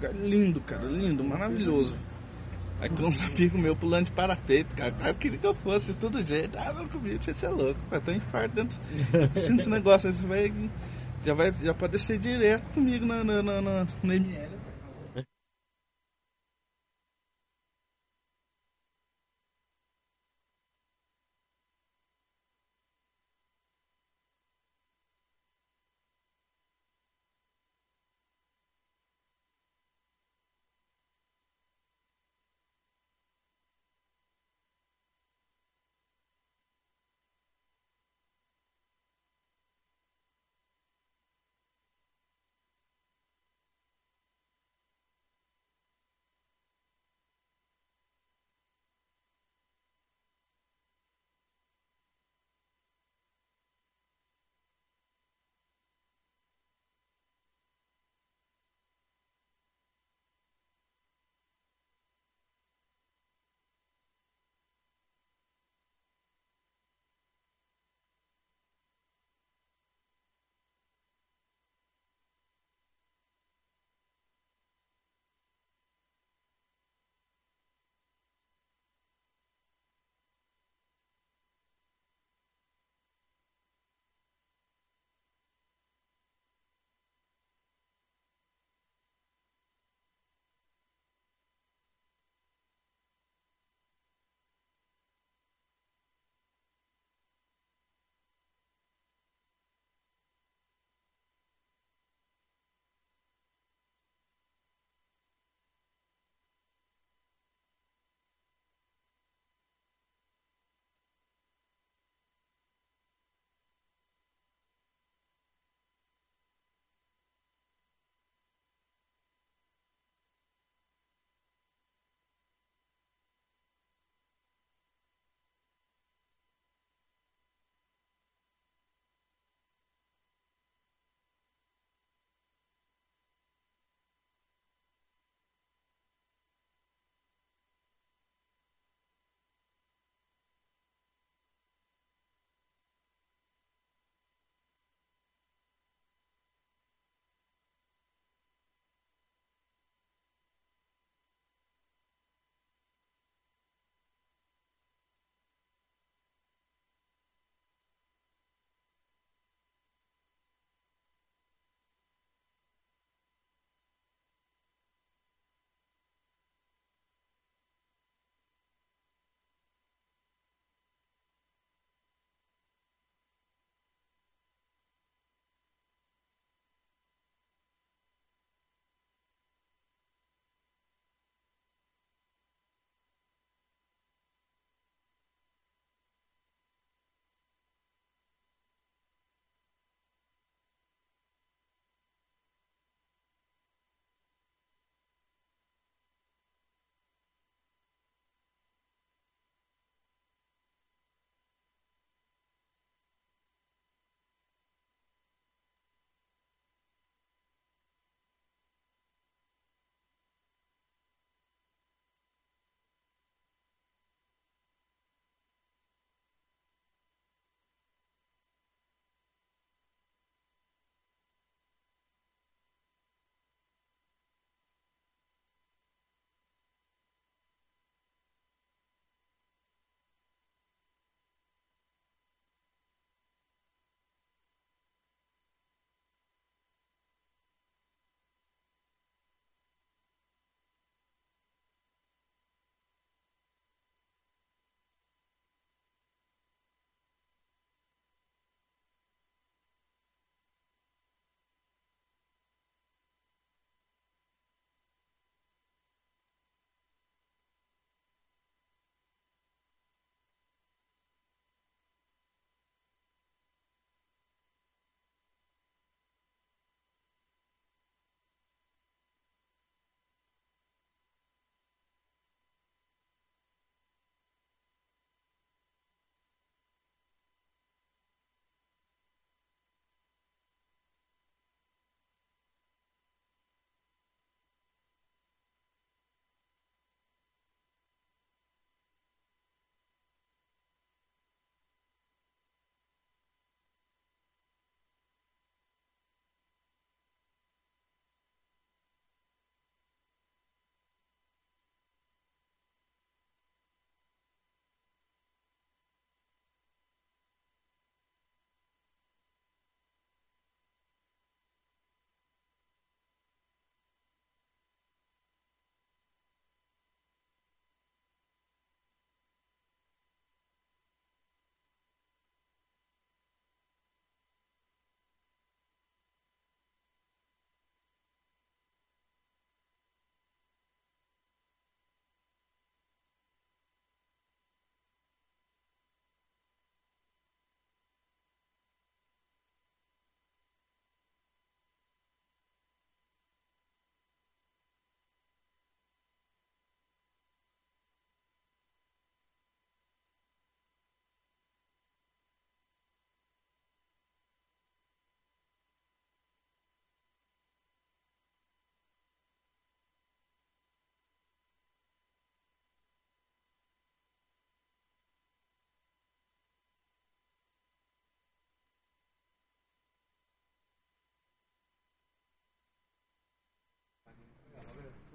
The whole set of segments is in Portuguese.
lugar lindo, cara, lindo, maravilhoso. Aí tem uns amigos meus pulando de parapeito, cara. Eu queria que eu fosse de todo jeito. Ah, meu comigo, você é louco, vai ter um infarto dentro. Sinto esse negócio aí, você vai. Já, vai, já pode descer direto comigo na, na, na, na, na ML.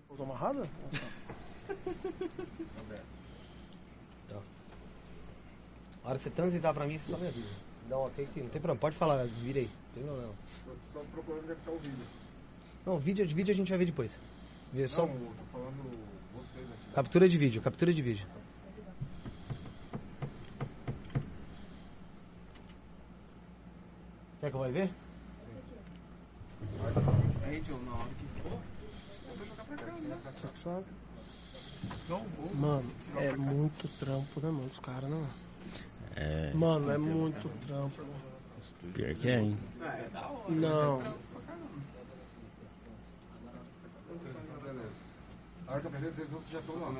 Tô amarrada? A hora que você transitar pra mim, você só me avisa. Dá um ok aqui, não tem problema. Pode falar, vira aí. Não tem problema. Só procurando onde é que tá o vídeo. Não, vídeo, vídeo a gente vai ver depois. Vê só Não, eu tô falando vocês aqui. captura de vídeo, captura de vídeo. Quer que eu vai ver? Você que sabe. Mano, é muito trampo, né, mano? Os caras, né? É, Mano, é muito trampo. pior que é, hein? Não. Beleza. A hora que eu perder, vocês outros já estão lá.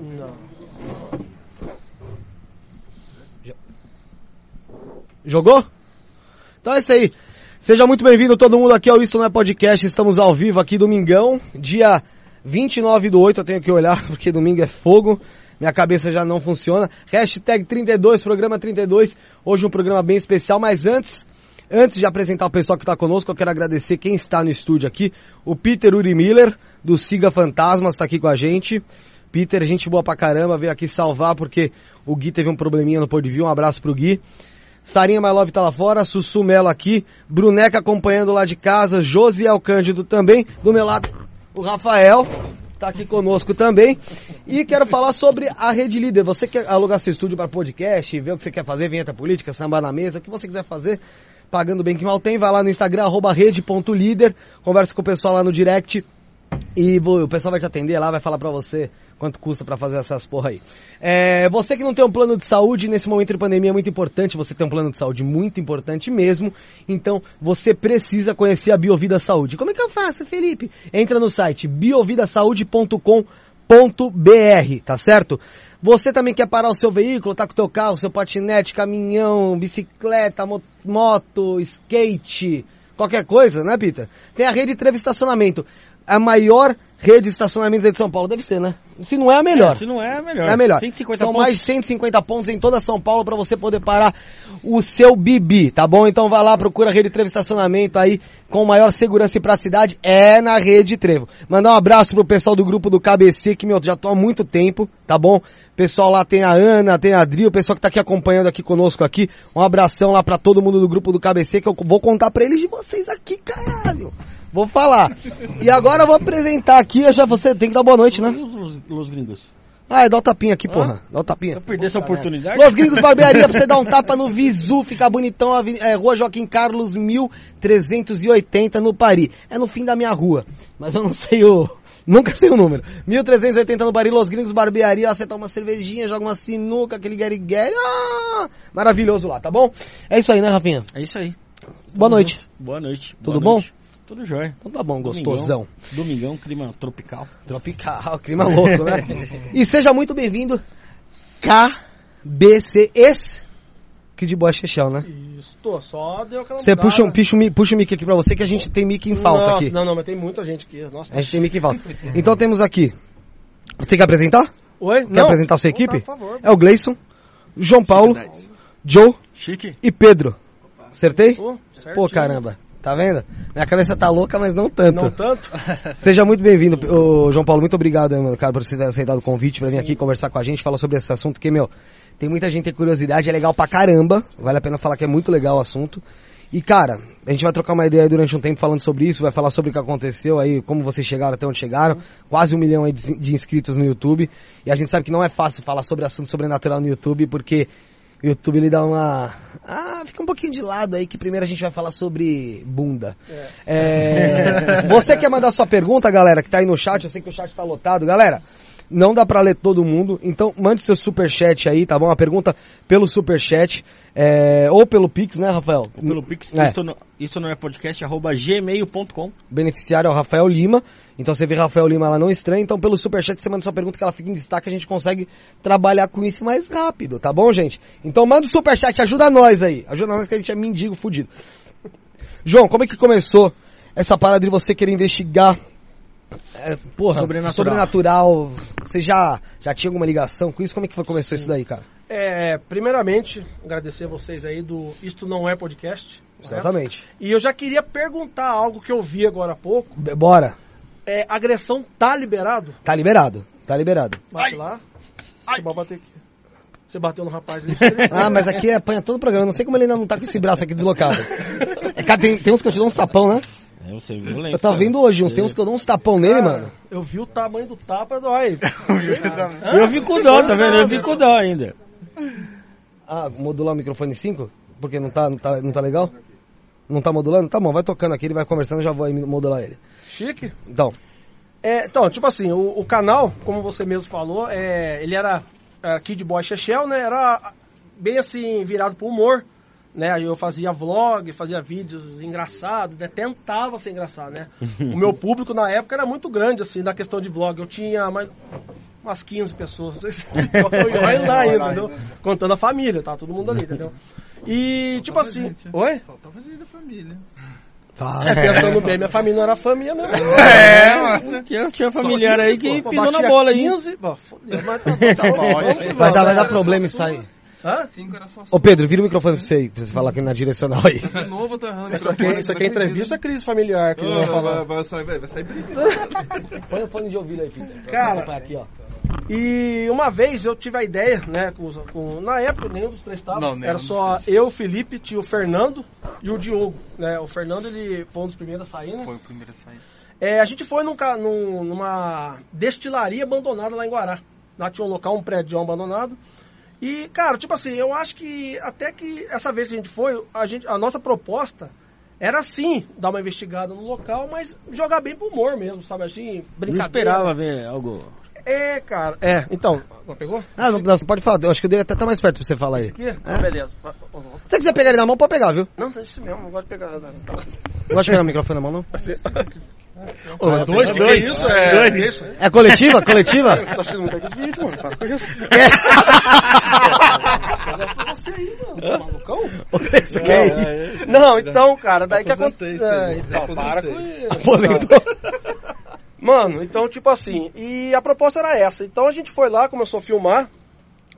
Não. Jogou? Então é isso aí. Seja muito bem-vindo todo mundo aqui ao Isto Não é Podcast. Estamos ao vivo aqui domingão, dia 29 do 8. Eu tenho que olhar porque domingo é fogo. Minha cabeça já não funciona. Hashtag 32, programa 32. Hoje um programa bem especial, mas antes, antes de apresentar o pessoal que está conosco, eu quero agradecer quem está no estúdio aqui. O Peter Uri Miller, do Siga Fantasmas, está aqui com a gente. Peter, gente boa pra caramba, veio aqui salvar porque o Gui teve um probleminha no Pôr de. Um abraço pro Gui. Sarinha My Love tá lá fora, Sussu Melo aqui, Bruneca acompanhando lá de casa, Josiel Cândido também, do meu lado o Rafael, tá aqui conosco também. E quero falar sobre a Rede Líder. Você quer alugar seu estúdio para podcast, ver o que você quer fazer, vinheta política, samba na mesa, o que você quiser fazer, pagando bem que mal tem, vai lá no Instagram, arroba rede.líder, conversa com o pessoal lá no direct e o pessoal vai te atender lá, vai falar pra você quanto custa pra fazer essas porra aí. É, você que não tem um plano de saúde, nesse momento de pandemia é muito importante você ter um plano de saúde, muito importante mesmo. Então, você precisa conhecer a Biovida Saúde. Como é que eu faço, Felipe? Entra no site biovidasaude.com.br, tá certo? Você também quer parar o seu veículo, tá com o teu carro, seu patinete, caminhão, bicicleta, mo- moto, skate, qualquer coisa, né, Peter? Tem a rede Trevo Estacionamento. A maior rede de estacionamentos aí de São Paulo. Deve ser, né? Se não é, a melhor. Se não é, é melhor. É melhor. 150 São pontos. mais de 150 pontos em toda São Paulo para você poder parar o seu Bibi, tá bom? Então vai lá, procura a Rede Trevo Estacionamento aí com maior segurança e praticidade. É na Rede Trevo. Mandar um abraço pro pessoal do grupo do KBC, que, meu, já tô há muito tempo, tá bom? Pessoal lá tem a Ana, tem a Adri, o pessoal que tá aqui acompanhando aqui conosco aqui. Um abração lá pra todo mundo do grupo do KBC, que eu vou contar pra eles de vocês aqui, caralho. Vou falar. E agora eu vou apresentar aqui, eu já você tem que dar boa noite, né? E os, os gringos? Ah, dá o tapinha aqui, porra. Dá o tapinha. Eu perdi essa oportunidade? Los Gringos Barbearia, pra você dar um tapa no Visu, ficar bonitão, é, Rua Joaquim Carlos, 1380 no Paris. É no fim da minha rua, mas eu não sei o... Nunca sei o número. 1380 no Paris, Los Gringos Barbearia, lá você toma uma cervejinha, joga uma sinuca, aquele guerigueri. Ah, maravilhoso lá, tá bom? É isso aí, né, Rafinha? É isso aí. Boa noite. Boa noite. Tudo Boa bom? Tudo jóia. Então tá bom, Domingão. gostosão. Domingão, clima tropical. Tropical, clima louco, né? e seja muito bem-vindo, KBCS, que de boa Chechel, né? Isso, tô, só deu aquela Você puxa, um, puxa, um, puxa o mic aqui pra você que a gente tem mic em falta Nossa, aqui. Não, não, mas tem muita gente aqui. Nossa, A gente tem mic em falta. Então temos aqui. Você quer apresentar? Oi? Quer apresentar a sua equipe? Por favor. É o Gleison, João Paulo, Joe Chique. e Pedro. Acertei? Pô. Pô, caramba. Tá vendo? Minha cabeça tá louca, mas não tanto. Não tanto? Seja muito bem-vindo, João Paulo. Muito obrigado, mano, cara, por você ter aceitado o convite pra vir aqui conversar com a gente, falar sobre esse assunto que, meu, tem muita gente que tem curiosidade, é legal pra caramba. Vale a pena falar que é muito legal o assunto. E, cara, a gente vai trocar uma ideia aí durante um tempo falando sobre isso, vai falar sobre o que aconteceu aí, como vocês chegaram até onde chegaram. Quase um milhão de inscritos no YouTube. E a gente sabe que não é fácil falar sobre assunto sobrenatural no YouTube, porque o YouTube ele dá uma. Ah, fica um pouquinho de lado aí, que primeiro a gente vai falar sobre bunda. É, Você quer mandar sua pergunta, galera, que tá aí no chat? Eu sei que o chat tá lotado. Galera, não dá pra ler todo mundo, então mande seu superchat aí, tá bom? A pergunta pelo superchat, é, ou pelo Pix, né, Rafael? Pelo Pix, É. isto, não, isto não é podcast, arroba gmail.com. beneficiário é o Rafael Lima. Então você vê Rafael Lima lá não estranha. Então pelo superchat você manda sua pergunta que ela fica em destaque, a gente consegue trabalhar com isso mais rápido, tá bom, gente? Então manda o superchat, ajuda nós aí. Ajuda nós que a gente é mendigo fudido. João, como é que começou essa parada de você querer investigar é, porra, Sobrenatural. sobrenatural? Você já, já tinha alguma ligação com isso? Como é que foi, começou isso daí, cara? É, primeiramente, agradecer vocês aí do Isto Não É Podcast. né? Exatamente. E eu já queria perguntar algo que eu vi agora há pouco. Bora. É, agressão tá liberado? Tá liberado, tá liberado. Bate lá. Você vai bater aqui. Você bateu no rapaz ali. Ah, mas aqui apanha todo o programa. Não sei como ele ainda não tá com esse braço aqui deslocado. É, cara, tem, tem uns que eu te dou uns tapão, né? É, você é violento. Eu tava cara. vendo hoje, uns, tem uns que eu dou uns tapão nele, Cara, mano. Eu vi o tamanho do tapa, dói. Eu vi com dó, tá vendo? Eu vi com dó ainda. Ah, modular o microfone 5? Porque não tá, não, tá, não tá legal? Não tá modulando? Tá bom, vai tocando aqui, ele vai conversando, eu já vou aí modular ele. Chique. Então, É, então, tipo assim, o, o canal, como você mesmo falou, é, ele era é, Kid Boy Chechel, né? Era bem assim, virado pro humor. Né, eu fazia vlog, fazia vídeos engraçados, né, tentava ser engraçado, né. O meu público na época era muito grande, assim, da questão de vlog. Eu tinha mais, umas 15 pessoas. Ia lá ainda, entendeu? Contando a família, tá? Todo mundo ali, entendeu? E, tipo Faltava assim, gente, né? oi? Faltava gente da família. tá. É, pensando bem, minha família não era família mesmo. É, mano. Que eu tinha familiar aí que Pô, pisou na bola aí. 15, pô, fodeu, mas tá bom, tá Vai dar, vai dar problema isso aí. Hã? Cinco era só Ô Pedro, vira o microfone pra você aí, pra você falar aqui na direcional aí. de novo, eu tô errando. Isso aqui, isso aqui é entrevista crise familiar que vão Vai, vai, vai sair, vai, sair briga. Põe o fone de ouvido aí, filho. Cara, aqui, ó. E uma vez eu tive a ideia, né, com, com- na época nenhum dos três estava, Não, era só três. eu, o Felipe, tinha o Fernando e o Diogo, né, o Fernando ele foi um dos primeiros a sair, né. Foi o primeiro a sair. É, a gente foi num, num- numa destilaria abandonada lá em Guará. Lá tinha um local, um prédio abandonado. E, cara, tipo assim, eu acho que até que essa vez que a gente foi, a, gente, a nossa proposta era sim dar uma investigada no local, mas jogar bem pro humor mesmo, sabe assim? Não Brincadeira. esperava ver algo. É, cara. É, então. Não pegou? Ah, não, não, você pode falar. Eu acho que eu dele até tá mais perto pra você falar aí. Aqui? Ah, beleza. Se você quiser pegar ele na mão, pode pegar, viu? Não, é isso mesmo, não gosto de pegar. Não. Não gosta de pegar o microfone na mão, não? Ô, dois, que, que é isso? É, Dois. que isso? É coletiva? Coletiva? Tá muito aqui esse vídeo, mano. Para com isso. Você. Tá é? Não, então, cara, daí que acontece. É, então, para com isso. Aposentou. Mano, então, tipo assim, e a proposta era essa. Então a gente foi lá, começou a filmar.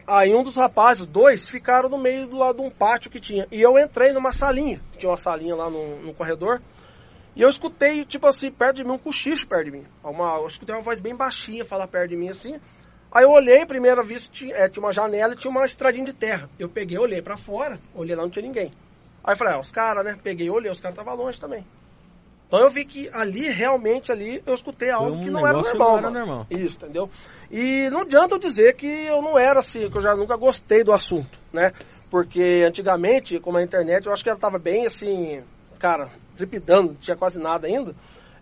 Aí um dos rapazes, dois, ficaram no meio do lado de um pátio que tinha. E eu entrei numa salinha. Tinha uma salinha lá no, no corredor. E eu escutei, tipo assim, perto de mim, um cochicho perto de mim. Uma, eu escutei uma voz bem baixinha falar perto de mim assim. Aí eu olhei, primeira vista, tinha, é, tinha uma janela e tinha uma estradinha de terra. Eu peguei, olhei pra fora, olhei lá, não tinha ninguém. Aí eu falei, ah, os caras, né? Peguei, olhei, os caras estavam longe também. Então eu vi que ali, realmente, ali, eu escutei algo um que não era normal. não era normal. Isso, entendeu? E não adianta eu dizer que eu não era assim, que eu já nunca gostei do assunto, né? Porque antigamente, como a internet, eu acho que ela tava bem assim, cara, trepidando, não tinha quase nada ainda.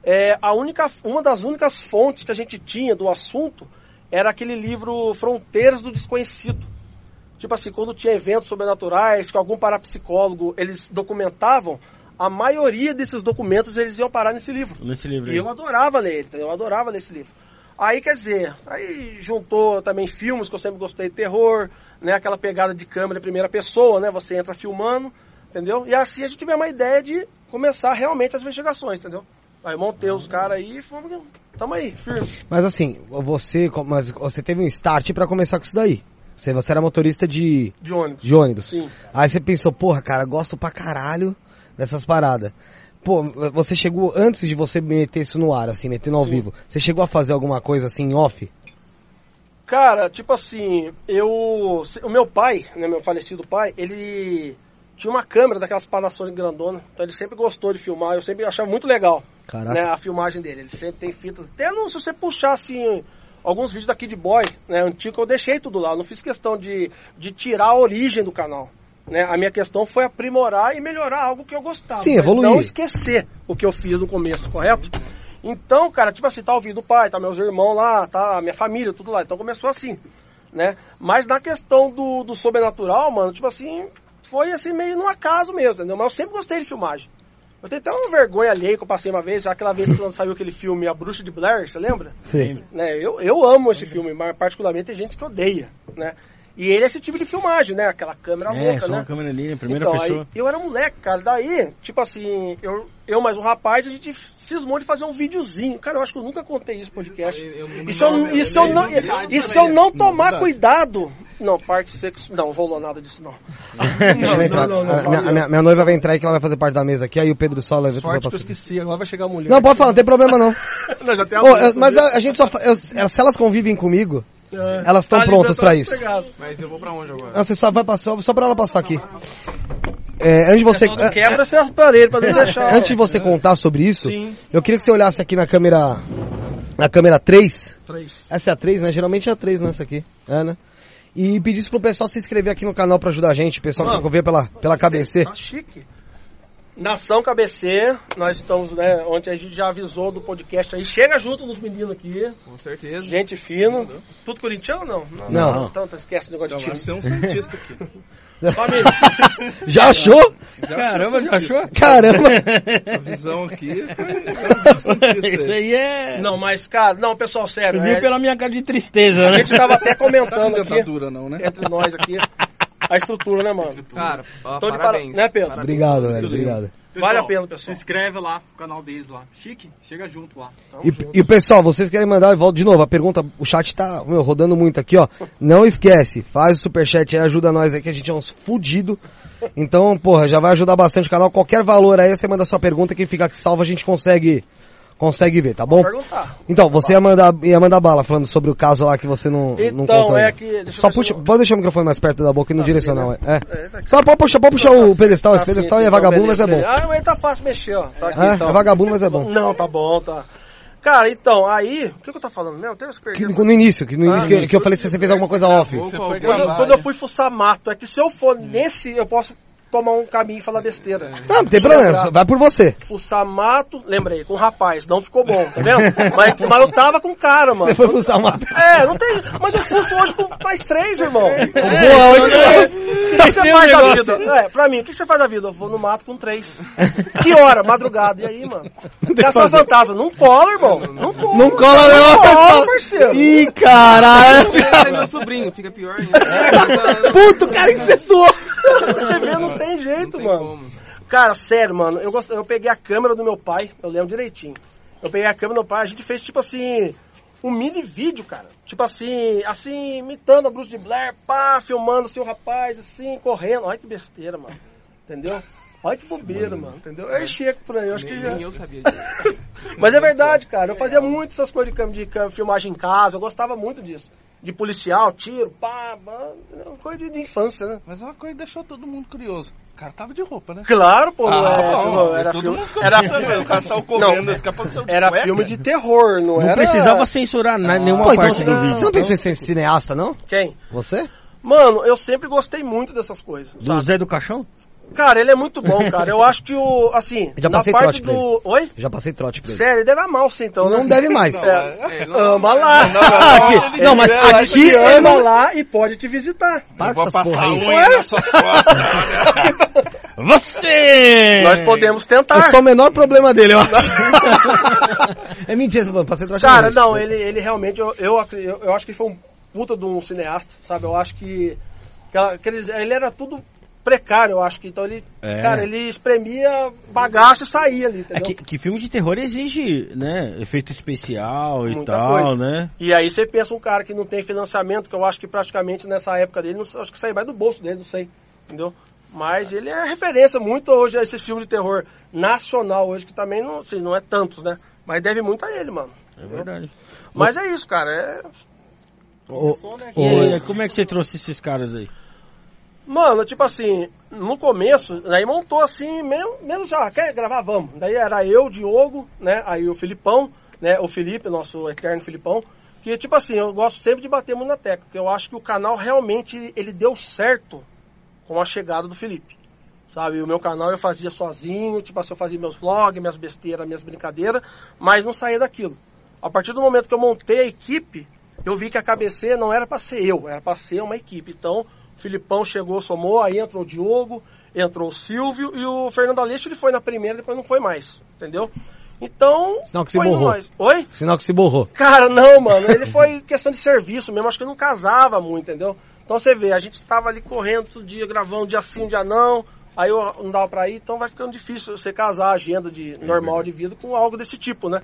É, a única, uma das únicas fontes que a gente tinha do assunto era aquele livro Fronteiras do Desconhecido. Tipo assim, quando tinha eventos sobrenaturais, que algum parapsicólogo, eles documentavam, a maioria desses documentos eles iam parar nesse livro. Nesse livro E aí. eu adorava ler, entendeu? eu adorava ler esse livro. Aí, quer dizer, aí juntou também filmes que eu sempre gostei de terror, né? Aquela pegada de câmera em primeira pessoa, né? Você entra filmando, entendeu? E assim a gente tiver uma ideia de começar realmente as investigações, entendeu? Aí eu montei os caras aí e fomos, tamo aí, firme. Mas assim, você, mas você teve um start pra começar com isso daí. Você, você era motorista de, De ônibus. de ônibus. Sim. Aí você pensou, porra, cara, gosto pra caralho dessas paradas. Pô, você chegou, antes de você meter isso no ar, assim, metendo ao Sim. vivo, você chegou a fazer alguma coisa assim, off? Cara, tipo assim, eu. O meu pai, né, meu falecido pai, ele tinha uma câmera daquelas Panasonic grandona. Então ele sempre gostou de filmar, eu sempre achava muito legal né, a filmagem dele. Ele sempre tem fitas. Até no, se você puxar assim. Alguns vídeos da Kid Boy, né, antigo, eu deixei tudo lá. Eu não fiz questão de, de tirar a origem do canal. Né? A minha questão foi aprimorar e melhorar algo que eu gostava. Sim, evoluir. Não esquecer o que eu fiz no começo, correto? Então, cara, tipo assim, tá o vídeo do pai, tá meus irmãos lá, tá a minha família, tudo lá. Então começou assim, né? Mas na questão do, do sobrenatural, mano, tipo assim, foi assim meio no acaso mesmo, entendeu? Mas eu sempre gostei de filmagem. Eu tenho até uma vergonha alheia que eu passei uma vez, aquela vez que saiu aquele filme A Bruxa de Blair, você lembra? Sim. né? Eu, eu amo esse filme, mas particularmente tem gente que odeia, né? E ele é esse tipo de filmagem, né? Aquela câmera É, louca, só né? uma câmera ali, primeira então, pessoa. Aí, eu era moleque, cara. Daí, tipo assim, eu, eu mais um rapaz, a gente cismou de fazer um videozinho. Cara, eu acho que eu nunca contei isso no podcast. E se eu, e se eu não, e se eu não tomar cuidado, Não, parte sexo. Não, rolou nada disso não. Eu entrar. A minha, a minha- minha noiva vai entrar aí que ela vai fazer parte da mesa aqui, aí o Pedro Sola vai Sorte que eu passar. esqueci, agora vai chegar a mulher. Não, pode falar, não tem problema não. Não, já tem a eu- mas a, a gente só. eu- se elas convivem comigo, É. elas estão prontas pra isso. Mas eu vou pra onde agora? Ah, você só vai passar, só pra ela passar aqui. É, antes de você. Quebra não deixar. Antes de você contar sobre isso, Sim. eu queria que você olhasse aqui na câmera. Na câmera 3. Três. Essa é a 3, né? Geralmente é a 3 nessa aqui. É, né? E pedisse pro pessoal se inscrever aqui no canal pra ajudar a gente, o pessoal que Mano. acompanha pela, pela KBC. Tá chique. Nação KBC, nós estamos, né? Ontem a gente já avisou do podcast aí. Chega junto nos meninos aqui. Com certeza. Gente fina. Tudo corintiano ou não? Não. Então, tá, esquece o negócio de Então, time. acho que tem um Santista aqui. Família. Já achou? Caramba, já achou? Caramba! A visão aqui. é. Isso aí é. Não, mas, cara, não, pessoal, sério. Viu é- pela minha cara de tristeza, a né? gente tava até Tá com comentando aqui, dentadura não, né? entre nós aqui, a estrutura, né, mano? Cara, ó, Tô de parabéns. para- né, Pedro? Parabéns. Obrigado, velho. Obrigado. Vale a pena, Se pessoal. inscreve lá no canal deles lá. Chique, chega junto lá. Tamo E, junto. e pessoal, vocês querem mandar, volta de novo, a pergunta, o chat tá meu, rodando muito aqui, ó. Não esquece, faz o superchat aí, ajuda nós aí, que a gente é uns fudido. Então, porra, já vai ajudar bastante o canal. Qualquer valor aí, você manda sua pergunta, quem fica aqui salvo a gente consegue, consegue ver, tá bom? perguntar. Então, você ia mandar, ia mandar bala falando sobre o caso lá que você não, não Então, contou é ainda. que. Deixa eu Só puxa, eu- pode deixar o microfone mais perto da boca e no Tá direcional, assim, é. É, tá aqui. Só pode puxar, pode puxar Tá o assim, pedestal, esse tá assim, pedestal sim, é então, vagabundo, mas é bom. Ah, mas tá fácil mexer, ó. Tá aqui, É, então. é vagabundo, mas é bom. Não, tá bom, tá. Cara, então, aí. O que, que eu tô falando mesmo? Até eu Que, no início, que no início Ah, que, que eu falei que você fez alguma coisa off. Quando, eu- quando eu né? fui fuçar mato, é que se eu for nesse, eu posso tomar um caminho e falar besteira. Não, não tem problema, vai por você. Fuçar mato, lembrei, com um rapaz, não ficou bom, tá vendo? mas, mas eu tava com cara, mano. Você foi fuçar uma... É, não tem. Mas eu fuço hoje com mais três, irmão. Boa, hoje O que você faz da vida? É, pra mim, o que você faz da vida? Eu vou no mato com três. Que hora? Madrugada. E aí, mano? Caçar fantasma. Não cola, irmão. Não cola. Não cola, não. Não cola, parceiro. Ih, caralho. Esse é meu sobrinho, fica pior ainda. Puto, o cara incestuou. Você vê, não tem jeito, Não tem mano. como. Cara, sério, mano. Eu, gost... eu peguei a câmera do meu pai, eu lembro direitinho. Eu peguei a câmera do meu pai, a gente fez tipo assim. Um mini vídeo, cara. Tipo assim, assim, imitando a Bruce de Blair, pá, filmando assim o rapaz, assim, correndo. Olha que besteira, mano. Entendeu? Olha que bobeira, mano. Entendeu? Eu chego por aí, eu acho que Nem, já. nem eu sabia disso. Mas é verdade, cara. Eu fazia muito essas coisas de, câmera, de câmera, filmagem em casa. Eu gostava muito disso. De policial, tiro, pá, mano, coisa de, de infância, né? Mas uma coisa que deixou todo mundo curioso. O cara tava de roupa, né? Claro, pô, não Ah, é, bom, não, era filme, mundo ficou era, pensando, o cara saiu correndo, daqui a pouco saiu de era cueca. filme de terror, não, Não era... precisava censurar na- nenhuma Pô, então parte você, do vídeo. você não pensa em ser cineasta, não? Quem? Você? Mano, eu sempre gostei muito dessas coisas, Do sabe? Zé do Caixão? Cara, ele é muito bom, cara. Eu acho que o, assim, Já na passei parte trote pra do... Oi? Já passei trote pra ele. Sério, ele deve amar você então, né? Não deve mais. É, É, não, ama lá. Aqui- não, mas Ele aqui ele ama não... lá e pode te visitar. Para vou passar a aí. unha nas suas costas. Você! Nós podemos tentar. Eu sou o menor problema dele, eu acho. é mentira, mano. Passei trote Cara, não, ele, ele realmente, eu, eu, eu, acho que ele foi um puta de um cineasta, sabe? Eu acho que, que, ela- que ele, ele era tudo precário, eu acho que. Então ele, É. cara, ele espremia bagaço e saía ali, É entendeu? que, que filme de terror exige, né, efeito especial e Muita tal, coisa. né? E aí você pensa um cara que não tem financiamento, que eu acho que praticamente nessa época dele, não, acho que sai mais do bolso dele, não sei, entendeu? Mas ele é referência muito hoje a esse filme de terror nacional hoje, que também não, assim, não é tantos, né? Mas deve muito a ele, mano. É verdade. Mas é isso, cara. É... Ô, E aí, como é que você trouxe esses caras aí? Mano, tipo assim, no começo, daí montou assim, mesmo, mesmo já, quer gravar, vamos. Daí era eu, Diogo, né? Aí o Filipão, né? O Felipe, nosso eterno Filipão. Que, tipo assim, eu gosto sempre de bater muito na tecla, porque eu acho que o canal realmente, ele deu certo com a chegada do Felipe. Sabe, o meu canal eu fazia sozinho, tipo assim, eu fazia meus vlogs, minhas besteiras, minhas brincadeiras, mas não saía daquilo. A partir do momento que eu montei a equipe, eu vi que a KBC não era para ser eu, era para ser uma equipe. Então, Filipão chegou, somou, aí entrou o Diogo, entrou o Silvio e o Fernando Aleixo, ele foi na primeira, depois não foi mais, entendeu? Então, Sinal que se foi borrou. nós. Oi? Sinal que se borrou. Cara, não, mano. Ele foi questão de serviço mesmo. Acho que não casava muito, entendeu? Então você vê, a gente tava ali correndo todo dia, gravando, um dia sim, um dia não. Aí eu não dava pra ir, então vai ficando difícil você casar a agenda de normal de vida com algo desse tipo, né?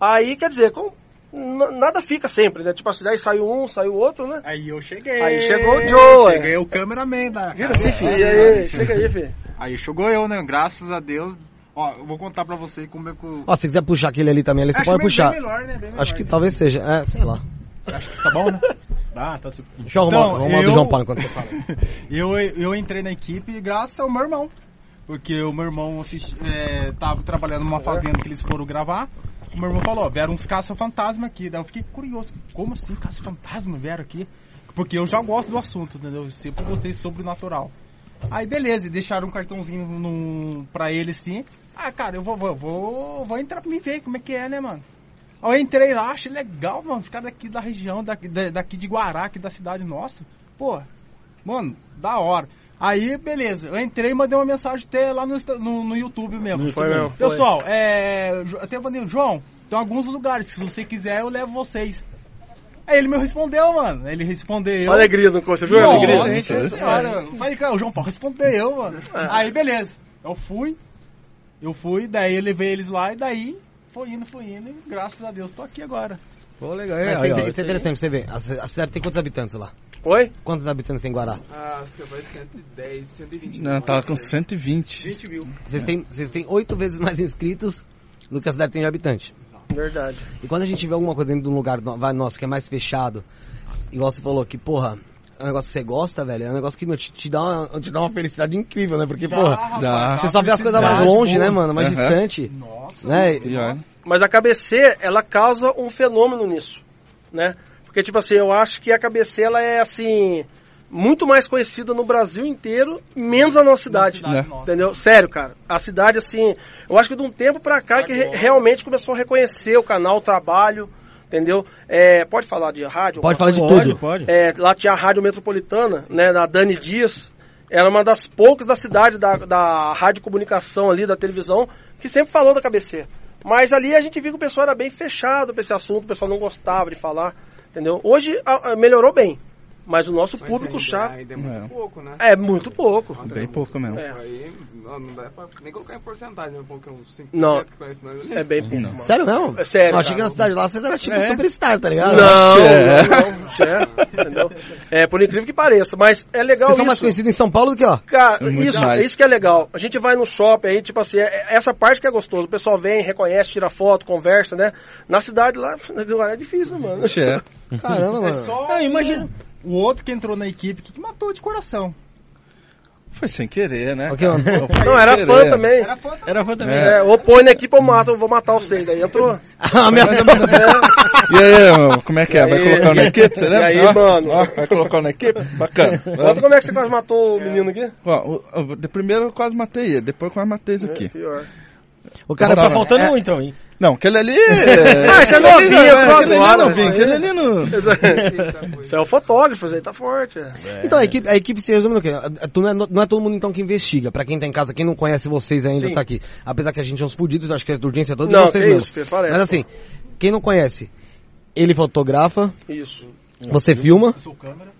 Aí, quer dizer, com, nada fica sempre, né? Tipo assim, daí saiu um, saiu outro, né? Aí eu cheguei. Aí chegou o Joe, Cheguei é. o cameraman da Vira assim, filho. E aí, chega aí, filho. Aí chegou eu, né? Graças a Deus. Ó, eu vou contar pra você como é que eu... Ó, se quiser puxar aquele ali também, ali você Acho pode bem- puxar. melhor, né? Bem Acho que melhor. talvez seja. É, sei lá. Tá bom, né? Ah, tá super. Deixa eu arrumar, Então, arrumar o do eu- João Paulo enquanto você fala. Eu, eu entrei na equipe graças ao meu irmão. Porque o meu irmão assisti, é, tava trabalhando numa fazenda que eles foram gravar. O meu irmão falou, vieram uns caça-fantasma aqui. Daí eu fiquei curioso, como assim caça-fantasma vieram aqui? Porque eu já gosto do assunto, entendeu? Eu sempre gostei sobrenatural. Aí beleza, deixaram um cartãozinho no, pra ele assim. Ah, cara, eu vou, vou, vou, vou entrar pra me ver como é que é, né, mano? Aí eu entrei lá, achei legal, mano. Os caras daqui da região, daqui, da- daqui de Guará, aqui da cidade nossa. Pô, mano, da hora. Aí, beleza, eu entrei e mandei uma mensagem até lá no, Insta- no, no YouTube mesmo. Foi mesmo, foi. Pessoal, é. Jo- Até mandei, João, tem alguns lugares, se você quiser, eu levo vocês. Aí ele me respondeu, mano. Ele respondeu. Alegria do você viu alegria? Nossa senhora. Falei, cara, o João Paulo respondeu, mano. É. Aí, beleza. Eu fui. Eu fui, daí eu levei eles lá e daí foi indo, foi indo. E graças a Deus tô aqui agora. Pô, legal. É, Mas aí, isso ó, é isso aí. interessante, você ci- a cidade tem quantos habitantes lá? Oi? Quantos habitantes tem em Guará? Ah, você vai 110, 120. Não, tava com 120. 20 mil. Vocês têm, vocês têm oito vezes mais inscritos do que a cidade tem de habitante. Verdade. E quando a gente vê alguma coisa dentro de um lugar nosso que é mais fechado, igual você falou que, porra, é um negócio que você gosta, velho, é um negócio que meu, te, te dá uma, te dá uma felicidade incrível, né? Porque, porra, dá. você só vê as coisas mais longe, né, mano? Mais Aham. distante. Nossa. Né? Pior. Mas a KBC, ela causa um fenômeno nisso, né? Porque, tipo assim, eu acho que a KBC, ela é, assim, muito mais conhecida no Brasil inteiro, menos na nossa cidade. cidade Né? nossa. Entendeu? Sério, cara. A cidade, assim, eu acho que de um tempo pra cá que re- realmente começou a reconhecer o canal, o trabalho, entendeu? É, pode falar de rádio? Pode falar de Pode, tudo. pode. É, lá tinha a Rádio Metropolitana, né, da Dani Dias. Era uma das poucas da cidade, da, da rádio comunicação ali, da televisão, que sempre falou da KBC. Mas ali a gente viu que o pessoal era bem fechado pra esse assunto, o pessoal não gostava de falar, entendeu? Hoje a- a- melhorou bem, mas o nosso Mas público ainda- chato Ainda é muito É. pouco, né? é muito pouco. Nossa, Bem pouco mesmo. É. Aí não, não dá pra nem colocar em porcentagem, né? Porque é uns 5% Não. que conhece nós. É bem pouco. Não. mano. Sério mesmo? É sério, Eu achei cara. que na cidade lá vocês eram tipo É. superstar, tá ligado? Não, É. não, não, entendeu? É, por incrível que pareça, mas é legal Vocês são isso. mais conhecidos em São Paulo do que lá. Cara, Muito isso, mais. isso que é legal. A gente vai no shopping aí, tipo assim, é- é essa parte que é gostoso. O pessoal vem, reconhece, tira foto, conversa, né? Na cidade lá, agora é difícil, mano. É. Caramba, É mano. só Não, imagina. O outro que entrou na equipe que matou de coração. Foi sem querer, né? Mano. Não, era fã também. Era fã também. Era fã também. É, ou põe na equipe ou mata, eu vou matar vocês. Aí entrou. Ameaçou. E aí, meu, como é que é? Vai colocar na equipe? Você lembra? E aí, Ó, mano? ó, vai colocar na equipe? Bacana. Conta como é que você quase matou o menino aqui. Ó, o- o- de primeiro eu quase matei ele, depois eu quase matei esse aqui. É, pior. O cara Tá é- faltando é- um então, hein? Não, aquele ali. Ah, esse é aquele ali novinho, não, entrou aquele ali agora, é novinho, esse aí. aquele ali não. Você é o fotógrafo, isso aí tá forte. é. Então, a equipe, a equipe se resume no quê? A- tu Não é, não é todo mundo então que investiga. Pra quem tá em casa, quem não conhece vocês ainda, Sim. tá aqui. Apesar que a gente é uns fudidos, acho que é de urgência toda Não, de vocês mesmos. isso, você parece. Mas assim, quem não conhece, ele fotografa, Isso. você filma, Eu sou câmera.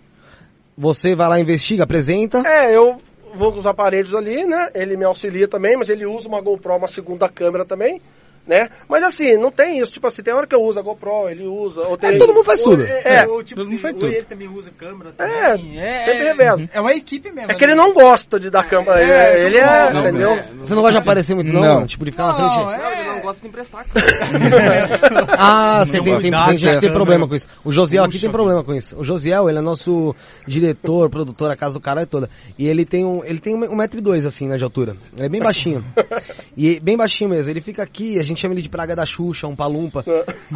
você vai lá, investiga, apresenta. É, eu vou com os aparelhos ali, né? Ele me auxilia também, mas ele usa uma GoPro, uma segunda câmera também, né? Mas assim, não tem isso. Tipo assim, tem hora que eu uso a GoPro, ele usa. Ou tem... É, todo mundo faz tudo. É, É. ou, tipo, Todo mundo faz ou tudo. ele também usa câmera É, também. É, sempre é, reveza. É uma equipe mesmo. É que né? ele não gosta de dar câmera. É, ele- ele é, não, entendeu? é, Você não gosta de aparecer muito não, Não. Tipo, de ficar na Não, frente... Não, ele não é. gosta de emprestar cara. Ah, você tem, tem, tem gente que tem é. problema com isso. O Josiel aqui tem problema com isso. O Josiel, ele é nosso diretor, produtor, a casa do caralho toda. E ele tem um, ele tem um, um metro e dois, assim, né, de altura. Ele é bem baixinho. E bem baixinho mesmo. Ele fica aqui, a gente chama ele de praga da Xuxa, um palumpa.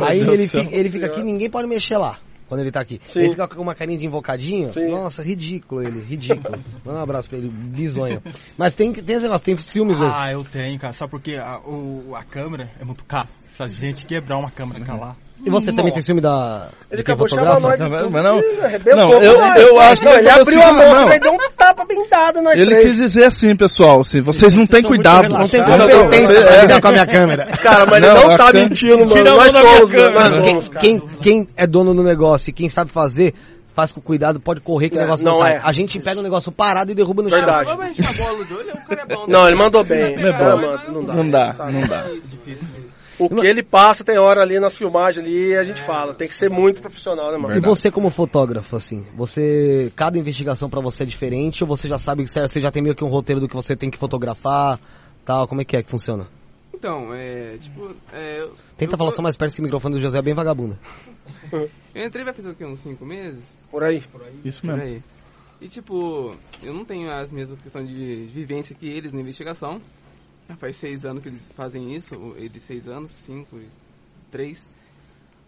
Aí Deus ele, fica, ele fica aqui, ninguém pode mexer lá. Quando ele tá aqui. Sim. Ele fica com uma carinha de invocadinho. Sim. Nossa, ridículo ele, ridículo. Manda um abraço pra ele, bizonho. Mas tem, tem esse negócio, tem filmes mesmo. Ah, eu tenho, cara. Sabe por quê? A, o, a câmera é muito caro. Se a gente quebrar uma câmera lá. E você também tem Nossa. filme da. Ele acabou chamando nós de tudo não- não, eu- nós. eu acho que Não, ele abriu a mão, não. deu um tapa bem dado nós Ele três. quis dizer assim, pessoal, se vocês não têm cuidado. Não tem Não, competência não, pra lidar com a minha câmera. Cara, mas Não, ele não tá câmera- mentindo, mano. Tira Nós somos. Nós Quem, somos, quem, quem é dono do negócio e quem sabe fazer, faz com cuidado, pode correr que o É, negócio não não cai. é. A gente pega o negócio parado e derruba no Verdade. chão. O cara é bom. né? Não, ele mandou bem. É não dá. Não dá, não dá. O que ele passa tem hora ali nas filmagens ali, a gente fala. Tem que ser muito profissional, né, mano? E você como fotógrafo, assim, você, cada investigação pra você é diferente ou você já sabe que você já tem meio que um roteiro do que você tem que fotografar, tal, como é que é que funciona? Então, é, tipo, é, eu- Tenta eu- falar só mais perto desse microfone do José, é bem vagabundo. Eu entrei vai fazer o quê? Uns 5 meses? Por aí. Isso Por mesmo. aí. E tipo, eu não tenho as mesmas questões de vivência que eles na investigação. Já faz seis anos que eles fazem isso, eles seis anos, cinco e três.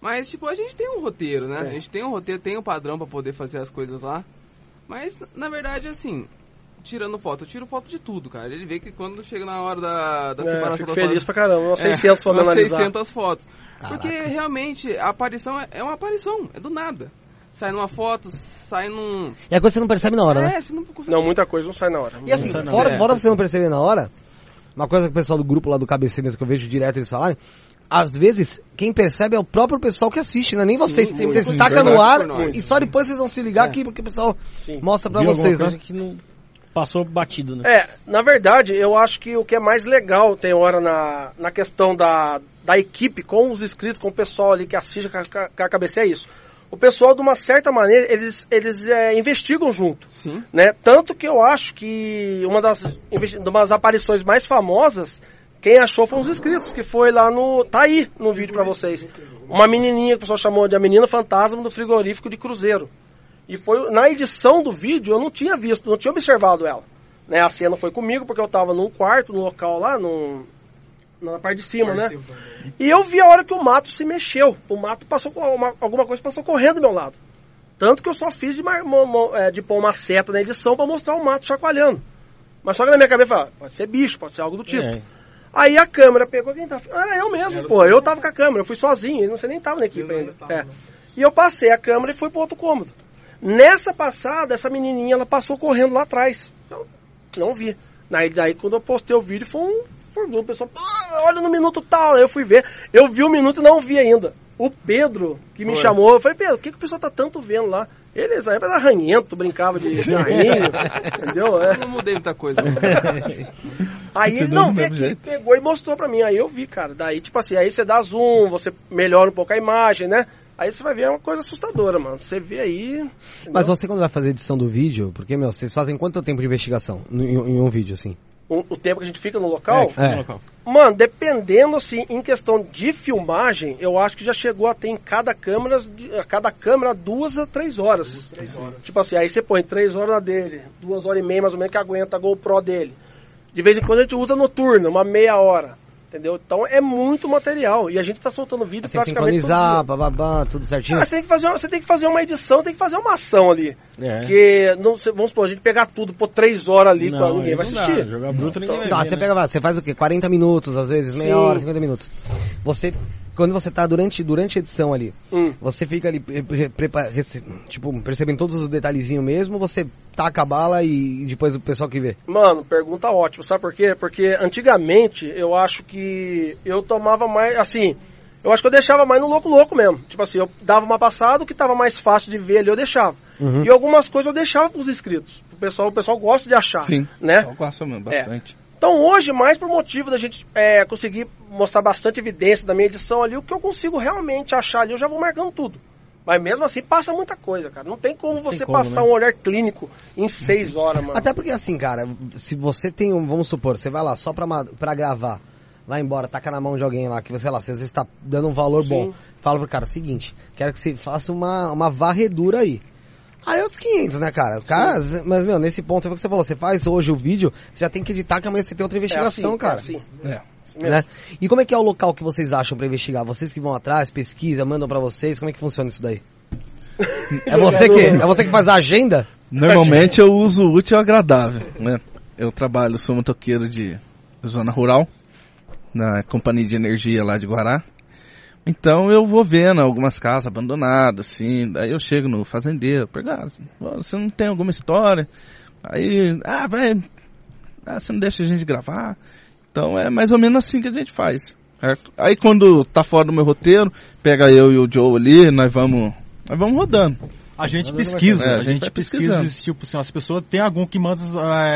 Mas tipo, a gente tem um roteiro, né? Sim. A gente tem um roteiro, tem um padrão pra poder fazer as coisas lá. Mas na verdade assim, tirando foto, eu tiro foto de tudo, cara. Ele vê que quando chega na hora da, da É, separação fico feliz fotos- pra caramba. Umas É, 600 pra umas analisar. 600 fotos. Caraca. Porque realmente a aparição é- é uma aparição, é do nada. Sai numa foto, sai num. E a coisa você não percebe na hora, né? É, você não consegue. Não, muita coisa não sai na hora. E assim, fora, É. fora você não perceber na hora, uma coisa que o pessoal do grupo lá do KBC mesmo, que eu vejo direto eles falarem, às vezes, quem percebe é o próprio pessoal que assiste, não é nem vocês. muito. Vocês Muito. tacam no ar e só depois vocês vão se ligar É. aqui, porque o pessoal Sim. mostra pra Viu vocês, coisa né? que não passou batido, né? É, na verdade, eu acho que o que é mais legal tem hora na, na questão da, da equipe com os inscritos, com o pessoal ali que assiste com a, com a cabeça é isso. O pessoal, de uma certa maneira, eles, eles é, investigam junto. Sim. né? Tanto que eu acho que uma das, umas aparições mais famosas, quem achou foram os inscritos, que foi lá no. Tá aí no vídeo pra vocês. Uma menininha que o pessoal chamou de a menina fantasma do frigorífico de Cruzeiro. E foi na edição do vídeo eu não tinha visto, não tinha observado ela. Né? A cena foi comigo porque eu tava num quarto, no local lá, num, na parte de cima, né? E eu vi a hora que o mato se mexeu. O mato passou uma- alguma coisa passou correndo do meu lado. Tanto que eu só fiz de, é, de pôr uma seta na edição pra mostrar o mato chacoalhando. Mas só que na minha cabeça, eu falei, ah, pode ser bicho, pode ser algo do tipo. É. Aí a câmera pegou quem tá. Era eu mesmo, pô. Eu tava com a câmera, eu fui sozinho, ele não sei nem tava na equipe ainda. É. E eu passei a câmera e fui pro outro cômodo. Nessa passada, essa menininha ela passou correndo lá atrás. Eu não vi. Daí, daí quando eu postei o vídeo, foi um furdunço. O pessoal, "Ah, olha no minuto tal. Aí eu fui ver. Eu vi o minuto e não vi ainda. O Pedro, que me Foi. chamou, eu falei, Pedro, o que, que o pessoal tá tanto vendo lá? Ele aí era ranhento, brincava de carrinho, entendeu? É. Eu não mudei muita coisa. não. Aí ele não aqui, jeito. pegou e mostrou pra mim. Aí eu vi, cara. Daí, tipo assim, aí você dá zoom, você melhora um pouco a imagem, né? Aí você vai ver é uma coisa assustadora, mano. Você vê aí. entendeu? Mas você quando vai fazer edição do vídeo, porque, meu, vocês fazem quanto tempo de investigação em, em um vídeo, assim? O, o tempo que a gente fica no local, É. No local. mano, dependendo assim, em questão de filmagem, eu acho que já chegou a ter em cada câmera, a cada câmera duas a três horas. Tipo assim, aí você põe três horas dele, duas horas e meia mais ou menos que aguenta a GoPro dele. De vez em quando a gente usa noturna, uma meia hora. Entendeu? Então é muito material. E a gente tá soltando vídeo Você praticamente todo dia. sincronizar, bababá, tudo certinho? Ah, você, tem que fazer, uma- você tem que fazer uma edição, tem que fazer uma ação ali. É. Porque, não, vamos supor, a gente pegar tudo por três horas ali, Não, ninguém vai não dá. assistir. Jogar bruto ninguém vai Tá, ver, você né? pega, você faz o quê? 40 minutos, às vezes, meia Sim. hora, 50 minutos. Você, quando você tá durante, durante a edição ali, Hum. você fica ali, pre- prepa- rece- tipo, percebendo todos os detalhezinhos mesmo, você taca a bala e, e depois o pessoal que vê? Mano, pergunta ótima, sabe por quê? Porque antigamente eu acho que eu tomava mais, assim, eu acho que eu deixava mais no louco louco mesmo. Tipo assim, eu dava uma passada, o que tava mais fácil de ver ali eu deixava. Uhum. E algumas coisas eu deixava pros inscritos. O pessoal, o pessoal gosta de achar, Sim. né? Eu gosto mesmo, bastante. Então hoje, mais por motivo da gente é, conseguir mostrar bastante evidência da minha edição ali, o que eu consigo realmente achar ali, eu já vou marcando tudo. Mas mesmo assim passa muita coisa, cara. Não tem como você como, passar né? um olhar clínico em seis horas, mano. Até porque assim, cara, se você tem um, vamos supor, você vai lá só pra, pra gravar, vai embora, taca na mão de alguém lá, que você, lá, você às vezes tá dando um valor Sim. bom. Fala pro cara, seguinte, quero que você faça uma, uma varredura aí. Aí é os 500, né, cara? Cara mas, meu, nesse ponto, é o que você falou, você faz hoje o vídeo, você já tem que editar que amanhã você tem outra é investigação, assim, cara. É assim, É. assim mesmo. Né? E como é que é o local que vocês acham pra investigar? Vocês que vão atrás, pesquisa, mandam pra vocês, como é que funciona isso daí? É você que, é você que faz a agenda? Normalmente eu uso o útil e o agradável, né? Eu trabalho, sou motoqueiro de zona rural, na companhia de energia lá de Guará. Então eu vou vendo algumas casas abandonadas, assim, daí eu chego no fazendeiro, pergunto, "Ô, você não tem alguma história? Aí, ah, vai, ah, você não deixa a gente gravar? Então é mais ou menos assim que a gente faz, certo? Aí quando tá fora do meu roteiro, pega eu e o Joe ali, nós vamos, nós vamos rodando. A gente pesquisa, É, a a gente vai pesquisa, esse tipo assim, as pessoas tem algum que manda,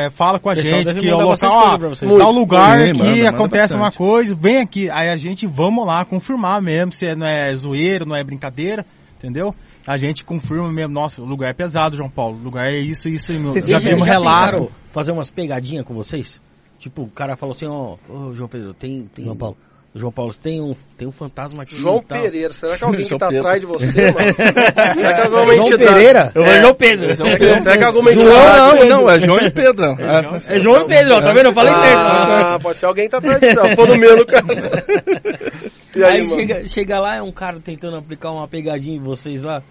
é, fala com a Pessoal gente que é o local, vocês. tal lugar Sim, que manda, manda acontece uma coisa, vem aqui, aí a gente vamos lá confirmar mesmo se é- não é zoeiro, não é brincadeira, entendeu? A gente confirma mesmo, nossa, o lugar é pesado, João Paulo, o lugar é isso, isso e meu. Vocês Já vimos já relato. fazer umas pegadinhas com vocês? Tipo, o cara falou assim, ó, ô João Pedro, tem, tem... João Paulo. João Paulo, tem um, tem um fantasma aqui João. Pereira, será que alguém que João tá Pedro. atrás de você, mano? será que alguma João entidade- Pereira? Eu vou É. João Pedro. Será que, será que alguma João entidade... não, não, é João e Pedrão. É João e Pedro, tá vendo? Eu falei certo. Ah, pode ser alguém que tá atrás de você, pô no meu, cara. E aí, Aí mano? chega, chega lá, é um cara tentando aplicar uma pegadinha em vocês lá.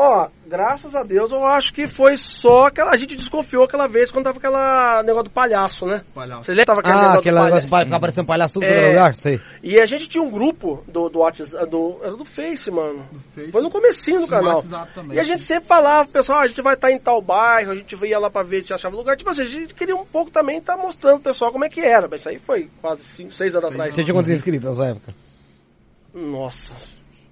Ó, graças a Deus eu acho que foi só aquela. A gente desconfiou aquela vez quando tava aquela negócio do palhaço, né? Palhaço. Você lembra? Tava aquele Ah, negócio aquele do negócio de palhaço. ficar aparecendo palhaço tudo É. no lugar? Sei. E a gente tinha um grupo do, do WhatsApp, do, era do Face, mano. Foi no comecinho do canal. WhatsApp também. E a gente sempre falava, pessoal, a gente vai estar em tal bairro, a gente ia lá pra ver se achava lugar. Tipo assim, a gente queria um pouco também estar mostrando pro pessoal como é que era. Mas isso aí foi quase 6 anos atrás. Você tinha quantos inscritos nessa época? Nossa,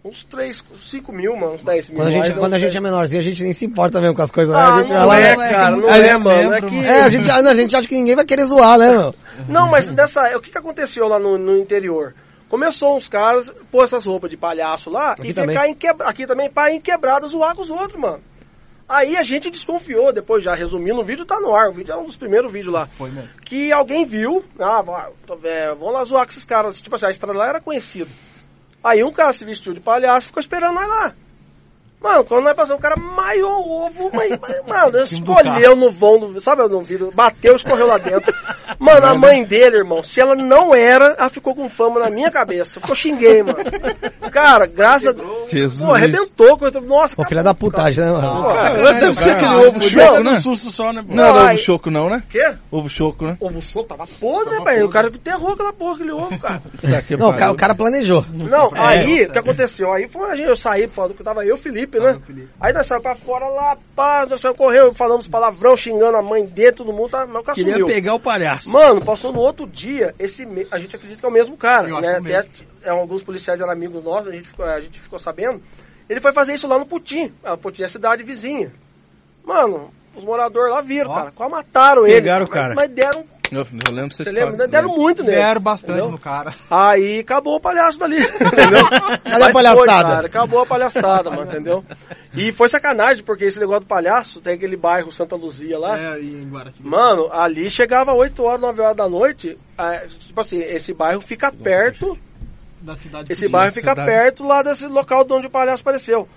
uns 3, 5 mil, mano, uns 10 mil. Quando a gente, quando a gente é menorzinho, a gente nem se importa mesmo com as coisas. né? Ah, a gente vai não lá, é, né? cara, não é, eu mano. É lembro, que... É, a gente, não, a gente acha que ninguém vai querer zoar, né, meu? Não, mas nessa. O que, que aconteceu lá no, no interior? Começou uns caras pôr essas roupas de palhaço lá Aqui e também. ficar em quebra, aqui também para em quebrada zoar com os outros, mano. Aí a gente desconfiou, depois já resumindo, o vídeo tá no ar, o vídeo é um dos primeiros vídeos lá. Foi mesmo. Que alguém viu, ah, vamos lá zoar com esses caras. Tipo assim, a estrada lá era conhecido. Aí um cara se vestiu de palhaço ficou esperando nós lá. Mano, quando nós passamos, o cara maiou o ovo, mas, mas, mano, escolheu no vão, do, sabe, no vidro, bateu, escorreu lá dentro. Mano, a mãe dele, irmão, se ela não era, ela ficou com fama na minha cabeça. Porque eu xinguei, mano. Cara, graças a Deus. Jesus. Pô, arrebentou. Nossa, Pô, filha da putagem, né, mano? Pô, Cara, deve ser aquele Não, ovo choco, né? susto só, né? Não era Não, ovo aí- choco não, né? Quê? Ovo choco, né? Ovo choco tava podre, né, pai? O cara enterrou aquela porra, aquele ovo, cara. Que Não, o cara, cara planejou. Não, aí, o que aconteceu? Aí foi, eu saí, falando que tava eu e o Felipe, né? Aí nós saímos pra fora lá, pá, nós saímos correndo, falamos palavrão, xingando a mãe dele, todo mundo, tá, mas o cara Queria sumiu. pegar o palhaço. Mano, passou no outro dia, esse me- a gente acredita que é o mesmo cara, Eu né? é Até, é, alguns policiais eram amigos nossos, a gente, ficou, a gente ficou sabendo. Ele foi fazer isso lá no Putim, a Putim é a cidade vizinha. Mano, os moradores lá viram, Ó. cara, quase mataram ele. Pegaram o mas- cara. Mas deram, Eu, eu lembro você história. lembra? Deram muito nele. Deram bastante entendeu? no cara. Aí acabou o palhaço dali, entendeu? a Mas palhaçada? Foi, cara, acabou a palhaçada, mano, entendeu? E foi sacanagem, porque esse negócio do palhaço, tem aquele bairro Santa Luzia lá. É, e em Guaratinga. Mano, ali chegava 8 horas, 9 horas da noite. ah, tipo assim, esse bairro fica perto. da cidade Esse bairro fica cidade. perto lá desse local de onde o palhaço apareceu.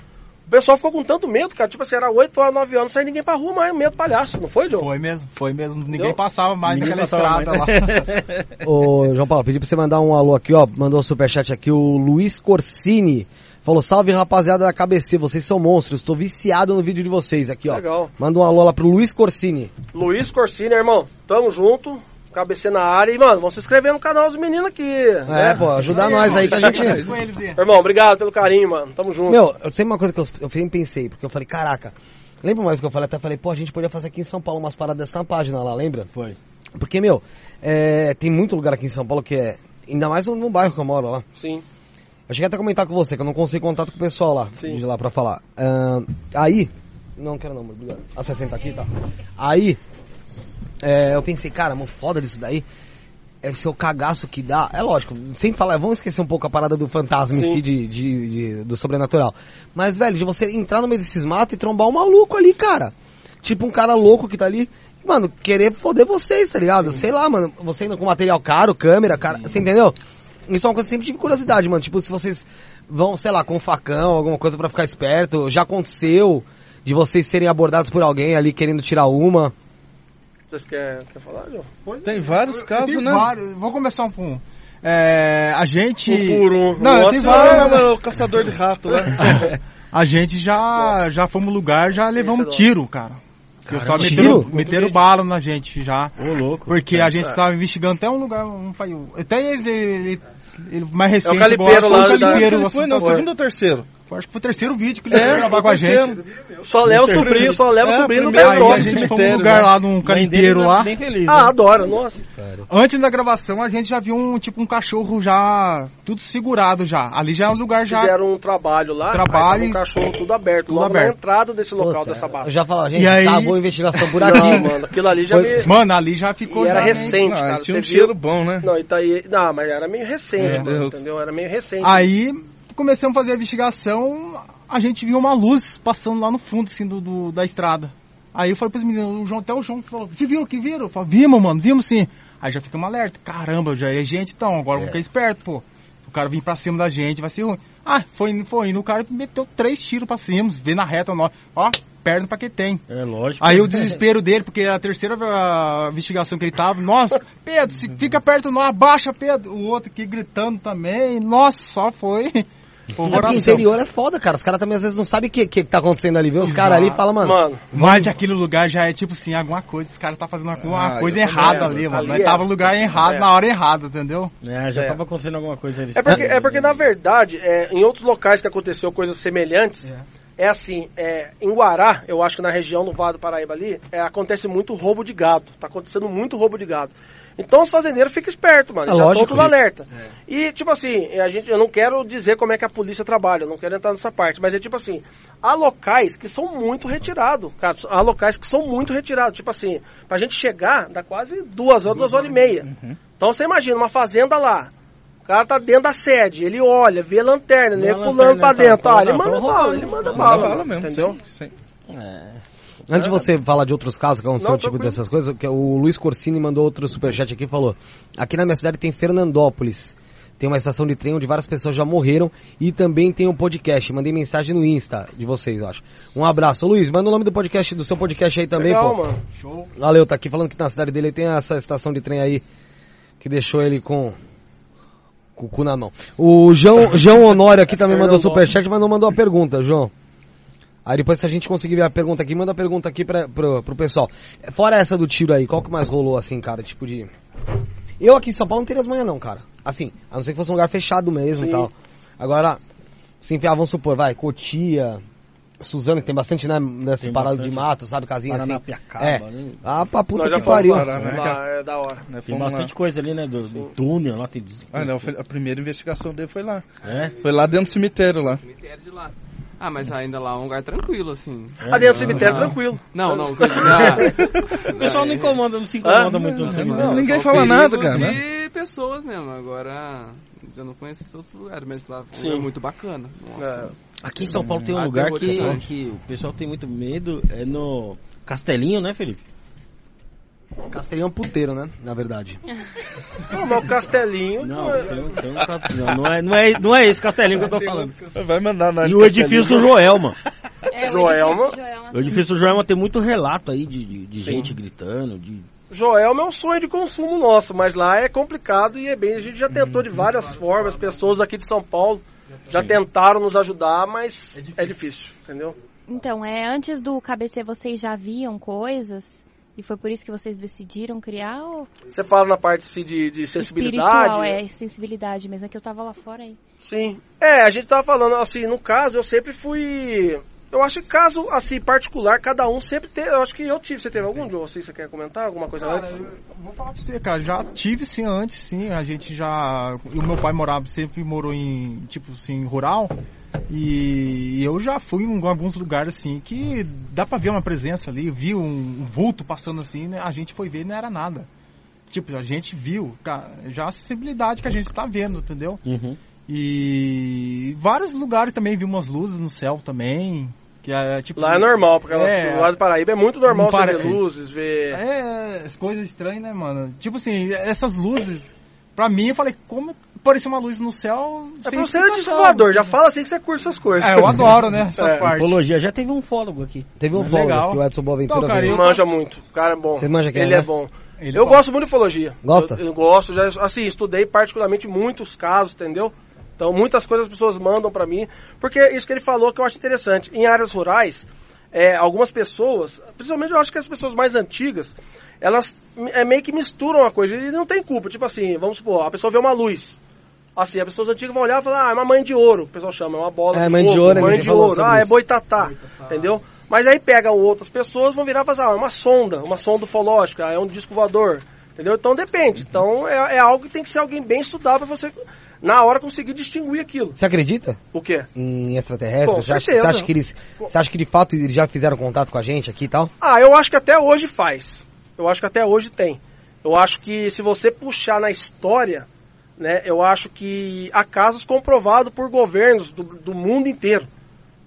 O pessoal ficou com tanto medo, cara. Tipo assim, era 8 horas, 9 horas, não saía ninguém pra rua mais, medo do palhaço, não foi, John? Foi mesmo, foi mesmo. Ninguém Entendeu? passava mais Ninguém naquela passava estrada lá. Ô, João Paulo, pedi pra você mandar um alô aqui, ó. Mandou o superchat aqui, o Luiz Corsini. Falou, salve rapaziada da KBC, vocês são monstros, tô viciado no vídeo de vocês aqui, ó. Legal. Manda um alô lá pro Luiz Corsini. Luiz Corsini, irmão, tamo junto. KBC na área. E, mano, vamos se inscrever no canal dos meninos aqui. É, né? pô, ajudar nós aí que a gente... É. Irmão, obrigado pelo carinho, mano. Tamo junto. Meu, eu sei uma coisa que eu, eu sempre pensei, porque eu falei, caraca, lembra mais que eu falei? Até falei, pô, a gente podia fazer aqui em São Paulo umas paradas dessa página lá, lembra? Foi. Porque, meu, é, tem muito lugar aqui em São Paulo que é, ainda mais no, no bairro que eu moro lá. Sim. Eu cheguei até a comentar com você, que eu não consigo contato com o pessoal lá, Sim. de lá pra falar. Ahn, aí, não quero não, obrigado. A 60 aqui, tá? Aí, é, eu pensei, cara, mano, foda disso daí. É ser o cagaço que dá. É lógico, sem falar, vamos esquecer um pouco a parada do fantasma em Sim. si, de, de- de- do sobrenatural. Mas, velho, de você entrar no meio desses matos e trombar um maluco ali, cara. Tipo um cara louco que tá ali. Mano, querer foder vocês, tá ligado? Sei lá, mano, você indo com material caro, câmera, cara, você entendeu? Isso é uma coisa que sempre tive curiosidade, mano. Tipo, se vocês vão, sei lá, com facão, alguma coisa pra ficar esperto. Já aconteceu de vocês serem abordados por alguém ali querendo tirar uma. Vocês querem quer falar, João? Tem vários Eu casos, tenho né? vários. Vou começar um por um. É, a gente. Um por um. Não, eu Nossa, Não, vários. não, caçador de rato lá. A gente já, já fomos no lugar, já levamos Esse é tiro, cara. Pessoal Caramba, meteram, meteram bala na gente já. Ô, louco. Porque a gente estava investigando até um lugar, um, até ele, ele, ele mais É recente. o calipeiro lá foi o da- calipeiro, Ele foi, não, assustador. segundo ou terceiro? Acho que foi o terceiro vídeo que ele É, gravar com a gente. Só leva o sobrinho, só leva o É, sobrinho no Aí cartório. a gente foi num cemitério, lugar né? lá, num carimpeiro tá lá. Bem feliz, Ah, né? adora, nossa. Antes da gravação, a gente já viu um tipo um cachorro já tudo segurado já. Ali já é um lugar já. Fizeram um trabalho lá, Trabalho aí um e- cachorro tudo aberto, tudo logo na aberto. entrada desse local Puta, dessa barra. Eu já falava, gente, E aí- acabou a investigação por aqui. Não, mano, aquilo ali já Foi- me... Mano, ali já ficou. E era recente, Não, cara. tinha um você cheiro viu? bom, né? Não, Itaí... Não, mas era meio recente, entendeu? Era meio recente. Aí começamos a fazer a investigação, a gente viu uma luz passando lá no fundo, assim, do, do- da estrada. Aí eu falei pros meninos, o João, até o João falou, você viu que viram? Eu falei, vimos, mano, vimos sim. Aí já ficamos alerta, caramba, já é gente então, agora vamos ficar esperto, pô. O cara vir pra cima da gente, vai ser ruim. Ah, foi indo, foi indo, o cara meteu três tiros pra cima, vê na reta, nós, ó, perna pra quem tem. É lógico. Aí o desespero dele, porque era a terceira ah, investigação que ele tava, nossa, Pedro, se fica perto nós, abaixa, Pedro. O outro aqui gritando também, nossa, só foi. É porque interior é foda, cara. Os caras também às vezes não sabem o que, que, que tá acontecendo ali. Vê os caras ali e falam, mano, Mano, Mas aquele lugar já é tipo assim, alguma coisa, os caras tá fazendo uma, uma Ah, coisa eu errada ali, mano. ali Nós é. tava no lugar errado, É. na hora errada, entendeu? É, já É. tava acontecendo alguma coisa ali. é porque, é porque na verdade, é, em outros locais que aconteceu coisas semelhantes, é, assim, é, em Guará, eu acho que na região do Vale do Paraíba ali, é, acontece muito roubo de gado. Tá acontecendo muito roubo de gado. Então os fazendeiros ficam espertos, mano. É já lógico. estão tudo alerta. E, tipo assim, a gente, eu não quero dizer como é que a polícia trabalha, eu não quero entrar nessa parte, mas é tipo assim, há locais que são muito retirados, cara, há locais que são muito retirados. Tipo assim, pra gente chegar, dá quase duas horas, duas horas e meia. Então você imagina, uma fazenda lá, o cara tá dentro da sede, ele olha, vê a lanterna, Vê né, pulando lanterna, pra tá, dentro, tá, ah, ele tá, manda tá bala, ele manda Manda bala, bala mesmo, entendeu? sim, sim. Antes de você falar de outros casos que aconteceu, Não, tipo tranquilo. dessas coisas, que o Luiz Corsini mandou outro superchat aqui e falou: Aqui na minha cidade tem Fernandópolis. Tem uma estação de trem onde várias pessoas já morreram e também tem um podcast. Mandei mensagem no Insta de vocês, eu acho. Um abraço. Ô, Luiz, manda o nome do podcast, do seu podcast aí também, Legal, pô. mano. Show. Valeu, tá aqui falando que na cidade dele tem essa estação de trem aí que deixou ele com, com o cu na mão. O João, João Honório aqui também mandou superchat, mas não mandou a pergunta, João. Aí depois se a gente conseguir ver a pergunta aqui, manda a pergunta aqui pra, pro, pro pessoal. Fora essa do tiro aí, qual que mais rolou assim, cara? Tipo de... Eu aqui em São Paulo não teria as manhas não, cara. Assim, a não ser que fosse um lugar fechado mesmo e tal. Agora, se enfiar, vamos supor, vai, Cotia, Suzano, que tem bastante, né, nessa Tem parada de mato, sabe, casinha assim. É. né? Ah, pra puta que pariu. lá, né? lá, é da hora. Né, Tem bastante lá. coisa ali, né? Do, do túnel lá, tem. Ah, não, a primeira investigação dele foi lá. É? Foi lá dentro do cemitério lá. Cemitério de lá. Ah, mas ainda lá é um lugar tranquilo, assim. Ah, dentro do cemitério, não. tranquilo. Não, não, coisa de... O pessoal não incomoda, não se incomoda Ah, muito no não, cemitério. não. Ninguém fala nada, cara, né? de pessoas mesmo. Agora, já não conheço esses outros lugares, mas lá Sim. é muito bacana. Nossa. Aqui em São Paulo tem um Ah, lugar tem que, que o pessoal tem muito medo, é no Castelinho, né, Felipe? Castelinho é um puteiro, né? Na verdade. Não, mas o Castelinho... Não, tem, tem um ca- não, não, é, não, é, não é esse Castelinho que eu tô falando. Vai mandar nós. E o edifício Joelma. É, o Joelma. O edifício Joelma tem muito relato aí de, de, de gente gritando, de... Joelma é um sonho de consumo nosso, mas lá é complicado e é bem. A gente já tentou de várias formas, pessoas aqui de São Paulo já tentaram nos ajudar, mas é difícil, entendeu? Então, é, antes do KBC vocês já viam coisas? E foi por isso que vocês decidiram criar? Ou Você fala na parte assim, de, de sensibilidade. espiritual, é, sensibilidade mesmo. É que eu tava lá fora aí. Sim. É, a gente tava falando assim, no caso, eu sempre fui. Eu acho que caso assim, particular, cada um sempre tem. Eu acho que eu tive. Você teve algum, Joe? Assim, você quer comentar alguma coisa Cara, antes? eu vou falar pra você, cara, já tive sim antes, sim, a gente já, o meu pai morava, sempre morou em, tipo assim, rural, e eu já fui em alguns lugares assim, que dá pra ver uma presença ali, vi um vulto passando assim, né, a gente foi ver e não era nada. Tipo, a gente viu, cara, já a sensibilidade que a gente tá vendo, entendeu? Uhum. E vários lugares também vi umas luzes no céu também, que é tipo... Lá é normal, porque É. lá do Paraíba é muito normal você para- ver luzes, ver. É, as coisas estranhas, né, mano? Tipo assim, essas luzes, pra mim, eu falei, como parecia uma luz no céu? É pra você é desvoador, já fala assim que você curte essas coisas. É, eu adoro, né, essas É. partes. Ufologia, já teve um fólogo aqui. Teve um Mas folga legal. que o Edson Boaventura Então, cara, veio. Ele manja muito, o cara é bom. Você manja quem é, Ele é né? bom. Ele eu fala. gosto muito de ufologia. Gosta? Eu, eu gosto, já, assim, estudei particularmente muitos casos, entendeu? Então, muitas coisas as pessoas mandam pra mim, porque isso que ele falou que eu acho interessante. Em áreas rurais, é, algumas pessoas, principalmente eu acho que as pessoas mais antigas, elas é, meio que misturam a coisa e não tem culpa. Tipo assim, vamos supor, a pessoa vê uma luz. Assim, as pessoas antigas vão olhar e falar, ah, é uma mãe de ouro, o pessoal chama, é uma bola É, de mãe de fogo, ouro, mãe de ouro, ah, é boitatá, entendeu? Mas aí pegam outras pessoas, vão virar e falar, ah, é uma sonda, uma sonda ufológica, é um disco voador, entendeu? Então depende. Então é, é algo que tem que ser alguém bem estudado para você, na hora, conseguir distinguir aquilo. Você acredita O quê? em extraterrestres? Com Você acha, certeza. você acha que eles, você acha que de fato eles já fizeram contato com a gente aqui e tal? Ah, eu acho que até hoje faz. Eu acho que até hoje tem. Eu acho que se você puxar na história, né, eu acho que há casos comprovados por governos do, do mundo inteiro.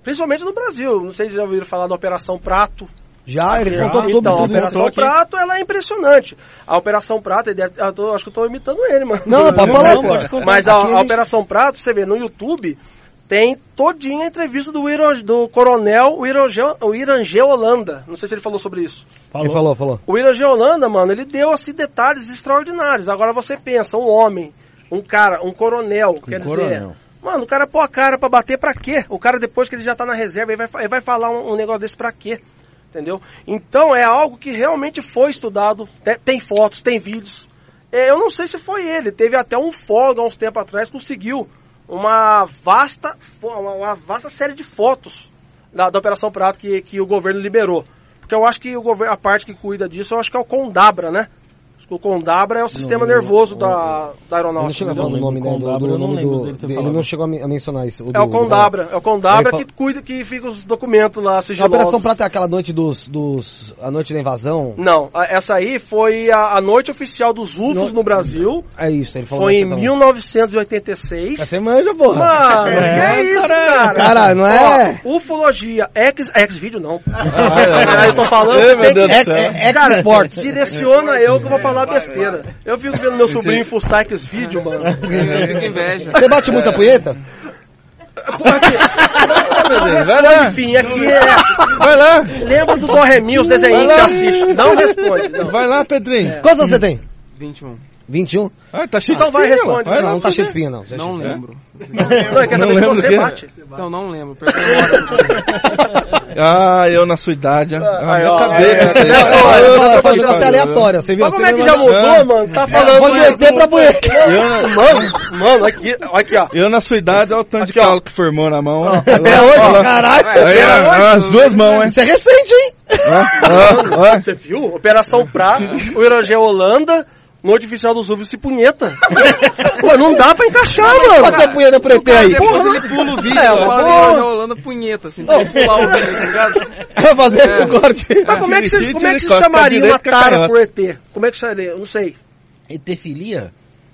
Principalmente no Brasil. Não sei se já ouviram falar da Operação Prato. Já, ele Já. contou sobre então, a tudo isso. Operação Prato, ela é impressionante. A Operação Prato, ele eu tô- acho que eu tô imitando ele, mano. Não, não, pode falar, Não, pô. pode contar. Mas a, a Operação Prato, você vê no YouTube, tem todinha a entrevista do, do coronel o Irangê- o Holanda. Não sei se ele falou sobre isso. Ele falou, falou. O Irangê Holanda, mano, ele deu assim detalhes extraordinários. Agora você pensa, um homem, um cara, um coronel, quer dizer, coronel. mano, o cara pôr a cara pra bater pra quê? O cara depois que ele já tá na reserva, ele vai, ele vai falar um, um negócio desse pra quê? Entendeu? Então é algo que realmente foi estudado, te- tem fotos, tem vídeos. É, Eu não sei se foi ele, teve até um folga há uns tempos atrás, conseguiu uma vasta, uma vasta série de fotos da, da Operação Prato que, que o governo liberou. Porque eu acho que o governo, a parte que cuida disso, eu acho que é o Condabra, né? O Condabra é o sistema nervoso da, da Ele não aeronáutica. chegou a falar o nome, né, do, Condabra, do eu não nome lembro do... dele ter Ele falado. não chegou a men- a mencionar isso. É o do- Condabra, é o Condabra que cuida, que fica os documentos lá A sigilosos. Operação Prata é aquela noite dos, dos... A noite da invasão? Não, a- essa aí foi a, a noite oficial dos UFOs No- no Brasil. É isso, ele falou. Foi em nessa também. 1986. Você manja, porra. Mano, que é isso, cara? Cara, não é? Ó, ufologia, ex, ex-vídeo não. Ah, Aí eu tô falando, vocês meu Deus do céu. É, é, Cara, direciona eu que eu vou falar besteira. Eu fico vendo meu sobrinho fuçar esse vídeo, mano. Fica inveja. Você bate muita punheta? Vai lá, Enfim, aqui é. vai lá, Lembra do Dorremi, os desenhos que você assiste? Não responde. Não. vai lá, Pedrinho. Quantos anos você tem? 21. 21? Ah, tá cheio Então de vai, espinha, responde. Vai Não, lá, não tá cheio de espinha, não. É Não espinha. lembro. Não, ele quer Não se lembro do você bate. Então não lembro. Ah, eu na sua idade. Ah, é, é, Não, só- eu eu- vou fazer eu- uma pergunta aleatória. Você viu? Mas como é que já mudou, mano? Tá falando. Do ET pra punheta. Mano, mano, aqui, olha aqui, ó. eu na sua idade, olha o tanto de calo que formou na mão. Até hoje, caralho. As duas mãos, hein? Isso é recente, hein? Você viu? Operação Prato, o Irangé Holanda, noite oficial dos UFOs se punheta. Pô, não dá pra encaixar, mano. Bota a punheta pro ET aí. Depois ele pula o vídeo, É, porra. dele rolando punheta, assim, que pular o vídeo, tá ligado? Vai fazer esse corte. Mas como é que você, como é que corta chamaria uma tara por ET? Como é que chamaria? Eu não sei. Etefilia,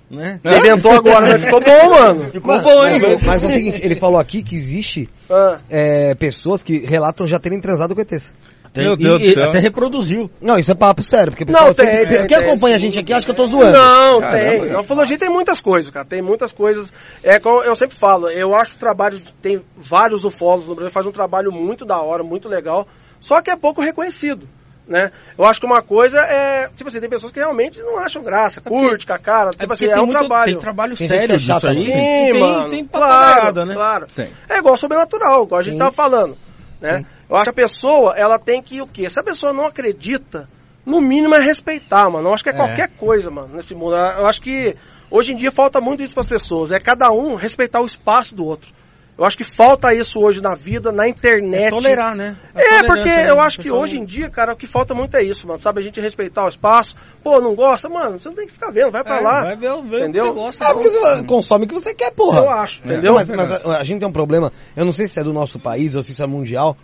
né? Você inventou agora, mas ficou bom, mano. Ficou bom, hein? Mas, mas é o seguinte, ele falou aqui que existe Ah, é, pessoas que relatam já terem transado com ETs. Tem- Meu e- Deus do e céu. Até reproduziu. Não, isso é papo sério, porque pessoal Não, tem, sempre- tem, quem tem. acompanha a gente aqui acha que eu tô zoando. Não, Caramba. tem. A ufologia tem muitas coisas, cara. Tem muitas coisas. É como eu sempre falo, eu acho que o trabalho. Tem vários ufólogos no Brasil, faz um trabalho muito da hora, muito legal. Só que é pouco reconhecido. Né? Eu acho que uma coisa é. Tipo assim, tem pessoas que realmente não acham graça, curte com a cara. Tipo assim, é tem um muito- trabalho. Tem trabalho Tem gente sério é chata, aí. sim. Sim, tem, mano. tem claro, papagaiada, né? claro. Tem. É igual sobrenatural, igual a gente Sim. tava falando. Né? Eu acho que a pessoa, ela tem que o quê? Se a pessoa não acredita, no mínimo é respeitar, mano. Eu acho que é, É. qualquer coisa, mano, nesse mundo. Eu acho que hoje em dia falta muito isso para as pessoas. É cada um respeitar o espaço do outro. Eu acho que falta isso hoje na vida, na internet. É tolerar, né? É, tolerância, porque né? eu acho que Pessoal hoje em dia, cara, o que falta muito é isso, mano. Sabe, a gente respeitar o espaço. Pô, não gosta? Mano, você não tem que ficar vendo, vai pra É, lá. Vai ver, ver Entendeu? o que você gosta. Ah, porque você consome o que você quer, porra. Eu acho, Não, entendeu? mas, mas a, a gente tem um problema, eu não sei se é do nosso país ou se isso é mundial,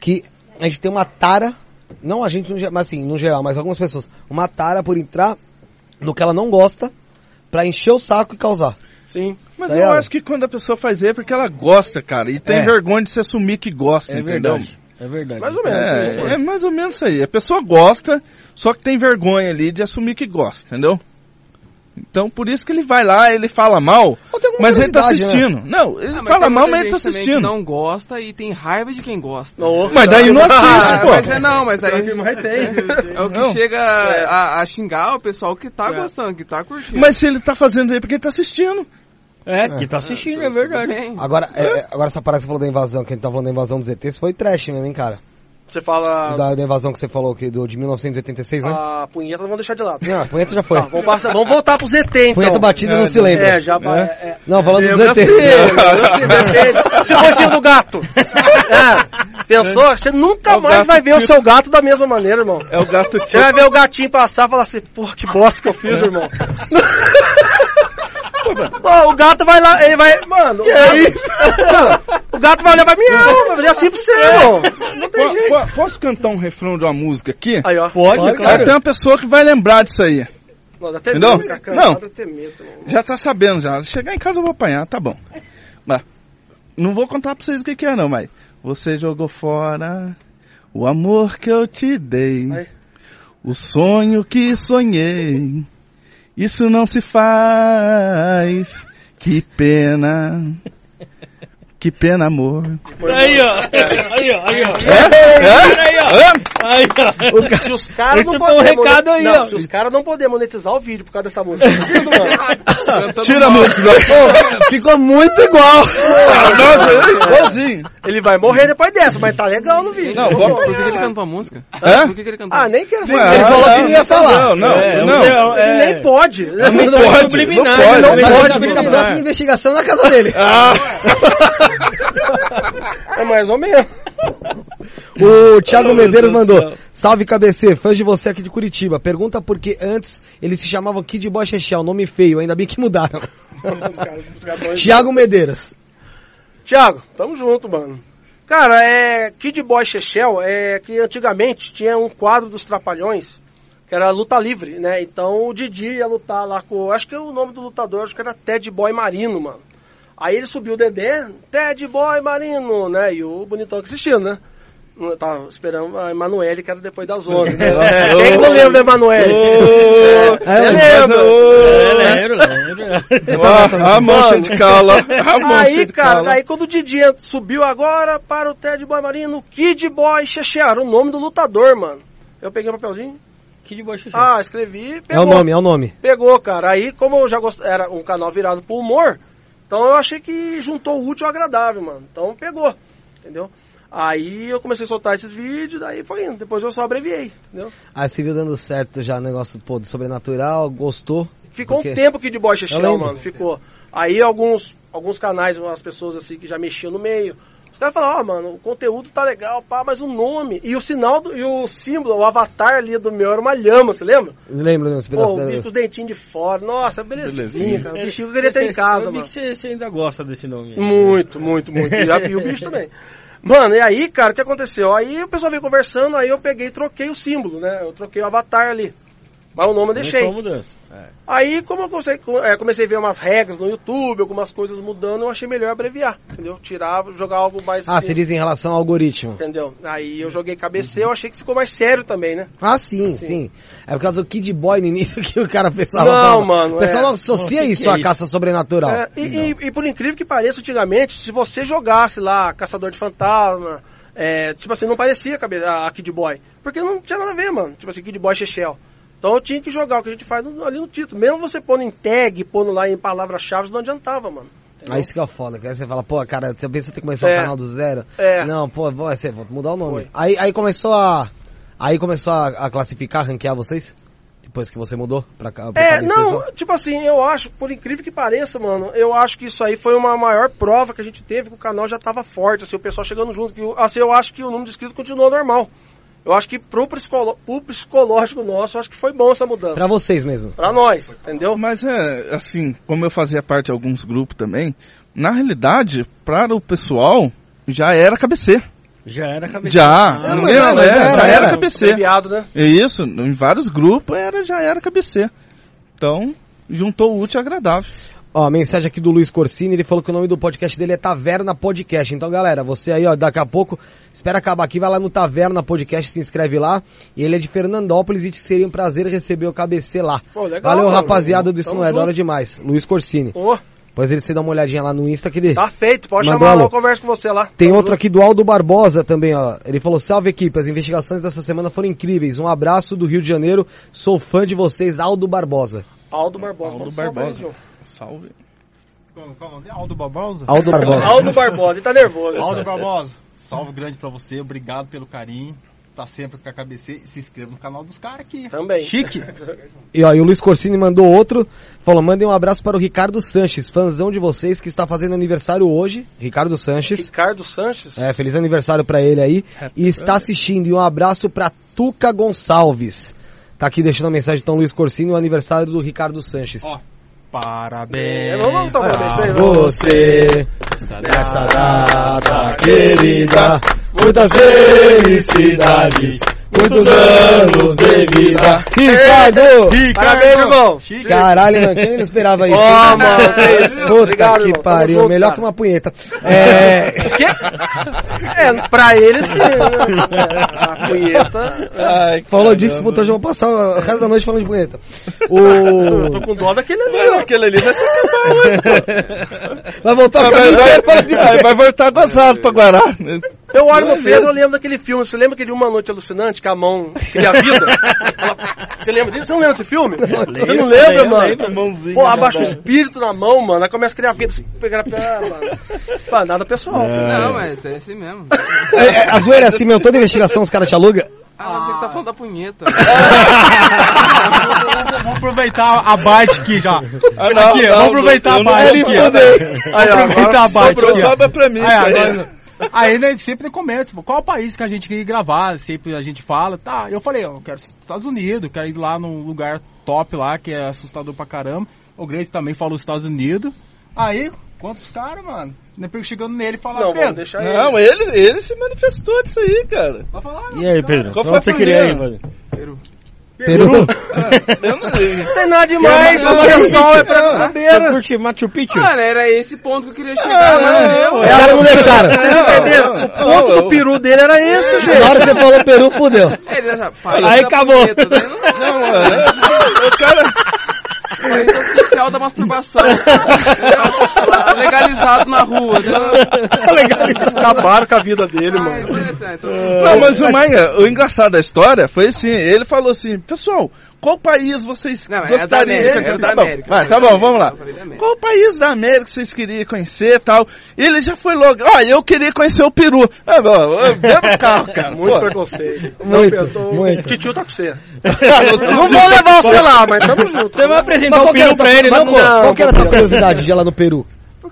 que a gente tem uma tara, não a gente, mas assim, no geral, mas algumas pessoas, uma tara por entrar no que ela não gosta pra encher o saco e causar. Sim. Mas Tá eu ligado? acho que quando a pessoa faz é porque ela gosta, cara. E tem É. vergonha de se assumir que gosta, É entendeu? verdade. É verdade. Mais ou menos. É, é mais ou menos isso aí. A pessoa gosta, só que tem vergonha ali de assumir que gosta, entendeu? Então, por isso que ele vai lá, ele fala mal, mas ele tá né? assistindo. Não, ele Ah, fala mal, mas ele tá assistindo. não gosta e tem raiva de quem gosta. Não, Mas daí não assiste, Ah, pô. mas é não, mas aí Mas tem. é o que Não. chega É. a, a xingar o pessoal que tá É. gostando, que tá curtindo. Mas se ele tá fazendo isso aí é porque ele tá assistindo. É, que tá assistindo, é verdade. Agora, é, é, agora essa parada que você falou da invasão, que a gente tá falando da invasão dos ETs, foi trash mesmo, hein, cara. Você fala Da, da invasão que você falou, que do, de 1986, né? a punheta, vamos deixar de lado. Não, a punheta já foi. Tá, vamos, passar- vamos voltar pros ZT então. punheta batida não se lembra. É, já né? é, é. Não, falando do Eu ZT. sei, sei. Se o rostinho do gato. É, pensou? Você nunca É o mais vai ver o tipo- seu gato da mesma maneira, irmão. É o gato Você vai ver o gatinho passar e falar assim, porra, que bosta que eu fiz, irmão. Pô, o gato vai lá, ele vai. Mano, o gato, isso? o gato vai olhar pra mim, não, vai fazer assim pra você, irmão. Não tem Po- jeito. po- Posso cantar um refrão de uma música aqui? Aí, ó. Pode, Pode, claro. Aí tem uma pessoa que vai lembrar disso aí. Não, dá até Entendeu? medo. Não. Até medo. Já tá sabendo já. Chegar em casa eu vou apanhar, tá bom. Mas não vou contar pra vocês o que, que é não, mas você jogou fora o amor que eu te dei. Aí. O sonho que sonhei. Isso não se faz. Que pena. Que pena, amor. Aí, ó. Aí, ó. Aí, ó. É? É? Aí, ó. Se os caras não poderem recado aí, não, ó. Se os caras não poderem monetizar o vídeo por causa dessa música, tá? Tira a música. Ficou muito igual. Nossa, igualzinho. Ele vai morrer depois dessa, mas tá legal no vídeo. Não, Por que ele cantou a música? Hã? Por que ele cantou? Ah, nem quero saber. Ele falou que não ia falar. Não, não, É, não. é, Ele é. nem pode. Não pode, subliminar, não pode. não Mas pode, eu já vi que a mano. próxima investigação é na casa dele. É mais ou menos. O Thiago Oh, Medeiros mandou. Salve KBC, fãs de você aqui de Curitiba. Pergunta por que antes eles se chamavam Kid Boy Chechel, nome feio, ainda bem que mudaram. Thiago Medeiros. Thiago, tamo junto, mano. Cara, é. Kid Boy Chechel é que antigamente tinha um quadro dos Trapalhões que era luta livre, né? Então o Didi ia lutar lá com. Acho que o nome do lutador acho que era Ted Boy Marino, mano. Aí ele subiu o Dedé, Ted Boy Marino, né? E o bonitão que assistindo, né? Eu tava esperando a Emanuele, que era depois das 11, né? É. Quem que não lembra da Emanuele? É, É? É, lembro, lembro. Ah, a mancha de cala. A Aí, de cara, cala. daí quando o Didi subiu agora para o Ted Boy Marino, Kid Boy Chechear, o nome do lutador, mano. Eu peguei o papelzinho, Kid Boy Xixi. ah, escrevi, É pegou. o nome, é o nome. Pegou, cara. Aí, como eu já gost... era um canal virado pro humor, então eu achei que juntou o útil ao agradável, mano. Então pegou, entendeu? Aí eu comecei a soltar esses vídeos, daí foi indo. Depois eu só abreviei, entendeu? Aí você viu dando certo já o negócio pô, do sobrenatural, gostou. Ficou Porque- um tempo Boy Eu Chechel, lembro. mano. Ficou. Aí alguns, alguns canais, as pessoas assim que já mexiam no meio. Os caras falaram, ó, mano, o conteúdo tá legal, pá, mas o nome e o sinal do, e o símbolo, o avatar ali do meu era uma lhama, você lembra? Lembra desse Pô, o bicho com os dentinhos de fora. Nossa, belezinha, Belezinha. cara. O bichinho que eu queria ter em casa, eu vi mano. que você, você ainda gosta desse nome. Muito, muito, muito. E e o bicho também. Mano, e aí, cara, o que aconteceu? Aí o pessoal veio conversando, aí eu peguei e troquei o símbolo, né? Eu troquei o avatar ali. Mas o nome eu deixei. Mudança. É. Aí, como eu comecei, é, comecei a ver umas regras no YouTube, algumas coisas mudando, eu achei melhor abreviar, entendeu? Tirar, jogar algo mais Ah, assim, você diz em relação ao algoritmo. entendeu? Aí eu joguei KBC, eu achei que ficou mais sério também, né? Ah, sim, sim. É por causa do Kid Boy no início que o cara pensava. Não, falava. mano, O pessoal é. não associa Nossa, isso é à isso? caça sobrenatural. É, e, e- e por incrível que pareça, antigamente, se você jogasse lá Caçador de Fantasma, é, tipo assim, não parecia a, a Kid Boy. Porque não tinha nada a ver, mano. Tipo assim, Kid Boy Chechel. Então eu tinha que jogar o que a gente faz no- ali no título. Mesmo você pondo em tag, pondo lá em palavras-chave, não adiantava, mano. Entendeu? Aí isso que é foda, que aí você fala, pô, cara, você pensa em ter que começar É. o canal do zero. É. Não, pô, vou, você, vou mudar o nome. Foi. Aí, aí começou a. Aí começou a, a classificar, ranquear vocês? Depois que você mudou pra cá? É, não, tipo assim, eu acho, por incrível que pareça, mano, eu acho que isso aí foi uma maior prova que a gente teve, que o canal já tava forte, assim, o pessoal chegando junto. Que, assim, eu acho que o número de inscritos continuou normal. Eu acho que pro, psicolo, pro psicológico nosso, eu acho que foi bom essa mudança. Pra vocês mesmo. Pra nós, entendeu? Mas é, assim, como eu fazia parte de alguns grupos também, na realidade, para o pessoal, já era KBC. Já era cabeça. Já, Ah, não era, é, é, era, já era era. KBC. Né? É isso, em vários grupos era, já era KBC. Então, juntou o útil ao agradável. Ó, mensagem aqui do Luiz Corsini, ele falou que o nome do podcast dele é Taverna Podcast. Então, galera, você aí, ó, daqui a pouco, espera acabar aqui, vai lá no Taverna Podcast, se inscreve lá. E ele é de Fernandópolis e seria um prazer receber o KBC lá. Pô, legal, Valeu, mano. rapaziada do Isso Tamo Não É, da hora junto. demais. Luiz Corsini. Pô, Depois ele se dá uma olhadinha lá no Insta que ele... tá feito, pode Mandou chamar lá, eu converso com você lá. Tem Tamo outro junto. aqui do Aldo Barbosa também, ó. Ele falou: Salve equipe, as investigações dessa semana foram incríveis. Um abraço do Rio de Janeiro. Sou fã de vocês, Aldo Barbosa. Aldo Barbosa. Aldo salve Barbosa. Salve. Qual é o nome? Aldo Barbosa? Aldo Barbosa. Aldo Barbosa, ele tá nervoso. Aldo Barbosa. salve grande pra você, obrigado pelo carinho. Tá sempre com a. E se inscreva no canal dos caras aqui. Também. Chique. E, ó, e o Luiz Corsini mandou outro. Falou, mandem um abraço para o Ricardo Sanches, fãzão de vocês que está fazendo aniversário hoje. Ricardo Sanches. Ricardo Sanches. É, feliz aniversário pra ele aí. E está assistindo. E um abraço pra Tuca Gonçalves. Tá aqui deixando a mensagem então Luiz Corsini, o aniversário do Ricardo Sanches. Ó, Parabéns. Ele. Você, nessa data querida, muitas felicidades, muitos anos de vida. Ricardo! Parabéns, irmão. Chique. Caralho, mano, quem não esperava isso? Ó, mano, que isso. Puta Obrigado, que irmão. Tamo pariu, junto, melhor cara. que uma punheta. É, É, pra ele sim. né? A punheta. Ai, falou disso, puta, hoje eu vou passar o resto da noite falando de punheta. Eu O... tô com dó daquele ali, ó. aquele ali vai ser Vai voltar o vai, caminho inteiro vai, de vai, vai voltar gozado pra Guará. Eu olho no Pedro, eu lembro daquele filme. Você lembra aquele Uma Noite Alucinante, que a mão cria vida? Você lembra disso? Você não lembra desse filme? Você não lembra, mano? mãozinha. Pô, abaixa o espírito na mão, mano. Aí começa a criar vida. Pegar a perna, mano. Pá, nada pessoal. Não, mas é assim mesmo. É, é, a zoeira é assim mesmo, toda investigação os caras te alugam. Ah, você que tá falando da punheta. Vamos aproveitar a bite aqui já. Ah, não, aqui, não, vamos aproveitar não- a bite aqui. ó, aproveitar a bite aqui. ó. sobra pra mim. Aí. agora, aí né, sempre comenta, tipo, qual país que a gente quer ir gravar, sempre a gente fala, tá, eu falei, ó, eu quero Estados Unidos, quero ir lá num lugar top lá, que é assustador pra caramba, o Grace também falou Estados Unidos, aí, quantos caras, mano, depois chegando nele e falar, Não, Pedro, deixar ele. Não, ele, ele se manifestou disso aí, cara. vai falar, E aí, Pedro? Qual foi você a queria aí, mano? Peru. Não sei. Não tem nada demais, o pessoal é pra Você bobeira. curte Machu Picchu? Mano, era esse ponto que eu queria chegar, Ah, mas não, eu... não, Os caras não deixaram. Vocês entenderam? O ponto do peru dele era esse, gente. Na hora que você falou Peru, fudeu. Ele já, país Aí acabou. punheta, daí não mano. O cara. País oficial da masturbação. Legalizado na rua. Eles acabaram com a vida dele, mano. Então, Não, mas o Maia, o engraçado da história foi assim, ele falou assim, pessoal, qual país vocês Não, é da gostariam América, de é da Tá bom, América. Vai, É tá bom, vamos lá. Qual país da América vocês queriam conhecer e tal? E ele já foi logo, ó, eu queria conhecer o Peru. Ah, bom, dentro do carro, cara. Muito pô. preconceito. Muito, Não, eu tô- muito. O titio tá com você. Não vou levar você lá, mas tamo junto. Você vai apresentar Mas o peru pra ele, não, pô? Qual que era a tua curiosidade de ir lá no Peru?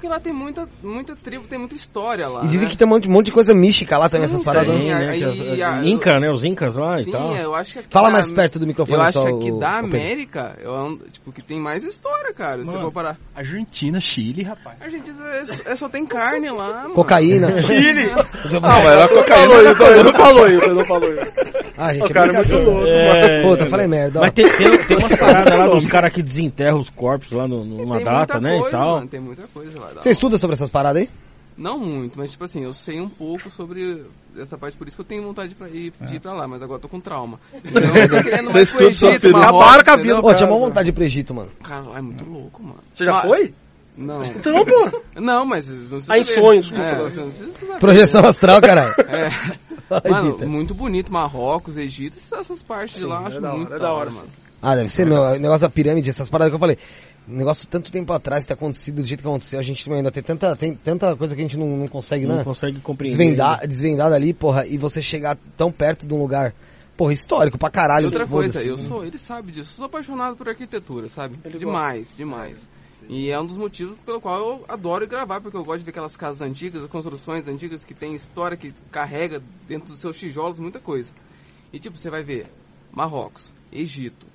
Porque lá tem muita, muita tribo, tem muita história lá. E dizem né? que tem um monte, um monte de coisa mística lá também, Sim, essas paradas. sim. Né? a- Inca, né? Os incas lá e Sim, tal. eu acho que Fala mais perto do microfone Eu acho só, que aqui o- da. América, eu ando, tipo, que tem mais história, cara. Se Mano. for parar. Argentina, Chile, rapaz. A gente é, é só tem carne lá, mano. Cocaína. Chile! Não, mas era cocaína. Falou isso, não falou isso, não falou isso. Ah, gente, O cara é muito brincadeira. louco. É, Puta, falei merda. Mas tem, tem, tem umas paradas lá dos caras que desenterram os corpos lá no- numa data, né? coisa, e tal. Mano, tem muita coisa lá. Você estuda sobre essas paradas aí? Não muito, mas tipo assim, eu sei um pouco sobre essa parte, por isso que eu tenho vontade pra ir, de ir pra lá, mas agora eu tô com trauma. Então, eu tô querendo Você mais pro estuda sobre Egito, Peru? Marrocos, Acabaram com a entendeu? vida. Ô, tinha uma vontade de ir pro Egito, mano. Cara, lá é muito louco, mano. Você já Mas- foi? Não. Então, pô. Não, mas não precisa Ah, em saber. desculpa. É, você não precisa saber. Projeção astral, caralho. É. Ai, Mano, Vitor. muito bonito, Marrocos, Egito, essas partes de lá, eu é acho da hora, muito é da hora, hora, mano. Ah, deve ser, meu. O negócio da pirâmide, essas paradas que eu falei. Um negócio tanto tempo atrás ter acontecido do jeito que aconteceu, a gente ainda tem tanta, tem tanta coisa que a gente não, não consegue, Não né? consegue compreender. Desvendar, desvendar dali, porra, e você chegar tão perto de um lugar, porra, histórico pra E caralho. outra coisa, eu sou, ele sabe disso, eu sou apaixonado por arquitetura, sabe? Ele demais, demais. E é um dos motivos pelo qual eu adoro gravar, porque eu gosto de ver aquelas casas antigas, as construções antigas que tem história, que carrega dentro dos seus tijolos muita coisa. E tipo, você vai ver Marrocos, Egito,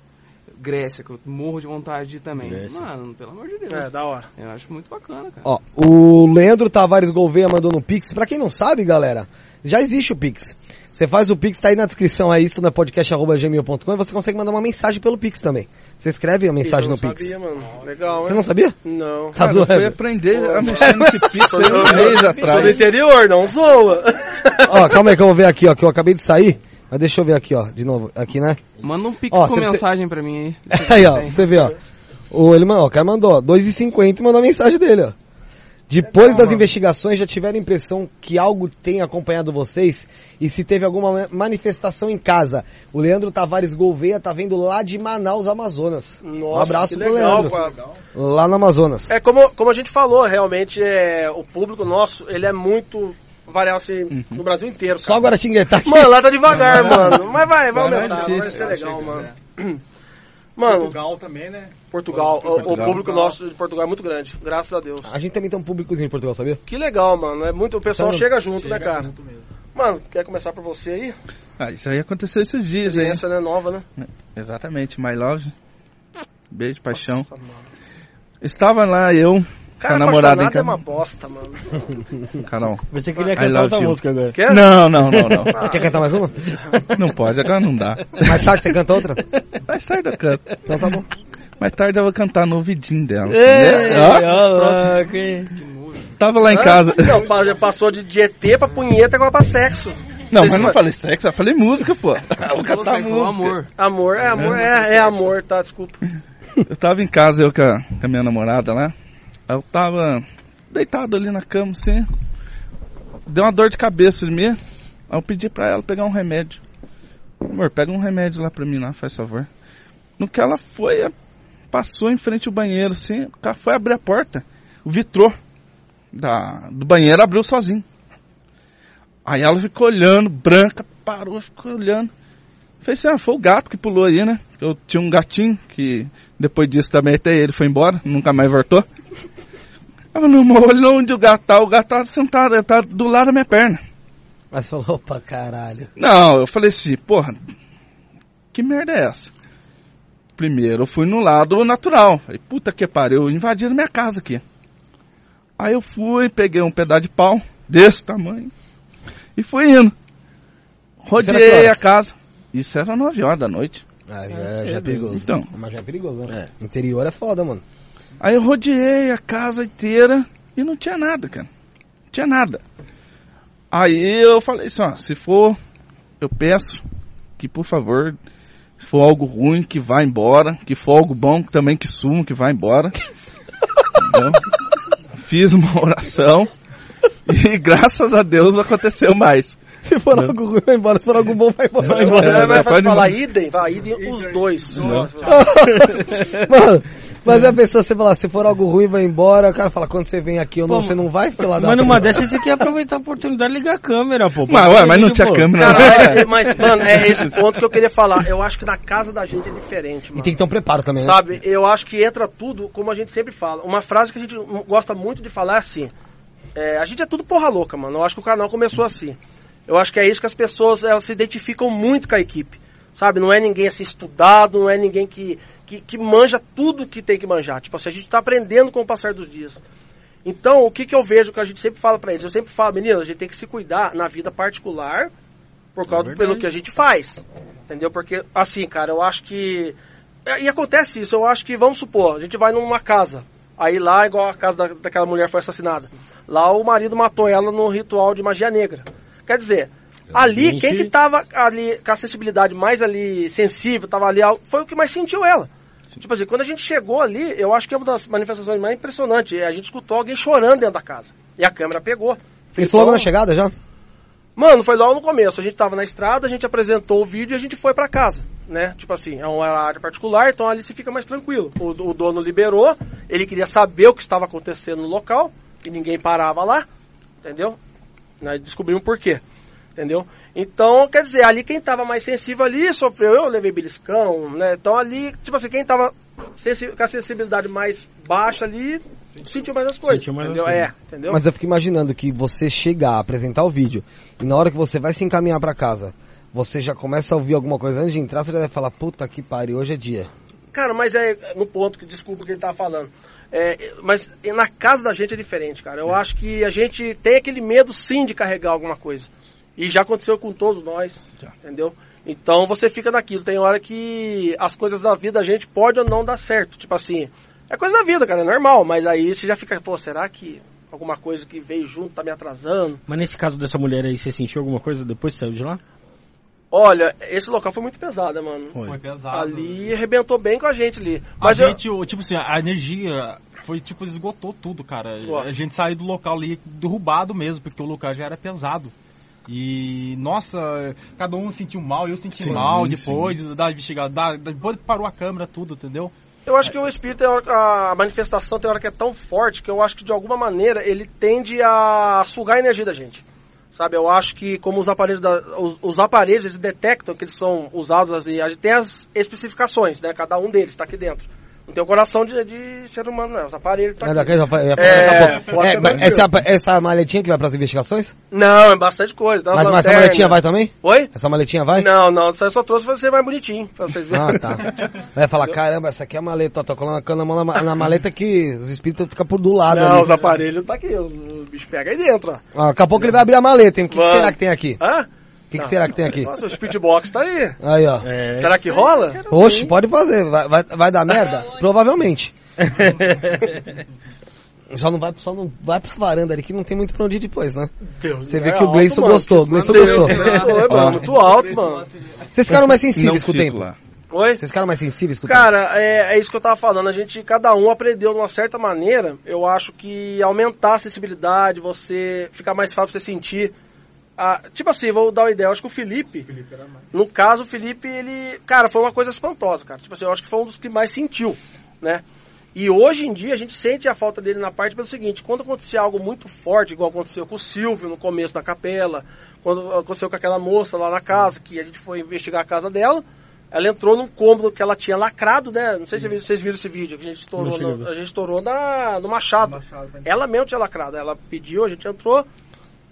Grécia, que eu morro de vontade de ir também. Grécia. Mano, pelo amor de Deus. É, da hora. Eu acho muito bacana, cara. Ó, o Leandro Tavares Gouveia mandou no Pix. Pra quem não sabe, galera, já existe o Pix. Você faz o Pix, tá aí na descrição aí, isso no podcast.gmail.com e você consegue mandar uma mensagem pelo Pix também. Você escreve a mensagem Isso eu no não Pix. sabia, mano. Legal, Você hein? não sabia? Não. Tá Cara, eu fui aprender a mexer nesse pix aí um mês Sou do atrás. interior, não zoa. ó, calma aí que eu vou ver aqui, ó, que eu acabei de sair. Mas deixa eu ver aqui, ó, de novo. Aqui, né? Manda um pix Ó, com você- você- mensagem pra mim aí. Aí, ó, você ver, ó. O, ele, mandou, ó, o cara mandou, ó, 2,50 e mandou a mensagem dele, ó. Depois das investigações, já tiveram a impressão que algo tem acompanhado vocês e se teve alguma ma- manifestação em casa. O Leandro Tavares Gouveia tá vendo lá de Manaus, Amazonas. Nossa, um abraço que pro legal, Leandro. cara. Lá no Amazonas. É como, como a gente falou, realmente é, o público nosso, ele é muito variar assim no Brasil inteiro. Só Cara. Guaratinguetá aqui. Mano, lá tá devagar, mano. Mas vai, vai é aumentar, vai ser legal, mano. né? Mano, Portugal também, né? Portugal, o- o, Portugal. público nosso de Portugal é muito grande, graças a Deus. A gente também tem um públicozinho em Portugal, sabia? Que legal, mano. É muito, o pessoal chega junto, né, Chega cara? junto mesmo. Mano, quer começar por você aí? Ah, isso aí aconteceu esses dias aí. Essa né, nova, né? Exatamente, My Love. Beijo, paixão. Nossa, mano. Estava lá eu, Cara, com a namorada apaixonado é casa. uma bosta, mano. Carol. Você queria cantar outra you. música agora. Quer? Não, não, não, não. Quer cantar mais uma? Não pode, agora não dá. Mais tarde você canta outra? Mais tarde eu canto. Então tá bom. Mais tarde eu vou cantar no ouvidinho dela. Ei, Ó, louco, hein? tava lá em Hã? casa. Não, já passou de, ET pra punheta agora pra sexo. Não, Vocês mas não fa- falei sexo, eu falei música, pô. Eu vou cantar falou música. amor. Amor, é amor, é, é amor, tá? Desculpa. Eu tava em casa, eu com a, com a minha namorada lá. Eu tava deitado ali na cama, assim. Deu uma dor de cabeça em mim. Aí eu pedi pra ela pegar um remédio. Amor, pega um remédio lá pra mim lá, faz favor. No que ela foi, passou em frente ao banheiro, assim. O cara foi abrir a porta. O vitrô da, do banheiro abriu sozinho. Aí ela ficou olhando, branca, parou, ficou olhando. Fez assim, ah, foi o gato que pulou aí, né? Eu tinha um gatinho que depois disso também até ele foi embora, nunca mais voltou. Ela não, olhou onde o gato tá, o gato tá sentado, ele tá do lado da minha perna. Mas falou, opa, caralho. Não, eu falei assim, porra, que merda é essa? Primeiro eu fui no lado natural. Falei, puta que pariu, invadiram minha casa aqui. Aí eu fui, peguei um pedaço de pau, desse tamanho, e fui indo. Rodeei a casa. Isso era 9 horas da noite. Ah, já, já é perigoso. Então. Mas já é perigoso, né? Interior é foda, mano. Aí eu rodeei a casa inteira e não tinha nada, cara. Não tinha nada. Aí eu falei assim, ó, se for, eu peço que por favor, se for algo ruim, que vá embora. Que for algo bom, também que suma, que vá embora. Entendeu? Fiz uma oração e graças a Deus aconteceu mais. Se for algo ruim, vai embora. Se for algo bom, vai embora. Vai É, embora. vai pode falar ir. idem, vai, idem os dois. Mano, mas a pessoa, você fala, se for algo ruim, vai embora. O cara fala, quando você vem aqui, eu não, Pô, você não vai ficar lá Mas numa dessas você tem que aproveitar a oportunidade de ligar a câmera, pô. Mas, ué, mas não tinha Pô, câmera. Caralho, é, mas, mano, é esse ponto que eu queria falar. Eu acho que na casa da gente é diferente, E mano. tem que ter um preparo também, né? Sabe, eu acho que entra tudo, como a gente sempre fala. Uma frase que a gente gosta muito de falar é assim: é, a gente é tudo porra louca, mano. Eu acho que o canal começou assim. Eu acho que é isso que as pessoas elas se identificam muito com a equipe. Sabe, não é ninguém assim estudado, não é ninguém que, que, que manja tudo que tem que manjar. Tipo assim, a gente tá aprendendo com o passar dos dias. Então, o que, que eu vejo que a gente sempre fala pra eles? Eu sempre falo, meninas, a gente tem que se cuidar na vida particular por causa do pelo que a gente faz. Entendeu? Porque, assim, cara, eu acho que. é, E acontece isso, eu acho que, vamos supor, a gente vai numa casa. Aí lá, igual a casa da, daquela mulher foi assassinada. Lá o marido matou ela no ritual de magia negra. Quer dizer, ali, quem que tava ali com a sensibilidade mais ali sensível, tava ali, foi o que mais sentiu ela. Tipo assim, quando a gente chegou ali, eu acho que é uma das manifestações mais impressionantes. é A gente escutou alguém chorando dentro da casa. E a câmera pegou. Isso logo Então, na chegada já? Mano, foi logo no começo. A gente tava na estrada, a gente apresentou o vídeo e a gente foi pra casa, né? Tipo assim, é uma área particular, então ali se fica mais tranquilo. O, o dono liberou, ele queria saber o que estava acontecendo no local, e ninguém parava lá, entendeu? Nós descobrimos por quê, entendeu? Então, quer dizer, ali quem tava mais sensível ali sofreu, eu levei beliscão, né? Então ali, tipo assim, quem tava sensi- com a sensibilidade mais baixa ali, sentiu mais as coisas, Sentiu mais as entendeu? coisas. É, entendeu? Mas eu fico imaginando que você chegar, apresentar o vídeo, e na hora que você vai se encaminhar pra casa, você já começa a ouvir alguma coisa antes de entrar, você já vai falar, puta que pariu, hoje é dia. Cara, mas é no ponto que desculpa que ele tá falando. É, mas na casa da gente é diferente, cara. Eu acho que a gente tem aquele medo sim de carregar alguma coisa. E já aconteceu com todos nós, entendeu? Então você fica naquilo. Tem hora que as coisas da vida a gente pode ou não dar certo. Tipo assim, é coisa da vida, cara, é normal. Mas aí você já fica, pô, será que alguma coisa que veio junto tá me atrasando? Mas nesse caso dessa mulher aí, você sentiu alguma coisa depois que saiu de lá? Olha, esse local foi muito pesado, né, mano? Foi pesado. Ali arrebentou bem com a gente ali. A Mas eu, gente, o- tipo assim, a energia foi, tipo, esgotou tudo, cara. A gente saiu do local ali derrubado mesmo, porque o local já era pesado. E, nossa, cada um sentiu mal, eu senti Sim, mal sim. depois da investigada, da- depois que parou a câmera, tudo, entendeu? Eu acho que o espírito, tem hora- a manifestação tem hora que é tão forte que eu acho que de alguma maneira ele tende a sugar a energia da gente. Sabe, eu acho que como os aparelhos, da- os, os aparelhos eles detectam que eles são usados, assim, a gente tem as especificações, né? Cada um deles está aqui dentro. Não tem o coração de, de ser humano, não. Os aparelhos estão É aqui. daquele, eu ia falar É, pode É, ser mas essa, essa maletinha que vai pras investigações? Não, é bastante coisa. Tá Mas, As mas essa maletinha vai também? Oi? Essa maletinha vai? Não, não, eu só trouxe pra ser mais bonitinho, pra vocês verem. Ah, tá. Vai falar, caramba, essa aqui é a maleta, ó, tô colocando a mão na, na maleta que os espíritos ficam por do lado Não, ali. os aparelhos tá aqui, o, bicho pega aí dentro, ó. Ó, daqui a pouco ele vai abrir a maleta, hein? O que, que será que tem aqui? Hã? O que, que será que tem aqui? Nossa, o speedbox tá aí. Aí, ó. É, Será que rola? Oxe, pode fazer. Vai, vai, vai dar merda? Provavelmente. Só não vai, só não vai pra varanda ali que não tem muito pra onde ir depois, né? Deus, Você vê é que o Gleison gostou, o Gleison gostou. Mano, muito alto, mano. Vocês ficaram mais sensíveis com o tempo? lá. Oi? Vocês ficaram mais sensíveis com o tempo? Cara, é, é isso que eu tava falando. A gente, cada um aprendeu de uma certa maneira. Eu acho que aumentar a sensibilidade, você ficar mais fácil você sentir. A- tipo assim, vou dar uma ideia. Eu acho que o Felipe, no caso, o Felipe, ele. Cara, foi uma coisa espantosa, cara. Tipo assim, eu acho que foi um dos que mais sentiu, né? E hoje em dia a gente sente a falta dele na parte pelo seguinte: quando acontecia algo muito forte, igual aconteceu com o Silvio no começo da capela, quando aconteceu com aquela moça lá na casa, que a gente foi investigar a casa dela, ela entrou num cômodo que ela tinha lacrado, né? Não sei se vocês viram esse vídeo que a gente estourou, no, a gente estourou na, no Machado. Ela mesmo tinha lacrado, ela pediu, a gente entrou,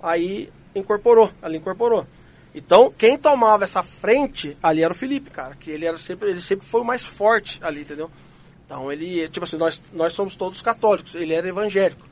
aí incorporou, ela incorporou. Então, quem tomava essa frente ali era o Felipe, cara, que ele era sempre, ele sempre foi o mais forte ali, entendeu? Então ele, tipo assim, nós, nós somos todos católicos, ele era evangélico.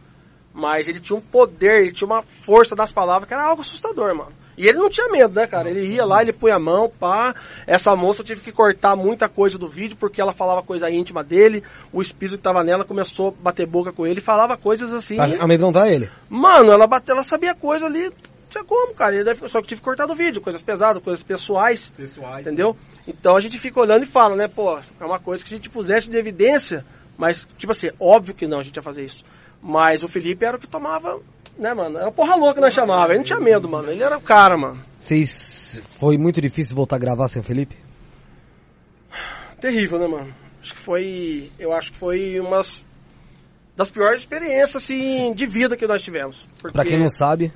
Mas ele tinha um poder, ele tinha uma força das palavras que era algo assustador, mano. E ele não tinha medo, né, cara? Ele ia lá, ele põe a mão, pá. Essa moça eu tive que cortar muita coisa do vídeo porque ela falava coisa íntima dele. O espírito que tava nela começou a bater boca com ele e falava coisas assim. Pra amedrontar ele. Mano, ela bateu, ela sabia coisa ali, tinha como, cara. Ele deve- Só que tive que cortar do vídeo, coisas pesadas, coisas pessoais. Pessoais. Entendeu? Então a gente fica olhando e fala, né, pô, é uma coisa que a gente pusesse de evidência, mas, tipo assim, óbvio que não a gente ia fazer isso. Mas o Felipe era o que tomava, né, mano? Era o porra louca que nós chamava. Ele não tinha medo, mano. Ele era o cara, mano. Vocês. Foi muito difícil voltar a gravar sem o Felipe? Terrível, né, mano? Acho que foi. Eu acho que foi uma das piores experiências, assim, de vida que nós tivemos. Porque... Pra quem não sabe,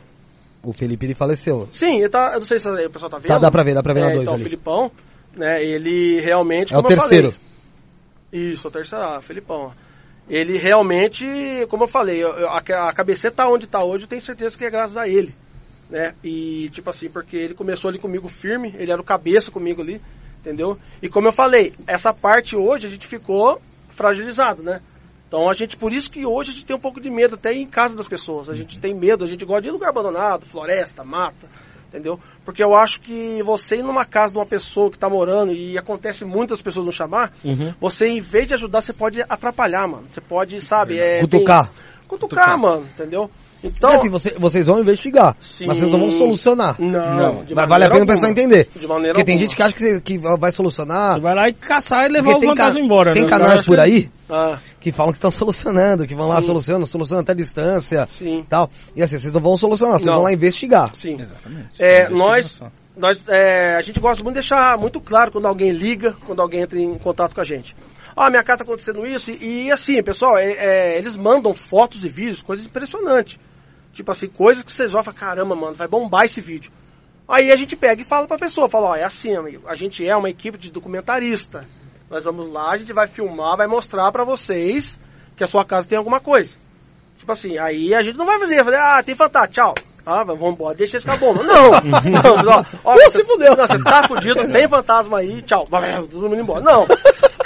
o Felipe ele faleceu. Sim, ele tá, eu não sei se o pessoal tá vendo. Tá, dá pra ver, dá pra ver na É, dois então, ali. o Filipão, né, ele realmente, É o terceiro. falei... Isso, o terceiro, ah, Filipão. Ele realmente, como eu falei, a, a cabeceta tá onde tá hoje, eu tenho certeza que é graças a ele. Né? E tipo assim, porque ele começou ali comigo firme, ele era o cabeça comigo ali, entendeu? E como eu falei, essa parte hoje a gente ficou fragilizado, né? Então a gente, por isso que hoje a gente tem um pouco de medo até em casa das pessoas. A gente tem medo, a gente gosta de ir em lugar abandonado, floresta, mata, entendeu? Porque eu acho que você ir numa casa de uma pessoa que está morando e acontece muitas pessoas não chamar, Uhum. você em vez de ajudar, você pode atrapalhar, mano. Você pode, sabe, é, Cutucar. tem- cutucar, mano, entendeu? Então, assim, você- vocês vão investigar, Sim. mas vocês não vão solucionar. Não, de Mas vale a pena o pessoal entender. De maneira Porque tem alguma. gente que acha que, que vai solucionar. Você vai lá e caçar e levar Porque o tem, fantasma embora. tem né? canais por aí Ah, que falam que estão solucionando, que vão lá Sim. solucionando, solucionando até a distância sim, tal. E assim, vocês não vão solucionar, vocês Não. vão lá investigar. sim. Exatamente. É, nós, nós é, a gente gosta muito de deixar muito claro quando alguém liga, quando alguém entra em contato com a gente. Ah, minha casa tá acontecendo isso. E, e assim, pessoal, é, é, eles mandam fotos e vídeos, coisas impressionantes. Tipo assim, coisas que vocês vão falar, caramba, mano, vai bombar esse vídeo. Aí a gente pega e fala pra pessoa, fala, ó, é assim, amigo, a gente é uma equipe de documentarista. Nós vamos lá, a gente vai filmar, vai mostrar pra vocês que a sua casa tem alguma coisa. Tipo assim, aí a gente não vai fazer, fazer ah, tem fantasma, tchau. Ah, vamos embora, deixa esse acabou. Não, não, ó, ó, Não, você, se fudeu. Não, você tá fudido, tem fantasma aí, tchau. Todo mundo embora. Não,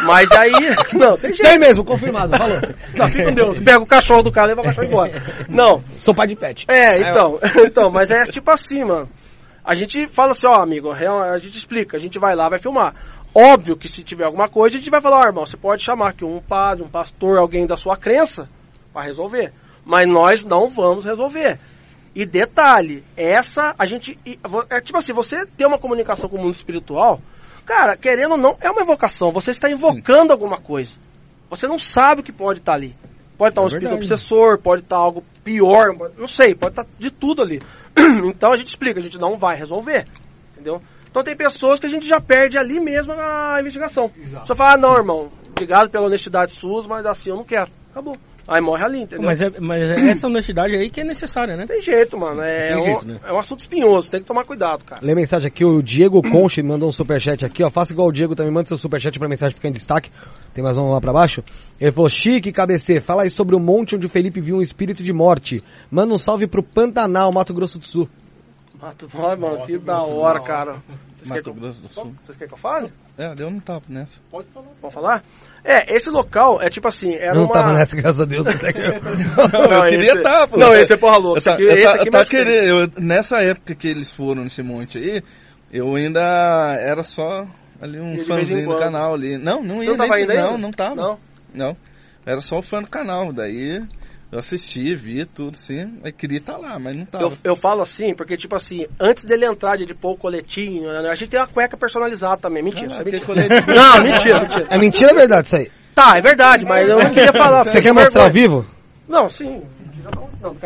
mas aí, não, tem jeito. Tem mesmo, confirmado, falou. Não, fica com Deus. Pega o cachorro do cara e leva o cachorro embora. Não, Sou pai de pet. é, então, então, mas é tipo assim, mano. A gente fala assim, ó, amigo, real- a gente explica, a gente vai lá, vai filmar. Óbvio que se tiver alguma coisa, a gente vai falar, ó, irmão, você pode chamar aqui um padre, um pastor, alguém da sua crença, para resolver. Mas nós não vamos resolver. E detalhe, essa, a gente, é tipo assim, você ter uma comunicação com o mundo espiritual, cara, querendo ou não, é uma invocação, você está invocando alguma coisa. Você não sabe o que pode estar ali. Pode estar um espírito obsessor, pode estar algo pior, não sei, pode estar de tudo ali. Então a gente explica, a gente não vai resolver, entendeu? Então tem pessoas que a gente já perde ali mesmo na investigação. Só fala, ah, não, irmão, obrigado pela honestidade sua, mas assim eu não quero. Acabou. Aí morre ali, entendeu? Mas, é, mas é essa honestidade aí que é necessária, né? Tem jeito, mano. É, Tem um, jeito, né? é um assunto espinhoso, tem que tomar cuidado, cara. Lê mensagem aqui, o Diego Conche mandou um superchat aqui, ó. Faça igual o Diego também, manda seu superchat pra mensagem ficar em destaque. Tem mais um lá pra baixo. Ele falou, Chique KBC, fala aí sobre o monte onde o Felipe viu um espírito de morte. Manda um salve pro Pantanal, Mato Grosso do Sul. Mato, ai, mano, que da hora, cara. Vocês querem, Mato que Grosso do eu, Sul. vocês querem que eu fale? É, eu não tava nessa. Pode falar. É, esse local é tipo assim, era Eu não uma... tava nessa, graças a Deus. até que eu- Não, eu queria esse- estar, pô. Não, esse é porra louca. Eu, Esse tá, aqui, eu, esse tá, aqui eu tava mais querendo, eu- nessa época que eles foram nesse monte aí, eu ainda era só ali um fãzinho do canal ali. Não, não Você ia não tava nem- indo ainda? Não, não tava. Não? Não. Era só o fã do canal. Daí eu assisti, vi tudo, sim. Eu queria estar lá, mas não tava. Eu, eu falo assim, porque tipo assim, antes dele entrar, de ele pôr o coletinho, né, a gente tem uma cueca personalizada também. Mentira, Ah, isso é mentira. colete- Não, mentira, mentira. É mentira ou é verdade isso aí? Tá, é verdade, mas eu não queria falar. Você fiquei quer mostrar ao vivo? Não, sim. Não, não.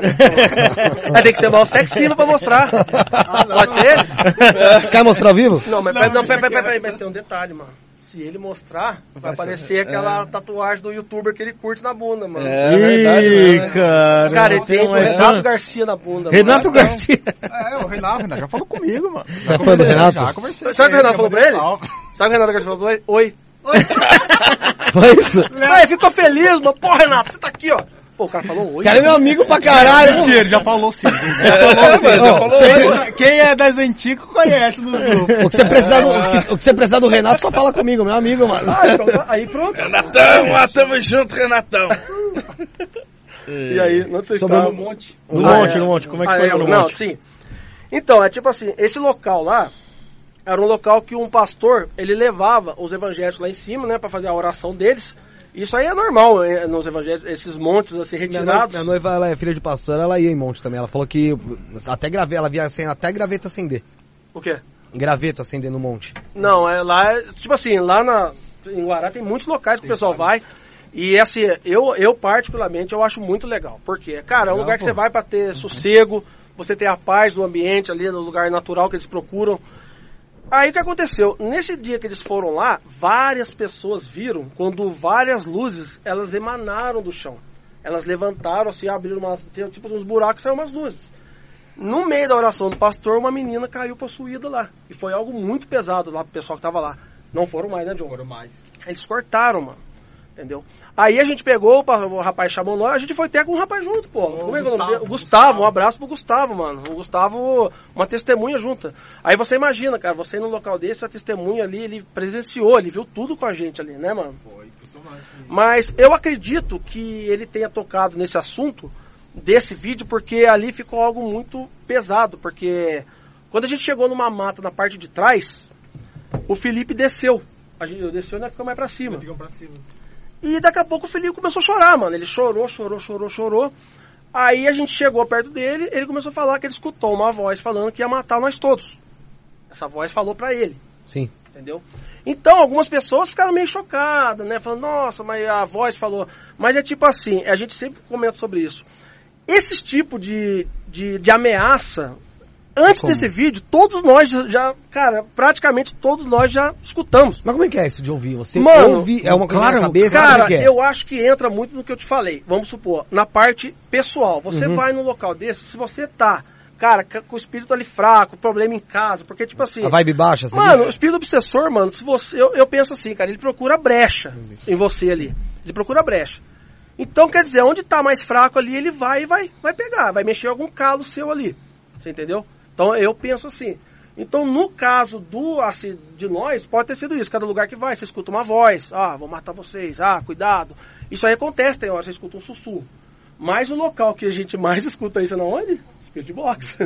Aí tem que ser mal sexy pra mostrar. Pode ser? Quer mostrar ao vivo? Não, mas pera, não, pera, pera, pera, pera, tem um detalhe, mano. Se ele mostrar, vai Vai ser- aparecer aquela é. tatuagem do youtuber que ele curte na bunda, mano. É verdade, Ih, né? cara. Cara, ele tem um- o Renato Garcia na bunda. Renato mano. Garcia. É, o Renato, Renato já falou comigo, mano. É fã do Renato? Já conversei. Sabe o que o Renato falou pra ele? Sabe o que o Renato Garcia falou pra ele? Oi. Foi isso? Aí ficou feliz, mano. Pô, Renato, você tá aqui, ó. Pô, o cara falou oi. O cara é meu amigo pra caralho. Mentira, ele já falou sim. É, já Ó, falou você- hoje. Quem é das antigas conhece grupos. O que você precisar do, o que, o que você precisar do Renato, só fala comigo, meu amigo, mano. Ah, então tá- aí pronto. Renatão, ah, tamo junto, Renatão. E aí, onde vocês Sobre estavam? no monte. No Ah, monte, é. no monte. Como é que Ah, foi é, no Não, monte? sim. Então, é tipo assim, esse local lá era um local que um pastor, ele levava os evangélicos lá em cima, né, pra fazer a oração deles. Isso aí é normal é, nos evangelhos, esses montes assim Minha noiva, retirados. minha noiva, ela é filha de pastor, ela ia em monte também. Ela falou que até graveta, ela via assim, até graveta acender. O quê? Graveto acender no monte. Não, é lá, tipo assim, lá na, em Guará tem muitos locais que o pessoal vai. E assim, eu, eu particularmente eu acho muito legal. Porque, cara, é um Legal, lugar que pô. você vai pra ter sossego, você ter a paz do ambiente ali, no lugar natural que eles procuram. Aí o que aconteceu? Nesse dia que eles foram lá, várias pessoas viram quando várias luzes elas emanaram do chão. Elas levantaram assim, abriram umas, tinha, tipo uns buracos e saíram umas luzes. No meio da oração do pastor, uma menina caiu possuída lá. E foi algo muito pesado lá pro pessoal que tava lá. Não foram mais, né, John? Foram mais. Eles cortaram, mano. Entendeu? Aí a gente pegou, o rapaz chamou nós, a gente foi até com o rapaz junto, pô. Como é que é o nome dele? O Gustavo, um abraço pro Gustavo, mano. O Gustavo, uma testemunha junta. Aí você imagina, cara, você ir num local desse, a testemunha ali, ele presenciou, ele viu tudo com a gente ali, né, mano? Mas eu acredito que ele tenha tocado nesse assunto desse vídeo, porque ali ficou algo muito pesado, porque quando a gente chegou numa mata na parte de trás, o Felipe desceu. A gente desceu e nós ficamos mais pra cima. E daqui a pouco o Felipe começou a chorar, mano. Ele chorou, chorou, chorou, chorou. Aí a gente chegou perto dele, ele começou a falar que ele escutou uma voz falando que ia matar nós todos. Essa voz falou pra ele Sim. entendeu? Então, algumas pessoas ficaram meio chocadas, né? Falando, nossa, mas a voz falou. Mas é tipo assim, a gente sempre comenta sobre isso. Esses tipos de, de, de ameaça, antes Como? desse vídeo, todos nós já- cara, praticamente todos nós já escutamos. Mas como é que é isso de ouvir? Você Mano, ouve, é uma coisa claro, na cabeça, Cara, é que é? eu acho que entra muito no que eu te falei. Vamos supor, na parte pessoal. Você Uhum. vai num local desse, se você tá, cara, ca- com o espírito ali fraco, problema em casa, porque tipo assim. A vibe baixa, você Mano, o espírito obsessor, mano, se você. Eu, eu penso assim, cara, ele procura brecha em você ali. Ele procura brecha. Então, quer dizer, onde tá mais fraco ali, ele vai e vai, vai pegar, vai mexer algum calo seu ali. Você entendeu? Então eu penso assim. Então, no caso do assim, de nós, pode ter sido isso. Cada lugar que vai, você escuta uma voz, ah, vou matar vocês, ah, cuidado. Isso aí acontece, tem hora você escuta um sussurro. Mas o local que a gente mais escuta isso é na onde? Spirit Box.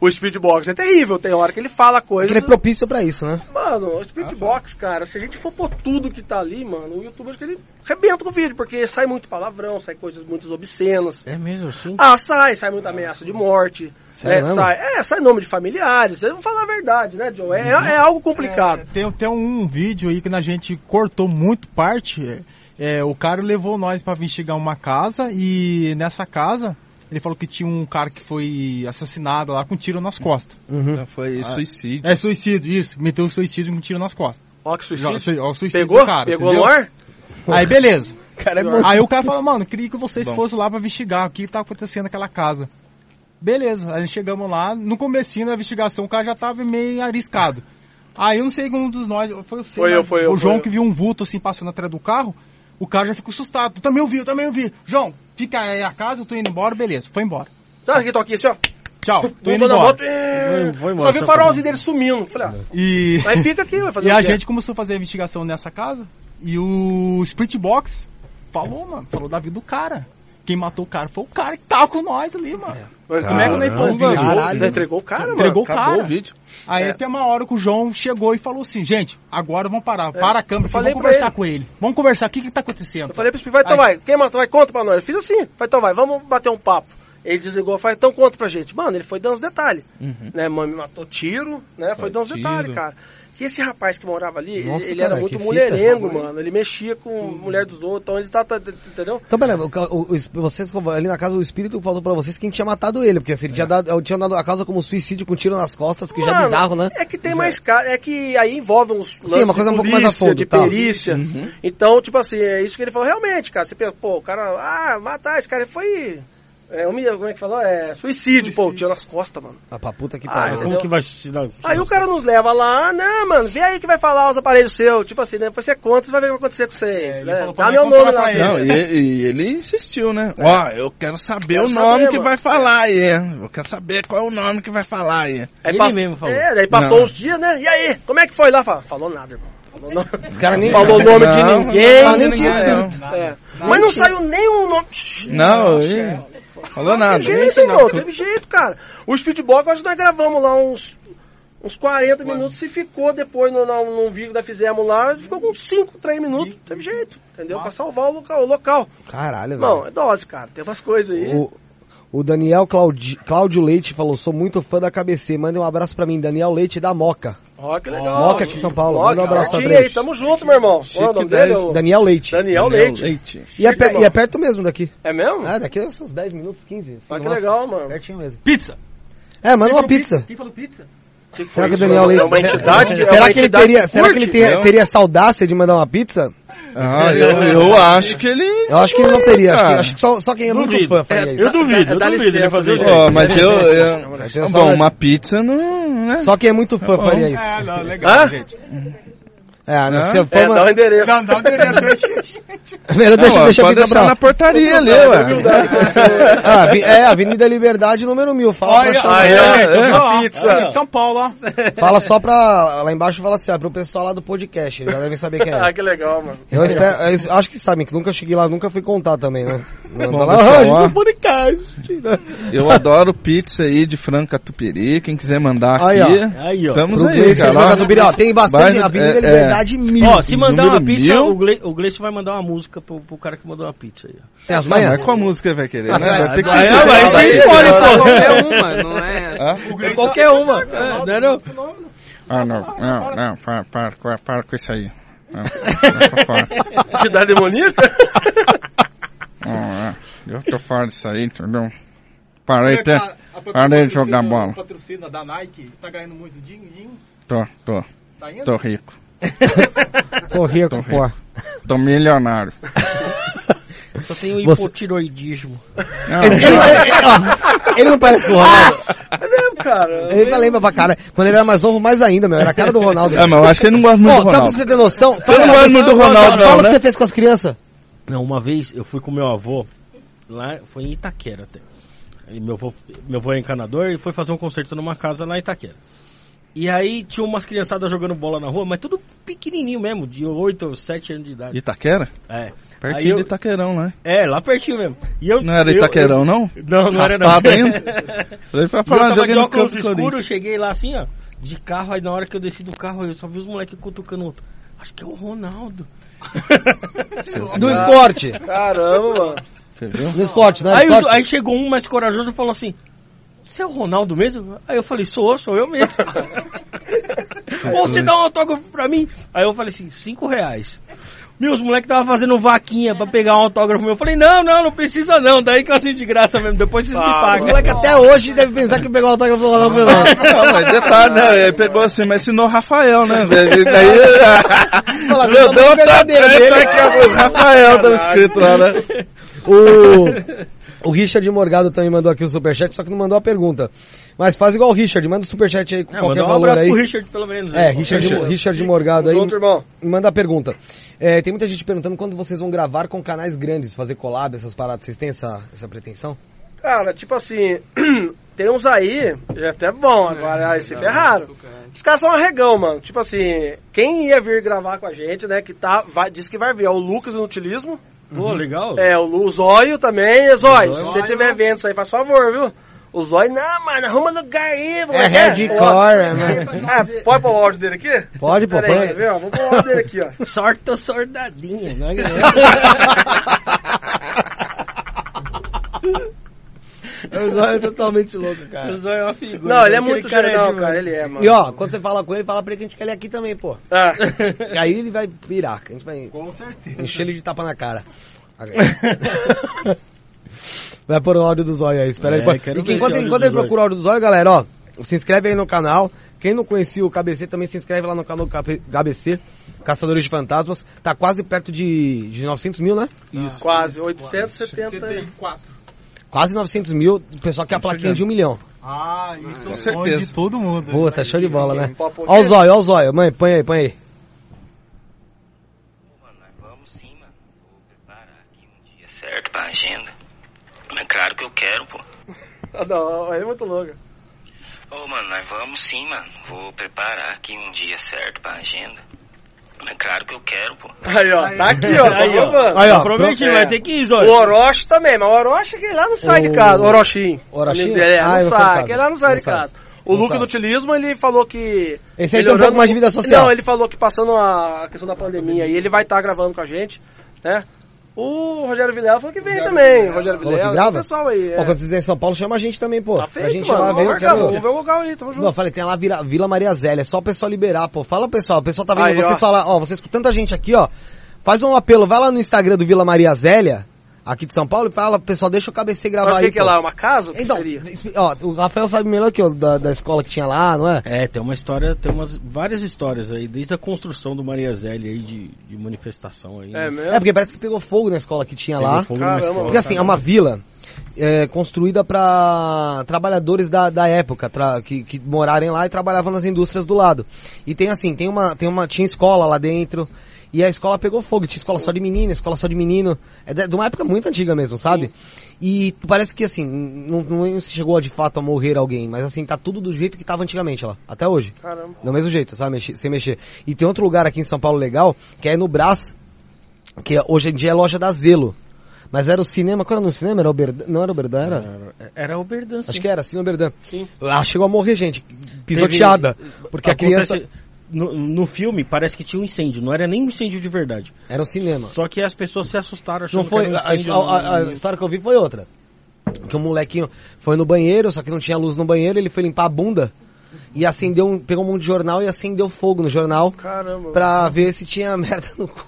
o Spirit Box é terrível, tem hora que ele fala coisas. Ele é propício pra isso, né? Mano, o Spirit Box, cara, se a gente for pôr tudo que tá ali, mano, o YouTube acho que ele arrebenta com o vídeo, porque sai muito palavrão, sai coisas muito obscenas. É mesmo, sim. Ah, sai, sai muita ameaça de morte. Sério é, mesmo? sai, é, sai nome de familiares. Eu vou falar a verdade, né, Joe? É, é algo complicado. É, tem, tem um vídeo aí que a gente cortou muito parte. é, é, o cara levou nós pra investigar uma casa e nessa casa ele falou que tinha um cara que foi assassinado lá com um tiro nas costas. Uhum. Já foi Ah. suicídio. É suicídio, isso. Meteu um suicídio com um tiro nas costas. Ó, que suicídio. ó, o suicídio Pegou? do cara, Pegou entendeu? ar? Aí beleza. Cara, é Aí o cara fala, mano, queria que vocês Bom. fossem lá pra investigar o que tá acontecendo naquela casa. Beleza, aí chegamos lá, no comecinho da investigação o cara já tava meio arriscado. Aí eu não sei um dos nós, foi o Foi eu, foi eu, o foi João eu. que viu um vulto assim passando atrás do carro, o cara já ficou assustado. Tu também ouviu, eu também ouvi. João, fica aí a casa, eu tô indo embora, beleza, foi embora. Sabe que toquinho assim, ó? Tchau, tô indo embora. moto, é... Foi embora, Só vi o só farolzinho dele sumindo. Falei, ah, E, aí fica aqui, vai fazer e a quê? gente começou a fazer a investigação nessa casa e o Spirit Box falou, mano, falou da vida do cara. Quem matou o cara foi o cara que tava com nós ali, mano. Mano, Como é que. Já entregou o cara, mano? Entregou o Acabou cara. o vídeo. Aí É. tem uma hora que o João chegou e falou assim, gente, agora vamos parar, para a câmera, falei vamos conversar ele. com ele. Vamos conversar, o que que tá acontecendo? Eu falei pro Spirit, vai, então Aí- vai. Quem matou, vai, conta pra nós. Eu fiz assim, vai, então vai, vamos bater um papo. Ele desligou, falei, então conta pra gente. Mano, ele foi dando os detalhes. Uhum. Né, mano, me matou tiro, né, foi Foi dando os detalhes, cara. Que esse rapaz que morava ali, ele- Nossa, ele cara, era muito mulherengo, fita. mano. Ele mexia com mulher dos outros, então ele tá, tá- entendeu? Então, pera, o, o, o, vocês, ali na casa, o espírito falou pra vocês quem tinha matado ele, porque se ele tinha dado, tinha dado a causa como suicídio com tiro nas costas, que já é Mano, bizarro, né? É que tem mais cara, é que aí envolve uns Sim, uma coisa de um pouco mais a polícia, fundo, de tá. perícia. Então, tipo assim, é isso que ele falou realmente, cara. Você pensa, pô, o cara, ah, matar esse cara foi é, humilha- como é que falou? É suicídio, pô, tiro nas costas, mano. Ah, pra puta que Ah, pariu. Como que vai se dar? Aí o cara nos leva lá, né, mano, vê aí que vai falar os aparelhos seus. Tipo assim, né, depois você conta, você vai ver o que vai acontecer com vocês, É, né? Dá meu nome pra lá. ele. Não, e, e ele insistiu, né? Ó, eu quero saber Quero o saber, nome que mano. vai falar aí. Eu quero saber qual é o nome que vai falar aí. Aí Ele passa- mesmo falou. É, daí passou Não. uns dias, né? E aí, como é que foi lá? Falou nada, irmão. Os caras nem... Falou o nome de Não, ninguém. não, nem não, tinha não. espírito. É. Mas não saiu nenhum nome. Não, e- falou nada. Teve jeito, irmão, teve jeito, cara. O Speedbox, acho que nós gravamos lá uns, uns 40 minutos. Se ficou depois no, no, no vídeo que nós fizemos lá, ficou com 5, 3 minutos. Teve jeito, entendeu? Pra salvar o local. O local. Caralho, velho. Não, é dose, cara. Tem umas coisas aí. O, o Daniel Claudi, Cláudio Leite falou, sou muito fã da KBC, manda um abraço pra mim, Daniel Leite da Moca. Ó, que legal. Moca aqui em São Paulo, manda um abraço pra aí, tamo junto, meu irmão. Qual é o nome Chique dele? O Daniel Leite. Daniel Leite. E é, Chique, pe- irmão. e é perto mesmo daqui. É mesmo? É, daqui a uns 10 minutos, 15. assim, Ah, que nossa, legal, mano. Pertinho mesmo. Pizza! É, manda uma falou pizza. Quem falou pizza? Que que Será que o? Daniel Leite... É uma entidade que é será uma que ele entidade teria, será que ele teria, teria essa audácia de mandar uma pizza? Ah, eu, eu acho que ele. Eu acho que ele não teria. Acho que, Cara. acho que só, só quem é muito fã faria É, isso. Eu duvido, eu duvido ele fazer isso. Mas eu. eu bom, uma pizza não. Né? Só quem é muito fã bom. faria isso. É, não, legal, gente. É, não, Hã? se for É, uma... dá o endereço. Não, não, endereço, gente. Melhor deixa, Não, deixa a pode pizza deixar pra... na portaria ali, ué. Ah, é, Avenida Liberdade, número mil. Fala, Olha, pra chamar- Aí, ó, gente, é, eu lá. pizza. Aqui de São Paulo, ó. fala só pra... Lá embaixo fala assim, ó, pro pessoal lá do podcast. Eles já devem saber quem Ah, é. que legal, mano. Eu, espero, eu acho que sabem, que nunca cheguei lá, nunca fui contar também, né? Não, Bom, lá, ah, a gente ó. fez podcast. né? Eu adoro pizza aí de Franca Tupiri. Quem quiser mandar Aí, aqui. Aí, ó. Estamos aí, cara. Franca Tupiri, ó, tem bastante Avenida é, é. Liberdade mil. Ó, se mandar uma pizza, mil? o Gle- o Gleice vai mandar uma música pro, pro cara que mandou uma pizza aí. ó. Tem as Não, manhas? mas qual música ele vai querer, Ah, né? Vai ter que pedir. você escolhe, pô. Qualquer uma, não é. É qualquer uma. É, não é não? Ah, não, não, não, para, para, para, para com isso aí. Entidade demoníaca? É, eu tô fora disso aí, entendeu? Parei, de, parei de jogar bola. patrocina da Nike, tá ganhando muito dinheiro, Tô, tô, tá indo? tô rico. Tô rico, Tô pô. Tô milionário. Só tem o Você- hipotiroidismo. Não, Ele, ele- ó, ele não parece o Ronaldo. É mesmo, cara. Ele lembra pra cara. Quando ele era mais novo, mais ainda, meu. Era a cara do Ronaldo. é, mas eu acho que ele não gosta muito Ó, do sabe pra Ronaldo. você ter noção? Você não gosta muito do Ronaldo, Fala não, o que né? você fez com as crianças. Não, uma vez eu fui com meu avô, lá foi em Itaquera até. E meu avô, meu avô é encanador e foi fazer um concerto numa casa lá em Itaquera. E aí tinha umas criançadas jogando bola na rua, mas tudo pequenininho mesmo, de 8 ou 7 anos de idade. Itaquera? É. Aí Pertinho eu- de Itaquerão, né? É, lá pertinho mesmo. E eu, Não era Itaquerão, eu- não? Não, não era não. Raspado ainda? Falei pra E eu falar, tava de óculos escuro, cheguei lá assim, ó, de carro, aí na hora que eu desci do carro, eu só vi os moleques cutucando o outro. Acho que é o Ronaldo. Do esporte. Caramba, mano. Você viu? Do esporte, né? Aí, Esporte. aí chegou um mais corajoso e falou assim: Você é o Ronaldo mesmo? Aí eu falei: Sou, sou eu mesmo. Ou você dá um autógrafo pra mim? Aí eu falei assim: Cinco reais. Meus moleques tava fazendo vaquinha pra pegar um autógrafo meu. Eu falei, não, não, não precisa não. Daí que eu assino de graça mesmo. Depois vocês me Ah, Os pagam. moleques até hoje devem pensar que pegou o autógrafo do Ronaldo Fenômeno. Não, mas detalhe, né? Ele pegou assim, mas ensinou o Rafael, né? E daí. Fala, Meu Deus, tá, dele. aqui, o Rafael tá escrito lá, né? O, o Richard Morgado também mandou aqui o superchat, só que não mandou a pergunta. Mas faz igual o Richard, manda o superchat aí com É, qualquer um valor abraço aí. pro Richard, pelo menos. É, aí. Richard, Richard Morgado aí. Outro irmão. Manda a pergunta. É, tem muita gente perguntando quando vocês vão gravar com canais grandes, fazer collab, essas paradas. Vocês têm essa, essa pretensão? Cara, tipo assim, tem uns aí, já é até bom, agora aí se ferraram. Os caras são arregão, mano. Tipo assim, quem ia vir gravar com a gente, né, que tá, vai, disse que vai vir, é o Lucas no Utilismo, Pô, legal. é, o, o Zóio também, e Zóio, se você estiver vendo isso aí, faz favor, viu? O Zóio, não, mano, arruma lugar aí, mano. É hardcore, é, mano. É, pode pôr o áudio dele aqui? Pode, pô, Pera aí, ó? Vamos pôr o áudio dele aqui, ó. Sorte soldadinha. Não é O Zóio é totalmente louco, cara. O Zóio é uma figura. Não, ele é Aquele muito cara demais. cara, ele é, mano. E ó, quando você fala com ele, fala pra ele que a gente quer ele aqui também, pô. É. E aí ele vai virar, a gente vai Com certeza. encher ele de tapa na cara. Vai pôr o áudio do Zóio aí, espera É, aí. E que enquanto, enquanto ele procura o áudio do Zóio, galera, ó, se inscreve aí no canal. Quem não conhecia o KBC também se inscreve lá no canal KBC, Caçadores de Fantasmas. Tá quase perto de, de 900 mil, né? Isso. Quase, 870. 74. Quase 900 mil. O pessoal quer a plaquinha de um milhão. Ah, isso é o Com sonho certeza. de todo mundo. Puta, show de bola, né? Ó o? Zóio, ó o Zóio. Mãe, põe aí, põe aí. Mano, nós vamos sim, mano. Vou preparar aqui um dia certo pra agenda. Mas claro que eu quero, pô. Ah, não, ele é muito louco. Ô, mano, nós vamos sim, mano. Vou preparar aqui um dia certo pra agenda. Mas claro que eu quero, pô. Aí, ó, tá aqui, ó. Aí, ó. Tá Aí, ó. Prometido, É. vai ter que ir, O Zóio. Orochi também, mas o Orochi que lá não sai de O- casa. O Orochinho. É, Ah, não sai aquele lá não sai Não de casa. O Luke do Utilismo, ele falou que... Esse aí tem um pouco mais de vida social. Não, ele falou que passando a questão da pandemia e ele vai estar gravando com a gente, né? O Rogério Vilela falou que vem também. Rogério Falou que Vilela, grava? o pessoal aí. É. Ó, quando vocês vêm em São Paulo, chama a gente também, pô. Tá pra feito, gente mano. lá ver, marcar, quero... vamos ver o lugar aí, tamo junto. Não, eu falei, tem lá Vila, Vila Maria Zélia, é só o pessoal liberar, pô. Fala pessoal, o pessoal tá vendo Aí, vocês ó. falar, ó, vocês com tanta gente aqui, ó. Faz um apelo, vai lá no Instagram do Vila Maria Zélia, aqui de São Paulo, e fala, pessoal, deixa o KBC gravar Mas o aí. que, que é lá? Uma casa? O que Então, seria? ó, o Rafael sabe melhor que eu da, da escola que tinha lá, não é? É, tem uma história, tem umas várias histórias aí, desde a construção do Maria Zélia aí de, de manifestação aí. É né? mesmo? É, porque parece que pegou fogo na escola que tinha Pegou lá. fogo Caramba, escola. Porque assim, é uma vila é, construída para trabalhadores da, da época, tra- que, que morarem lá e trabalhavam nas indústrias do lado. E tem assim, tem uma, tem uma, tinha escola lá dentro, e a escola pegou fogo, tinha escola só de menina, escola só de menino. É de, uma época muito antiga mesmo, sabe? E parece que assim, não, não chegou de fato a morrer alguém, mas assim, tá tudo do jeito que tava antigamente lá, até hoje. Caramba. Do mesmo jeito, sabe? Mexer- sem mexer. E tem outro lugar aqui em São Paulo legal, que é no Brás, que hoje em dia é loja da Zelo. Mas era o cinema, qual era no cinema? Era o Oberdan? Não era o Oberdan, era? Era, o Berdan, Acho que era, sim, Oberdan. Sim. Lá chegou a morrer gente, pisoteada. Porque a criança... No, no filme parece que tinha um incêndio, não era nem um incêndio de verdade. Era o cinema. Só que as pessoas se assustaram achando Não foi, que era um a, incêndio. a- a- a história que eu vi foi outra. Que o molequinho foi no banheiro, só que não tinha luz no banheiro, ele foi limpar a bunda e acendeu, um, pegou um monte de jornal e acendeu fogo no jornal Caramba. pra ver se tinha merda no cu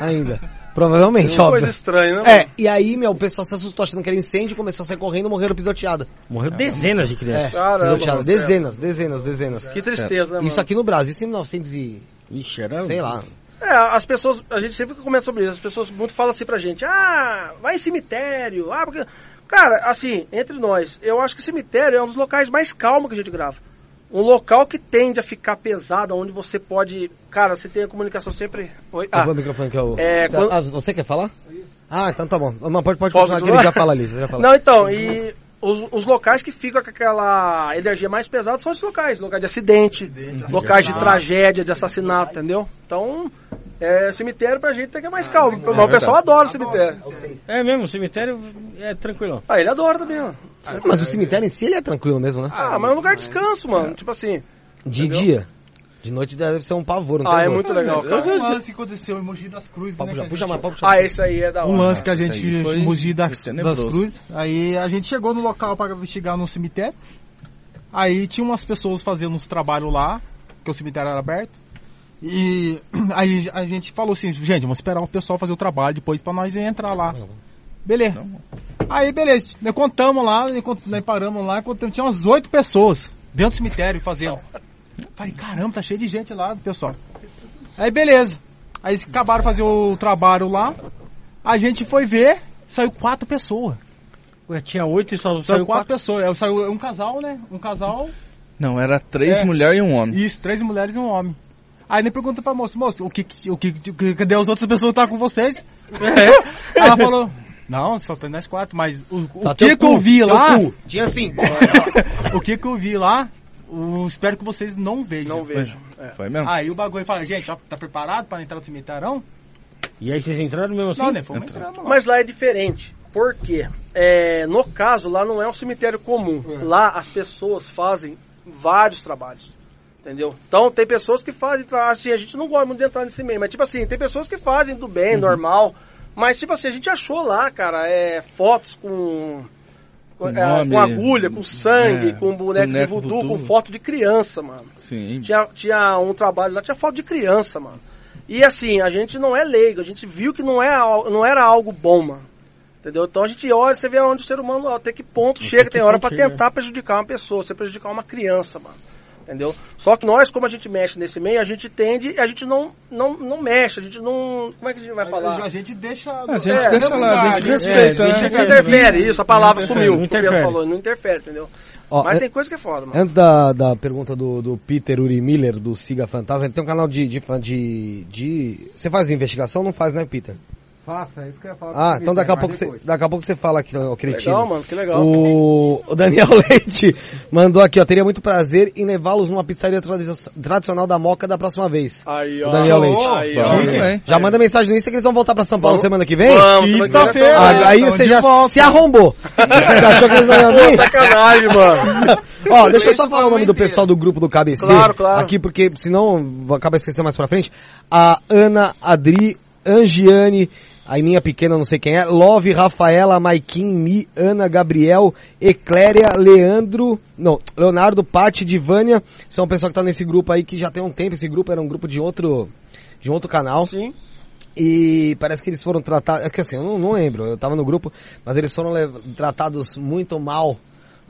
ainda. Provavelmente, Uma óbvio. coisa estranha, né? É, e aí, meu, o pessoal se assustou achando que era incêndio, começou a sair correndo e morreram pisoteada. Morreu dezenas de É, crianças. Caramba, pisoteada. mano. Dezenas, dezenas, dezenas. Que tristeza, né, mano? Isso aqui no Brasil, isso em 1900 e... Ixi, era. sei lá. É, as pessoas, a gente sempre comenta sobre isso, as pessoas muito falam assim pra gente, ah, vai em cemitério, ah, porque... Cara, assim, entre nós, eu acho que cemitério é um dos locais mais calmos que a gente grava. Um local que tende a ficar pesado, onde você pode... Cara, você tem a comunicação sempre... Oi? Qual Ah, o microfone que eu... É, Você- quando- ah, você quer falar? Ah, então tá bom. Mas pode, pode continuar, que ele já fala ali. Você já fala. Não, então, e os, os locais que ficam com aquela energia mais pesada são esses locais. Locais de acidente, locais de tragédia, de assassinato, entendeu? Então, é, cemitério pra gente tem que é mais calmo. Mas o pessoal adora o cemitério. É mesmo, o cemitério é tranquilão. Ah, ele adora também, ó. Mas o cemitério em si, ele é tranquilo mesmo, né? Ah, mas é um lugar de descanso, mano. Tipo assim. De entendeu? dia. De noite deve ser um pavor, não Ah, tem é dor. muito legal, cara. um lance que aconteceu em Mogi das Cruzes, Pode né? que a puxa gente- mais, pode puxar. Ah, esse aí é da hora. Um lance que a Isso gente aí foi Mogi das, das tenebroso. Cruzes. Aí a gente chegou no local para investigar no cemitério. Aí tinha umas pessoas fazendo uns trabalhos lá, que o cemitério era aberto. E aí a gente falou assim, gente, vamos esperar o pessoal fazer o trabalho depois pra nós entrar lá. Beleza. Aí, beleza. Nós contamos lá, nós cont- nós paramos lá, contamos, tinha umas oito pessoas dentro do cemitério fazendo. Falei, caramba, tá cheio de gente lá, pessoal. Aí, beleza. Aí eles acabaram fazer o trabalho lá. A gente foi ver, saiu quatro pessoas. Ué, tinha oito e só Saiu saiu quatro quatro. pessoas. É, Saiu um casal, né? Um casal. Não, era três É. mulheres e um homem. Isso, três mulheres e um homem. Aí ele pergunta pra moça, moça, o que, que- o que, que- cadê as outras pessoas que tá com vocês? Ela falou, não, só tem nós quatro, mas o, o Só que que eu cu, vi teu lá, cu. Tinha assim. o que que eu vi lá, eu espero que vocês não vejam. Não vejo. É. Foi mesmo? Aí o bagulho fala, gente, ó, tá preparado pra entrar no cemitério? E aí vocês entraram mesmo assim? Não, né, fomos Entrou. entrando lá. Mas lá é diferente. Por quê? É, no caso, lá não é um cemitério comum. Lá as pessoas fazem vários trabalhos. Entendeu? Então tem pessoas que fazem, assim, a gente não gosta muito de entrar nesse meio, mas tipo assim, tem pessoas que fazem do bem, normal. Mas tipo assim, a gente achou lá, cara, é, fotos com. Com, Com é, nome, com agulha, com sangue, é, com boneco, de boneco voodoo, voodoo. com foto de criança, mano. Sim. Tinha, tinha um trabalho lá, tinha foto de criança, mano. E assim, a gente não é leigo, a gente viu que não, é, não era algo bom, mano. Entendeu? Então a gente olha, você vê onde o ser humano, até que ponto chega, que tem hora chega. tentar prejudicar uma pessoa, você prejudicar uma criança, mano. Entendeu? Só que nós, como a gente mexe nesse meio, a gente tende, a gente não, não, não mexe, a gente não. Como é que a gente vai falar? A gente deixa... A gente É, deixa lá, a gente né? respeita, É, né? deixa Não interfere, isso, a palavra Não sumiu. não interfere. falou, não interfere, entendeu? Ó, Mas an- tem coisa que é foda, mano. Antes da, da pergunta do, do Peter Uri Miller, do Siga Fantasma, ele tem um canal de, de, de, de- Você faz investigação? Não faz, né, Peter? Faça, é isso que eu ia falar. Ah, então daqui a pouco você, daqui a pouco você fala aqui, ó, cretino. Legal, mano, que legal. O, o Daniel Leite mandou aqui, ó. Teria muito prazer em levá-los numa pizzaria tradi- tradicional da Moca da próxima vez. Aí, O ó. Daniel Leite. Aí, ó. Hein? Já manda mensagem no Insta que eles vão voltar pra São Paulo Vamos. semana que vem? Vamos, Quinta-feira. Ah, lá. aí você já volta. se arrombou. você achou que eles não iam vir? sacanagem, mano. Ó, deixa eu só falar o nome do pessoal do grupo do KBC. Claro, claro. Aqui, porque senão vou acabar esquecendo mais pra frente. A Ana, Adri, Angiane, a minha pequena, não sei quem é, Love, Rafaela, Maikin, Mi, Ana, Gabriel, Ecléria, Leandro, não, Leonardo, Pati, Divânia, são o pessoal que tá nesse grupo aí que já tem um tempo, esse grupo era um grupo de outro, de outro canal. Sim. E parece que eles foram tratados. É que assim, eu não, não lembro, eu tava no grupo, mas eles foram tratados muito mal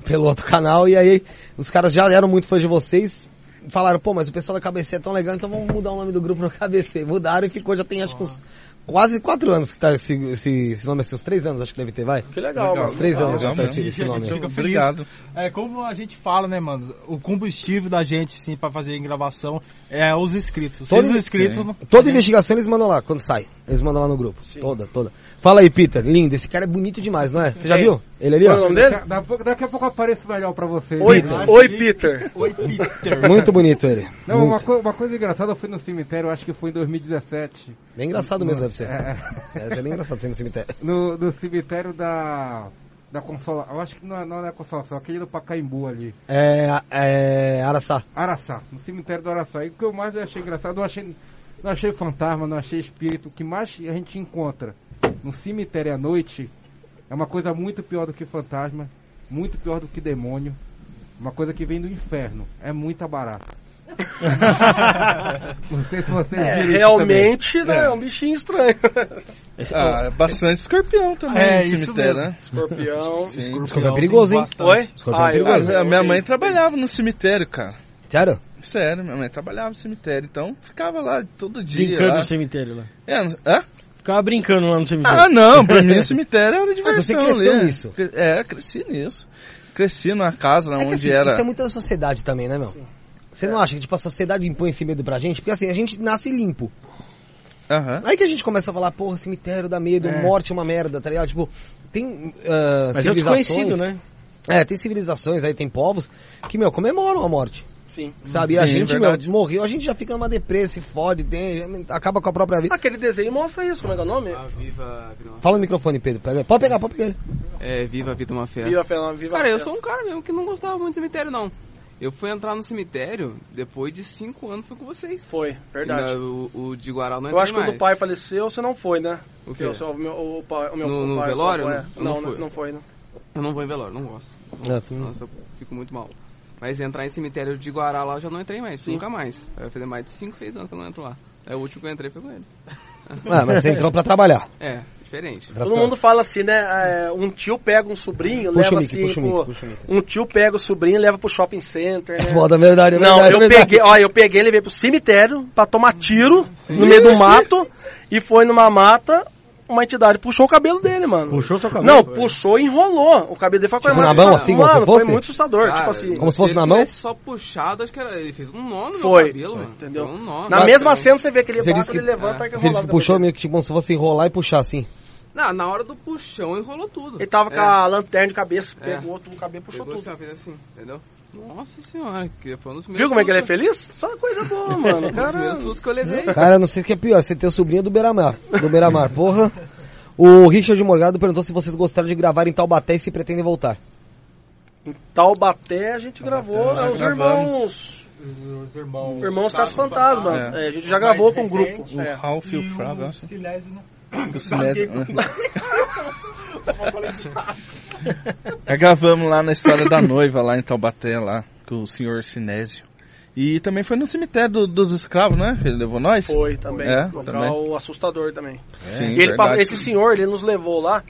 pelo outro canal. E aí os caras já eram muito fãs de vocês. Falaram, pô, mas o pessoal da KBC é tão legal, então vamos mudar o nome do grupo no KBC. Mudaram e ficou, já tem acho que uns quase quatro anos que tá esse, esse, esse nome, assim, uns três anos acho que deve ter, vai. Que legal, Legal. mano. Uns três anos já Legal tá mesmo. esse, esse nome. aí. Fica feliz. Obrigado. É como a gente fala, né, mano? O combustível da gente, sim, pra fazer gravação é os inscritos. Todos os inscritos. sim. Toda investigação eles mandam lá, quando sai. Eles mandam lá no grupo. Sim. Toda, toda. Fala aí, Peter, lindo. Esse cara é bonito demais, não é? Você já Quem? viu? Ele ali, Qual é o ó. nome dele? Daqui, a pouco- daqui a pouco eu apareço melhor pra vocês. Oi, acho oi que- Peter. Oi, Peter. Muito bonito ele. Não, uma, co- uma coisa engraçada, eu fui no cemitério, acho que foi em 2017. Bem engraçado mesmo, deve ser. É, É, é bem engraçado ser no cemitério. no, no cemitério da. Da Consola. Eu acho que não é, não é Consolação, aquele do Pacaembu ali. É, é, Araçá. Araçá, no cemitério do Araçá. E o que eu mais achei engraçado, não achei, não achei fantasma, não achei espírito. O que mais a gente encontra no cemitério à noite é uma coisa muito pior do que fantasma, muito pior do que demônio. Uma coisa que vem do inferno. É muita barata. Não sei se vocês É, realmente, né? É. É um bichinho estranho. Ah, bastante escorpião também É, no isso cemitério, mesmo. né? Escorpião. Sim. Escorpião é perigoso, hein? bastante. Oi? Escorpião Ah, eu- perigoso. Ah, a minha eu- mãe trabalhava no cemitério, cara. Sério? Sério, minha mãe trabalhava no cemitério, então ficava lá todo dia. brincando lá. no cemitério lá. É, não- hã? Ficava brincando lá no cemitério. Ah, não, pra mim o cemitério era Ah, diversão. você cresceu ali, né? nisso? É, cresci nisso. Cresci numa casa É que onde assim, era. isso é muito da sociedade também, né, meu? Você não acha que tipo, a sociedade impõe esse medo pra gente? Porque assim, a gente nasce limpo. Aham. Aí que a gente começa a falar, porra, cemitério dá medo, É. morte é uma merda, tá ligado? Tipo, tem ah, Mas é civilizações... desconhecido, né? É, tem civilizações aí, tem povos que, meu, comemoram a morte. Sim. Sabe? E a Sim, gente, verdade. meu, morreu, a gente já fica numa depressa, se fode, tem, acaba com a própria vida. Aquele desenho mostra isso, como é que é o nome? A Viva uma Fala no microfone, Pedro. Pode pegar, pode pegar ele. É, Viva a Vida uma Festa. Viva a Fernanda, viva Cara, a eu festa. sou um cara mesmo que não gostava muito de cemitério, não. Eu fui entrar no cemitério depois de cinco anos, fui com vocês. Foi, verdade. Ainda O, o de Guarau não Eu acho que mais. quando o pai faleceu, você não foi, né? O quê? O, seu, o meu, o, pai- o meu No- o no pai, velório? é. Não, não não, fui. não foi, né? Eu não vou em velório, não gosto. Tu não- Nossa, eu fico muito mal. Mas entrar em cemitério de Guará lá eu já não entrei mais, nunca mais. Vai fazer mais de 5, 6 anos que eu não entro lá. É o último que eu entrei foi com ele. Ah, mas você entrou pra trabalhar. É, diferente. Todo mundo fala assim, né? é, um tio pega um sobrinho, Puxa leva mic, assim. puxa pro- mic, puxa. Um tio pega o sobrinho e leva pro shopping center, né? Foda, verdade, é Não, verdade, eu é verdade. peguei, olha, eu peguei, levei pro cemitério pra tomar tiro no meio do mato e foi numa mata, uma entidade puxou o cabelo dele, mano. Puxou seu cabelo? Não, puxou e enrolou. O cabelo dele foi Tipo, na mão, assim, como se Mano, fosse? foi muito assustador, Cara, tipo assim. Como se fosse se na mão? tivesse só puxado, acho que era, ele fez um nó no Foi, meu cabelo, mano. entendeu? Foi Um nó, Na mesma cena você vê que ele Você bate, que- ele levanta é. e que Você disse que puxou meio que tipo, como se fosse enrolar e puxar assim. Não, na hora do puxão enrolou tudo. Ele tava com É. a lanterna de cabeça, É. pegou outro no cabelo e puxou Pegou tudo. assim, assim, entendeu? Nossa senhora, que foi um dos Viu como é que ele é feliz? Só coisa boa, mano. Um Cara, sustos que eu levei. Cara, eu não sei o que é pior, você ter o sobrinho do Beiramar. Do Beiramar, porra. O Richard Morgado perguntou se vocês gostaram de gravar em Taubaté e se pretendem voltar. em Taubaté a gente gravou, já é, os gravamos. irmãos. Os irmãos. Irmãos Casos Fantasmas. É. É, a gente já gravou com um grupo. O É. Ralph e o Flávio, o acho. Silésio não. O Sinésio. Já gravamos lá na história da noiva, lá em Taubaté, lá, com o senhor Sinésio. E também foi no cemitério do- dos escravos, né? Que ele levou nós? Foi também. É, local também. assustador também. Sim, E ele esse senhor, ele nos levou lá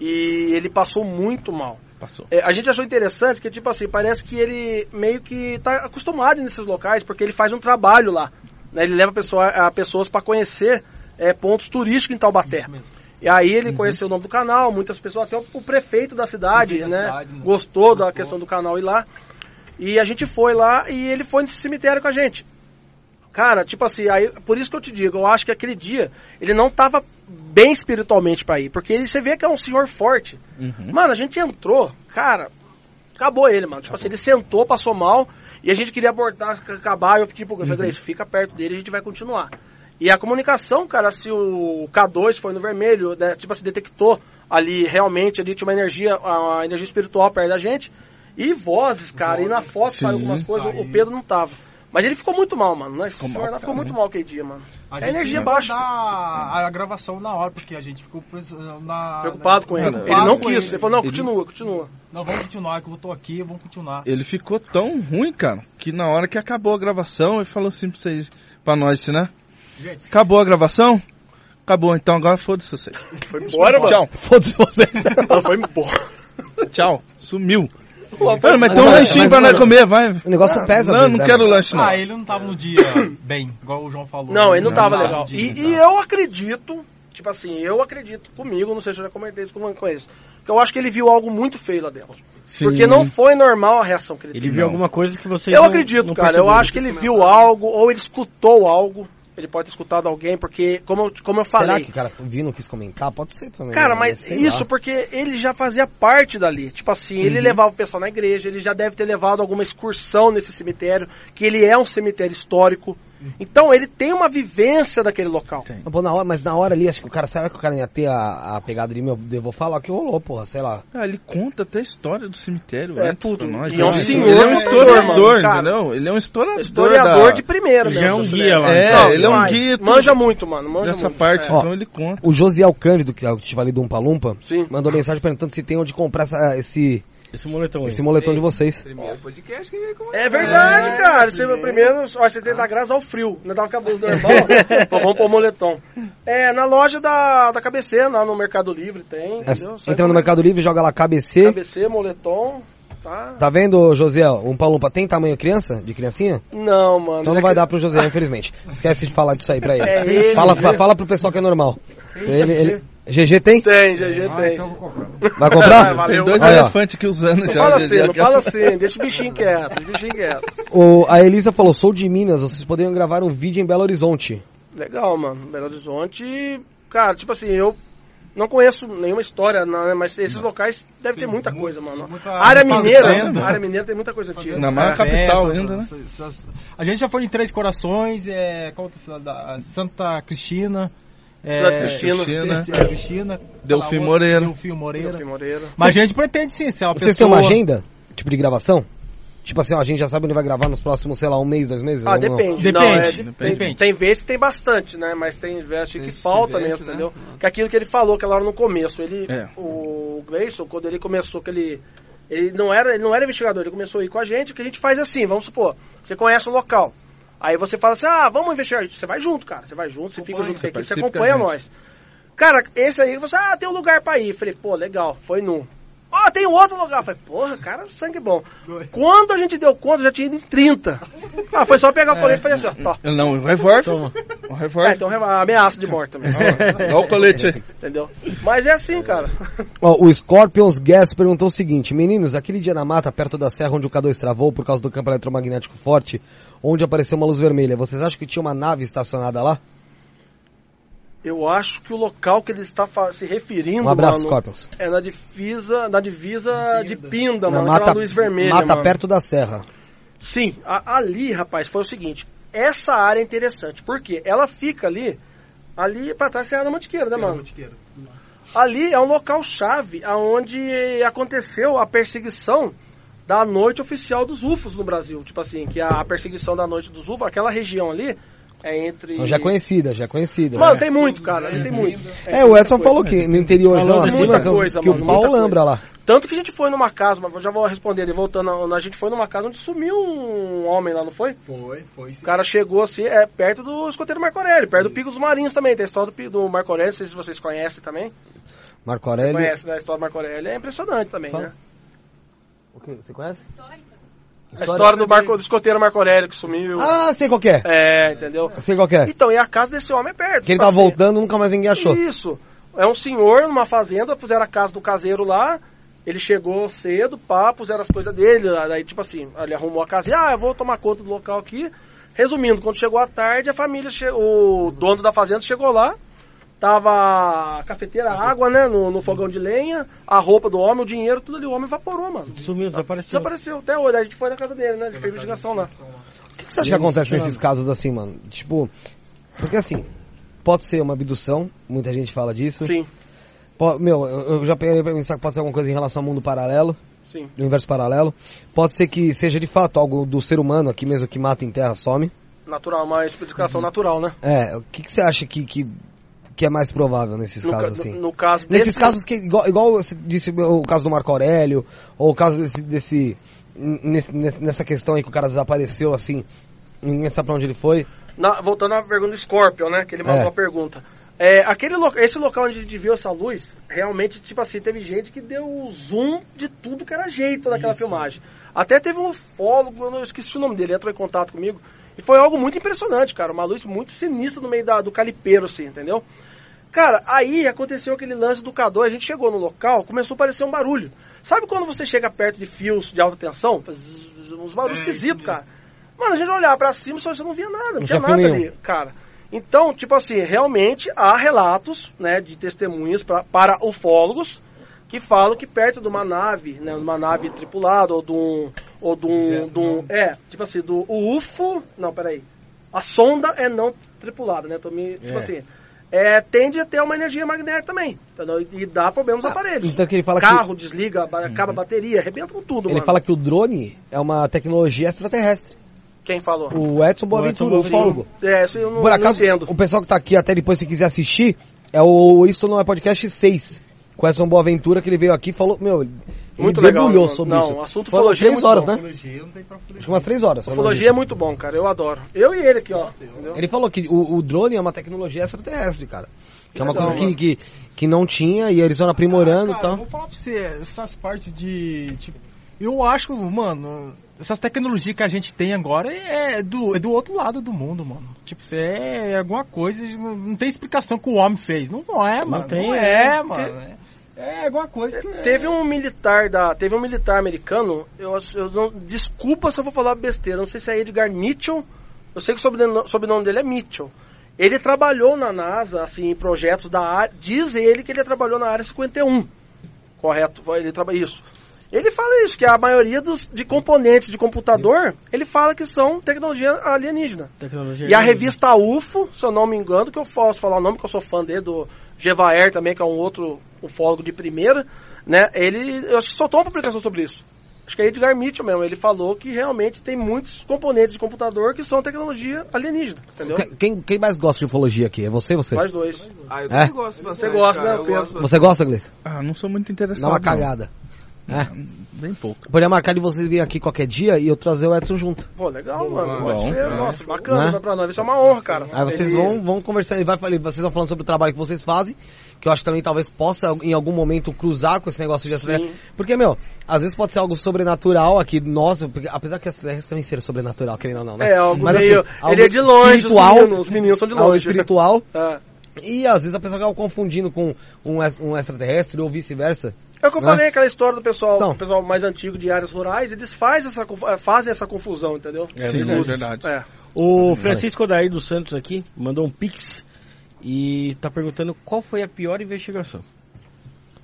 e ele passou muito mal. Passou. É, a gente achou interessante que, tipo assim, parece que ele meio que tá acostumado nesses locais, porque ele faz um trabalho lá. né? Ele leva pessoa, a pessoas para conhecer é, pontos turísticos em Taubaté. E aí ele Uhum. conheceu o nome do canal, muitas pessoas, até o, o prefeito da cidade, Prefeito da né? cidade, né? Gostou da questão do canal ir lá. E a gente foi lá e ele foi nesse cemitério com a gente. Cara, tipo assim, aí, por isso que eu te digo, eu acho que aquele dia ele não tava bem espiritualmente pra ir, porque ele, você vê que é um senhor forte. Uhum. Mano, a gente entrou, cara, acabou ele, mano. Tipo assim, ele sentou, passou mal, e a gente queria abordar, ac- acabar, e eu tipo, eu falei, Gleice, fica perto dele, a gente vai continuar. E a comunicação, cara, se o K2 foi no vermelho, né, tipo assim, detectou ali realmente, ali tinha uma energia, a energia espiritual perto da gente, e vozes, cara, e na foto saiu algumas coisas, o. Pedro não tava. Mas ele ficou muito mal, mano. Né? Ficou mal lá pra ficou muito caramba. mal aquele dia, mano. A, A energia ia baixa. guardar a gravação na hora, porque a gente ficou na. Preocupado com ele. Mano, Ele não quis. Ele falou, não, Ele- continua, continua. Não, vamos continuar, que eu tô aqui, vamos continuar. Ele ficou tão ruim, cara, que na hora que acabou a gravação, ele falou assim pra vocês, pra nós, né? Gente, Acabou a gravação? Acabou, então agora foda-se vocês. Foi embora, mano. Tchau, Foda-se vocês. Não, foi embora. tchau, sumiu. Pô, Mano, mas tem um mas- lanchinho mas, pra nós comer, vai. O negócio pesa às Não, não né, quero mano? lanche, não. Ah, ele não tava no dia bem, igual o João falou. Não, ele não tava tava legal. E, tá? e eu acredito, tipo assim, eu acredito comigo, não sei se eu já comentei isso com com eles, que eu acho que ele viu algo muito feio lá dentro. Sim. Porque não foi normal a reação que ele, Ele teve. viu alguma coisa que você Eu não- acredito, não cara. Eu acho que ele viu algo, ou ele escutou algo. Ele pode ter escutado alguém, porque, como, eu- como eu falei. Será que o cara viu não quis comentar? Pode ser também. Cara, né? mas Sei isso lá. porque ele já fazia parte dali. Tipo assim, ele Uhum. levava o pessoal na igreja, ele já deve ter levado alguma excursão nesse cemitério, que ele é um cemitério histórico. Então ele tem uma vivência daquele local. Pô, na hora, mas na hora ali, acho que o cara, será que o cara ia ter a, a pegada de meu, eu vou falar o que rolou, porra, sei lá. Ah, ele conta até a história do cemitério É, antes tudo. nós. E é um né? senhor, Ele é um né, historiador, entendeu? Ele é um historiador. Historiador da- de primeira Já é um guia lá. É, Não, ele é um guia Manja muito, mano. Manja dessa muito. parte, É. então ele conta. O Josiel Cândido, que é o que te falei do Umpa Lumpa, Sim. mandou mensagem perguntando se tem onde comprar essa- esse, Esse moletom aí. esse moletom de vocês. Primeiro podcast que É verdade, cara. Esse é o meu primeiro. Ó, 70 graus ao frio. Não tava com a blusa normal. Pô, vamos pôr moletom. É, na loja da, da KBC, lá no Mercado Livre tem. É, entra no Mercado Livre, joga lá KBC. KBC, moletom. Tá? Tá vendo, Josiel? Um Lumpa tem tamanho criança? De criancinha? Não, mano. Então não vai dar pro Josiel, infelizmente. Esquece de falar disso aí pra ele. É ele. fala, fa- fala pro pessoal que é normal. Ele, ele- GG tem? Tem, GG Ah, tem. então eu vou comprar. Vai comprar? Valeu. Tem dois elefantes aqui usando Não já. fala assim, não fala assim. Deixa o bichinho quieto, deixa o bichinho quieto. O, a Elisa falou, sou de Minas, vocês poderiam gravar um vídeo em Belo Horizonte. Legal, mano. Belo Horizonte, cara, tipo assim, eu não conheço nenhuma história, não, né, mas esses locais devem ter muita muito- coisa, mano. muita- área muita mineira, fazenda. área mineira tem muita coisa antiga. Na maior capital ainda, né? essas- A gente já foi em Três Corações, é, qual outra cidade? Da- Santa Cristina. É, Cidade Cristina. Cristina. Cristina. Cristina Delfim Moreira. Delfim Moreira. Delfim Moreira. Mas a gente pretende sim, ser uma Vocês têm pessoa... uma agenda? Tipo de gravação? Tipo assim, ó, a gente já sabe onde vai gravar nos próximos, sei lá, um mês, dois meses? Ah, depende. Depende, Não, é, depende. Tem, Depende. tem vezes que tem bastante, né? Mas tem vezes que falta mesmo, né? entendeu? Nossa. Que aquilo que ele falou aquela hora no começo. Ele, É. O Gleison, quando ele começou, que ele Ele não era, ele não era investigador, ele começou a ir com a gente, o que a gente faz é assim, vamos supor, você conhece o local. Aí você fala assim, ah, vamos investigar. Você vai junto, cara. Você vai junto, você fica junto com a equipe, você acompanha nós. Cara, esse aí, você, ah, tem um lugar pra ir. Falei, pô, legal, foi num. Ó, tem um outro lugar. Falei, porra, cara, sangue bom. Quando a gente deu conta, já tinha ido em 30. Ah, foi só pegar o colete e fazer assim, ó. Tó. Não, o reforço. O É, reforço. então ameaça de morte também. Olha o colete aí. Entendeu? Mas é assim, cara. Ó, o Scorpions Gas perguntou o seguinte: Meninos, aquele dia na mata, perto da serra onde o K2 travou por causa do campo eletromagnético forte, onde apareceu uma luz vermelha, vocês acham que tinha uma nave estacionada lá? Eu acho que o local que ele está se referindo, Um abraço, mano, Scorpions. é na divisa, na divisa de Pinda, Na mano, mata, luz vermelha, mata mano. perto da serra. Sim, a- ali, rapaz, foi o seguinte. Essa área é interessante, porque ela fica ali, ali pra trás é a Mantiqueira, né, mano? Ali é um local chave aonde aconteceu a perseguição da noite oficial dos UFOs no Brasil. Tipo assim, que a perseguição da noite dos UFOs, aquela região ali é entre. Então, já é conhecida, já é conhecida. Mano, tem muito, cara, ali tem muito. É, o Edson falou que no interiorzão assim, muita mas coisa, que mano, o pau lambra lá. Tanto que a gente foi numa casa, mas eu já vou responder ali, voltando, a, gente foi numa casa onde sumiu um homem lá, não foi? Foi, foi sim. O cara chegou assim, é perto do escoteiro Marco Aurélio, perto do Pico dos Marinhos também, tem a história do, do Marco Aurélio, não sei se vocês conhecem também. Marco Aurélio. Conhece, né? A história do Marco Aurélio é impressionante também, Fala. né? O quê? Você conhece? A história do, Marco, do escoteiro Marco Aurélio que sumiu. Ah, sei qual que é. É, entendeu? Sei qual que é. Então, e a casa desse homem é perto. Que ele tipo tava assim. voltando, nunca mais ninguém achou. Isso. É um senhor numa fazenda, puseram a casa do caseiro lá. Ele chegou cedo, pá, puseram as coisas dele. Aí, tipo assim, ele arrumou a casa e, ah, eu vou tomar conta do local aqui. Resumindo, quando chegou a tarde, a família, che- o dono da fazenda chegou lá. Tava a cafeteira, a água, né, no, no fogão de lenha, a roupa do homem, o dinheiro, tudo ali. O homem evaporou, mano. Sumiu, desapareceu. Desapareceu até hoje. A gente foi na casa dele, né? Ele fez investigação lá. O que, que você acha que acontece nesses casos assim, mano? Tipo, porque assim, pode ser uma abdução, muita gente fala disso. Sim, meu, eu eu já peguei pra pensar que pode ser alguma coisa em relação ao mundo paralelo, sim. do universo paralelo. Pode ser que seja de fato algo do ser humano aqui mesmo que mata em terra, some. Natural, uma explicação natural, né? É, o que, que você acha que, que, que é mais provável nesses No, ca- casos assim? no, no caso Nesses desse- casos que, igual, igual você disse o caso do Marco Aurélio, ou o caso desse, desse nesse- nessa questão aí que o cara desapareceu assim, ninguém sabe pra onde ele foi. Na- voltando à pergunta do Scorpion, né? Que ele mandou É. a pergunta. É, aquele lo- esse local onde a gente viu essa luz, realmente, tipo assim, teve gente que deu o zoom de tudo que era jeito naquela filmagem. Até teve um não- eu esqueci o nome dele, entrou em contato comigo. E foi algo muito impressionante, cara. Uma luz muito sinistra no meio da- do calipeiro, assim, entendeu? Cara, aí aconteceu aquele lance do K2, a gente chegou no local, começou a aparecer um barulho. Sabe quando você chega perto de fios de alta tensão? Faz uns barulhos esquisitos, cara. Mano, a gente olhava pra cima só você não via nada, não, Não tinha nada nenhum. ali, cara. Então, tipo assim, realmente há relatos, né, de testemunhas pra, para ufólogos que falam que perto de uma nave, né, uma nave tripulada ou de um, ou de um, de um- é, tipo assim, do o UFO, não, peraí, a sonda é não tripulada, né, tô me, tipo É. assim, é, tende a ter uma energia magnética também, entendeu? E, dá problema nos aparelhos. Então que ele fala que Carro desliga, ba- acaba a bateria, arrebenta com tudo, ele mano. fala que o drone é uma tecnologia extraterrestre. Quem falou? O Edson Boaventura, o ufólogo. É, isso eu não, Por não acaso, entendo. o pessoal que tá aqui até depois se quiser assistir, é o Isso Não É Podcast 6. Com o Edson Boaventura, que ele veio aqui e falou, meu, ele Muito legal. debulhou não, sobre não, isso. o assunto Foram ufologia é três muito horas, bom. né? Acho que umas três horas. Ufologia é muito bom, cara. Eu adoro. Eu e ele aqui, ó. entendeu? Ele falou que o, o drone é uma tecnologia extraterrestre, cara. Que é uma Legal, coisa que, que, que não tinha e eles estão aprimorando e Cara, tal. eu vou falar pra você, essas partes de. Tipo, eu acho, mano, essas tecnologias que a gente tem agora é do, é do outro lado do mundo, mano. Tipo, isso é alguma coisa. Não tem explicação que o homem fez. Não, é, mano. tem, não é. é, mano. É, é alguma coisa que. Teve um militar da, teve um militar americano. Eu, eu não, desculpa se eu vou falar besteira. Não sei se é Edgar Mitchell. Eu sei que o sobrenome, sobrenome dele é Mitchell. Ele trabalhou na NASA, assim, em projetos da área. Diz ele que ele trabalhou na área 51. Correto? Ele trabalha isso. Ele fala isso, que a maioria dos, de componentes de computador, ele fala que são tecnologia alienígena. Tecnologia E a revista UFO, se eu não me engano, que eu posso falar o nome, que eu sou fã dele, do Gevaer também, que é um outro ufólogo de primeira, né? Ele eu acho que soltou uma publicação sobre isso. Acho que é Edgar Mitchell mesmo. Ele falou que realmente tem muitos componentes de computador que são tecnologia alienígena, entendeu? Que- Quem, quem mais gosta de ufologia aqui? É você ou você? Nós dois. Ah, eu É? também gosto. Você gosta, cara, né, gosto Você gosta, Gleice? Ah, não sou muito interessado. Dá uma não. cagada. É. Bem pouco. Poderia marcar de vocês virem aqui qualquer dia e eu trazer o Edson junto. Pô, legal, mano. Bom, Pode ser, bom. nossa, bacana Né? vai pra nós. Isso é uma honra, cara. Aí vocês vão, vão conversar, ele vai falar, vocês estão falando sobre o trabalho que vocês fazem, que eu acho que também talvez possa em algum momento cruzar com esse negócio de Sim. Porque, meu, às vezes pode ser algo sobrenatural aqui, nossa, porque, apesar que as terras também ser sobrenatural, querendo ou não, né? É, algo Mas, meio. assim, algo ele é de longe, espiritual, os meninos, os meninos são de algo longe. espiritual, É. e às vezes a pessoa acaba confundindo com um, um extraterrestre ou vice-versa. É o que eu Né? falei, aquela história do pessoal, Então. pessoal mais antigo de áreas rurais, eles fazem essa, fazem essa confusão, entendeu? É Sim, é verdade. É. O Francisco Daí dos Santos aqui mandou um pix e tá perguntando qual foi a pior investigação.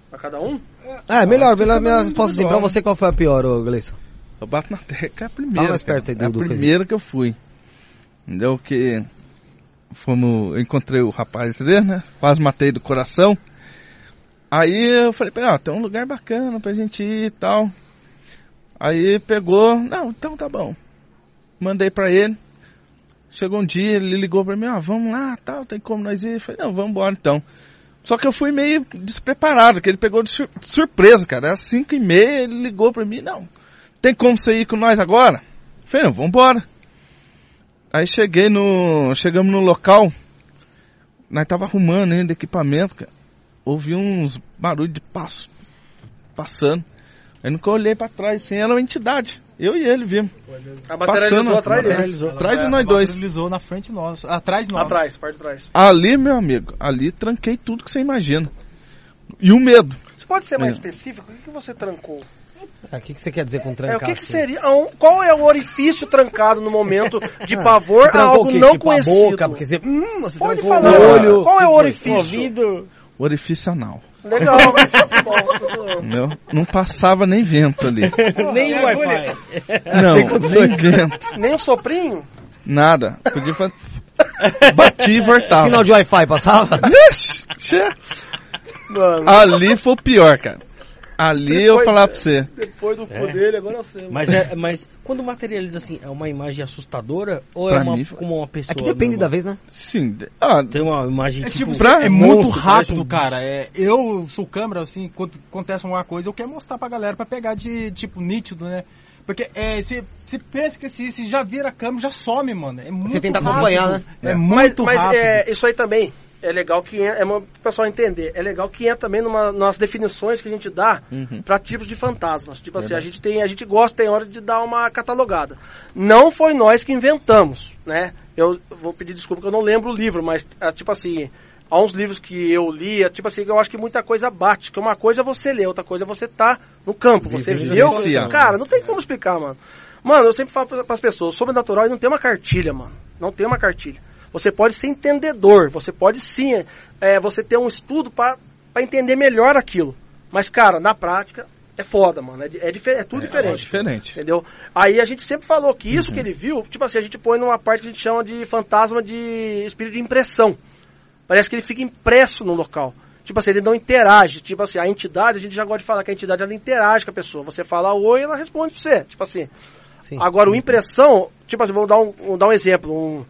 Pra cada um? É, melhor, melhor minha resposta assim, pra você qual foi a pior, ô Gleison? Eu bato na tecla, é a primeira. Fala mais cara. perto aí do- é a do primeira que eu fui. Entendeu? Que fomos, eu encontrei o rapaz dele, né? Quase matei do coração. Aí eu falei pra ele, ó, tem um lugar bacana pra gente ir e tal. Aí pegou, não, então tá bom. Mandei pra ele. Chegou um dia, ele ligou pra mim, ó, vamos lá, tal, tem como nós ir? Eu falei, não, vamos embora então. Só que eu fui meio despreparado, que ele pegou de sur- surpresa, cara. Era 5 e meia, ele ligou pra mim, não, tem como você ir com nós agora? Eu falei, não, vambora. Aí cheguei no. Chegamos no local. Nós tava arrumando ainda equipamento, cara. Ouvi uns barulhos de passo. Passando. Aí nunca olhei pra trás, assim, era uma entidade. Eu e ele vimos. A materializou atrás dele. materializou atrás de nós dois. Materializou na frente nossa, atrás de nós. Atrás, parte de trás. Ali, meu amigo, ali tranquei tudo que você imagina. E o medo. Você pode ser mais É. específico? O que, que você trancou? Ah, O que, que você quer dizer com É, trancar? o que, que seria? ah, Qual é o orifício trancado no momento de Ah, pavor a algo não tipo conhecido? a boca, porque você, hum, você Pode falar. o olho. Qual é o orifício? O orifício anal. Legal. Tá bom. Entendeu? Não passava nem vento ali. Nem o Wi-Fi. Não, nem vento. Nem um soprinho? Nada. Podia fazer. Bati e voltava. Sinal de Wi-Fi passava? Ixi, Ali foi o pior, cara. Ali eu vou Depois- falar pra você. depois do cu dele, agora eu sei. Mas, é, mas quando materializa assim, é uma imagem assustadora ou é Pra uma, mim, como uma pessoa? É que depende da normal? vez, né? Sim. Ah, Tem uma imagem É tipo, tipo, pra é muito monstro, rápido, parece cara. É, eu sou câmera, assim, quando acontece alguma coisa, eu quero mostrar pra galera pra pegar de, tipo, nítido, né? Porque é, você você pensa que se, se já vira a câmera, já some, mano. É muito tenta rápido. acompanhar, né? É, Mas, muito mas rápido. é, isso aí também é legal que é, é uma- pro pessoal entender. É legal que entra também numa, nas definições que a gente dá Uhum. para tipos de fantasmas. Tipo assim, a gente tem, a gente gosta tem hora de dar uma catalogada. Não foi nós que inventamos, né? Eu vou pedir desculpa que eu não lembro o livro, mas é, tipo assim, há uns livros que eu li, é, tipo assim, eu acho que muita coisa bate. Que uma coisa é você ler, outra coisa é você tá no campo, você. Vivenciar. Cara, não tem como explicar, mano. Mano, eu sempre falo para as pessoas, sobrenatural não tem uma cartilha, mano. Não tem uma cartilha. Você pode ser entendedor, você pode sim, é, você ter um estudo para entender melhor aquilo. Mas, cara, na prática, é foda, mano. É, é, é tudo É diferente. diferente. Entendeu? Aí a gente sempre falou que isso que ele viu, tipo assim, a gente põe numa parte que a gente chama de fantasma de espírito de impressão. Parece que ele fica impresso no local. Tipo assim, ele não interage. Tipo assim, a entidade, a gente já gosta de falar que a entidade ela interage com a pessoa. Você fala oi, ela responde pra você. Tipo assim. Sim. Agora, o impressão, tipo assim, vou dar um, vou dar um exemplo. Um-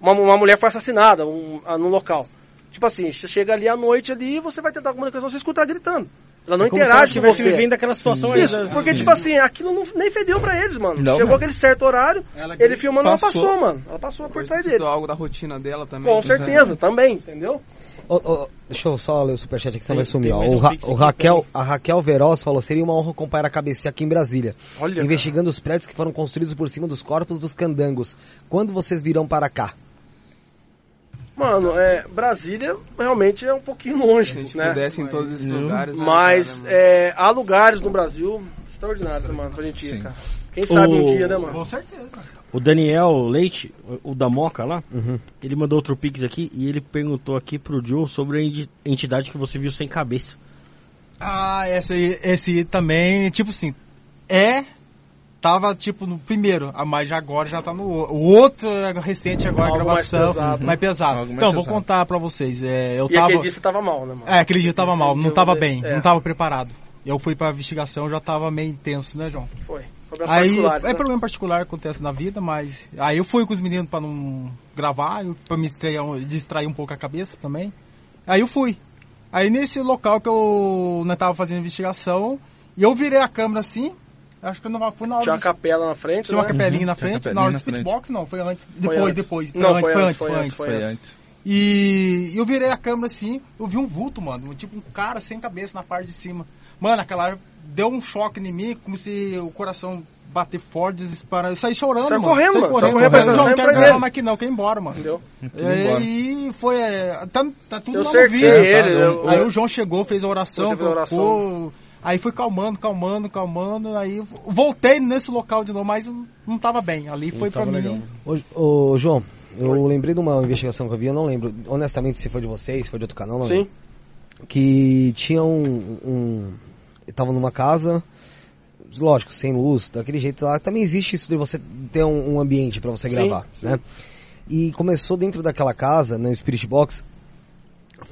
uma, uma mulher foi assassinada um, ah, num local. Tipo assim, você chega ali à noite ali você vai tentar comunicação, você escuta ela gritando. Ela não É como se ela interage com você. vivendo aquela situação aí, Isso, né? porque, tipo assim, aquilo não, nem fedeu pra eles, mano. Não, Chegou mano. aquele certo horário, Ela ele filmando, ela passou. passou, mano. Ela passou por trás deles. algo da rotina dela também. Com certeza, também, entendeu? Ô, ô, deixa eu só ler o superchat aqui, senão vai sumir. ó. O, Ra- o Raquel, a Raquel Veroz falou: seria uma honra acompanhar a cabeça aqui em Brasília, Olha, investigando os prédios que foram construídos por cima dos corpos dos candangos. Quando vocês virão para cá? Mano, é, Brasília realmente é um pouquinho longe, Se a gente né? pudesse em todos esses lugares. né, Mas cara, é, há lugares no Brasil extraordinários, mano, pra gente ir, Sim. cara. Quem sabe um O- dia, né, mano? Com certeza. O Daniel Leite, o da Moca lá, Uhum. ele mandou outro pix aqui e ele perguntou aqui pro Joe sobre a enti- entidade que você viu sem cabeça. Ah, esse, aí- esse também, tipo assim, é. Tava tipo no primeiro, ah, mas agora já tá no o- o outro é recente agora, Algo a mais gravação. pesado. mais pesado. Algo mais então, vou pesado. contar pra vocês. É, eu E tava. aquele dia você tava mal, né, mano? É, aquele dia eu tava mal, não tava bem, É. não tava preparado. Eu fui pra investigação, já tava meio intenso, né, João? Foi. Problemas Aí, particulares, é né? problema particular que acontece na vida, mas aí eu fui com os meninos pra não gravar, pra me distrair, distrair um pouco a cabeça também. Aí eu fui. Aí nesse local que eu não tava fazendo investigação, E eu virei a câmera assim, acho que eu não foi na hora Tinha uma capela na frente, tinha uma né? capelinha na Tinha frente, capelinha na hora do na speedbox não, foi antes, Foi depois, antes. depois, Não, foi foi antes, antes, foi antes, antes, foi antes. Foi antes. E eu virei a câmera assim, eu vi um vulto, mano. Tipo um cara sem cabeça na parte de cima. Mano, aquela hora deu um choque em mim, como se o coração bater forte, desesperar. Eu saí chorando, Saiu mano. correndo, saí mano. correndo, correndo, correndo. Não, não quero gravar mais aqui não, quer ir embora, mano. Entendeu? E foi, é, tá, tá tudo Eu lá no cerquei vídeo. ele, tá? eu- Aí o João chegou, fez a oração, Você fez a oração. Aí fui calmando, calmando, calmando. Aí voltei nesse local de novo, mas não tava bem. Ali foi pra tava mim. legal. Ô, ô, João, eu lembrei de uma investigação que eu vi, eu não lembro honestamente se foi de vocês, se foi de outro canal, não Sim. lembro. Que tinha um. um eu tava numa casa, lógico, sem luz, daquele jeito lá. Também existe isso de você ter um, um ambiente pra você Sim, gravar, sim. né? E começou dentro daquela casa, no Spirit Box,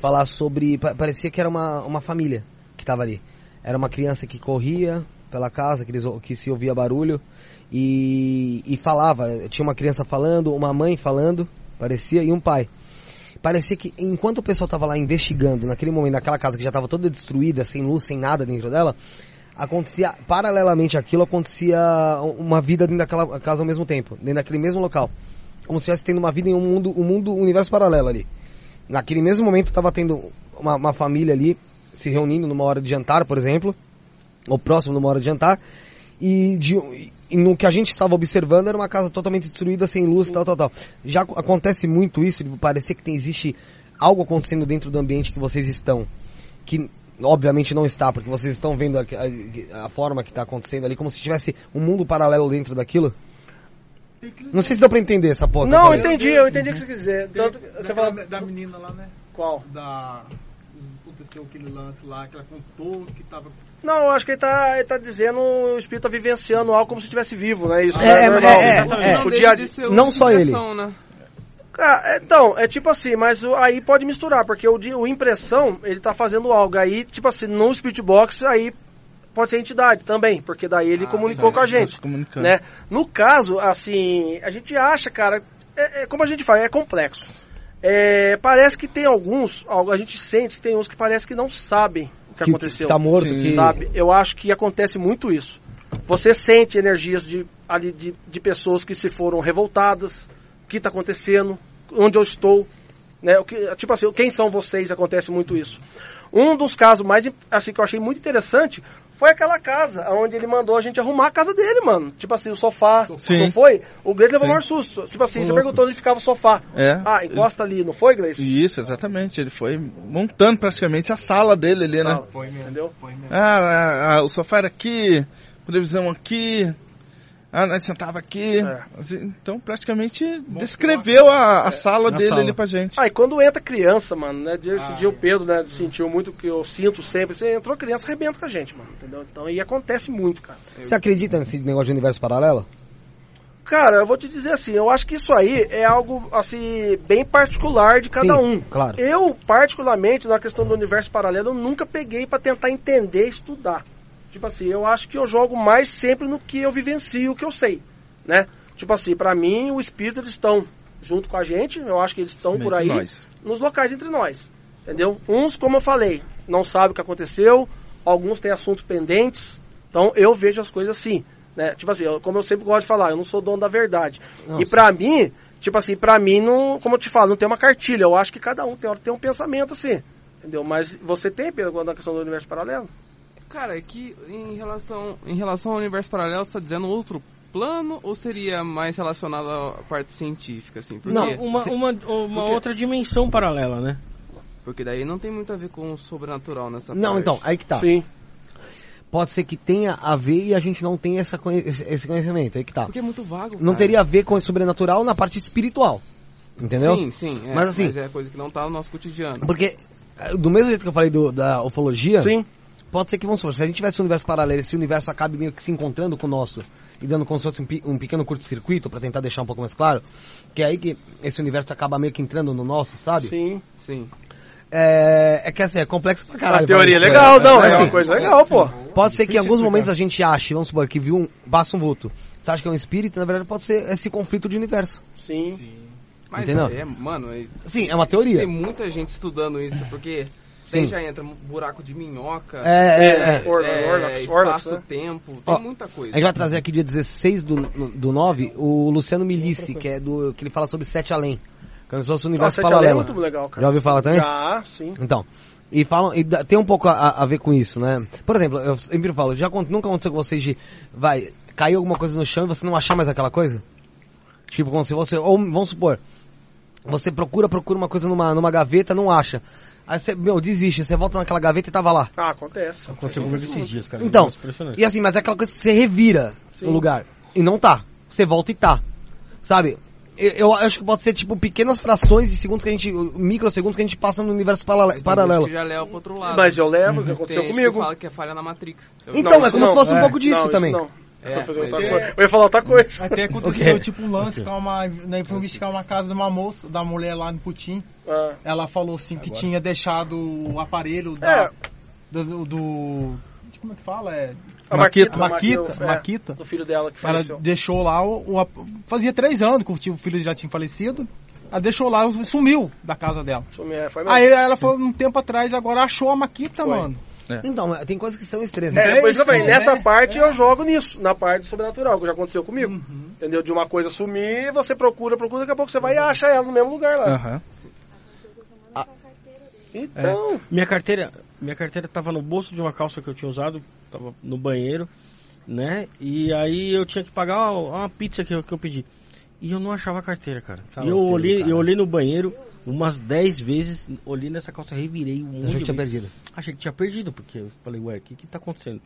falar sobre. pa- Parecia que era uma, uma família que tava ali. Era uma criança que corria pela casa, que, eles, que se ouvia barulho e, e falava. Tinha uma criança falando, uma mãe falando, parecia, e um pai. Parecia que enquanto o pessoal tava lá investigando, naquele momento, naquela casa que já estava toda destruída, sem luz, sem nada dentro dela, acontecia, paralelamente àquilo, acontecia uma vida dentro daquela casa ao mesmo tempo, dentro daquele mesmo local. Como se estivesse tendo uma vida em um mundo, um mundo, um universo paralelo ali. Naquele mesmo momento estava tendo uma, uma família ali se reunindo numa hora de jantar, por exemplo, ou próximo numa hora de jantar, e, de, e no que a gente estava observando era uma casa totalmente destruída, sem luz, tal, tal, tal. Já ac- acontece muito isso, de parecer que tem, existe algo acontecendo dentro do ambiente que vocês estão, que obviamente não está, porque vocês estão vendo a, a- a forma que está acontecendo ali, como se tivesse um mundo paralelo dentro daquilo. Não sei se deu pra entender essa porra. eu Não, falei. entendi, eu entendi o que você quis dizer. Tanto, que você fala. da menina lá, né? Qual? Da. Aconteceu aquele lance lá, que ela contou que tava. Não, eu acho que ele tá, ele tá dizendo o espírito tá vivenciando algo como se estivesse vivo, né? Isso É, é, é, normal. é, é. Não O dia não só ele. impressão, Né? Ah, então, é tipo assim, mas o- aí pode misturar, porque o, o impressão, ele tá fazendo algo. Aí, tipo assim, no Spirit Box, aí pode ser entidade também, porque daí ele Ah, comunicou com a gente. Comunicando. Né? No caso, assim, a gente acha, cara, é, é como a gente fala, é complexo. É, parece que tem alguns, a gente sente que tem uns que parece que não sabem o que, que, aconteceu. que tá morto, Sim. que Sabe? Eu acho que acontece muito isso. Você sente energias de, ali de, de pessoas que se foram revoltadas, o que está acontecendo, onde eu estou, né? O que, tipo assim, quem são vocês? Acontece muito isso. Um dos casos mais assim que eu achei muito interessante foi aquela casa onde ele mandou a gente arrumar a casa dele, mano. Tipo assim, o sofá, Sim. não foi? O Gleice levou um maior susto. Tipo assim, Ô, você louco. perguntou onde ficava o sofá. É. Ah, encosta ali, não foi, Gleice? Isso, exatamente. Ele foi montando praticamente a sala dele ali, né? Sala, Foi mesmo. Entendeu? Foi mesmo. Ah, ah, ah, o sofá era aqui, televisão aqui. Ah, nós sentava aqui. É. Assim, Então, praticamente descreveu a, a sala Na dele sala. ali pra gente. Ah, e quando entra criança, mano, né? Esse Ah, dia o Pedro, né, sentiu muito que eu sinto sempre. Você entrou criança, arrebenta com a gente, mano, entendeu? Então, e acontece muito, cara. Você acredita nesse negócio de universo paralelo? Cara, eu vou te dizer assim, eu acho que isso aí é algo, assim, bem particular de cada Sim, um. claro. Eu, particularmente, na questão do universo paralelo, eu nunca peguei pra tentar entender e estudar. Tipo assim, eu acho que eu jogo mais sempre no que eu vivencio, o que eu sei, né? Tipo assim, pra mim, o espírito, eles estão junto com a gente, eu acho que eles estão por aí nós. nos locais entre nós. Entendeu? Uns, como eu falei, não sabem o que aconteceu, alguns têm assuntos pendentes. Então eu vejo as coisas assim. Né? Tipo assim, eu- como eu sempre gosto de falar, eu não sou dono da verdade. Não, e pra mim, tipo assim, pra mim, não, como eu te falo, não tem uma cartilha. Eu acho que cada um tem, tem um pensamento assim. Entendeu? Mas você tem, Pedro, na questão do universo paralelo? Cara, é que em relação, em relação ao universo paralelo, você tá dizendo outro plano ou seria mais relacionado à parte científica, assim? Porque, Não, uma, uma, uma Porque- outra dimensão paralela, né? porque daí não tem muito a ver com o sobrenatural nessa Não, parte. então, aí que tá. Sim. Pode ser que tenha a ver e a gente não tenha essa conhe- esse esse conhecimento, aí que tá. Porque é muito vago, Não cara. teria a ver com o sobrenatural na parte espiritual. Entendeu? Sim, sim. É, Mas assim- Mas é coisa que não tá no nosso cotidiano. Porque, eh, do mesmo jeito que eu falei do- da ufologia, Sim. Pode ser que, vamos supor, se a gente tivesse um universo paralelo, esse universo acabe meio que se encontrando com o nosso e dando como se fosse um, um pequeno curto-circuito, pra tentar deixar um pouco mais claro, que é aí que esse universo acaba meio que entrando no nosso, sabe? Sim. Sim. É, é que assim, é complexo pra caralho. a teoria é legal, né? não, Mas, é assim, uma coisa legal, pô. Pode ser que em alguns explicar. momentos a gente ache, vamos supor, que viu um, passa um vulto. Você acha que é um espírito, na verdade pode ser esse conflito de universo. Sim. Mas Entendeu? é, mano, é- Sim, é uma teoria. tem muita gente estudando isso, porque Sim. já entra buraco de minhoca. É, é, é. Or- Orlax, Orlax, né? espaço-tempo, tem Ó, muita coisa. A gente vai trazer aqui dia 16 do, do 9 o Luciano Milici, que é do. que ele fala sobre Sete Além. Como se fosse o universo Nossa, esse além é paralelo. muito legal, cara. Já ouviu falar também? Já, sim. Então. E falam, e tem um pouco a, a ver com isso, né? Por exemplo, eu sempre falo, já nunca aconteceu com vocês de, vai, cair alguma coisa no chão e você não achar mais aquela coisa? Tipo, como se você, ou vamos supor, você procura, procura uma coisa numa, numa gaveta, não acha. Aí você, meu, desiste, você volta naquela gaveta e tava lá. Ah, acontece. Aconteceu comigo esses dias, cara. Então, impressionante. E assim, mas é aquela coisa que você revira Sim. no lugar. E não tá. Você volta e tá. Sabe? Eu, eu acho que pode ser tipo pequenas frações de segundos que a gente. microsegundos que a gente passa no universo paralelo. Já leva pro outro lado. Mas eu levo, o que aconteceu Tem comigo. que fala que é falha na Matrix. Eu- Então, Não, é como se não. fosse um É. pouco disso Não, também. Isso não. É, Eu ia fazer outra é- coisa. Eu ia falar outra coisa. Até aconteceu, tipo, um lance com uma. Né, foi investigar uma casa de uma moça, da mulher lá no Putim. Ah, Ela falou assim que tinha deixado o aparelho É. da, do, do- Como é que fala? É. a Maquita. Maquita. Maquita. é, Maquita. Do filho dela que Ela faleceu. deixou lá o, o- Fazia três anos que o o filho já tinha falecido. Ela deixou lá e sumiu da casa dela. Sumiu, é, foi mesmo. Aí ela foi um tempo atrás, agora achou a Maquita, Foi. mano. Então, tem coisas que são estranhas. É, por isso que eu falei, É, nessa é, parte é. eu jogo nisso, na parte sobrenatural, que já aconteceu comigo. Entendeu? De uma coisa sumir, você procura, procura, daqui a pouco você vai e acha ela no mesmo lugar lá. Aham. Então, Minha carteira, minha carteira tava no bolso de uma calça que eu tinha usado, tava no banheiro, né? E aí eu tinha que pagar uma, uma pizza que eu, que eu pedi. E eu não achava a carteira, cara. Tá e eu olhei, cara. eu olhei no banheiro umas 10 vezes, olhei nessa calça, revirei um monte Achei que de tinha perdido. Achei que tinha perdido, porque eu falei, ué, o que que tá acontecendo?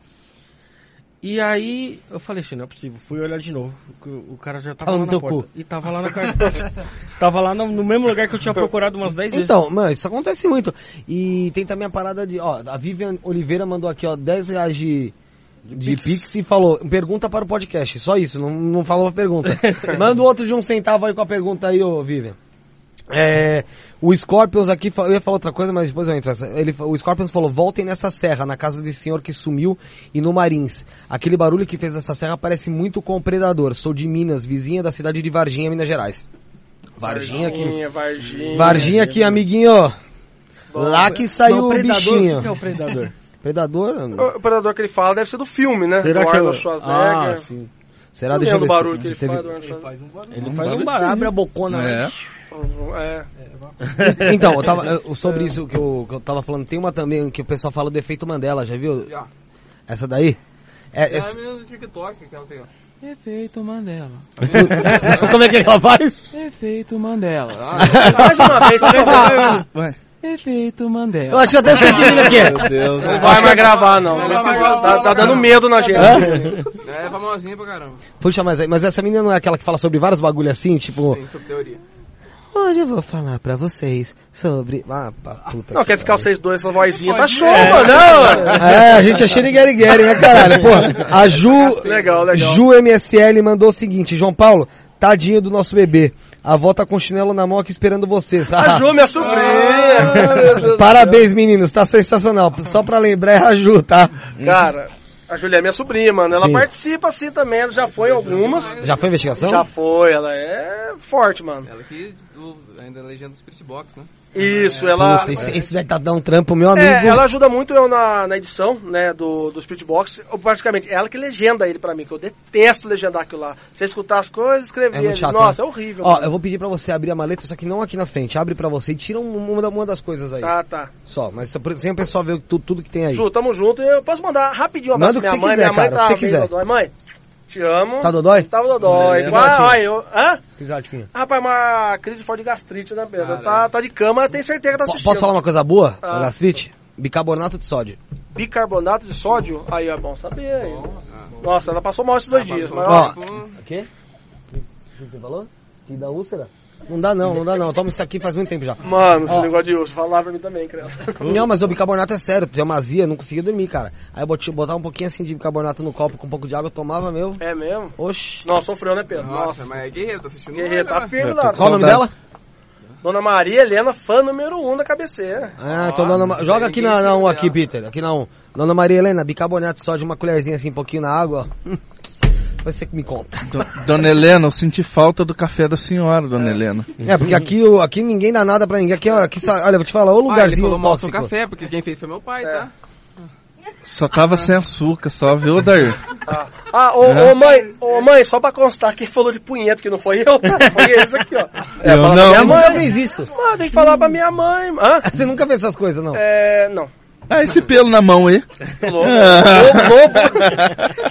E aí eu falei assim, não é possível. Fui olhar de novo. O, o cara já tava Tava lá no na porta. cu. E tava lá na carteira. tava lá no, no mesmo lugar que eu tinha procurado umas 10 vezes. Então, mano, isso acontece muito. E tem também a parada de, ó, a Vivian Oliveira mandou aqui, ó, 10 reais de, de Pix e falou, pergunta para o podcast. Só isso, não, não falou a pergunta. Manda o outro de um centavo aí com a pergunta aí, ô Vivian. É, o Scorpions aqui, eu ia falar outra coisa, mas depois eu entro. Ele, o Scorpions falou, voltem nessa serra, na casa desse senhor que sumiu e no Marins. Aquele barulho que fez essa serra parece muito com o Predador. Sou de Minas, vizinha da cidade de Varginha, Minas Gerais. Varginha aqui. Varginha, Varginha. Varginha aqui, amiguinho. Lá que saiu o bichinho. O que é o predador? Predador? O o predador que ele fala deve ser do filme, né? Será do que Arnold. Schwarzenegger. Ah, sim. Será? Não Deixa eu ver barulho se que ele teve- faz. do Arnold Schwarzenegger. Ele faz um barulho, abre a bocona. É. É. Então, eu tava, eu- sobre isso que eu, que eu tava falando, tem uma também que o pessoal fala do efeito Mandela, já viu? Já. Essa daí? É, É é- a menina do TikTok que ela tem, ó. Efeito Mandela. como é que ela faz? Efeito Mandela. Ah, Mais uma vez. Vai. efeito Eu Mandela. acho que até sei que menino que é. Meu Deus. Não vai mais gravar, não. Não, não, não, Tá, tá dando medo na gente. É famosinha pra caramba. Puxa, mas, mas essa menina não é aquela que fala sobre vários bagulho assim, tipo... Sim, sobre teoria. Hoje eu vou falar pra vocês sobre... Ah, puta Não, que quer ficar vocês dois com a vozinha, tá show, É. mano. Não. É, a gente é xeriguerigueri, né, caralho? Pô, a Ju, Legal, legal. Ju MSL mandou o seguinte, João Paulo, tadinho do nosso bebê. A avó tá com o chinelo na mão aqui esperando vocês. A Ju, minha sobrinha. Parabéns, meninos, tá sensacional. Só pra lembrar, é a Ju, tá? Cara, a Julia é minha sobrinha, mano. Ela Sim. participa assim também. Ela já foi em algumas. Já foi investigação? Já foi, ela é forte, mano. Ela que do, ainda é legenda do Spirit Box, né? Isso, ela. Puta, esse, esse deve tá dando um trampo, meu amigo. É, ela ajuda muito eu na, na edição, né, do, do Spirit Box. Eu, praticamente, ela que legenda ele pra mim, que eu detesto legendar aquilo lá. Você escutar as coisas, escrever. É chato, Nossa, né? é horrível. Ó, mano. eu vou pedir pra você abrir a maleta, só que não aqui na frente. Abre pra você e tira um- uma, uma das coisas aí. Tá, tá. Só, mas sem o pessoal ver tudo, tudo que tem aí. Ju, tamo junto. Eu posso mandar rapidinho um Manda abraço o que pra você minha mãe. quiser, minha mãe cara, tá meio quiser. dodói. Mãe, te amo. Tá dodói? Tava dodói. Beleza. Qua- Ai, eu... Hã? Rapaz, uma crise forte de gastrite, né, Pedro? Tá, tá de cama, tem certeza que tá assistindo. Posso falar uma coisa boa? Ah. gastrite? Bicarbonato de sódio. Bicarbonato de sódio? Aí, é bom saber. Aí. Ah. Nossa, ela passou mal esses dois Ah, dias. Mas, Ó. O quê? O que você falou? Que dá úlcera? Não dá não, não dá não. Eu tomo isso aqui faz muito tempo já. Mano, esse Ó. negócio de osso, fala pra mim também, criança. Não, mas o bicarbonato é sério. Tem uma azia, não conseguia dormir, cara. Aí eu botava um pouquinho assim de bicarbonato no copo com um pouco de água, eu tomava, meu. É mesmo? Oxi. Nossa, sofreu, né, Pedro? Nossa, mas é guerreiro, tá assistindo? Guerreiro, tá né? firme lá. Qual o nome dela? Dona Maria Helena, fã número um da cabeceira. Ah, então Dona Ma- Joga aqui na, na 1 aqui, Peter. Aqui na 1. Dona Maria Helena, bicarbonato de sódio, uma colherzinha assim, um pouquinho na água, ó. Depois você me conta. Do- Dona Helena, eu senti falta do café da senhora, Dona Helena. É, porque aqui, o- aqui ninguém dá nada pra ninguém. Aqui, aqui olha, vou te falar, ô Ah, ele lugarzinho falou mal do seu tóxico. café, porque quem fez foi meu pai, tá? Só tava sem açúcar, só, viu, Dair? Ah, ô, É. ô, mãe, ô mãe, só pra constar, quem falou de punheta que não foi eu, tá? Foi esse aqui, ó. É, Eu não. minha mãe. nunca fez isso. Mano, tem que falar pra minha mãe. Hã? Você nunca fez essas coisas, não. É, não. Ah, esse pelo na mão aí. Lobo. Lobo, lobo.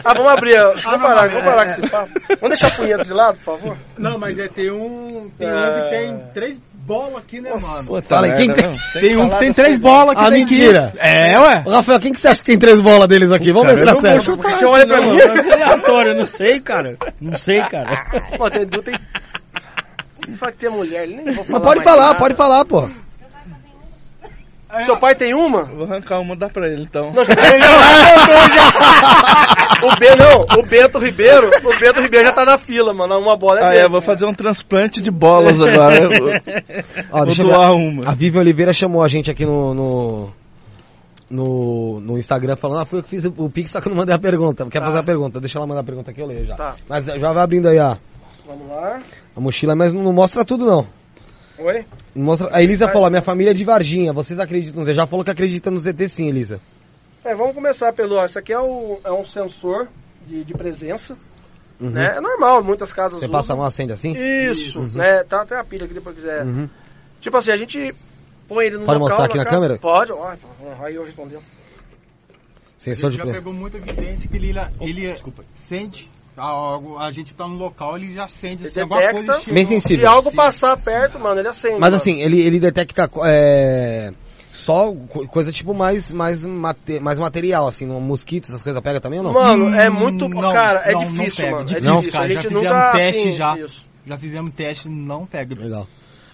Ah, vamos abrir. ó. Deixa eu parar, vamos parar com esse papo. Vamos deixar a punheta de lado, por favor? Não, mas é, tem um. Tem É. um que tem três bolas aqui, né, mano? Puta Fala aí, quem tem-. Tem um que tem três bolas aqui Ah, mentira. É, ué. Rafael, quem que você acha que tem três bolas deles aqui? Vamos ver se dá certo. chutar Você olha pra Não, mim. é aleatório, eu não sei, cara. Não sei, cara. Pô, tem, tem... Não fala que tem mulher, ele nem vou falar Mas pode falar, nada. pode falar, pô. Seu pai tem uma? Vou arrancar uma, dá pra ele então. Não, já tem, já arrancou, já. O B não, o Bento Ribeiro, o Bento Ribeiro já tá na fila, mano. Uma bola é Ah, dele. é, vou fazer um transplante de bolas agora. Eu vou- Ó, Vou doar uma. A Vivian Oliveira chamou a gente aqui no, no, no, no Instagram falando, ah, foi eu que fiz o, o Pix, só que eu não mandei a pergunta. Quer Tá. fazer a pergunta? Deixa ela mandar a pergunta aqui, eu leio já. Tá. Mas já vai abrindo aí a, Vamos lá. a mochila, mas não mostra tudo não. Oi? Mostra... A Elisa falou, minha família é de Varginha, vocês acreditam? Você já falou que acredita no ZT sim, Elisa. É, vamos começar pelo. ó, Esse aqui é, o, é um sensor de, de presença. Uhum. Né? É normal, muitas casas Você usam. passa a mão, acende assim? Isso, né? Tá até a pilha aqui depois quiser. Uhum. Tipo assim, a gente põe ele no Pode local, mostrar aqui na casa. câmera? Pode, ó. Aí eu respondendo. Sensor de já presença. pegou muita evidência que ele, ele sente. A, a gente tá no local, ele já sente Ele alguma detecta. coisa chega. Bem sensível. Se algo Sim. passar perto, mano, ele acende. Mas mano. assim, ele, ele detecta é, só co- coisa tipo mais, mais, mate- mais material, assim, no mosquito, essas coisas pega também ou não? Mano, é Hum, muito. não, cara, é não, não difícil, pega, mano. É difícil, difícil. cara, a já gente fizemos nunca. teste assim, já. Isso. Já fizemos teste, não pega. Legal.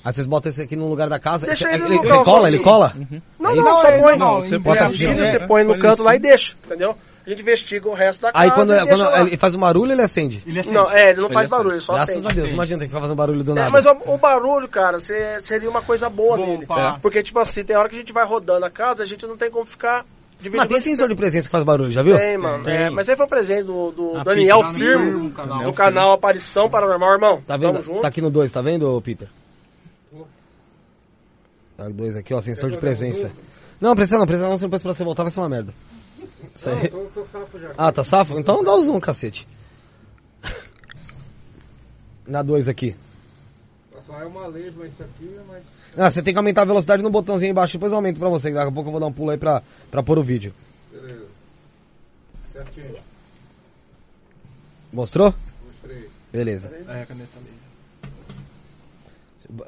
Aí vocês botam esse aqui no lugar da casa. Deixa ele, ele no ele- local, você cola? Ele assim. cola? Não, É não, só Não, põe. não, Não, você bota é, assim, você põe no canto lá e cima. deixa, entendeu? A gente investiga o resto da casa Aí quando, e quando deixa lá. ele faz um barulho, ele acende. Ele acende. Não, é, ele não Ele faz acende. barulho, ele só Graças acende. a Deus, imagina ter que ficar fazendo barulho do nada. É, mas o, o barulho, cara, cê- seria uma coisa boa Bom, nele. pá. Porque, tipo assim, tem hora que a gente vai rodando a casa, a gente não tem como ficar dividindo. Mas tem sensor de presença que faz barulho, já viu? Tem, mano. Tem. É, mas aí foi um presente do, do A Daniel no Firmo, Firmo, canal. do canal Aparição Paranormal, irmão. Tá vendo? Tamo junto. Tá aqui no 2, tá vendo, Peter? Tá dois aqui, ó, sensor de presença. Não, precisa não, precisa não, se depois pra você voltar vai ser uma merda. Isso aí. Tô, tô safo já. Ah, tá safo? Então dá o zoom, cacete. Na 2 aqui. Só é uma lesma isso aqui, mas. Ah, você tem que aumentar a velocidade no botãozinho aí embaixo, depois eu aumento pra você. Daqui a pouco eu vou dar um pulo aí pra, pra pôr o vídeo. Beleza. Certinho. Mostrou? Mostrei. Beleza. É, a caneta ali.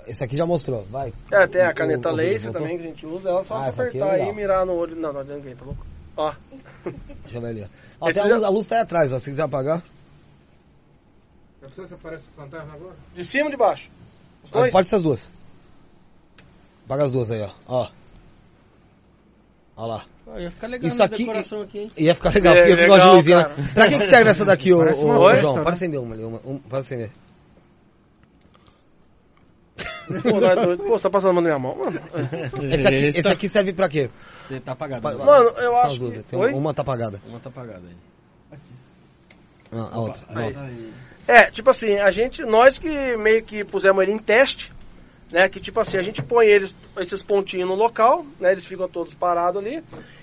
Esse aqui já mostrou, vai. É, tem a caneta o- laser também que a gente usa, ela só Ah, é apertar aí legal. e mirar no olho. Não, não adianta ninguém, tá louco? Ó, Deixa eu ver ali. ó. Ó, Esse tem a, já- luz, a luz tá aí atrás, ó. Se quiser apagar. Eu sei se aparece o fantasma agora. de cima ou de baixo? Os Ah, dois? pode ser as duas. Apaga as duas aí, ó. Ó. Ó lá. Ah, ia ficar legal Isso aqui- decoração aqui, hein? Ia ficar legal, É, porque eu legal, gosto de luzinha. cara. né? Pra que, que serve essa daqui, ô, uma ô, João? né? Pode acender uma ali. Uma, um, pode acender. Pô, nós dois- Pô, você tá passando a mão na minha mão, mano? Esse aqui, esse aqui serve pra quê? Ele tá apagado. Pa- né? Mano, eu São acho as duas. que- Tem Oi? uma tá apagada. Uma tá apagada aí. Não, a outra. a Aí. outra. É, tipo assim, a gente, nós que meio que pusemos ele em teste, né? Que tipo assim, a gente põe eles, esses pontinhos no local, né? Eles ficam todos parados ali.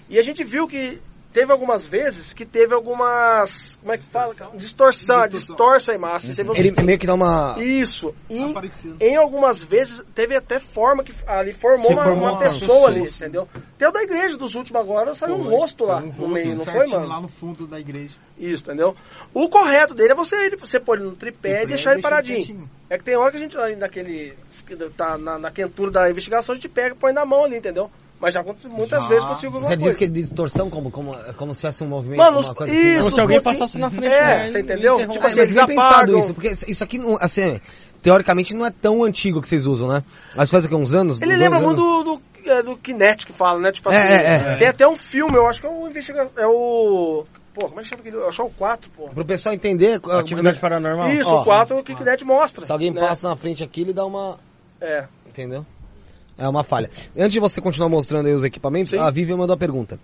E a gente viu que teve algumas vezes que teve algumas. Como é que fala? Distorção, distorce a imagem. Vê Ele meio que dá uma. Isso. E em algumas vezes teve até forma que ali formou uma, formou uma uma pessoa pessoa, ali, sim. entendeu? Tem o da igreja dos últimos agora, saiu um rosto lá Um no rosto meio, não foi, mano? Lá no fundo da igreja. Isso, entendeu? O correto dele é você, ele, você pôr ele no tripé, e Tripé, deixar ele paradinho. quietinho. É que tem hora que a gente, naquele. tá na, na quentura da investigação, a gente pega e põe na mão ali, entendeu? Mas já aconteceu muitas Já. vezes consigo alguma Você diz coisa. que é distorção como, como, como se tivesse um movimento, Mano, uma coisa isso, assim. Como se alguém pontinhos- passasse na frente. É, né? você entendeu? Interrompe. Tipo assim, mas pensado isso, porque isso aqui, não- assim, teoricamente não é tão antigo que vocês usam, né? Mas faz o que, uns anos? Ele lembra anos? muito do, do, é, do Kinect que fala, né? Tipo É, assim, é, é. tem até um filme, eu acho que é o investiga é o. Pô, como é que chama aquele? Eu acho que é o 4, pô. Pro pessoal entender, Atividade paranormal. Isso, o 4 é o que o Kinect mostra. se alguém né? passa na frente aqui, ele dá uma... É. Entendeu? É uma falha. Antes de você continuar mostrando aí os equipamentos, Sim. a Vivian mandou a pergunta.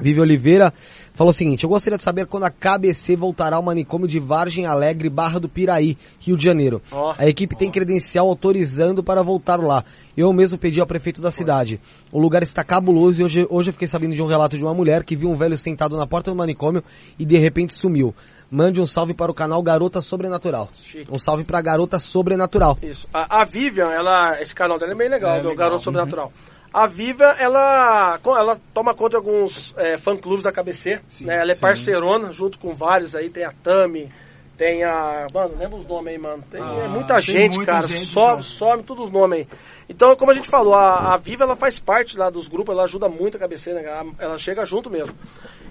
Vivi Oliveira falou o seguinte: Eu gostaria de saber quando a KBC voltará ao manicômio de Vargem Alegre, Barra do Piraí, Rio de Janeiro. Ó. A equipe tem credencial autorizando para voltar lá. Eu mesmo pedi ao prefeito da cidade. O lugar está cabuloso e hoje, hoje eu fiquei sabendo de um relato de uma mulher que viu um velho sentado na porta do manicômio e de repente sumiu. Mande um salve para o canal Garota Sobrenatural. Chique. Um salve para a Garota Sobrenatural. Isso. A, a Vivian, ela, esse canal dela é bem legal, É, do legal. Garoto Sobrenatural. A Vivian, ela, ela toma conta de alguns é, fã-clubes da KBC, né? Ela é parceirona, junto com vários aí, tem a Tami, tem a... Mano, lembra os nomes aí, mano. Tem Ah, é muita tem gente, muita cara, gente, some, cara. some todos os nomes aí. Então, como a gente falou, a, a Viva, ela faz parte lá dos grupos, ela ajuda muito a KBC, né? Ela, ela chega junto mesmo.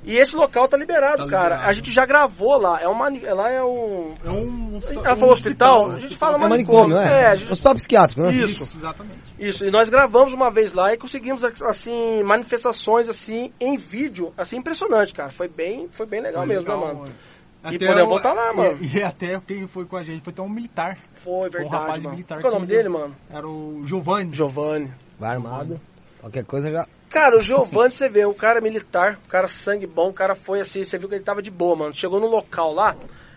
E esse local tá liberado, Tá cara. liberado. A gente já gravou lá, é uma... Ela é um... É um, Ela falou hospital, a gente fala É manicômio, é. É, a gente Hospital psiquiátrico, né? Isso. Isso, exatamente. isso, e nós gravamos uma vez lá e conseguimos assim manifestações assim em vídeo, assim impressionante, cara. Foi bem, foi bem legal Foi mesmo, legal, né, mano? Até podemos o- voltar lá, e- mano. E, até quem foi com a gente foi até um militar. Foi Um rapaz verdade, mano. militar Qual é o nome dele, mano? Era o Giovanni. Giovanni. Vai armado. Qualquer coisa já. Cara, o Giovanni, você vê, o cara é militar, o cara sangue bom, o cara foi assim, você viu que ele tava de boa, mano. Chegou no local lá,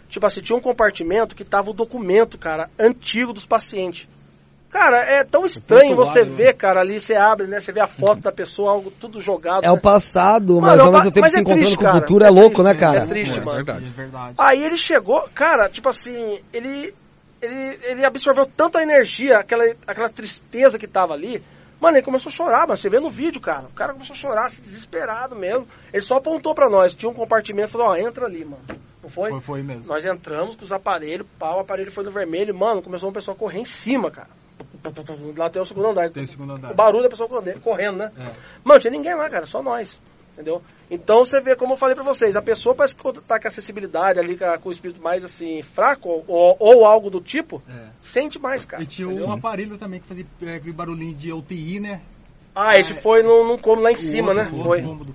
tipo assim, tinha um compartimento que tava o documento, cara, antigo dos pacientes. Cara, é tão estranho você lado, ver, cara, ali você abre, né? Você vê a foto da pessoa, algo tudo jogado. É o né? passado, Mano, mas é ao o mesmo tempo mas se é encontrando triste, com o cara. futuro É é louco, triste, né, é cara? triste, É mano. verdade. É verdade. Aí ele chegou, cara, tipo assim, ele, ele, ele absorveu tanto a energia, aquela, aquela tristeza que tava ali. Mano, ele começou a chorar, mano. Você vê no vídeo, cara. O cara começou a chorar, assim, desesperado mesmo. Ele só apontou pra nós. Tinha um compartimento falou, ó, entra ali, mano. Não foi? Foi, foi mesmo. Nós entramos com os aparelhos, pau, o aparelho foi no vermelho. Mano, começou uma pessoa a correr em cima, cara. Lá tem o segundo andar. Tem o segundo andar. O barulho da pessoa correndo, correndo, né? É. Mano, tinha ninguém lá, cara, só nós. Entendeu? Então você vê, como eu falei pra vocês, a pessoa parece que tá com a acessibilidade ali, com o espírito mais assim, fraco, ou, ou algo do tipo, É. sente mais, cara. E tinha entendeu? um aparelho também que fazia é, aquele barulhinho de UTI, né? Ah, esse foi num, num cômodo lá em cima, outro- né? o outro Foi. cômodo.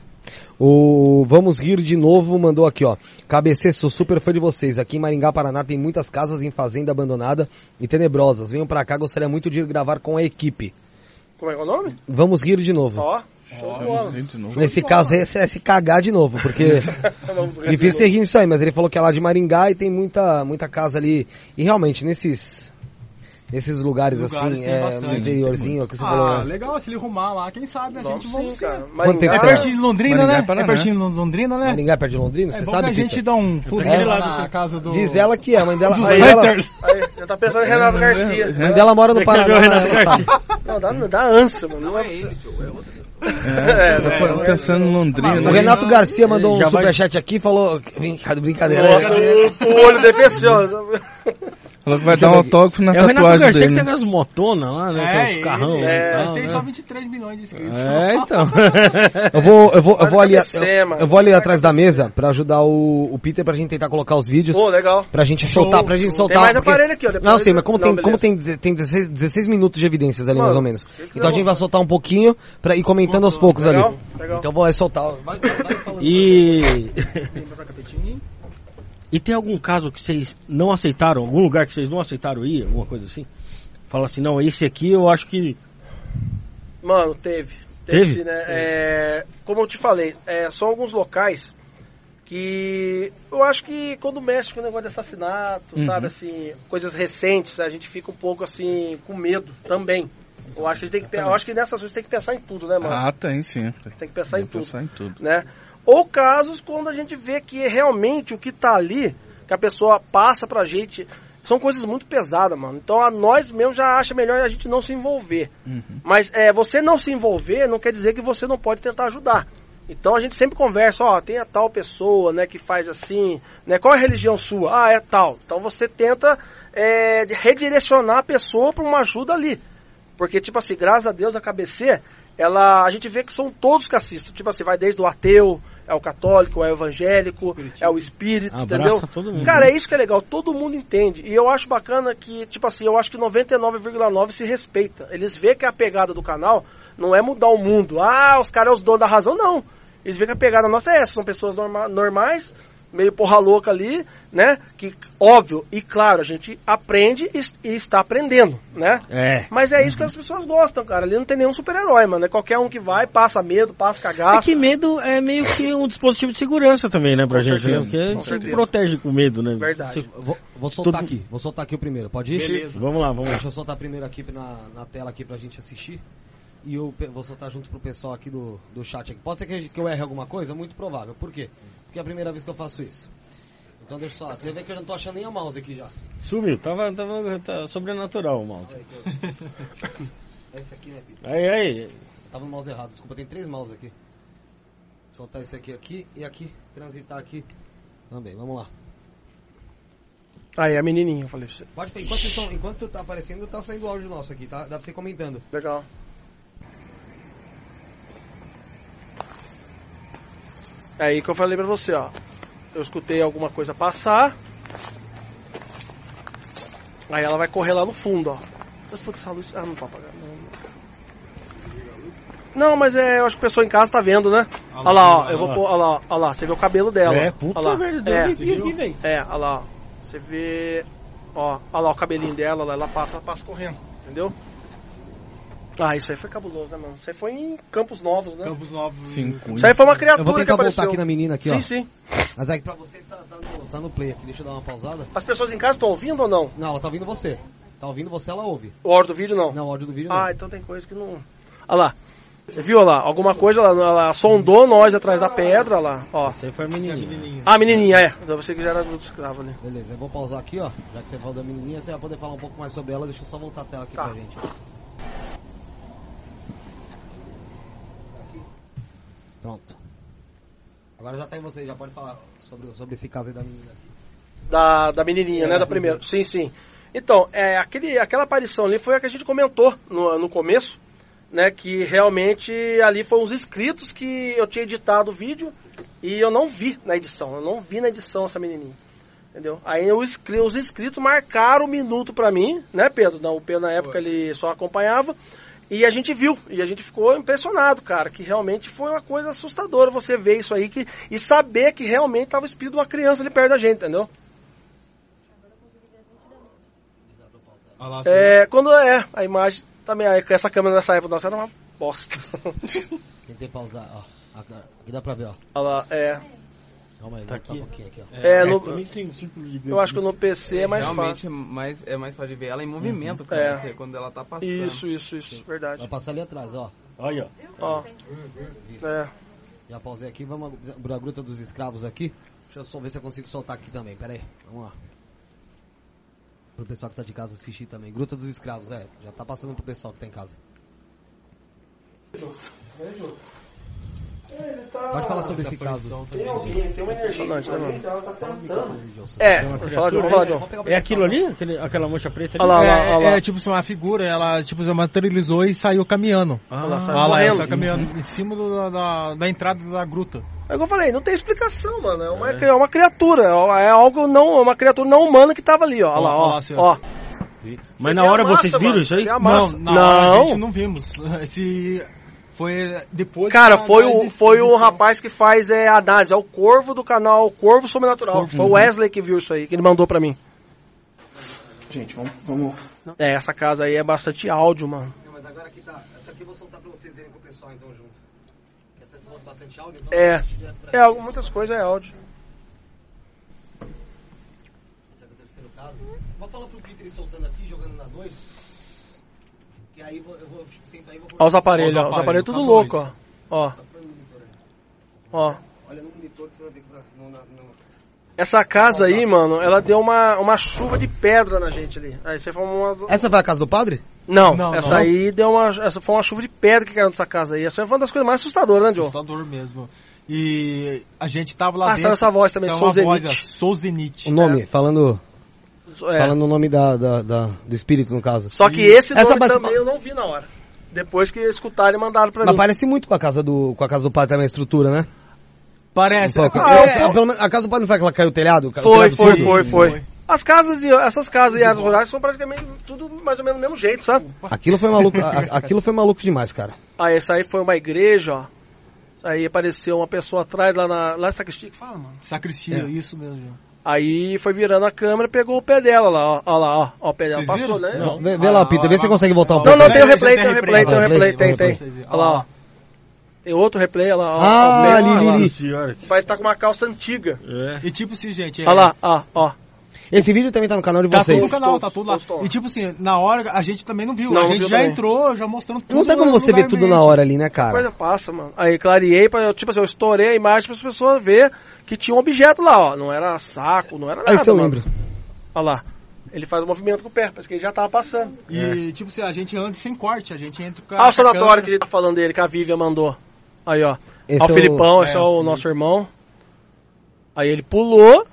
O Vamos Rir de Novo mandou aqui, ó. KBC, sou super fã de vocês. Aqui em Maringá, Paraná, tem muitas casas em fazenda abandonada e tenebrosas. Venham pra cá, gostaria muito de ir gravar com a equipe. Como é que é o nome? Vamos rir de novo. Ó, show de bola. Nesse caso, esse é se cagar de novo, porque difícil ser rir nisso aí, mas ele falou que é lá de Maringá e tem muita, muita casa ali. E realmente, nesses, nesses lugares, Lugares assim, é, bastante, no interiorzinho, que você Ah, falou. legal, se ele arrumar lá, quem sabe a gente sim. cara. Quanto tempo É você Maringá- pertinho de Londrina, Maringá, né? É pertinho de Londrina, né? Maringá, perto de Londrina, É você sabe, que a gente dá um pulo Aquele lá na casa do... Diz ela que é, a mãe dela... Dos a mãe dela, haters. Aí, já tá pensando em Renato Garcia. a mãe dela mora no Paraná. o Renato ela Garcia? sabe. Não, dá, dá ânsia, mano. Não é é ele, tio, é outro. É, É, tô pensando em Londrina. O né? Renato Garcia mandou um Já vai- superchat aqui e falou. Brincadeira, brincadeira. Nossa, o, o olho dele que vai dar um autógrafo na É o Renato tatuagem Garcia dele. que tem aquelas motonas lá, né? É, tem os carrão ele, e é, tal, tem né? só 23 milhões de inscritos. É, então. Eu vou, eu vou, eu vou ali, eu, eu vou ali atrás da mesa pra ajudar o, o Peter pra gente tentar colocar os vídeos. Pô, legal. Pra gente soltar, pra gente soltar. Tem mais porque- aparelho aqui, ó. depois Não, eu- sim, mas como Não, tem, beleza. como tem, tem 16, 16 minutos de evidências ali, Mano, mais ou menos. Então a gente vai soltar um pouquinho pra ir comentando aos poucos Legal, ali. legal. Então vou soltar. Vai, vai. E. e tem algum caso que vocês não aceitaram? Algum lugar que vocês não aceitaram ir? Alguma coisa assim? Fala assim, não, esse aqui eu acho que. Mano, teve. Teve? sim, né? É, como eu te falei, é, são alguns locais que eu acho que quando mexe com o negócio de assassinato, Uhum. sabe, assim, coisas recentes, a gente fica um pouco assim, com medo também. Eu acho que, a gente tem que, eu acho que nessas coisas tem que pensar em tudo, né, mano? Ah, tem sim. tem que pensar em tudo. Pensar em tudo. né? Ou casos quando a gente vê que realmente o que tá ali, que a pessoa passa pra gente, são coisas muito pesadas, mano. Então a nós mesmo já acha melhor a gente não se envolver. Uhum. Mas é, você não se envolver não quer dizer que você não pode tentar ajudar. Então a gente sempre conversa, ó, tem a tal pessoa, né, que faz assim, né, qual é a religião sua? Ah, é tal. Então você tenta é, redirecionar a pessoa para uma ajuda ali. Porque, tipo assim, graças a Deus a KBC, ela, a gente vê que são todos que assistem. Tipo assim, vai desde o ateu, é o católico, é o evangélico, é o espírito, Abraça entendeu? todo mundo. Cara, é isso que é legal, todo mundo entende. E eu acho bacana que, tipo assim, eu acho que 99,9 se respeita. Eles veem que a pegada do canal não é mudar o mundo. Ah, os caras é os donos da razão, não. Eles veem que a pegada nossa é essa, são pessoas norma- normais, meio porra louca ali, né? Que, óbvio, e claro, a gente aprende e, e está aprendendo, né? É. Mas é isso que as pessoas gostam, cara. Ali não tem nenhum super-herói, mano. É qualquer um que vai, passa medo, passa É cagaço. que medo é meio que um dispositivo de segurança também, né, pra Com gente. certeza, né? Porque a com gente certeza. protege com medo, né? Verdade. Vou, vou soltar Tudo- aqui, vou soltar aqui o primeiro, pode ir? Beleza. Vamos lá, vamos lá. Deixa eu soltar primeiro aqui na, na tela aqui pra gente assistir. E eu vou soltar junto pro pessoal aqui do, do chat aqui. Pode ser que, que eu erre alguma coisa? Muito provável. Por quê? Porque é a primeira vez que eu faço isso. Então deixa eu só. Você vê que eu não tô achando nem a mouse aqui já. Sumiu, tava, tava tá sobrenatural o mouse. Esse aqui, né, Peter? Aí, aí. Eu tava no mouse errado, desculpa, tem três mouse aqui. Soltar esse aqui aqui e aqui, transitar aqui também, vamos lá. Aí, a menininha, eu falei pra você. Pode enquanto, vocês tão- enquanto tá aparecendo, tá saindo o áudio nosso aqui, tá? Dá pra você ir comentando. Legal. Aí que eu falei pra você, ó. Eu escutei alguma coisa passar. Aí ela vai correr lá no fundo, ó. Mas essa luz. Ah, não pode apagar. Não, mas é, eu acho que a pessoa em casa tá vendo, né? Olha lá, ó. Eu vou pôr. Olha lá, olha lá. Você vê o cabelo dela. É, puta Olha lá. merda, É, aqui, velho. é, olha lá, ó. Você vê. Ó, olha lá o cabelinho dela, lá, ela passa, ela passa correndo, entendeu? Ah, isso aí foi cabuloso, né, mano? Isso aí foi em Campos Novos, né? Campos Novos. Cinco. Isso aí foi uma criatura Eu vou que tentar apareceu. voltar aqui na menina aqui, sim, ó. sim. Mas aí pra vocês tá, tá no, tá no play aqui, deixa eu dar uma pausada. As pessoas em casa estão ouvindo ou não? Não, ela tá ouvindo você. Tá ouvindo você, ela ouve. O áudio do vídeo não? Não, o áudio do vídeo não. Ah, então tem coisa que não. Olha lá. Você viu olha lá? Alguma coisa, ela, ela sondou nós atrás da pedra, olha lá. Ó. Aí foi a menininha. Ah, menininha, é. Então você que já era do escravo ali. Beleza, eu vou pausar aqui, ó. Já que você falou da menininha, você vai poder falar um pouco mais sobre ela. Deixa eu só voltar a tela aqui Tá. pra gente. Pronto. Agora já tá em você, já pode falar sobre, sobre esse caso aí da menina. Da, da menininha, É, né? Da primeira. Sim, sim. Então, é, aquele, aquela aparição ali foi a que a gente comentou no, no começo, né? Que realmente ali foram os inscritos que eu tinha editado o vídeo e eu não vi na edição. Eu não vi na edição essa menininha. Entendeu? Aí os, os inscritos marcaram o minuto pra mim, né, Pedro? Não, o Pedro na época ele só acompanhava. E a gente viu, e a gente ficou impressionado, cara, que realmente foi uma coisa assustadora você ver isso aí que, e saber que realmente estava o espírito de uma criança ali perto da gente, entendeu? É, quando é, a imagem também, essa câmera nessa época nossa era uma bosta. Tentei pausar, ó. Aqui dá pra ver, ó. Olha lá, é. Calma aí, Tá aqui. um aqui, ó. É, no- também tem um círculo gigante. eu acho que no PC é mais Realmente fácil. é mais, é mais fácil de ver ela em movimento, cara, É. assim, quando ela tá passando. Isso, isso, isso, verdade. Vai passar ali atrás, ó. Olha, ó. Ó. É. Já pausei aqui, vamos abrir a gruta dos escravos aqui. Deixa eu só ver se eu consigo soltar aqui também, pera aí, vamos lá. Pro pessoal que tá de casa assistir também. Gruta dos escravos, é, já tá passando pro pessoal que tá em casa. Pode falar sobre esse caso. Tem alguém, tem uma energia. Né, mano? Ela tá tentando. É, vou falar É aquilo ali? Aquele, aquela mancha preta ali? Olha lá, olha lá, É, olha lá. é, tipo assim, uma figura, ela tipo, se materializou e saiu caminhando. Ah, Olha lá, saiu Olha ela saiu caminhando em cima do- da, da, da entrada da gruta. É o que eu falei, não tem explicação, mano. É uma, é uma criatura, é algo não, é uma criatura não humana que tava ali, ó. Olha lá, Ó, ó. Mas na hora massa, vocês viram mano, isso aí? Não, na hora a Não. gente não vimos. Esse foi depois Cara, foi o, foi o edição. rapaz que faz é, a análise, é o Corvo do canal Corvo Sobrenatural. Foi o Wesley que viu isso aí, que ele mandou pra mim. Gente, vamos, vamos. É, essa casa aí é bastante áudio, mano. Não, mas agora aqui tá. Essa aqui eu vou soltar pra vocês verem com o pessoal então junto. Essa é bastante áudio, então. É. É, gente. algo- muitas coisas é áudio. Esse é o terceiro caso. Vou falar pro Peter ir soltando aqui, jogando na 2. Que aí eu vou, eu vou sentar aí e vou Ó os aparelhos, Ó os Os aparelhos aparelhos, tudo tá louco, ó. Ó, ó. Olha no monitor que você vai ver Essa casa aí, mano, ela deu uma, uma chuva de pedra na gente ali. Aí você foi uma. Essa foi a casa do padre? Não, Não, essa não. aí deu uma. Essa foi uma chuva de pedra que caiu nessa casa aí. Essa foi uma das coisas mais assustadoras, né, Joe? Assustador mesmo. E a gente tava lá Ah, dentro. saiu essa voz também, Souzenit. Souzenit. O nome, falando, É. falando o nome da, da- da- do espírito, no caso. Só que E esse essa nome base- também eu não vi na hora. Depois que escutaram e mandaram pra Mas mim. parece muito com a casa do, com a casa do padre também, a estrutura, né? Parece. Um. Ah, É, pelo menos- a casa do padre não foi aquela que caiu o telhado? O Foi, telhado foi, foi, foi, Foi. As casas de. Essas casas de áreas rurais são praticamente tudo mais ou menos do mesmo jeito, sabe? Aquilo foi maluco, a- aquilo foi maluco demais, cara. Ah, essa aí foi uma igreja, ó. Aí apareceu uma pessoa atrás lá na. Lá na sacristia que fala, mano. Sacristia, É. isso mesmo. Aí foi virando a câmera e pegou o pé dela lá, ó. Ó lá, ó. ó o pé dela Vocês passou, viram? né? Não, vê, vê lá, Peter, vê se você consegue voltar um Não, pouco. não, tem o replay, tem o replay, tem o replay. tem, tem. Olha lá, ó. Tem outro replay, olha lá, ó. Ah, ali, ó, ali, senhora. Parece que tá com uma calça antiga. É. E tipo assim, gente. é- Olha lá, ó, ó. Esse vídeo também tá no canal de Tá vocês. tudo no canal, tá tudo lá. E tipo assim, na hora a gente também não viu. Não, a não gente viu já também. entrou, já mostrando tudo. Não tem como você ver tudo na hora ali, né, A cara? coisa passa, mano. Aí clareei pra, tipo assim, eu estourei a imagem para as pessoas ver que tinha um objeto lá, ó. Não era saco, não era nada. Aí você lembro. Olha lá. Ele faz o movimento com o pé, parece que ele já tava passando. E tipo assim, a gente anda sem corte, a gente entra com a. Olha o câmera. que ele tá falando dele, que a Vivian mandou. Aí, ó. Esse Ó, o é o- Filipão, é, esse é o Felipe. nosso irmão. Aí ele pulou,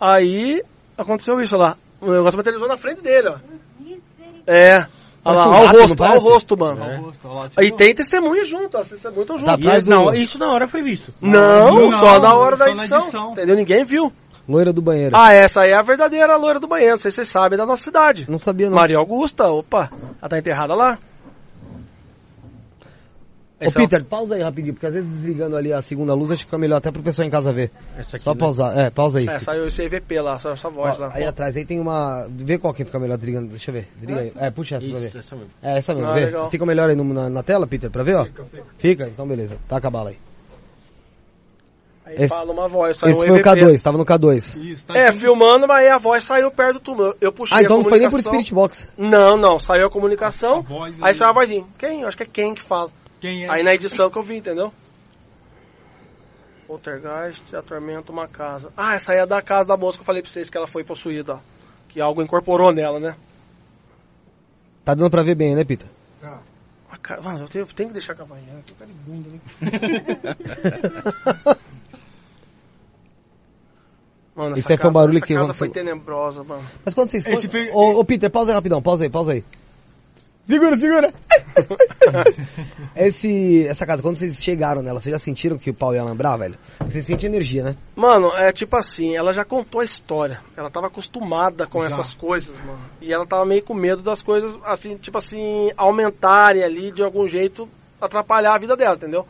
aí aconteceu isso, olha lá. O negócio materializou na frente dele, ó. É. Olha lá, um olha o não rosto, olha o rosto, mano. Olha o rosto, olha lá, você Aí viu? tem testemunha junto. As testemunhas estão Tá juntas. atrás E do- isso na hora foi visto. Não, Não, só na hora da edição, edição. Entendeu? Ninguém viu. Loira do banheiro. Ah, essa aí é a verdadeira loira do banheiro. Não sei se vocês sabem, é da nossa cidade. Não sabia, não. Maria Augusta, opa, ela tá enterrada lá. Ô, é Peter, pausa aí rapidinho, porque às vezes desligando ali a segunda luz, acho que fica melhor até pro pessoal em casa ver. Essa aqui, Só né? pausar. É, pausa aí. É, saiu esse EVP lá, saiu essa voz Ó, lá. aí atrás, aí tem uma. Vê qual que fica melhor desligando. Deixa eu ver. Desliga aí. É, puxa essa pra ver. Isso, essa mesmo. É, essa mesmo. Ah, vê. legal. Fica melhor aí no- na, na tela, Peter, pra ver, ó? Fica, Então beleza. Taca a bala aí. Aí esse- fala uma voz, saiu Esse um foi o EVP. K2, tava no K2. Isso, tá É, aqui. filmando, mas aí a voz saiu perto do túmulo. Eu- puxei Ah, então a não foi nem por. Spirit Box. Não, não, saiu a comunicação, A voz aí ali. saiu a vozinha. Quem? Acho que é quem que fala. Quem é? Aí na edição que eu vi, entendeu? Poltergeist atormenta uma casa. Ah, essa aí é da casa da moça que eu falei pra vocês que ela foi possuída, ó. Que algo incorporou nela, né? Tá dando pra ver bem, né, Peter? A ca- Mano, eu tenho, tenho que deixar a cavanhaque. Eu quero bunda, né? Mano, Esse aí foi um barulho essa que casa foi tenebrosa, mano. Mas quando vocês. Esse Ô, ô, Peter, pausa aí rapidão, pausa aí, pausa aí. Segura, segura! Esse, essa casa, quando vocês chegaram nela, vocês já sentiram que o pau ia lembrar, velho? Porque Vocês sentem energia, né? Mano, é tipo assim, ela já contou a história. Ela tava acostumada com Já. essas coisas, mano. E ela tava meio com medo das coisas, assim, tipo assim, aumentarem ali, de algum jeito, atrapalhar a vida dela, entendeu?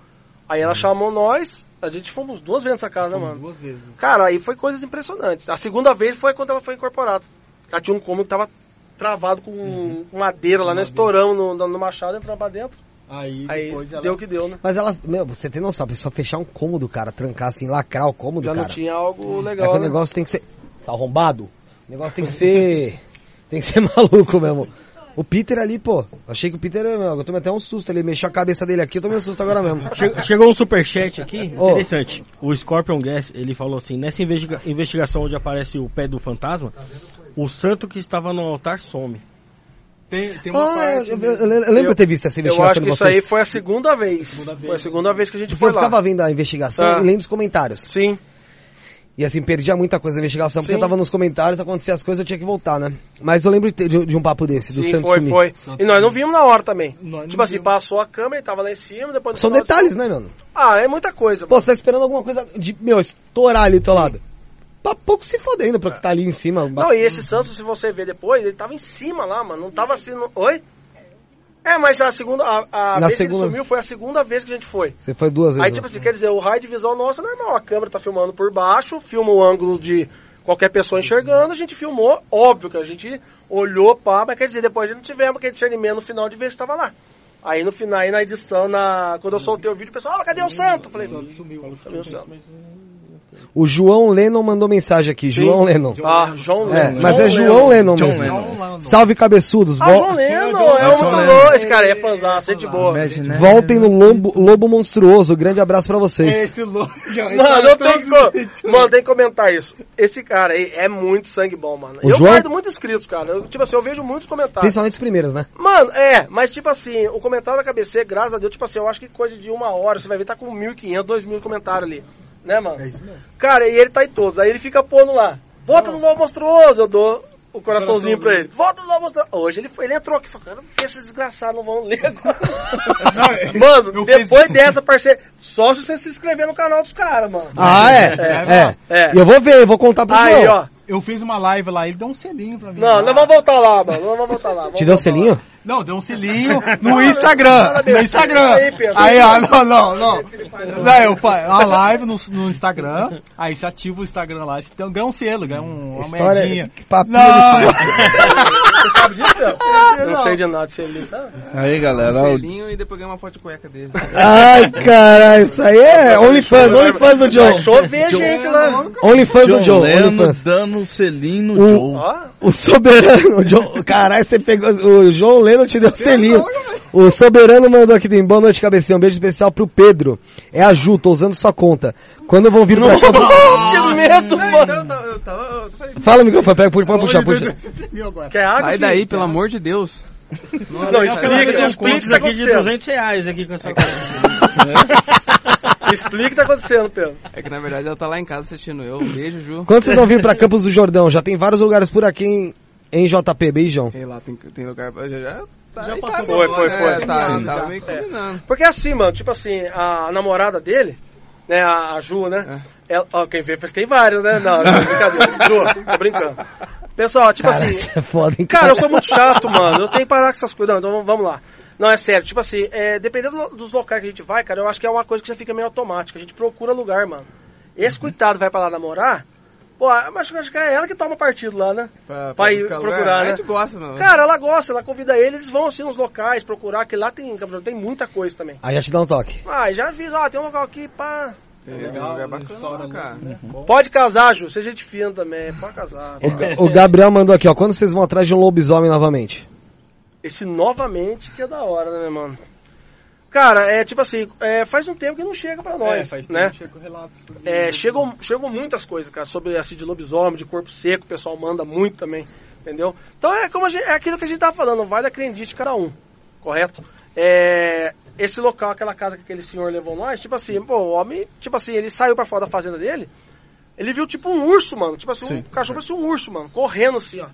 Aí ela chamou nós, a gente fomos duas vezes nessa casa, Fomos mano. Duas vezes. Cara, aí foi coisas impressionantes. A segunda vez foi quando ela foi incorporada. Ela tinha um cômodo que tava travado com com madeira lá, né? Estouramos no, no machado, entramos pra dentro. Aí, Aí depois ela... deu o que deu, né? Mas ela, meu, você tem noção, a pessoa fechar um cômodo, cara, trancar assim, lacrar o cômodo, Já cara. não tinha algo é que legal, o né? negócio tem que ser. Tá arrombado? O negócio tem que ser. tem que ser maluco mesmo. O Peter ali, pô, achei que o Peter, meu, eu tomei até um susto ali, mexeu a cabeça dele aqui, eu tomei um susto agora mesmo. Che- Chegou um superchat aqui, interessante. O Scorpion Gas, ele falou assim, nessa investiga- investigação onde aparece o pé do fantasma, o santo que estava no altar some. Tem, tem uma Ah, parte... eu, eu- eu lembro de ter visto essa Eu investigação acho de que isso vocês. aí foi a segunda vez. Segunda vez. Foi a segunda vez que a gente Porque foi eu lá. ficava vendo a investigação Tá. e lendo os comentários. Sim. E assim, perdia muita coisa da investigação, porque Sim. eu tava nos comentários, acontecia as coisas, eu tinha que voltar, né? Mas eu lembro de, de- de um papo desse, do Sim, Santos foi, sumir. foi. E nós não vimos na hora também. Nós tipo assim, vimos. passou a câmera, ele tava lá em cima, depois... São detalhes, né, mano? Ah, é muita coisa. Pô, você tá esperando alguma coisa de, meu, estourar ali do teu lado. Tá pouco se fodendo pra que tá ali em cima. Não, e esse Santos, se você ver depois, ele tava em cima lá, mano. Não tava assim. No... Oi? É, mas a segunda. A, a Na vez que segunda- ele sumiu foi a segunda vez que a gente foi. Você foi duas vezes. Aí, né? tipo assim, quer dizer, o raio de visão nosso é normal. A câmera tá filmando por baixo, filma o ângulo de qualquer pessoa enxergando, a gente filmou, óbvio que a gente olhou, pá, mas quer dizer, depois a gente não tivemos aquele discernimento no final de ver se tava lá. Aí no final, aí na edição, na... quando eu soltei o vídeo, o pessoal, ah, cadê o santo? Eu falei, sumiu. Cadê o santo? O João Lennon mandou mensagem aqui. Sim. João Lennon. Ah, João É, Lennon. mas é João Lennon John mesmo. Lennon. Salve cabeçudos. Ah, João Lennon, é Lennon. muito. Esse cara aí é fãzão, gente boa. Imagine, Voltem no Lobo, Lobo Monstruoso. Grande abraço pra vocês. Esse louco. Mano, eu tenho que, co- mano, tem que comentar isso. Esse cara aí é muito sangue bom, mano. O eu João- guardo muitos inscritos, cara. Eu, tipo assim, eu vejo muitos comentários. Principalmente os primeiros, né? Mano, é, mas tipo assim, o comentário da KBC, graças a Deus, tipo assim, eu acho que coisa de uma hora, você vai ver, tá com 1.500, 2.000 comentários ali. Né, mano? É isso mesmo. Cara, e ele tá em todos. Aí ele fica pondo lá, vota no Lobo Monstruoso, eu dou o coraçãozinho pra ele. Vota no Lobo Monstruoso. Hoje ele, foi- ele entrou aqui, falou, cara, esses desgraçados não vão ler agora. mano, eu depois fiz- dessa parceria, só se você se inscrever no canal dos caras, mano. Ah, é? É. É. É. E eu vou ver, eu vou contar pro Aí, ó. Eu fiz uma live lá, ele deu um selinho pra mim. Não, não vamos voltar lá, mano. Não vamos voltar lá. Vamos Te deu voltar lá. Selinho? Não, deu um selinho no Instagram. No Instagram. Aí, ó, não, não, não. Não, eu faço a live no, no Instagram. Aí você ativa o Instagram lá. Tem- ganha um selo, ganha um, uma História, moedinha. que papinho Não. Você sabe disso? Eu não sei de nada, sabe? Aí, galera, ó, Selinho e depois ganhei uma foto de cueca dele. Ai, caralho, isso aí é OnlyFans, OnlyFans do John. Chover gente lá. OnlyFans do John OnlyFans. dando um selinho no O- Joe. Ó, O soberano, o John, caralho, você pegou, o João Leno te deu selinho. O soberano mandou aqui do Boa noite, cabecinha, um beijo especial pro Pedro. É a Ju, tô usando sua conta. Quando vão vir pra cá... que medo, Não, mano. Fala o microfone, pega, pode puxar, puxa. Quer água? Sai daí, pelo amor de Deus. Não, explica, Tem uns tá aqui de acontecendo. 200 reais aqui com essa Explica o que tá acontecendo, Pedro. É que na verdade ela tá lá em casa assistindo eu. Um beijo, Ju. Quando vocês vão vir pra Campos do Jordão? Já tem vários lugares por aqui em, em JP, beijão. Sei lá, tem, tem lugar pra. Já, já, tá, Já aí passou. tá, Foi, foi, é, foi. Tá, a gente Já. tava meio combinando. Porque assim, mano, tipo assim, a namorada dele, né, a, a Ju, né? Ela, ó, quem vê, tem vários, né? Não, não, brincadeira. Ju, tô brincando. Pessoal, tipo Cara, assim, é foda, hein, Cara, eu sou muito chato, mano. Eu tenho que parar com essas coisas. Não, então vamos lá. Não, é sério. Tipo assim, é, dependendo do- dos locais que a gente vai, cara, eu acho que é uma coisa que já fica meio automática. A gente procura lugar, mano. Esse coitado vai pra lá namorar, pô, mas eu acho que é ela que toma partido lá, né? Pra, Pra ir buscar procurar, lugar. né? A gente gosta, mano. Cara, ela gosta, ela convida ele, eles vão assim nos locais procurar, que lá tem, tem muita coisa também. Aí já te dá um toque. Ah, já avisa, ó, tem um local aqui, pá. Tem um lugar bacana, cara. Pode casar, Ju, seja gente fina também, pode casar. O, o Gabriel mandou aqui, ó. Quando vocês vão atrás de um lobisomem novamente? Esse novamente que é da hora, né, mano? Cara, é tipo assim, é, faz um tempo que não chega pra nós, né? É, chegam, chegam muitas coisas, cara, sobre assim, de lobisomem, de corpo seco, o pessoal manda muito também, entendeu? Então é como a gente, é aquilo que a gente tava falando, vai da crendice de cada um, correto? É, esse local, aquela casa que aquele senhor levou nós, tipo assim, pô, o homem, tipo assim, ele saiu pra fora da fazenda dele, ele viu tipo um urso, mano, tipo assim, um cachorro parecia um urso, mano, correndo assim, ó.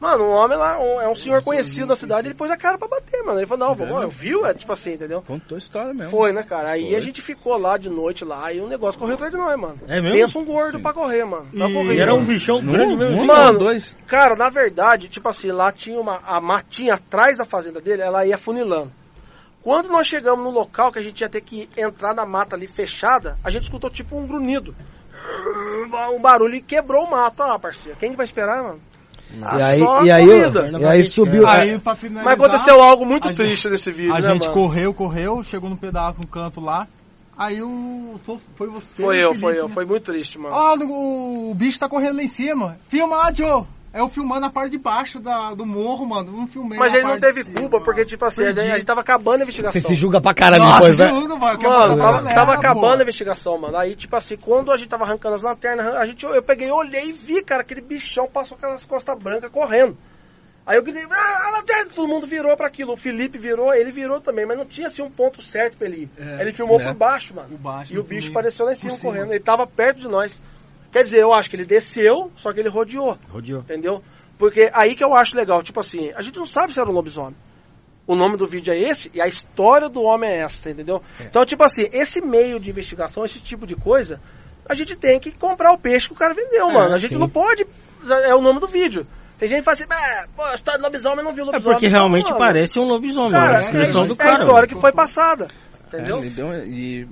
Mano, um homem lá, um- é um senhor conhecido da cidade, ele pôs a cara pra bater, mano. Ele falou, não, vamos, eu viu, é tipo assim, entendeu? Contou a história mesmo. Foi, né, cara? Aí Foi. a gente ficou lá de noite lá e o negócio correu atrás de nós, mano. É mesmo? Pensa um gordo Sim. pra correr, mano. Pra E- correr. Era um bichão grande mesmo. um, Mano, não, dois. Cara, na verdade, tipo assim, lá tinha uma. A matinha atrás da fazenda dele, ela ia funilando. Quando nós chegamos no local que a gente ia ter que entrar na mata ali fechada, a gente escutou tipo um grunhido. Um barulho e quebrou o mato. Olha lá, parceiro. Quem que vai esperar, mano? E aí, só e aí, comida. e aí subiu. Aí, finalizar, Mas aconteceu algo muito triste nesse vídeo, A né, gente mano? correu, correu, chegou num pedaço no canto lá. Aí o. Foi, você. Foi eu, Felipe, foi eu. né? Foi muito triste, mano. Ó, o, o bicho tá correndo lá em cima. Filma lá, Joe. É eu filmando a parte de baixo da, do morro, mano. Não filmei Mas a ele não teve cima, culpa, mano. porque, tipo assim, a gente, a gente tava acabando a Você investigação. se julga pra caralho Nossa, depois, né? juro, mano, Mano, tava, galera, tava acabando a investigação, mano. Aí, tipo assim, quando a gente tava arrancando as lanternas, a gente, eu peguei, olhei e vi, cara, aquele bichão passou com aquelas costas brancas correndo. Aí eu gritei, ah, a lanterna! Todo mundo virou pra aquilo. O Felipe virou, ele virou também, mas não tinha assim um ponto certo pra ele ir. É, ele filmou é. por baixo, mano. Por baixo, e o bicho apareceu lá em cima. correndo. Ele tava perto de nós. Quer dizer, eu acho que ele desceu, só que ele rodeou. Rodeou. Entendeu? Porque aí que eu acho legal, tipo assim, a gente não sabe se era um lobisomem. O nome do vídeo é esse e a história do homem é essa, entendeu? Então, tipo assim, esse meio de investigação, esse tipo de coisa, a gente tem que comprar o peixe que o cara vendeu, mano. A gente sim. não pode. É o nome do vídeo. Tem gente que fala assim, "Ah, pô, a história do lobisomem eu não viu É lobisomem. porque Não, realmente mano. parece um lobisomem. Cara, a é, descrição é do a história que foi passada. É, Entendeu? deu- e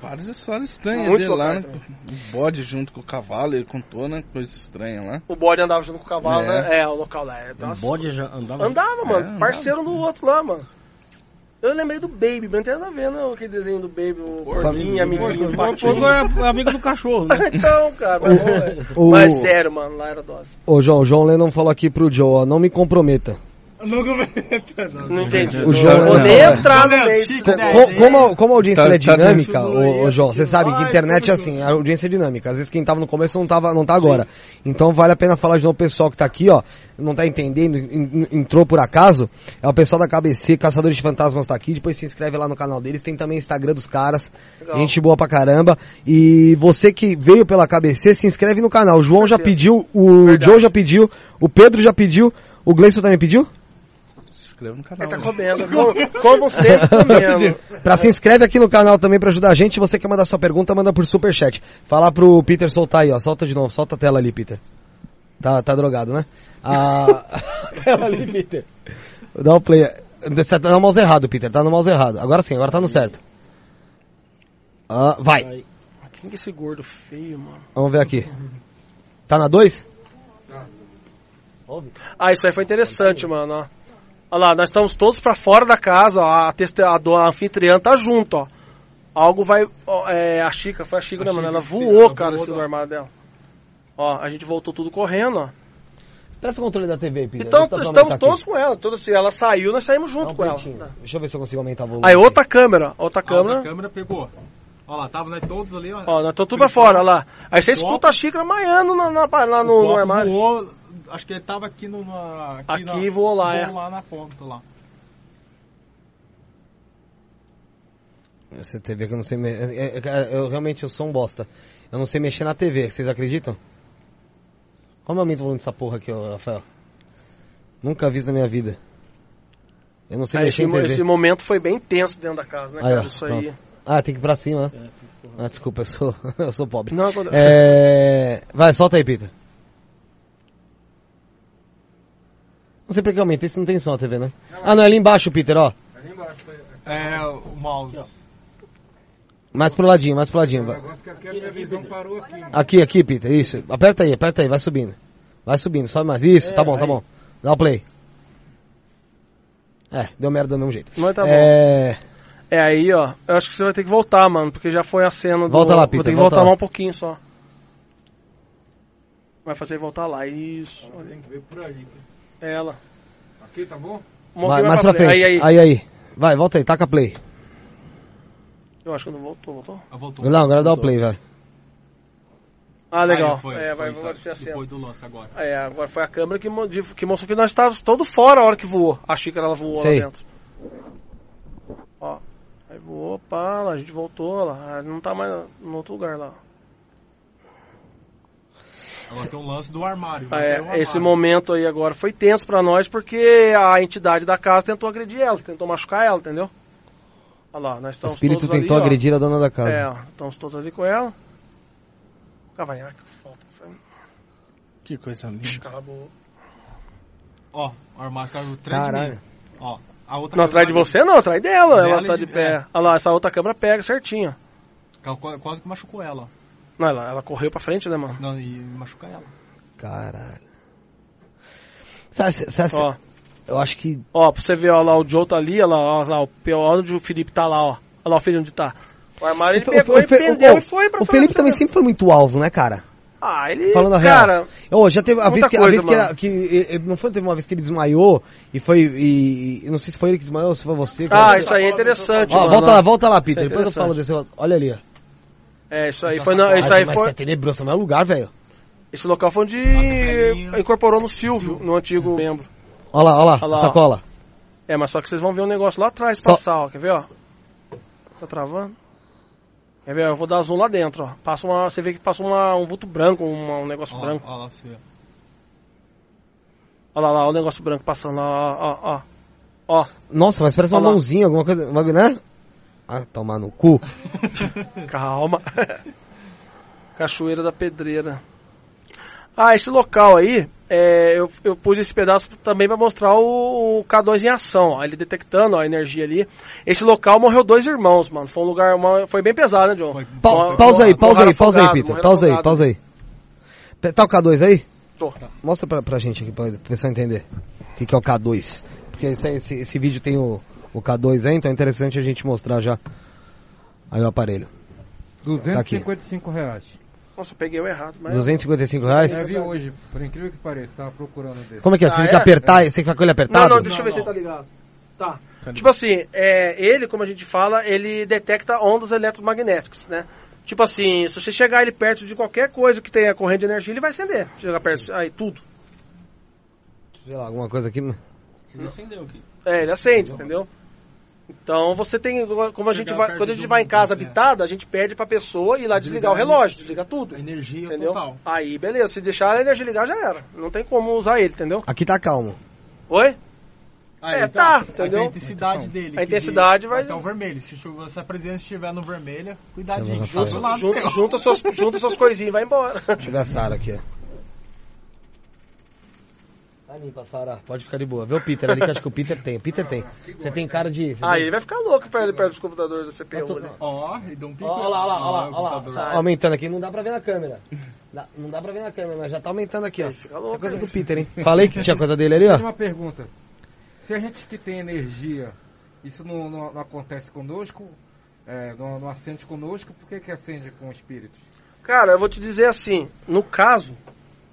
várias histórias estranhas Muitos dele lá, né? O bode junto com o cavalo, ele contou, né? Coisa estranha lá. O bode andava junto com o cavalo, É. né? É, o local lá. É, O bode já andava. Andava, mano. andava. Parceiro do outro lá, mano. Eu lembrei do Baby, mas não tem nada a ver, não, aquele desenho do Baby, o porquinho, amiguinho do O patinho. é amigo do cachorro, né? então, cara, mas, é. O- mas sério, mano, lá era dose. Ô, João, o João Lennon falou aqui pro Joe, ó, não me comprometa. Não comenta, não. Não entendi. O Não João- vou nem não, entrar no meio né? Co- Como, a- como a audiência Tá- é tá dinâmica, ô, aí ô, João, você sabe que internet é assim, a audiência é dinâmica. Às vezes quem tava no começo não tava, não tá agora. Então vale a pena falar de novo o pessoal que tá aqui, ó, não tá entendendo, en- entrou por acaso. É o pessoal da KBC, Caçadores de Fantasmas tá aqui, depois se inscreve lá no canal deles, tem também o Instagram dos caras, Legal. gente boa pra caramba. E você que veio pela KBC, se inscreve no canal. O João já pediu, o Verdade. Joe já pediu, o Pedro já pediu, o Gleison também pediu? Inscreva no canal. Ele tá né? comendo. Como, como sempre comendo. Pra se inscreve aqui no canal também pra ajudar a gente. Você quer mandar sua pergunta, manda por superchat. Falar pro Peter soltar aí, ó. Solta de novo, solta a tela ali, Peter. Tá, tá drogado, né? A a tela ali, Peter. Dá o play. Você tá no mouse errado, Peter. Tá no mouse errado. Agora sim, agora tá no certo. Ah, vai. Aí. Quem que é esse gordo feio, mano? Vamos ver aqui. Tá na 2? Ah, isso aí foi interessante, mano, ó. Olha lá, nós estamos todos pra fora da casa, ó. A, teste- a, do- a anfitriã tá junto, ó. Algo vai. ó, é, a Chica, foi a Chica, né, mano? Ela voou, ela cara, voou esse da- do armário dela. Ó, a gente voltou tudo correndo, ó. Presta o controle da TV, Peter. Então, estamos todos aqui. com ela. Toda, se ela saiu, nós saímos junto um com ela. Deixa eu ver se eu consigo aumentar o volume. Aí, outra câmera, outra A câmera. outra câmera pegou. Olha lá, tava nós todos ali, ó. Ó, nós estamos tudo pra fora, olha lá. Aí você escuta a xícara maiando na, na- lá no, no armário. Voou, acho que ele tava aqui no. na- Aqui na- e voou lá, é. Voou lá na ponta lá. Essa TV que eu não sei. Me... é- é- cara, eu realmente eu sou um bosta. Eu não sei mexer na TV, vocês acreditam? Como eu aumento o volume dessa porra aqui, ó, Rafael? Nunca vi isso na minha vida. Eu não sei Aí, mexer esse, em TV. esse momento foi bem tenso dentro da casa, né, Aí, cara? ó, Isso aí. pronto. Ah, tem que ir pra cima, né? Ah, desculpa, eu sou, eu sou pobre. Não, quando- É... Vai, solta aí, Peter. Não sei porque eu aumentei, se não tem som a TV, né? Ah, não, é ali embaixo, Peter, ó. É, o mouse. Mais pro ladinho, mais pro ladinho. vai. negócio que aqui aqui. mano. Aqui, aqui, Peter, isso. Aperta aí, aperta aí, vai subindo. Vai subindo, sobe mais. Isso, tá bom, tá bom. Dá o play. É, deu merda do mesmo jeito. Mas tá bom. é... É aí, ó. Eu acho que você vai ter que voltar, mano, porque já foi a cena do. Volta lá, Vou Peter, ter que volta voltar lá. lá um pouquinho só. Vai fazer ele voltar lá, isso. Tem que ver por aí. É ela. Aqui, tá bom? Um Vai, mais pra frente. Aí, aí. aí, aí. Vai, volta aí, taca play. Eu acho que não voltou, voltou? Ah, voltou. Não, agora dá o play, vai. Ah, legal. Aí, foi, é, vai foi, a cena. Depois do lance agora. É, agora foi a câmera que, que mostrou que nós estávamos todos fora a hora que voou. A xícara ela voou Sei. lá dentro. Ó. Aí voou, pá, lá, a gente voltou lá. Ah, Não tá mais no outro lugar lá. Agora tem um lance do armário. O É, armário. esse momento aí agora foi tenso pra nós porque a entidade da casa tentou agredir ela, tentou machucar ela, entendeu? Olha lá, nós O estamos espírito todos tentou ali, ó. agredir a dona da casa. É, ó, estamos todos ali com ela. Cavanhaque, falta. Que coisa linda. Cala a boca. Ó, o armário caiu atrás de Caralho. mim. Ó, a outra Não atrás de você não, atrás dela. Dela ela tá de- de pé. é. Olha lá, essa outra câmera pega certinho. Quase que machucou ela. Não, ela, ela correu pra frente, né, mano? Não, e machuca ela. Caralho. Sabe, sabe, Ó, eu acho que. ó, pra você ver, ó lá, o Joe tá ali, ó lá, ó lá, o pior onde o Felipe tá lá, ó. Olha lá o Felipe onde tá. O armário ele O- o- pegou o e prendeu o- e foi pra O Felipe também sempre foi muito alvo, né, cara? Ah, ele. Falando a cara, real. Ô, já teve a vez que, a coisa, vez que, era- que e- e- não foi teve uma vez que ele desmaiou e foi e, e- não sei se foi ele que desmaiou ou se foi você. Ah, cara. isso aí é interessante, Ó, mano. volta lá, volta lá, Peter. É Depois eu falo desse. Olha ali, ó. É, isso aí foi. na- isso aí mas foi. é tenebroso, também é lugar, velho. Esse local foi onde incorporou no Silvio, no antigo membro. Olha lá, olha lá, Olha ó. sacola. É, mas só que vocês vão ver um negócio lá atrás Só- passar, ó. Quer ver, ó? Tá travando? Quer ver? Eu vou dar zoom lá dentro, ó. Passa uma, você vê que passa uma, um vulto branco, uma- um negócio Ó, branco. ó lá. Olha lá, lá, o negócio branco passando lá, ó, ó, ó. Ó, Nossa, mas parece uma Olha lá. mãozinha, alguma coisa, né? Ah, tomar no cu. calma. Cachoeira da Pedreira. Ah, esse local aí, é, eu, eu pus esse pedaço também para mostrar o, o K2 em ação, ó, ele detectando ó, a energia ali. Esse local morreu dois irmãos, mano. Foi um lugar, uma- foi bem pesado, né, John? Foi- Pa- Morre- pausa aí, pausa aí, pausa aí, Peter. Pausa aí, pausa aí. Tá o K2 aí? Tô. Mostra pra, pra gente aqui, pra o pessoal entender o que, que é o K2. Porque esse, esse, esse vídeo tem o, o K2 aí, então é interessante a gente mostrar já aí o aparelho. 255 reais. Nossa, peguei o errado, mas... 255 reais? Eu vi hoje, por incrível que pareça, tava procurando desse. Como é que é? Você Ah, tem que é? apertar, você tem que ficar com ele Não, apertado? não, deixa eu ver se ele tá ligado. Tá. Tipo assim, é, ele, como a gente fala, ele detecta ondas eletromagnéticas, né? Tipo assim, se você chegar ele perto de qualquer coisa que tenha corrente de energia, ele vai acender. Chegar perto, aí tudo. Sei lá, alguma coisa aqui. Ele acendeu aqui. É, ele acende, entendeu? Então você tem, como a gente vai, quando a gente vai em casa é. habitada, a gente pede pra pessoa ir lá desligar o Desligar relógio, desliga tudo. A energia Entendeu? total. Aí, beleza, se deixar a energia ligar já era. Não tem como usar ele, entendeu? Aqui tá calmo. Oi? Aí, É, tá, Aí entendeu? a intensidade dele. A intensidade de- vai- Até o vermelho. Se, chu- se a presença estiver no vermelho, Eu cuidadinho. no Junta, junta, suas, junta suas coisinhas e vai embora. Chega a Sara aqui, ó. Tá limpa, Sara. Pode ficar de boa. Vê o Peter ali, que acho que o Peter tem. O Peter tem. Você tem cara de... você Aí tem- ele vai ficar louco perto, perto dos computadores do CPU. tô- ali. Ó, e dá um pico. Ó, Olha lá, olha lá, olha lá, olha lá. Tá Aumentando aqui, não dá pra ver na câmera. Dá- não dá pra ver na câmera, mas já tá aumentando aqui, ó. Louco, Isso é coisa do Peter, hein? Falei que tinha coisa dele ali, ó. Uma pergunta. Se a gente que tem energia, isso não, não- não acontece conosco, é, não, não acende conosco, por que, que acende com espíritos? Cara, eu vou te dizer assim, no caso,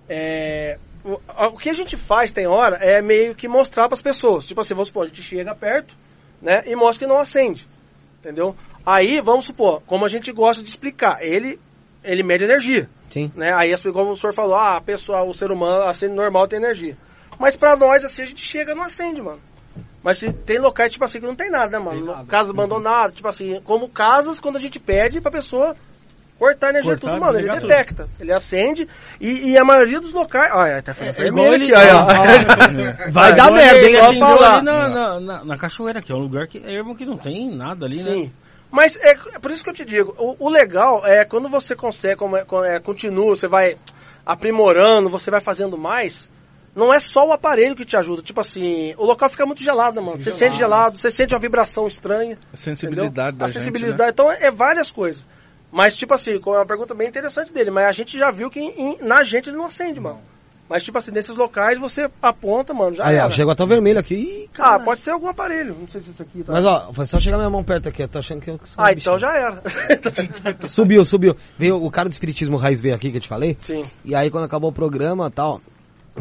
é, o, que a gente faz tem hora é meio que mostrar para as pessoas. Tipo assim, vamos supor, a gente chega perto, né, e mostra que não acende. Entendeu? Aí, vamos supor, como a gente gosta de explicar, ele ele mede energia, Sim. né? Aí, assim, como o senhor falou, ah, a pessoa, o ser humano acende normal tem energia. Mas pra nós, assim, a gente chega e não acende, mano. Mas se- tem locais, tipo assim, que não tem nada, né, mano? Tem nada. Casas abandonadas, tipo assim, como casas quando a gente pede pra pessoa cortar a energia Cortar, tudo, mano. Ele desligar tudo. detecta, ele acende e, e a maioria dos locais. Olha, tá ficando É igual vermelho ele- aqui, olha, Ah, ó. Vai Ah, dar merda, hein? Acendeu falar. ali na, na, na, na cachoeira, que é um lugar que é ermo que não tem nada ali, né? Sim. Mas é, é por isso que eu te digo, o, o legal é quando você consegue, como é, é, continua, você vai aprimorando, você vai fazendo mais, não é só o aparelho que te ajuda. Tipo assim, o local fica muito gelado, né, mano? Você sente gelado, você sente uma vibração estranha. A sensibilidade entendeu? da A gente, sensibilidade. né? Então é várias coisas. Mas, tipo assim, com uma pergunta bem interessante dele, mas a gente já viu que em- na gente ele não acende, mano. Mas, tipo assim, nesses locais você aponta, mano, já Aí, ó, chegou até o vermelho aqui. Ih, Ah, caralho. pode ser algum aparelho. Não sei se isso aqui tá. Mas ó, foi só chegar minha mão perto aqui, eu tô achando que eu sou ah, então já era. Subiu, subiu. Veio o cara do Espiritismo Raiz veio aqui que eu te falei. Sim. E aí quando acabou o programa e tal.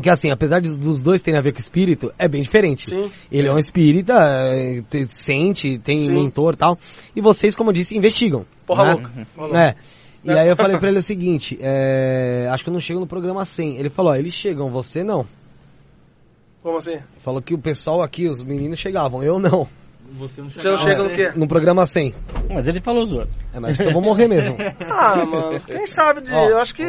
Que assim, apesar dos dois terem a ver com espírito, é bem diferente. Sim. Ele é um espírita, é, te- sente, tem Sim. mentor e tal. E vocês, como eu disse, investigam. Porra né? louca. É. E aí eu falei pra ele o seguinte, é, acho que eu não chego no programa 100. Ele falou, ó, eles chegam, você não. Como assim? Falou que o pessoal aqui, os meninos chegavam, eu não. Você não Você não chega no quê? No programa 100. Mas ele falou zoando. É, mas eu vou morrer mesmo. Ah, mano, quem sabe de. Ó. eu acho que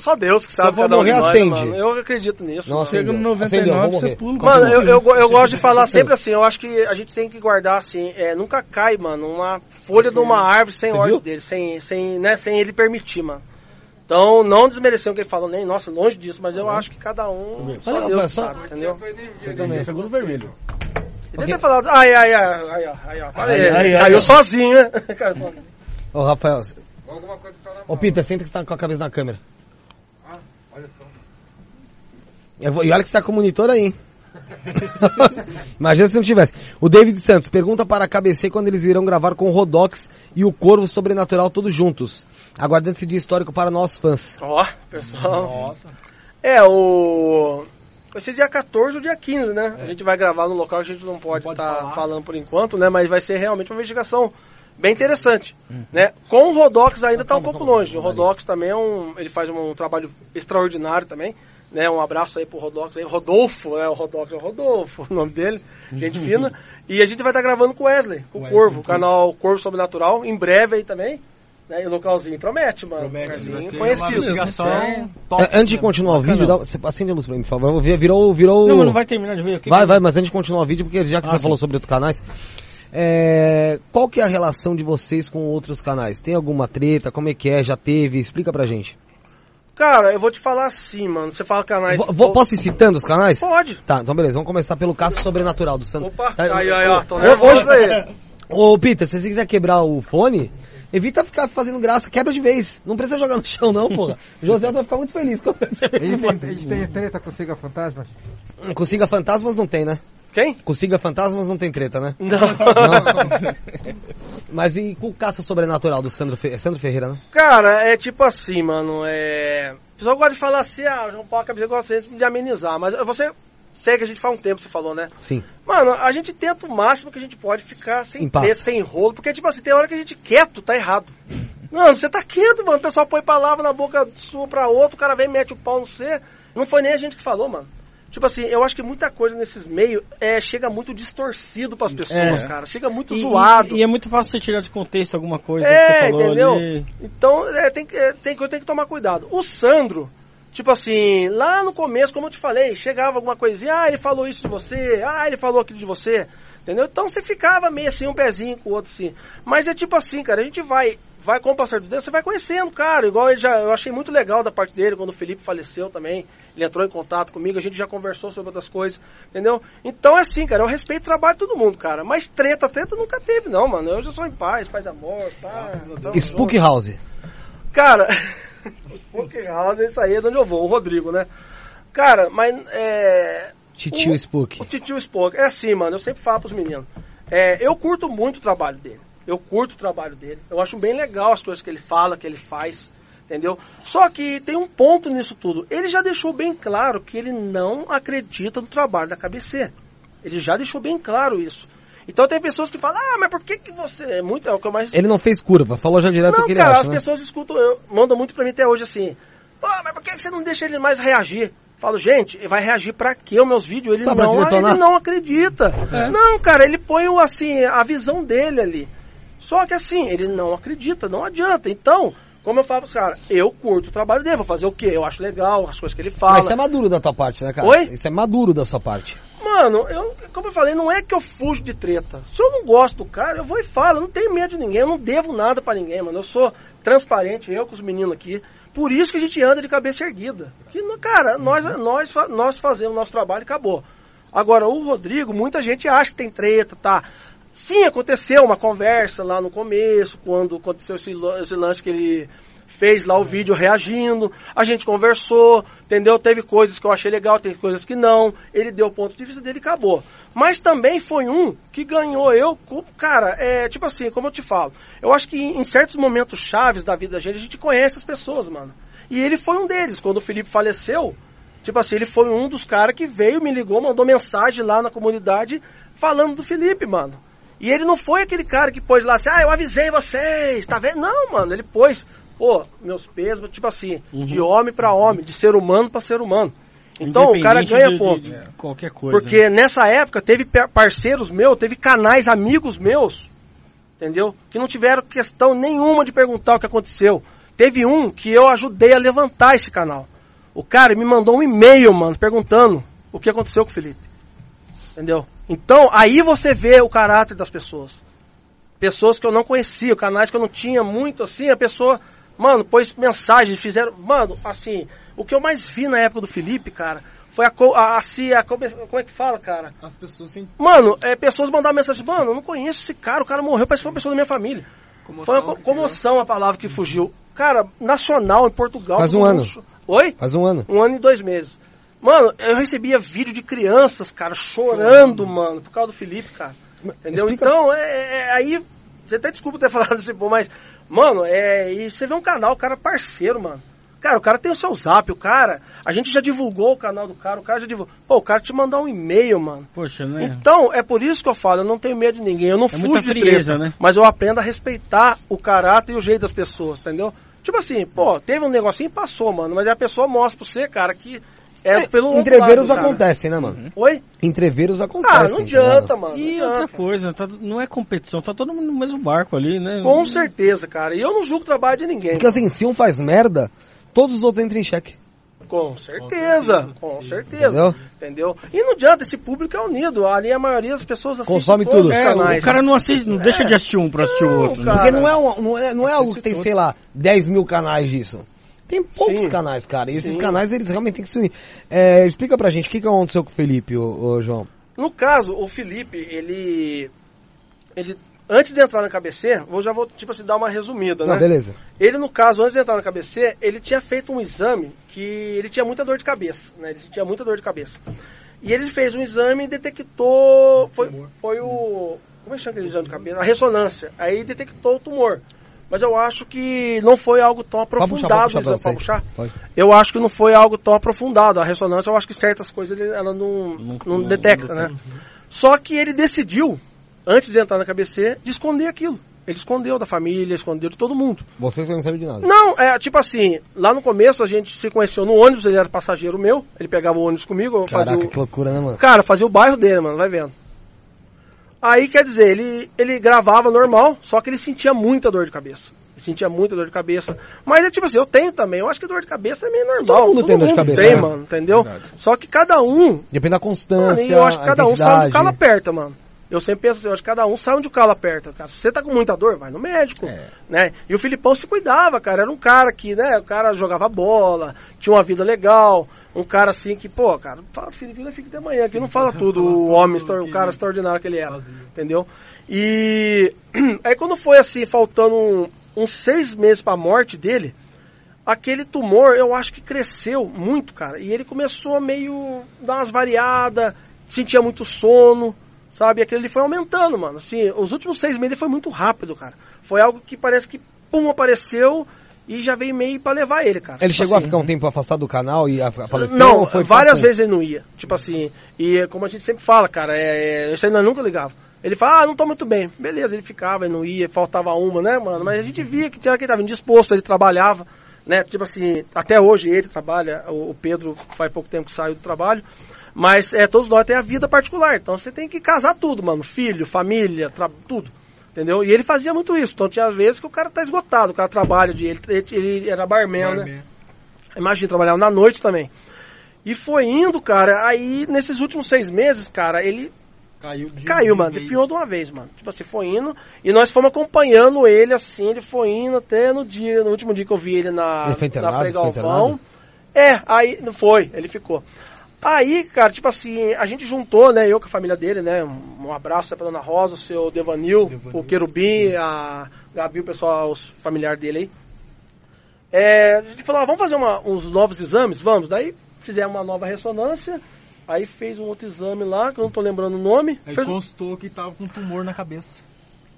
só Deus que sabe eu vou um morrer, nós, né, acende. mano? Eu acredito nisso. Não acendeu. Chega no Acendeu, 99, vou você morrer. pula. Mano, eu, eu, eu gosto de falar sempre assim, eu acho que a gente tem que guardar assim, é, nunca cai, mano, uma folha de uma árvore sem Você ordem viu? dele, sem, sem, né, sem ele permitir, mano. Então, não desmerecendo o que ele falou, nem, nossa, longe disso, mas eu acho que cada um, só Olha, Deus rapaz, que só- sabe, entendeu? Você também. Pegou no vermelho. Ele deve ter falado, ai, ai, ai, ai, ai, ai, Ai, ai, ai, caiu ai. sozinho, né? Caiu sozinho. Ô, Rafael, Alguma coisa que tá na ô Peter, senta que você tá com a cabeça na câmera. Ah, olha só. Eu vou- e olha que você tá com o monitor aí, hein? Imagina se não tivesse. O David Santos pergunta para a KBC quando eles irão gravar com o Rodox e o Corvo Sobrenatural todos juntos. Aguardando esse dia histórico para nós fãs. Ó, pessoal. É, o. Vai ser dia 14 ou dia 15, né? A gente vai gravar no local, a gente não pode estar falando por enquanto, né? Mas vai ser realmente uma investigação bem interessante, né? Com o Rodox ainda tá um pouco longe. O Rodox também é um, ele faz um, trabalho extraordinário também, né? Um abraço aí pro Rodox aí, Rodolfo, né? O Rodox é o Rodolfo, o nome dele, gente fina. E a gente vai estar gravando com o Wesley, com o Corvo, o canal Corvo Sobrenatural, em breve aí também. Né? E o localzinho promete, mano. Promete, vai ser uma conhecido. investigação É. top. É, antes de continuar o vídeo, dá, você acende a luz pra mim, por favor. Vi- Virou, virou... Não, mas não vai terminar de ver aqui. Vai, vai, mas antes de continuar o vídeo, porque já que Ah, você sim. falou sobre outros canais, é, qual que é a relação de vocês com outros canais? Tem alguma treta? Como é que é? Já teve? Explica pra gente. Cara, eu vou te falar assim, mano. Você fala canais. Vou- vou- posso ir citando os canais? Pode. Tá, então beleza, vamos começar pelo caso sobrenatural do Santos. Opa, Tá, aí, aí, ó. Tô nervoso aí. Ô, Peter, se você quiser quebrar o fone, evita ficar fazendo graça, quebra de vez. Não precisa jogar no chão, não, porra. O José vai ficar muito feliz quando você Eles têm, treta com Siga Fantasmas? Consiga fantasmas não tem, né? Quem? Consiga fantasmas não tem treta, né? Não. Não. Mas e com o caça sobrenatural do Sandro, Fe... é Sandro Ferreira, né? Cara, é tipo assim, mano. É. O pessoal gosta de falar assim, ah, o João Paulo Cabeça gosta de amenizar. Mas você segue a gente faz um tempo, você falou, né? Sim. Mano, a gente tenta o máximo que a gente pode ficar sem treta, sem rolo, porque, tipo assim, tem hora que a gente quieto, tá errado. Mano, você tá quieto, mano. O pessoal põe palavra na boca sua pra outro, o cara vem e mete o pau no você. Não foi nem a gente que falou, mano. Tipo assim, eu acho que muita coisa nesses meios é, chega muito distorcido pras pessoas, É. cara. Chega muito E, zoado. e- e é muito fácil você tirar de contexto alguma coisa que É, você falou entendeu? ali. Então, é, tem, que- é, tem, que- tem que tomar cuidado. O Sandro, Tipo assim, lá no começo, como eu te falei, chegava alguma coisinha, ah, ele falou isso de você, ah, ele falou aquilo de você, entendeu? Então você ficava meio assim, um pezinho com o outro assim. Mas é tipo assim, cara, a gente vai, vai com o passar do tempo, você vai conhecendo, cara. Igual ele já, eu achei muito legal da parte dele, quando o Felipe faleceu também, ele entrou em contato comigo, a gente já conversou sobre outras coisas, entendeu? Então é assim, cara, eu respeito o trabalho de todo mundo, cara. Mas treta, treta nunca teve, não, mano. Eu já sou em paz, paz e amor, tá? Spook junto. House. Cara, Spook House isso aí, é de onde eu vou, o Rodrigo, né? Cara, mas é. Titio o, Spook. O Titio Spook. É assim, mano, eu sempre falo pros meninos. É, eu curto muito o trabalho dele. Eu curto o trabalho dele. Eu acho bem legal as coisas que ele fala, que ele faz. Entendeu? Só que tem um ponto nisso tudo. Ele já deixou bem claro que ele não acredita no trabalho da KBC. Ele já deixou bem claro isso. Então tem pessoas que falam, ah, mas por que, que você. É muito. É o que eu mais Ele não fez curva, falou já direto não, o que ele cara, acha, as né? pessoas escutam, eu, mandam muito pra mim até hoje assim. Pô, mas por que você não deixa ele mais reagir? Falo, gente, ele vai reagir pra quê? Os meus vídeos, ele Só não, ele não acredita. Não, cara, ele põe o, assim, a visão dele ali. Só que assim, ele não acredita, não adianta. Então, como eu falo pros caras, eu curto o trabalho dele, vou fazer o quê? Eu acho legal as coisas que ele fala. Mas isso é maduro da tua parte, né, cara? Oi? Isso é maduro da sua parte. Mano, eu, como eu falei, não é que eu fujo de treta. Se eu não gosto do cara, eu vou e falo. Eu não tenho medo de ninguém, eu não devo nada pra ninguém, mano. Eu sou transparente, eu com os meninos aqui. Por isso que a gente anda de cabeça erguida. Que, cara, nós, nós, nós fazemos nosso trabalho e acabou. Agora, o Rodrigo, muita gente acha que tem treta, tá? Sim, aconteceu uma conversa lá no começo, quando aconteceu esse, esse lance que ele fez lá o vídeo reagindo, a gente conversou, entendeu? Teve coisas que eu achei legal, teve coisas que não, ele deu o ponto de vista dele e acabou. Mas também foi um que ganhou eu, cara, é tipo assim, como eu te falo, eu acho que em certos momentos chaves da vida da gente, a gente conhece as pessoas, mano. E ele foi um deles, quando o Felipe faleceu, Tipo assim, ele foi um dos caras que veio, me ligou, mandou mensagem lá na comunidade falando do Felipe, mano. E ele não foi aquele cara que pôs lá assim, ah, eu avisei vocês, tá vendo? Não, mano, ele pôs, pô, meus pesos, tipo assim, de homem pra homem, de ser humano pra ser humano. Então o cara ganha de- ponto. de- de qualquer coisa. né? Porque nessa época teve parceiros meus, teve canais, amigos meus, entendeu? Que não tiveram questão nenhuma de perguntar o que aconteceu. Teve um que eu ajudei a levantar esse canal. O cara me mandou um e-mail, mano, perguntando o que aconteceu com o Felipe. Entendeu? Então, aí você vê o caráter das pessoas. Pessoas que eu não conhecia, canais que eu não tinha muito assim, a pessoa, mano, pôs mensagens, fizeram. Mano, assim, o que eu mais vi na época do Felipe, cara, foi a. co- a, assim, a come- como é que fala, cara? As pessoas sem Mano, é, pessoas mandaram mensagem, mano, eu não conheço esse cara, o cara morreu, parece que foi uma pessoa da minha família. Comoção Foi uma comoção a palavra que fugiu. Cara, nacional em Portugal. Faz um ano. Oi? Faz um ano. Um ano e dois meses. Mano, eu recebia vídeo de crianças, cara, chorando, mano, por causa do Felipe, cara. Entendeu? explica- Então, é, é- aí. Você até desculpa ter falado desse pô, mas, mano, é. E você vê um canal, o cara é parceiro, mano. Cara, o cara tem o seu zap, o cara. A gente já divulgou o canal do cara, o cara já divulgou. Pô, o cara te mandar um e-mail, mano. Poxa, né? Então, é por isso que eu falo, eu não tenho medo de ninguém, eu não fujo muita de frieza, treta, né? mas eu aprendo a respeitar o caráter e o jeito das pessoas, entendeu? Tipo assim, pô, teve um negocinho e passou, mano, mas a pessoa mostra pra você, cara, que é, pelo outro Entreveros lado, acontecem, né, mano? Oi? Entreveros Ah, acontecem. não adianta, tá mano. E não outra adianta. coisa, tá- não é competição, tá todo mundo no mesmo barco ali, né? Com certeza, cara. E eu não julgo o trabalho de ninguém. Porque assim, se um faz merda, todos os outros entram em xeque. Com certeza, com certeza. Entendeu? Entendeu? E não adianta, esse público é unido. Ali a maioria das pessoas assiste Consome todos tudo. os É, canais. o cara não assiste, não deixa de assistir um pra assistir o outro. né? cara. Porque não é, um- não é, não é algo que tem, sei lá, 10 mil canais disso. Tem poucos Sim. canais, cara. E esses Sim. canais, eles realmente têm que se unir. É, explica pra gente, o que, que aconteceu com o Felipe, ô, ô, João? No caso, o Felipe, ele. ele antes de entrar na KBC, vou já vou tipo assim dar uma resumida, Não, né? beleza. Ele no caso, antes de entrar na KBC, ele tinha feito um exame que ele tinha muita dor de cabeça, né? Ele tinha muita dor de cabeça. E ele fez um exame e detectou foi, foi o como é que chama aquele exame de cabeça? A ressonância. Aí detectou o tumor. Mas eu acho que não foi algo tão Pode aprofundado puxar, pode puxar Pode puxar? Pode. Eu acho que não foi algo tão aprofundado. A ressonância, eu acho que certas coisas ele- ela não, não, não detecta, né? Só que ele decidiu, antes de entrar na KBC, de esconder aquilo. Ele escondeu da família, escondeu de todo mundo. Vocês não sabem de nada. Não, é tipo assim, lá no começo a gente se conheceu no ônibus, ele era passageiro meu, ele pegava o ônibus comigo, eu fazia Caraca, o... que loucura, né, mano? Cara, fazia o bairro dele, mano, vai vendo. Aí, quer dizer, ele, ele gravava normal, só que ele sentia muita dor de cabeça. sentia muita dor de cabeça. Mas é tipo assim, eu tenho também. Eu acho que dor de cabeça é meio normal. mundo tem dor de cabeça, Tem, né? mano, entendeu? Só que cada um Depende da Mano, constância. e eu acho que cada um sabe onde o intensidade. calo aperta, mano. Eu sempre penso assim, eu acho que cada um sabe onde o calo aperta, cara. Se você tá com muita dor, vai no médico, né? E o Filipão se cuidava, cara. Era um cara que, né, o cara jogava bola, tinha uma vida legal. Um cara assim que, pô, cara, fala, Filipino fica de manhã, que não fala tudo, o homem, o cara extraordinário que ele era, entendeu? E aí quando foi assim, faltando um- uns seis meses pra morte dele, aquele tumor eu acho que cresceu muito, cara. E ele começou a meio dar umas variadas, sentia muito sono, sabe? Aquilo ele foi aumentando, mano. Assim, os últimos seis meses foi muito rápido, cara. Foi algo que parece que, pum, apareceu e já veio meio pra levar ele, cara. Ele Tipo chegou a assim. ficar um tempo afastado do canal e a, a falecer? Não, várias vezes ele não ia. Tipo assim, e como a gente sempre fala, cara, é, é, isso aí nós nunca ligava. Ele fala, ah, não tô muito bem. Beleza, ele ficava, ele não ia, faltava uma, né, mano? Mas a gente via que tinha que ele tava indisposto, ele trabalhava, né? Tipo assim, até hoje ele trabalha, o Pedro faz pouco tempo que saiu do trabalho. Mas é, todos nós temos a vida particular, então você tem que casar tudo, mano. Filho, família, tra- tudo. Entendeu? E ele fazia muito isso. Então tinha vezes que o cara tá esgotado, o cara trabalha de. Ele, ele, ele era barman, né? Imagina, trabalhava na noite também. E foi indo, cara, aí nesses últimos seis meses, cara, ele Caiu de caiu, mano, vez. defiou de uma vez, mano. Tipo assim, foi indo, e nós fomos acompanhando ele assim, ele foi indo até no dia, no último dia que eu vi ele na, Ele foi internado, na Pregalvão. É, aí, não foi, ele ficou. Aí, cara, tipo assim, a gente juntou, né, eu com a família dele, né, um um abraço pra Dona Rosa, o seu Devanil, o Querubim, a Gabi, o pessoal, os familiares dele aí. É, a gente falou, ah, vamos fazer uma- uns novos exames? Vamos. Daí fizemos uma nova ressonância, aí fez um outro exame lá, que eu não tô lembrando o nome. Aí Fez- constou que tava com um tumor na cabeça.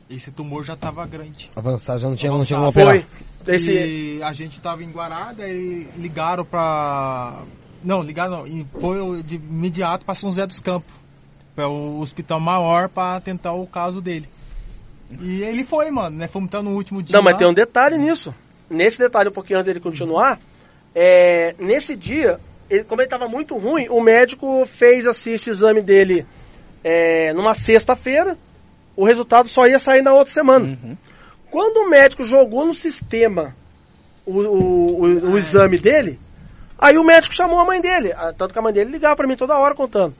Esse tumor já tava grande. Avançar, já não tinha, não tinha como Avançado. operar. Foi. Esse, E a gente tava em Guará, daí ligaram pra. Não, ligaram não. E foi de imediato pra São José dos Campos. Pra o hospital maior pra tentar o caso dele. E ele foi, mano, né? Fomos estar no último dia. Não, mas lá. tem um detalhe nisso. Nesse detalhe, um pouquinho antes dele continuar, é, nesse dia, ele- como ele estava muito ruim, o médico fez assim, esse exame dele é, numa sexta-feira, o resultado só ia sair na outra semana. Quando o médico jogou no sistema o, o, o- o exame dele, aí o médico chamou a mãe dele. Tanto que a mãe dele ligava pra mim toda hora contando.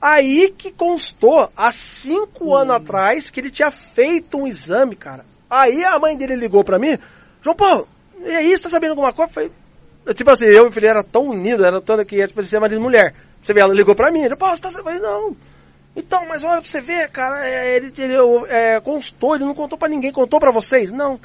Aí que constou, há cinco anos atrás, que ele tinha feito um exame, cara. Aí a mãe dele ligou pra mim, João Paulo, e aí, você tá sabendo alguma coisa? Eu falei, eu, tipo assim, eu e o filho era tão unido, era tanto que ia tipo, ser marido e mulher. Você vê, ela ligou pra mim, João Paulo, você tá sabendo? Eu falei, não. Então, mas olha pra você ver, cara, é, ele, ele é, constou, ele não contou pra ninguém, contou pra vocês? Não.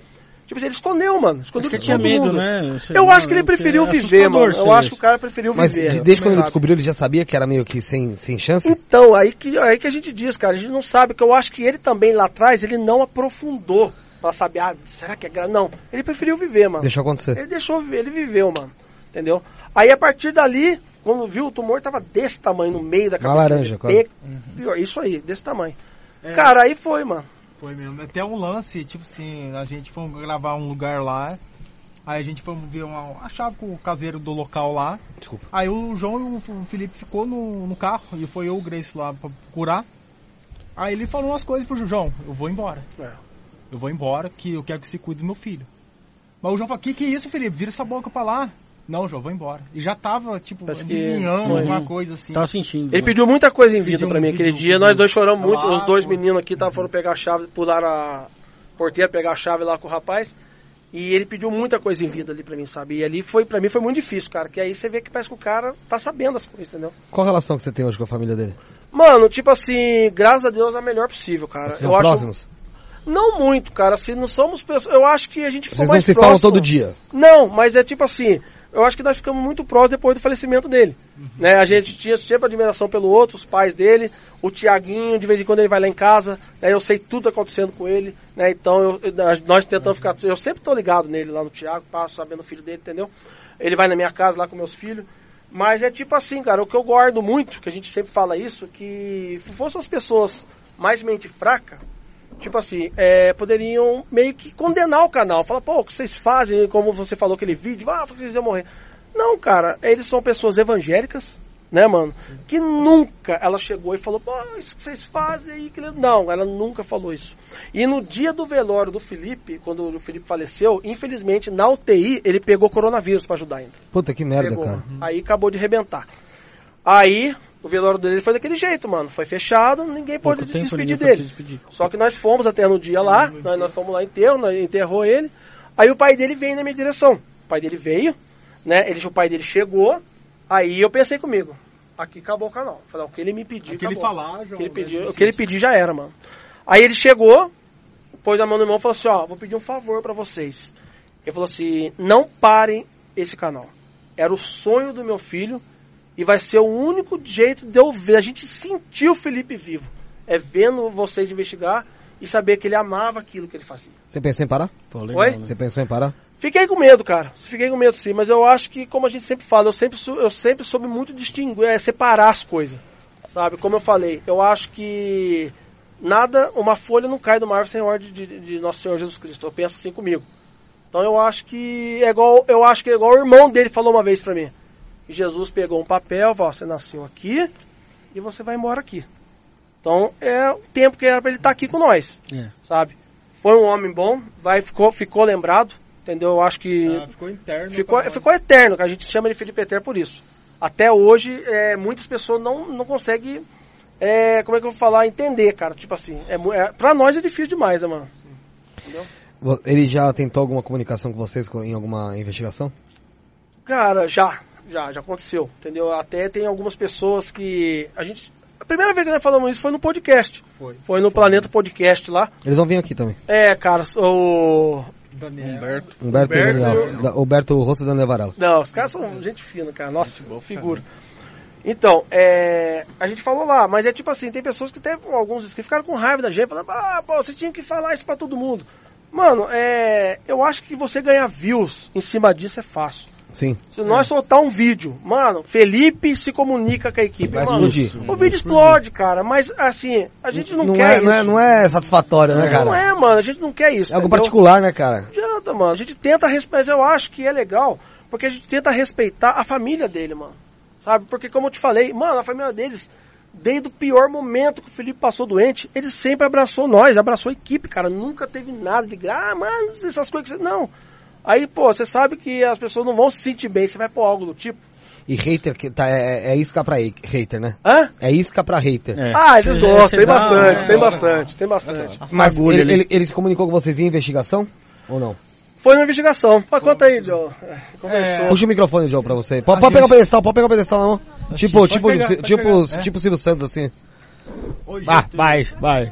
Tipo assim, ele escondeu, mano. Escondeu Porque de tinha todo medo, mundo. né? Sei Eu acho que ele né? Preferiu é viver, mano. Eu acho que o cara preferiu Mas viver. de- desde quando ele sabe? descobriu, ele já sabia que era meio que sem, sem chance? Então, aí que, aí que a gente diz, cara, a gente não sabe, que eu acho que ele também lá atrás, ele não aprofundou pra saber, ah, será que é grave? Não, ele preferiu viver, mano. Deixou acontecer. Ele deixou viver, ele viveu, mano. Entendeu? Aí a partir dali, quando viu o tumor, tava desse tamanho no meio da Uma cabeça. laranja, dele. quase. Pe- Pior, Isso aí, desse tamanho. É. Cara, aí foi, mano. Foi mesmo. Até um lance, tipo assim, a gente foi gravar um lugar lá. Aí a gente foi ver uma. Achava com o caseiro do local lá. Desculpa. Aí o João e o Felipe ficou no, no carro e foi eu e o Grace lá pra curar. Aí ele falou umas coisas pro João, eu vou embora. É. Eu vou embora, que eu quero que você cuide do meu filho. Mas o João falou, que que é isso, Felipe? Vira essa boca pra lá. Não, João, vou embora. E já tava, tipo, Parece que foi. alguma coisa assim. Tava sentindo. Ele né? pediu muita coisa em vida pra mim aquele pediu, dia. pediu. Nós dois choramos muito. Os dois meninos aqui tá, foram pegar a chave, pularam a porteira, pegar a chave lá com o rapaz. E ele pediu muita coisa em vida ali pra mim, sabe? E ali foi, pra mim, foi muito difícil, cara. Que aí você vê que parece que o cara tá sabendo as coisas, entendeu? Qual a relação que você tem hoje com a família dele? Mano, tipo assim, graças a Deus, a melhor possível, cara. Vocês eu são acho. próximos? Não muito, cara. Assim, não somos pessoas. Eu acho que a gente ficou Vocês não mais se próximo. falam todo dia? Não, mas é tipo assim, eu acho que nós ficamos muito próximos depois do falecimento dele. Né? A gente tinha sempre admiração pelo outro, os pais dele, o Tiaguinho, de vez em quando ele vai lá em casa, né? eu sei tudo acontecendo com ele, né? Então eu- nós tentamos ficar. Eu sempre tô ligado nele lá no Tiago, passo sabendo o filho dele, entendeu? Ele vai na minha casa lá com meus filhos. Mas é tipo assim, cara, o que eu guardo muito, que a gente sempre fala isso, que se fossem as pessoas mais mente fraca, tipo assim, é, poderiam meio que condenar o canal. Falar, pô, o que vocês fazem, como você falou aquele vídeo, ah, vocês iam morrer. Não, cara, eles são pessoas evangélicas, né, mano? Que nunca ela chegou e falou, pô, isso que vocês fazem aí. Que... le-" Não, ela nunca falou isso. E no dia do velório do Felipe, quando o Felipe faleceu, infelizmente, na UTI, ele pegou coronavírus pra ajudar ainda. Puta que merda, Pegou. cara. Aí acabou de arrebentar. Aí, o velório dele foi daquele jeito, mano. Foi fechado, ninguém pôde Pouco tempo, despedir ninguém pôde dele. despedir. Só que nós fomos até no dia lá, nós, nós fomos lá enterro, nós enterrou ele. Aí o pai dele veio na minha direção. O pai dele veio, né? Ele, o pai dele chegou. Aí eu pensei comigo, aqui acabou o canal. Falei, o que ele me pediu, O que ele o que ele é pediu, o que ele pedir já era, mano. Aí ele chegou, pôs a mão no irmão e falou assim, ó, vou pedir um favor pra vocês. Ele falou assim, não parem esse canal. Era o sonho do meu filho e vai ser o único jeito de eu ver, a gente sentir o Felipe vivo. É vendo vocês investigar e saber que ele amava aquilo que ele fazia. Você pensou em parar? Pô, legal, Oi? né? Você pensou em parar? Fiquei com medo, cara. Fiquei com medo sim, mas eu acho que, como a gente sempre fala, eu sempre, sou- eu sempre soube muito distinguir, é, separar as coisas. Sabe? Como eu falei, eu acho que nada, uma folha não cai do mar sem ordem de, de Nosso Senhor Jesus Cristo. Eu penso assim comigo. Então eu acho que é igual, eu acho que é igual o irmão dele falou uma vez pra mim. E Jesus pegou um papel, falou, você nasceu aqui e você vai embora aqui. Então é o tempo que era pra ele estar aqui com nós, É. sabe? Foi um homem bom, vai ficou ficou lembrado, entendeu? Eu acho que Ah, ficou interno. ficou, tá ficou eterno, que a gente chama de Felipe Eterno por isso. Até hoje, é, muitas pessoas não, não conseguem, é, como é que eu vou falar, entender, cara. Tipo assim, é, é, pra nós é difícil demais, né, mano? Vo- Ele já tentou alguma comunicação com vocês em alguma investigação? Cara, já, já, já aconteceu, entendeu? Até tem algumas pessoas que a gente... A primeira vez que nós falamos isso foi no podcast. Foi. Foi no Planeta Podcast lá. Eles vão vir aqui também. É, cara, o... Daniel. Humberto. Humberto, Humberto e Humberto Rosso e Daniel Varela. Não, os caras são gente fina, cara. Nossa, figura. Então, é, a gente falou lá, mas é tipo assim, tem pessoas que tem alguns que ficaram com raiva da gente, falando, ah, pô, você tinha que falar isso pra todo mundo. Mano, é, eu acho que você ganhar views em cima disso é fácil. Sim. Se nós soltar um vídeo, mano, Felipe se comunica com a equipe, Vai mano, explodir. o vídeo explode, cara, mas assim, a gente não, quer é, isso. não, é, não é satisfatório, né, cara? Não é, mano, a gente não quer isso. É algo entendeu? particular, né, cara? Não adianta, mano. A gente tenta respeitar, eu acho que é legal, porque a gente tenta respeitar a família dele, mano. Sabe? Porque como eu te falei, mano, a família deles, desde o pior momento que o Felipe passou doente, ele sempre abraçou nós, abraçou a equipe, cara. Nunca teve nada de, ah, mano, essas coisas que você... Não. Aí, pô, você sabe que as pessoas não vão se sentir bem, você vai pôr algo do tipo. E hater, que tá, é, é isca pra hate- hater, né? Hã? É isca pra hater. É. Ah, eles É, gostam, tem bastante, tem bastante, tem bastante. Mas ele, ele, ele se comunicou com vocês em investigação? Ou não? Foi uma investigação. Pô, conta aí, Joe. É, Conversou. Puxa o microfone, Joe, pra você. Pode, pode pegar o pedestal, pode pegar o pedestal na mão. Tipo, tipo, pegar, tipo, é. tipo Silvio Santos, assim. Oi, Ah, vai, vai.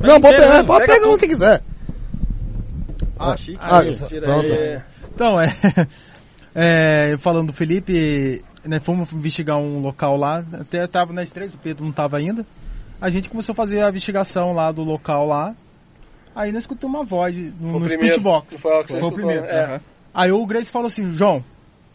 Não, pode pegar, né? pode Pega pegar onde você quiser. Ah, chique. Ah, isso, tira pronto. aí. Então, é, é, falando do Felipe, né, fomos investigar um local lá, até tava nas três, o Pedro não tava ainda. A gente começou a fazer a investigação lá do local lá. Aí nós escutamos uma voz no, o no primeiro. speechbox. Foi o Foi o escutou, primeiro. é. aham. Aí o Grace falou assim, João,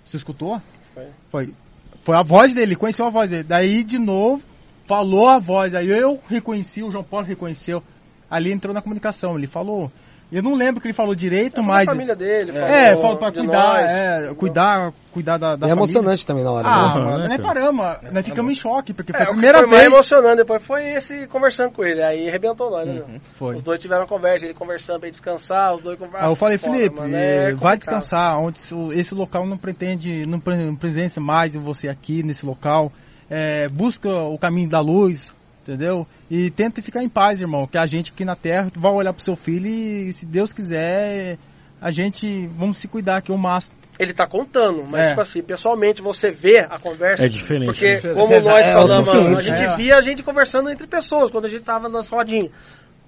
você escutou? Foi. Foi. Foi a voz dele, conheceu a voz dele. Daí, de novo, falou a voz. Aí eu reconheci, o João Paulo reconheceu. Ali entrou na comunicação, ele falou. Eu não lembro que ele falou direito, Foi mas. a família dele, É, falou falou pra de cuidar, nós. é, cuidar, cuidar da, da é família. emocionante também na hora. Ah, né? mano, né, nós paramos, nós ficamos em choque, porque foi É, a o que primeira foi mais vez. emocionante depois foi esse conversando com ele. Aí arrebentou nós, né? Uhum, Foi. Os dois tiveram conversa, ele conversando pra ele descansar, os dois conversando. Aí eu falei, Foda, Felipe, mano, é vai descansar, onde esse local não pretende, não pre- não presença mais em você aqui nesse local. É, busca o caminho da luz, entendeu? E tenta ficar em paz, irmão, que a gente aqui na Terra vai olhar pro seu filho e, se Deus quiser, a gente vamos se cuidar aqui o máximo. Ele tá contando, mas É. tipo assim, pessoalmente você vê a conversa. É diferente. Porque, Diferente. como É, nós é falamos, a gente É. via a gente conversando entre pessoas quando a gente tava nas rodinhas.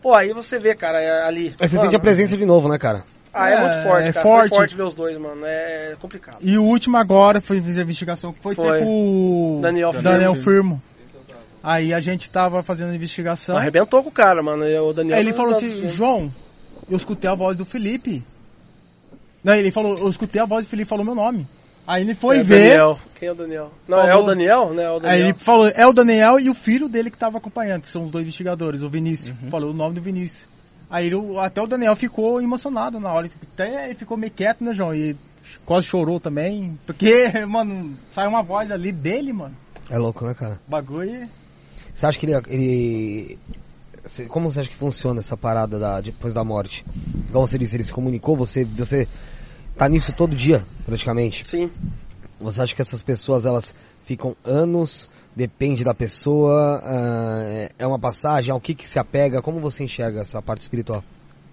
Pô, aí você vê, cara, é ali. Aí você Mano, sente a presença de novo, né, cara? Ah, é, É, muito forte, é cara. forte. Foi forte ver os dois, mano. É complicado. E o último agora foi fazer a investigação que foi, Foi. ter com o Daniel Daniel Firmo. Firmo. Aí a gente tava fazendo a investigação. Arrebentou com o cara, mano. E o Daniel. Aí ele falou tá assim. João, eu escutei a voz do Felipe. Não, ele falou, eu escutei a voz do Felipe falou meu nome. Aí ele foi É o ver. Daniel. Quem é o Daniel? Não, é Falou. o Daniel, né? É o Aí Daniel. ele falou, é o Daniel e o filho dele que tava acompanhando, que são os dois investigadores, o Vinícius. Uhum. Falou o nome do Vinícius. Aí ele- até o Daniel ficou emocionado na hora. Até ele ficou meio quieto, né, João? E quase chorou também. Porque, mano, saiu uma voz ali dele, mano. É louco, né, cara? Bagulho. Você acha que ele. ele- como você acha que funciona essa parada da, depois da morte? Igual você disse, ele se comunicou, você, você tá nisso todo dia, praticamente. Sim. Você acha que essas pessoas elas ficam anos, depende da pessoa, ah, é- é uma passagem, ao que, que se apega? Como você enxerga essa parte espiritual?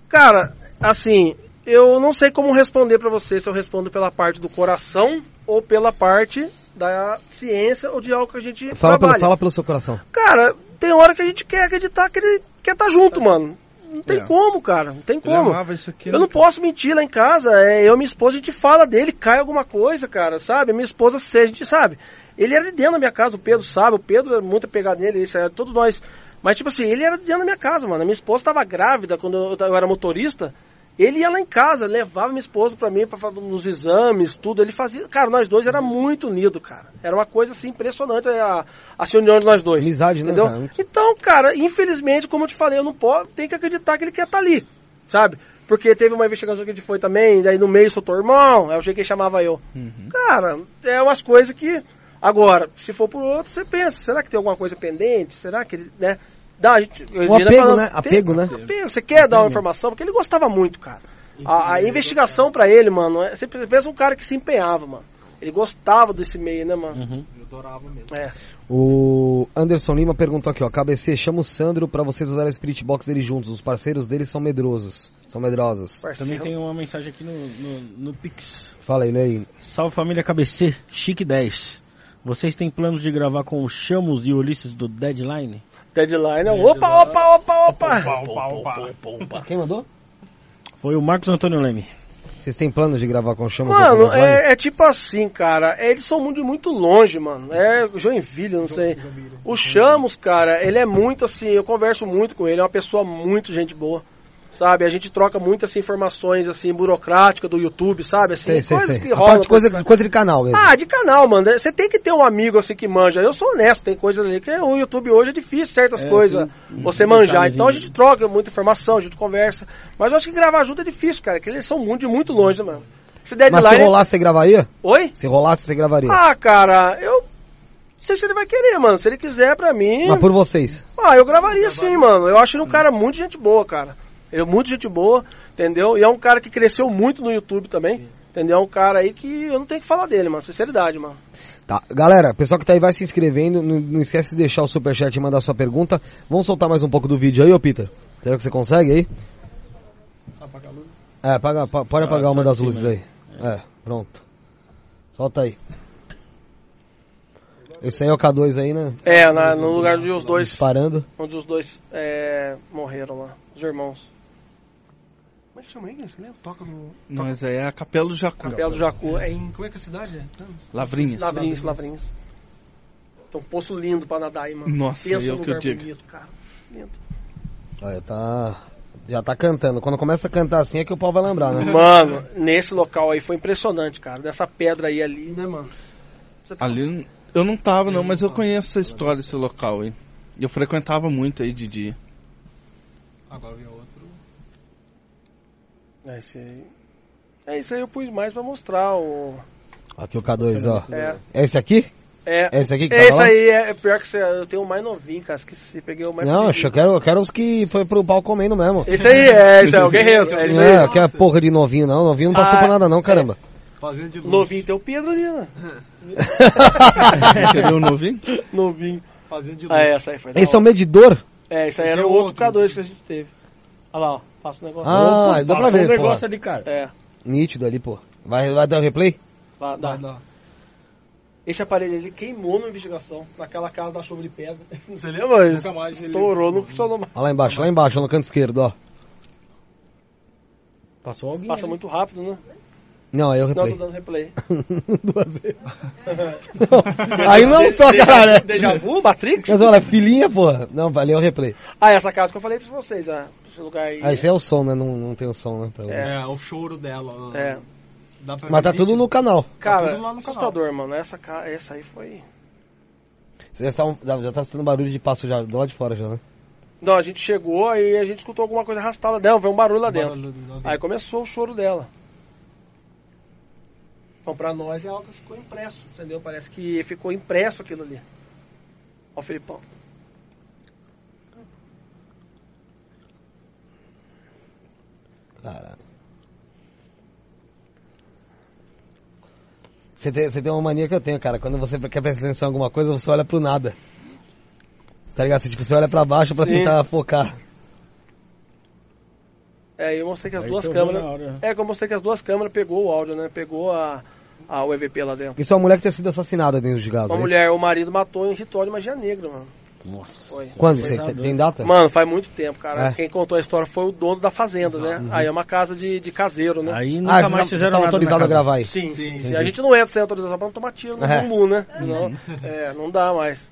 Cara, assim, eu não sei como responder pra você se eu respondo pela parte do coração ou pela parte da ciência ou de algo que a gente Fala trabalha. pelo, fala pelo seu coração. Cara, tem hora que a gente quer acreditar que ele quer estar junto, mano. Não tem É. como, cara. Não tem Ele como. amava isso aqui. Eu né, não cara? posso mentir lá em casa. É, eu e minha esposa, a gente fala dele, cai alguma coisa, cara, sabe? Minha esposa, se a gente sabe. Ele era de dentro da minha casa, o Pedro sabe. O Pedro é muito apegado nele, isso é todos nós. Mas, tipo assim, ele era de dentro da minha casa, mano. A minha esposa estava grávida quando eu, eu era motorista. Ele ia lá em casa, levava minha esposa pra mim, pra, fazer nos exames, tudo. Ele fazia. Cara, nós dois era muito unido, cara. Era uma coisa assim impressionante a, a união de nós dois. Amizade, né, Entendeu? cara? Então, cara, infelizmente, como eu te falei, eu não posso, tem que acreditar que ele quer estar ali, sabe? Porque teve uma investigação que a gente foi também, daí no meio soltou irmão, é o jeito que ele chamava eu. Uhum. Cara, é umas coisas que. Agora, se for por outro, você pensa, será que tem alguma coisa pendente? Será que ele, né? Dá, a gente, O apego, né? Apego, né? Apego. Você quer dar uma informação? Porque ele gostava muito, cara. A, a investigação pra ele, mano, é- você pensa um cara que se empenhava, mano. Ele gostava desse meio, né, mano? Uhum. Eu adorava mesmo. É. O Anderson Lima perguntou aqui, ó. KBC, chama o Sandro pra vocês usarem o Spirit Box dele juntos. Os parceiros deles são medrosos. São medrosos. Também tem uma mensagem aqui no, no, no Pix. Fala aí, aí. Salve família KBC, Chique 10. Vocês têm planos de gravar com o Chamos e Ulisses do Deadline? Deadline. Opa, opa, opa, opa! Opa, opa. Quem mandou? Foi o Marcos Antônio Leme. Vocês têm planos de gravar com o Chamas? Mano, é, é tipo assim, cara. Eles são muito, muito longe, mano. É Joinville, não sei. O Chamos, cara, ele é muito assim. Eu converso muito com ele. É uma pessoa muito gente boa. Sabe? A gente troca muitas informações, assim, burocráticas do YouTube, sabe? Assim, Sei, sei, coisas sei. que rolam. parte, coisa, coisa de canal mesmo. Ah, de canal, mano. Você tem que ter um amigo assim que manja. Eu sou honesto, tem coisas ali que o YouTube hoje é difícil, certas É, coisas tem você manjar. detalhezinho. Então a gente troca muita informação, a gente conversa. Mas eu acho que gravar junto é difícil, cara, que eles são muito, de muito longe, né, mano? Esse Mas se deadline. rolasse, você gravaria? Oi? Se rolasse, você gravaria. Ah, cara, eu. Não sei se ele vai querer, mano. Se ele quiser pra mim. Mas por vocês. Ah, eu gravaria sim, mano. Eu acho ele um cara muito gente boa, cara. Ele é muito gente boa, entendeu? E é um cara que cresceu muito no YouTube também. Entendeu? É um cara aí que eu não tenho que falar dele, mano. Sinceridade, mano. Tá, galera, pessoal que tá aí vai se inscrevendo, não, não esquece de deixar o superchat e mandar sua pergunta. Vamos soltar mais um pouco do vídeo aí, ô Peter? Será que você consegue aí? É, apaga, pa- pode Ah, apagar só uma das luzes aí. É, pronto. Solta aí. Esse aí é o K2 aí, né? É, na- no lugar onde os dois. Disparando. Onde os dois é, morreram lá. Os irmãos. É que chama aí? Você lembra? Toca no. Mas aí é a Capela do Jacu. Capela do Jacu. É em. Como é que é a cidade? Lavrinhas. Lavrinhos, Lavrinhos. Tem um poço lindo pra nadar aí, mano. Nossa, Pensa aí é o que eu digo. bonito, cara. Lindo. Olha, tá. Já tá cantando. Quando começa a cantar assim é que o pau vai lembrar, né? Mano, nesse local aí foi impressionante, cara. Dessa pedra aí ali, né, mano? Você tá- Ali eu não tava não, mas eu conheço essa história, esse local aí. E eu frequentava muito aí de dia. Agora vem outro. É esse aí. É isso aí eu pus mais pra mostrar o. Aqui o K2, ó. É. É esse aqui? É. É esse aqui que Esse tava lá? aí é, é pior que você. Eu tenho o mais novinho, cara. Esqueci, peguei o mais Não, eu quero, eu quero os que foi pro pau comendo mesmo. Esse aí é, esse é o guerreiro. É isso Não, é, aí. que é porra de novinho não. Novinho não passou Ah, por nada não, caramba. Fazenda de luz. Novinho tem o Pedro ali, né? Você viu o novinho? Novinho. Fazenda de luz. Ah, essa aí foi. Esse é o medidor? É, esse aí Esse era é o outro outro. K2 que a gente teve. Olha lá, ó. Passa o negócio. Ah, dá pra ver, um pô. negócio ali, cara. É, Nítido ali, pô. Vai, vai dar o replay? dá. Vai dar. Esse aparelho ele queimou na investigação, naquela casa da chuva de pedra. Você lembra? Nunca mais ele- Estourou, não funcionou mais. Olha lá embaixo, lá embaixo, no canto esquerdo, ó. Passou alguém. Passa ali. muito rápido, né? Não, aí é o Não, tô replay. dando replay. Duas vezes. Não, aí não só, cara. né? Deja vu, Matrix? Mas olha, filhinha, porra. Não, valeu o replay. Ah, essa casa que eu falei pra vocês, ah, esse lugar aí. Ah, esse é o som, né? Não, não tem o som, né? É. É, o choro dela. ó. É. Dá pra Mas tá tudo no canal. Cara, tudo lá no canal. assustador, mano. Essa, ca- essa aí foi. Você já tá, já, tá escutando barulho de passo já, do lado de fora já, né? Não, a gente chegou aí a gente escutou alguma coisa arrastada dela, veio um barulho lá dentro. Barulho lá dentro. Aí começou o choro dela. Então pra nós é algo que ficou impresso, entendeu? Parece que ficou impresso aquilo ali. Ó o Felipão. Caralho. Você tem, você tem uma mania que eu tenho, cara. Quando você quer prestar atenção em alguma coisa, você olha pro nada. Tá ligado? Você, tipo, você olha pra baixo pra Sim. tentar focar. É, eu mostrei que as Aí duas câmeras. hora. É, que eu mostrei que as duas câmeras pegou o áudio, né? Pegou a, a o EVP lá dentro. Isso é uma mulher que tinha sido assassinada dentro de casa. Uma é isso? mulher, o marido matou em ritual de magia negra, mano. Nossa. Foi. Quando? Foi tem, tem data? Mano, faz muito tempo, cara. É. Quem contou a história foi o dono da fazenda, né? Aí é uma casa de, de caseiro, né? Aí ah, nunca você mais tá- fizeram tá nada autorizado a gravar aí. Sim, sim. entendi. A gente não entra sem autorização pra não tomar tiro no É. bumbum, né? Senão, é, não dá mais.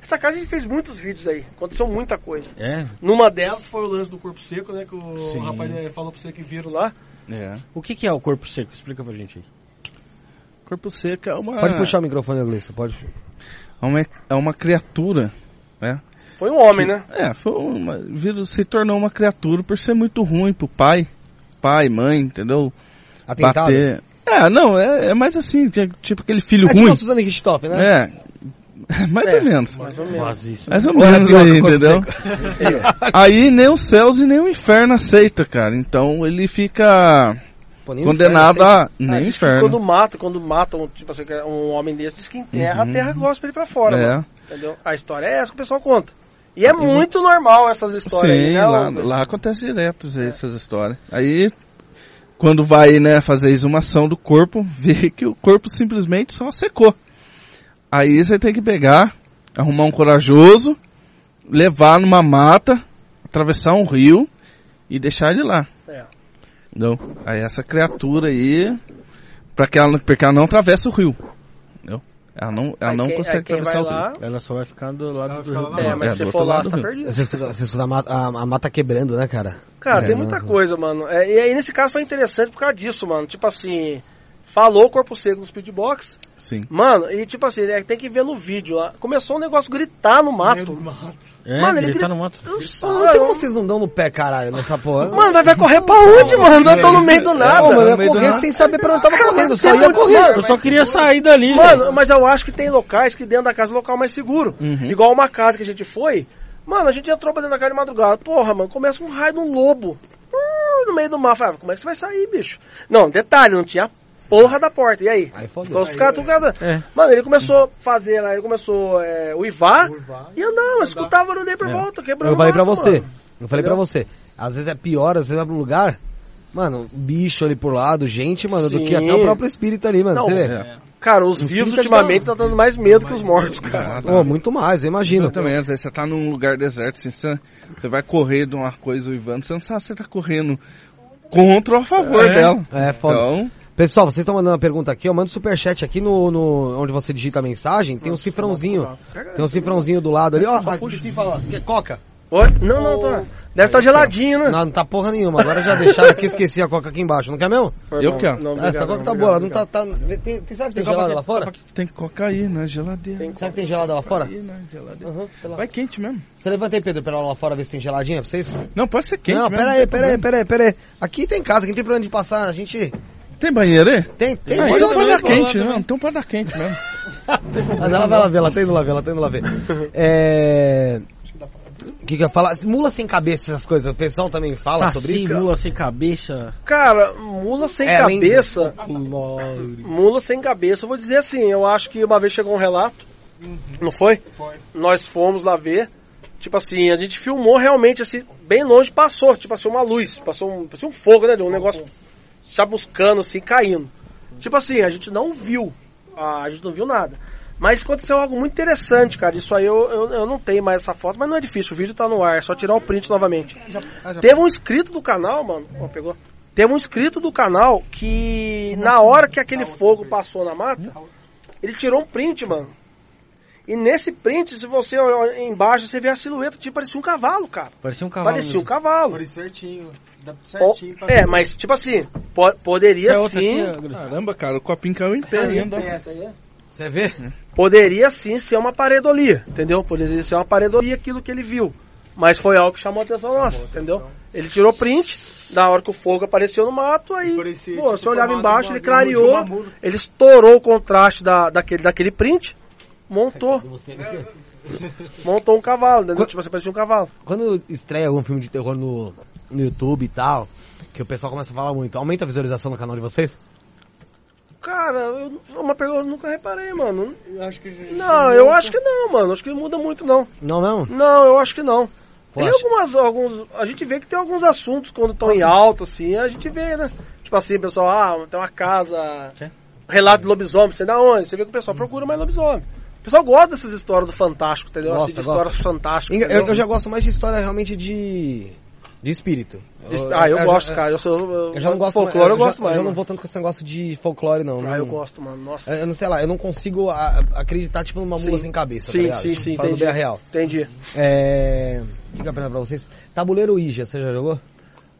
Essa casa a gente fez muitos vídeos aí. Aconteceu muita coisa. É? Numa delas foi o lance do corpo seco, né? Que o Sim. rapaz eh, falou pra você que viram lá. É. O que, que é o corpo seco? Explica pra gente aí. Corpo seco é uma. Pode puxar o microfone, Gleison, pode. É uma, é uma criatura. né? Foi um homem, né? É, foi uma, virou- se tornou uma criatura por ser muito ruim pro pai. Pai, mãe, entendeu? Atentado? Bater. É, não, é, é mais assim, que tipo aquele filho É tipo ruim. a Suzane Richthofen, né? É, mais É, ou menos. Mais ou menos. Mais ou menos aí, o entendeu? aí nem os céus e nem o inferno aceita, cara. Então ele fica Pô, nem o condenado inferno, a Ah, nem o diz que inferno. quando matam, quando matam tipo assim, um homem desse, diz que enterra, Uhum. a terra gosta pra ele pra fora, É. mano. Entendeu? A história é essa que o pessoal conta. E é muito normal essas histórias Sim, aí, né? lá, Lucas? lá acontece direto essas histórias. Aí, quando vai né, fazer a exumação do corpo, vê que o corpo simplesmente só secou. Aí você tem que pegar, arrumar um corajoso, levar numa mata, atravessar um rio e deixar ele lá. É. Entendeu? Aí essa criatura aí, pra que ela, porque ela não atravessa o rio. Entendeu? Ela não, ela Aí não quem- consegue atravessar o lá, rio. Ela só vai ficar do lado do rio. lá É, É, mas do se for lá, você tá rio. perdido. Você escuta, você escuta a, mata, a, a mata quebrando, né, cara? Cara, É, tem muita coisa, mano. É, e aí nesse caso foi interessante por causa disso, mano. Tipo assim, falou corpo seco no speedbox. Sim. Mano, e tipo assim, né, tem que ver no vídeo lá. Começou um negócio gritar no mato. É, Mano, ele gritar gri- no mato. Eu não sei como vocês não dão no pé, caralho, nessa porra. Mano, vai, vai correr pra onde, mano? Nós estamos no meio do nada. Pô, mano, eu ia correr nada. sem saber pra onde tava Cara, correndo, só ia é correr. Eu só queria sair dali. Mano, mas eu acho que tem locais que dentro da casa é o local mais seguro. Uhum. Igual uma casa que a gente foi. Mano, a gente entrou pra dentro da casa de madrugada. Porra, mano, começa um raio de um lobo. Hum, no meio do mar. Falei, ah, como é que você vai sair, bicho? Não, detalhe, não tinha porra da porta. E aí? Aí fodeu. Ficou os caras, tudo cada... É. Mano, ele começou a fazer lá, ele começou é, uivar e andar, mas escutava aí por É. volta, quebrando Eu falei pra você, mano. eu falei pra você, às vezes é pior, às vezes vai pra um lugar, mano, bicho ali por lado, gente, mano, do que até o próprio espírito ali, mano, Não, você vê? É. Cara, os vivos ultimamente tá dando mais medo que os mortos, cara. Pô, muito mais, eu imagino. Exatamente, às vezes você tá num lugar deserto, assim, você, você vai correr de uma coisa uivando, você não sabe se você tá correndo contra ou a favor É. dela. É, foda. Então, Pessoal, vocês estão mandando a pergunta aqui, ó, manda um superchat aqui no, no, onde você digita a mensagem, tem um cifrãozinho, tem um cifrãozinho do lado ali, ó, puxa e fala, quer coca? Oi? Não, não, tô... deve estar geladinho, né? Não, não tá porra nenhuma, agora já deixaram aqui, esqueci a coca aqui embaixo, não quer mesmo? Foi Eu bom. quero. Não, Ah, obrigado, essa coca tá obrigado, boa, ela não tá, tá tem, tem, será que tem gelada lá fora? tem colocar aí na geladeira. Será que tem gelada lá fora? Na geladeira. Aham, sei lá. Vai quente mesmo. Você levanta aí, Pedro, pra lá fora ver se tem geladinha pra vocês? Não, pode ser quente não, mesmo. pera aí, tem pera aí, problema. pera aí, pera aí. Aqui tem casa, aqui tem pra onde passar, a gente... Tem banheiro aí? Tem, tem, pode lá pode dar também, quente, não. Então pode dar quente mesmo. Mas ela vai lá ver, ela tá indo lá ver, ela tá indo lá ver. É... O que que eu ia falar? Mula sem cabeça, essas coisas, o pessoal também fala sobre Saci, isso? mula sem cabeça. Cara, mula sem É, cabeça. Mula sem cabeça, eu vou dizer assim, eu acho que uma vez chegou um relato, não foi? Foi. Nós fomos lá ver, tipo assim, a gente filmou realmente assim, bem longe, passou, tipo assim, uma luz, passou um, passou um fogo, né, de um negócio chamuscando assim, caindo. Tipo assim, a gente não viu, a gente não viu nada. Mas aconteceu algo muito interessante, cara. Isso aí eu, eu, eu não tenho mais essa foto, mas não é difícil. O vídeo tá no ar, é só tirar o print novamente. Teve um inscrito do canal, mano. Ó, pegou. Teve um inscrito do canal que na hora que aquele fogo passou na mata, ele tirou um print, mano. E nesse print, se você olhar embaixo, você vê a silhueta, tipo, parecia um cavalo, cara. Parecia um cavalo. Parecia um mesmo. cavalo. Por certinho. Dá Ó, certinho pra é, mas tipo assim, po- poderia outra sim. aqui? Caramba, cara, o copinho caiu em pé ainda. Você vê? Poderia sim ser uma pareidolia, entendeu? Poderia ser uma pareidolia aquilo que ele viu. Mas foi algo que chamou a atenção nossa, entendeu? Ele tirou print, da hora que o fogo apareceu no mato, aí, Parecia, pô, tipo, você olhava embaixo, uma- ele uma- clareou, uma ele estourou o contraste da, daquele, daquele print, montou. Montou um cavalo, entendeu? Tipo, você parecia um cavalo. Quando estreia algum filme de terror no, no YouTube e tal, que o pessoal começa a falar muito, aumenta a visualização no canal de vocês? Cara, eu, uma pergunta eu nunca reparei, mano. Acho que Não, eu acho que não, mano. Acho que não muda muito, não. Não, não? Não, eu acho que não. Tem Poxa. algumas, alguns. A gente vê que tem alguns assuntos quando estão em alta, assim, a gente vê, né? Tipo assim, pessoal, ah, tem uma casa. Relato de lobisomem, você da onde? Você vê que o pessoal procura mais lobisomem. O pessoal gosta dessas histórias do fantástico, entendeu? Gosta, assim, de gosta. histórias fantásticas. Eu, eu já gosto mais de história realmente de. de espírito. Ah, eu, já- gosto, cara. Eu sou. Eu, Eu já não gosto folclore, eu, já- gosto mais. Eu já não mano. vou tanto com esse negócio de folclore, não. Ah, não- eu gosto, mano. Nossa. Eu não sei lá, eu não consigo a- acreditar, tipo, numa mula Sim. sem cabeça, tá Sim, ligado? sim, Tipo, sim, falando entendi. bem a real. Entendi. É... O que eu pra vocês? Tabuleiro Ouija, você já jogou?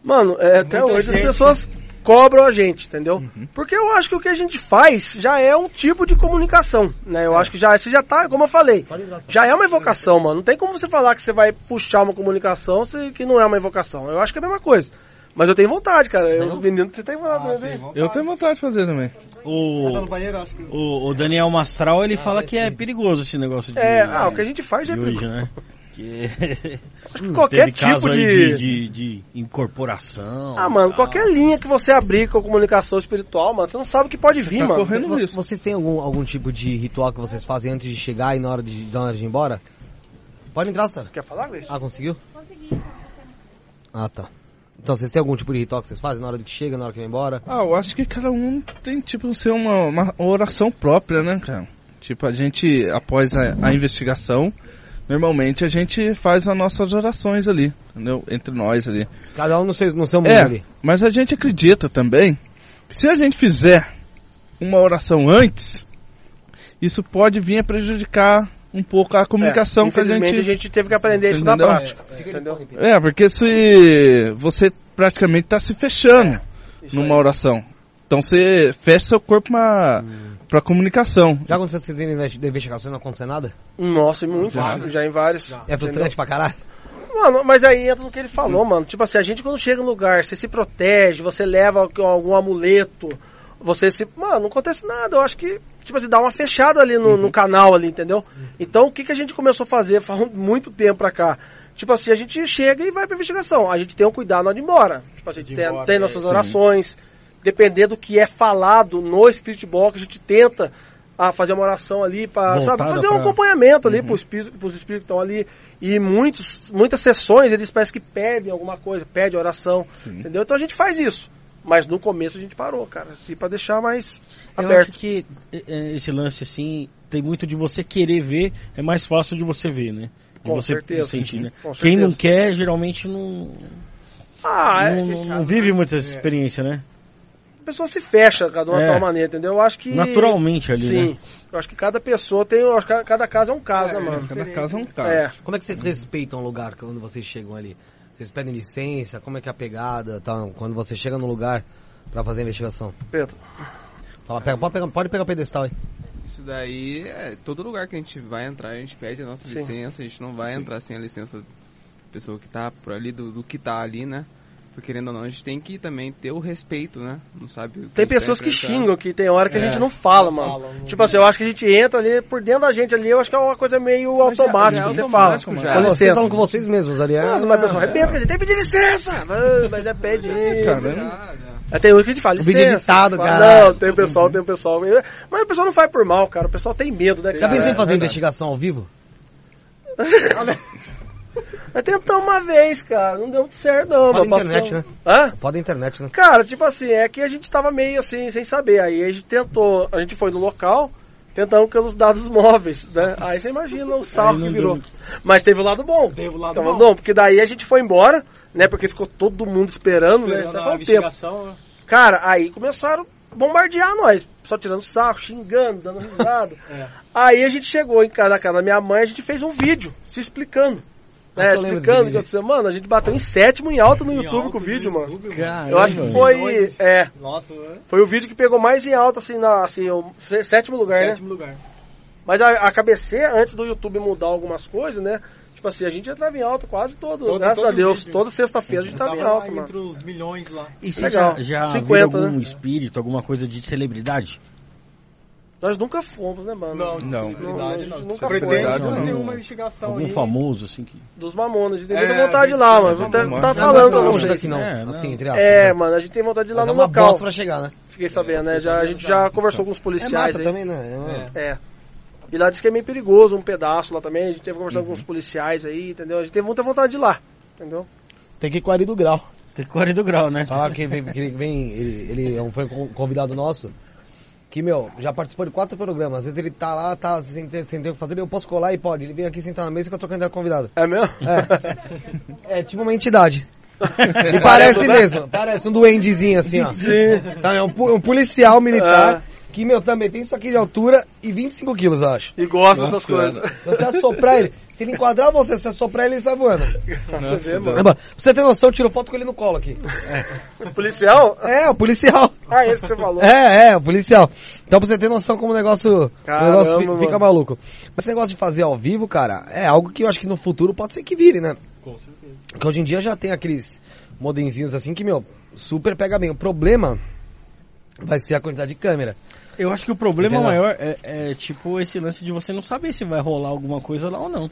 Mano, é, até hoje as pessoas cobram a gente, entendeu? Uhum. Porque eu acho que o que a gente faz já é um tipo de comunicação, né? Eu acho que já, você já tá, como eu falei, já é uma evocação, mano. Não tem como você falar que você vai puxar uma comunicação se, que não é uma evocação. Eu acho que é a mesma coisa. Mas eu tenho vontade, cara. Eu, os meninos, você tem vontade, né? Eu tenho vontade de fazer também. O, o, o Daniel Mastral ele fala que é perigoso esse negócio de. É, ah, o que a gente faz já é de hoje, perigoso. né? Que Acho que qualquer tipo de... de, de, de incorporação. Ah, mano, tal. qualquer linha que você abrir com a comunicação espiritual, mano, você não sabe o que pode vir, tá mano. correndo Vo- risco. Vocês têm algum, algum tipo de ritual que vocês fazem antes de chegar e na hora de, na hora de ir embora? Pode entrar, Sara. Quer falar, Gleice? Ah, conseguiu? Consegui. Ah, tá. Então vocês têm algum tipo de ritual que vocês fazem na hora que chega, na hora que vai embora? Ah, eu acho que cada um tem, tipo, ser uma, uma oração própria, né, cara? Tipo, a gente, após a, a investigação, normalmente a gente faz as nossas orações ali, entendeu? Entre nós ali. Cada um no seu, no seu mundo É, ali. mas a gente acredita também que se a gente fizer uma oração antes, isso pode vir a prejudicar um pouco a comunicação É, que a infelizmente, gente... a gente teve que aprender isso na entendeu? prática. entendeu? É, porque se você praticamente está se fechando Isso numa aí. oração. Então você fecha seu corpo pra, pra comunicação. Já aconteceu vocês irem investi- da investigação e não acontecer nada? Nossa, e muitos, Já. já, em vários. É frustrante pra caralho? Mano, mas aí entra no que ele falou, mano. Tipo assim, a gente quando chega no lugar, você se protege, você leva algum- amuleto, você se. Mano, não acontece nada. Eu acho que, tipo assim, dá uma fechada ali no, no canal ali, entendeu? Então o que, que a gente começou a fazer faz muito tempo pra cá? Tipo assim, a gente chega e vai pra investigação. A gente tem um cuidado na hora de ir embora. Tipo assim, De tem, embora, tem é, nossas sim. Dependendo do que é falado no Spirit Box, a gente tenta a fazer uma oração ali para sabe, fazer um pra- acompanhamento ali pros espíritos, pros espíritos que estão ali. E muitos, muitas sessões eles parecem que pedem alguma coisa, pedem oração, Sim. entendeu? Então a gente faz isso. Mas no começo a gente parou, cara, assim, para deixar mais Eu aberto. acho que é, é, esse lance assim tem muito de você querer ver, é mais fácil de você ver, né? De Com você certeza. sentir, né? Com Quem não certeza. quer, geralmente não, Ah, é, não, não- não vive muita experiência, né? A pessoa se fecha de uma É. tal maneira, entendeu? Eu acho que. Naturalmente ali, Sim. né? Eu acho que cada pessoa tem. Eu acho que cada caso é um caso, né, mano? Cada caso é um caso. É. Como é que vocês respeitam o lugar quando vocês chegam ali? Vocês pedem licença? Como é que é a pegada? Tal, quando você chega no lugar pra fazer a investigação? Pedro. Fala, pega, pode, pegar, pode pegar o pedestal aí. Isso daí, é, todo lugar que a gente vai entrar, a gente pede a nossa Sim. licença, a gente não vai entrar sem a licença da pessoa que tá por ali, do, do que tá ali, né? Porque querendo ou não, a gente tem que também ter o respeito, né? Não sabe o que Tem a tá pessoas que xingam, que tem hora que a É. gente não fala, mano. tipo assim, eu acho que a gente entra ali, por dentro da gente ali, eu acho que é uma coisa meio Mas já- automática. já é você automático, fala. já. Com vocês licença. falam com vocês mesmos ali. É, Mano, mas a pessoa arrebenta, ele tem que pedir licença! Ah, Mas é pede. Aí tem outro que a gente fala, O vídeo licença. editado, Fala, caralho. Não, tem o pessoal, tem o pessoal. Mas o pessoal não faz por mal, cara. O pessoal tem medo, né, Já cara? pensou em É fazer verdade. investigação ao vivo? Nós tentamos uma vez, cara. Não deu muito certo, não. Foda mas a internet, passamos- Hã? Foda a internet, né? Cara, tipo assim, é que a gente tava meio assim, sem saber. Aí a gente tentou, a gente foi no local, tentamos pelos dados móveis, né? Aí você imagina o salvo Aí que virou. deu. Mas teve o lado bom. Teve o lado Tava bom. porque daí a gente foi embora, né? Porque ficou todo mundo esperando, né? Isso Esperando foi a um tempo. investigação, né? Cara, aí começaram a bombardear nós. Só tirando sarro, xingando, dando risada. É. Aí a gente chegou em casa, na casa da minha mãe, a gente fez um vídeo se explicando. Lembro explicando que aconteceu. Mano, a gente bateu em sétimo em alta no Em YouTube alta com o vídeo, mano. YouTube, Eu acho que foi. Milhões. É, Nossa, né? foi o vídeo que pegou mais em alta, assim, na, assim, o sé- sétimo lugar, né? sétimo lugar. Mas a, a cabeceira, antes do YouTube mudar algumas coisas, né? Tipo assim, a gente entrava em alta quase todo, Todo- graças todo a Deus. vídeo. Toda sexta-feira a gente tava em alta, lá mano. entre os milhões lá. E você Legal. já, já 50, viu algum né? espírito, alguma coisa de celebridade? Nós nunca fomos, né, mano? Não, Não. Não, a gente nunca Pretende foi. Verdade, fazer não. uma investigação Algum aí. famoso, assim, que... Dos Mamonas. A gente tem É, muita vontade de ir lá, mano. tem Tá, tá Não, falando não é vocês. daqui, não. É, não. Assim, entre aspas. É, né? mano, a gente tem vontade de ir lá Mas é no uma local. bosta pra chegar, né? Fiquei sabendo, né? Já, a gente já conversou com os É policiais mata aí. também, né? É. É. E lá diz que é meio perigoso, um pedaço lá também. A gente teve conversando Uhum. com os policiais aí, entendeu? A gente teve muita vontade de ir lá, entendeu? Tem que ir do Grau. Tem 40 graus, né? Falar que vem, que vem, ele, ele é foi um convidado nosso, que, meu, já participou de quatro programas. Às vezes ele tá lá, tá sem ter, sem ter o que fazer, eu posso colar e pode. Ele vem aqui sentar na mesa e fica trocando ideia com convidado. É mesmo? É. É tipo uma entidade. E parece mesmo, parece um duendezinho assim, ó. Sim. Tá, é um, um policial militar Ah. Que, meu, também tem isso aqui de altura e 25 quilos, eu acho. E gosta Nossa, dessas coisas. Se você assoprar ele, se ele enquadrar você, se assoprar ele, ele sai voando. Você vê, É, mano. mano, pra você ter noção, eu tiro foto com ele no colo aqui. Policial? É, o policial. Ah, esse que você falou. É, é, o policial. Então pra você ter noção como o negócio, o Caramba, negócio fi- fica mano. maluco. Mas esse negócio de fazer ao vivo, cara, é algo que eu acho que no futuro pode ser que vire, né? Com certeza. Porque hoje em dia já tem aqueles modemzinhos assim que, meu, super pega bem. O problema vai ser a quantidade de câmera. Eu acho que o problema Entendeu? maior é, é, tipo esse lance de você não saber se vai rolar alguma coisa lá ou não.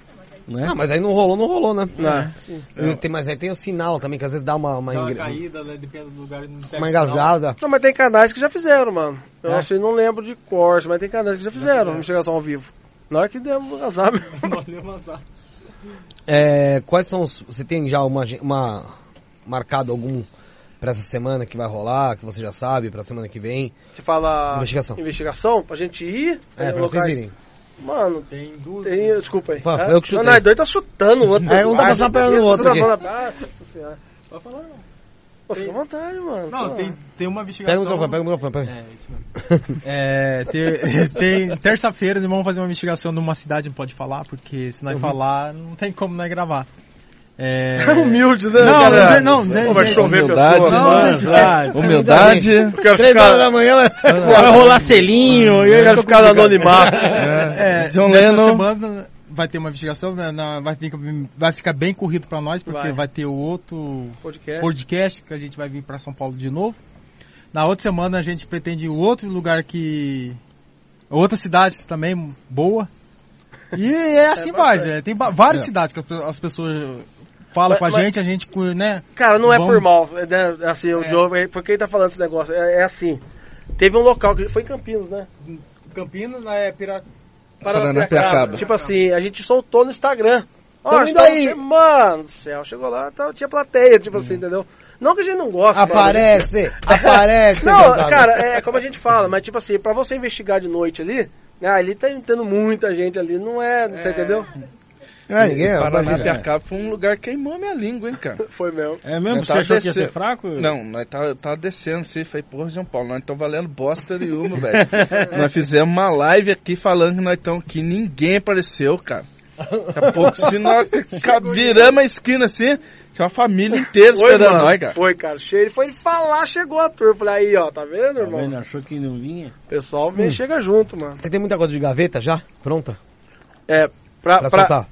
Né? Ah, mas aí não rolou, não rolou, né? Não. E tem, mas aí tem o sinal também, que às vezes dá uma, uma, Dá uma caída, né? Depende do lugar. não pega uma sinal. engasgada. Não, mas tem canais que já fizeram, mano. Eu É? assim, não lembro de corte, mas tem canais que já fizeram investigação ao vivo. Na hora que deu um azar mesmo. Não um azar. É, quais são os. Você tem já uma, uma marcado algum pra essa semana que vai rolar, que você já sabe, pra semana que vem? Você fala Investigação. investigação pra gente ir. É, pra vocês irem. Mano, Tem duas. tem. Desculpa aí. Fala, É? eu que chutei. Não, não, dois tá chutando o outro. É, um tá passando a perna no outro aqui. Nossa senhora. Pode falar, não. Pô, fica à vontade, mano. Não, tem, tem uma Pega investigação. o microfone, pega o microfone. Pega. É, isso mesmo. É, tem, tem- terça-feira nós vamos fazer uma investigação numa cidade, não pode falar, porque se nós Uhum. falar, não tem como nós gravar. É... Humilde, né? Não, cara? não, não, tem- vai chover humildade, pessoas. Não, Humildade. Eu quero Três ficar, horas da manhã, vai rolar selinho. e eu aí quero ficar no anonimato. É, John nessa Lennon. semana vai ter uma investigação, né, na- vai, ficar, vai ficar bem corrido pra nós, porque Vai. vai, ter o outro Podcast. podcast que a gente vai vir pra São Paulo de novo. Na outra semana a gente pretende ir outro lugar que. Outra cidade também boa. E é assim vai, bastante. Zé. Tem várias cidades que as pessoas falam Mas- com a mas- gente, a gente, né? Cara, não é Vamos- por mal. é, né, Assim, o É. Joe, porque ele tá falando esse negócio. É, é assim. Teve um local que foi em Campinas, né? Campinas é Pira... Paranapiacaba. Tipo assim, a gente soltou no Instagram. Ó, indo tava- aí. Mano do céu, chegou lá, tava, tinha plateia, tipo assim, entendeu? Não que a gente não gosta. cara. Aparece, aparece. Não, cara, é como a gente fala, mas tipo assim, pra você investigar de noite ali, né, ali tá tendo muita gente ali, não é, você entendeu? É, ninguém... Paranapiacaba foi um lugar que queimou minha língua, hein, cara. Foi mesmo. É mesmo? Não, Você achou que ia ser descendo. fraco? Não, nós tava, tava descendo assim, falei, porra, João Paulo, nós estamos valendo bosta nenhuma, velho. nós fizemos uma live aqui falando que nós estamos aqui, ninguém apareceu, cara. Daqui a pouco, se nós viramos a esquina assim, tinha uma família inteira Foi, esperando mano, nós, cara. foi, cara. Cheio, ele foi ele falar, chegou a turma. Falei, aí, ó, tá vendo, Tá irmão? vendo? Achou que não vinha? O pessoal vem, chega junto, mano. Você tem muita coisa de gaveta já? Pronta? É, pra, Pra, pra, soltar?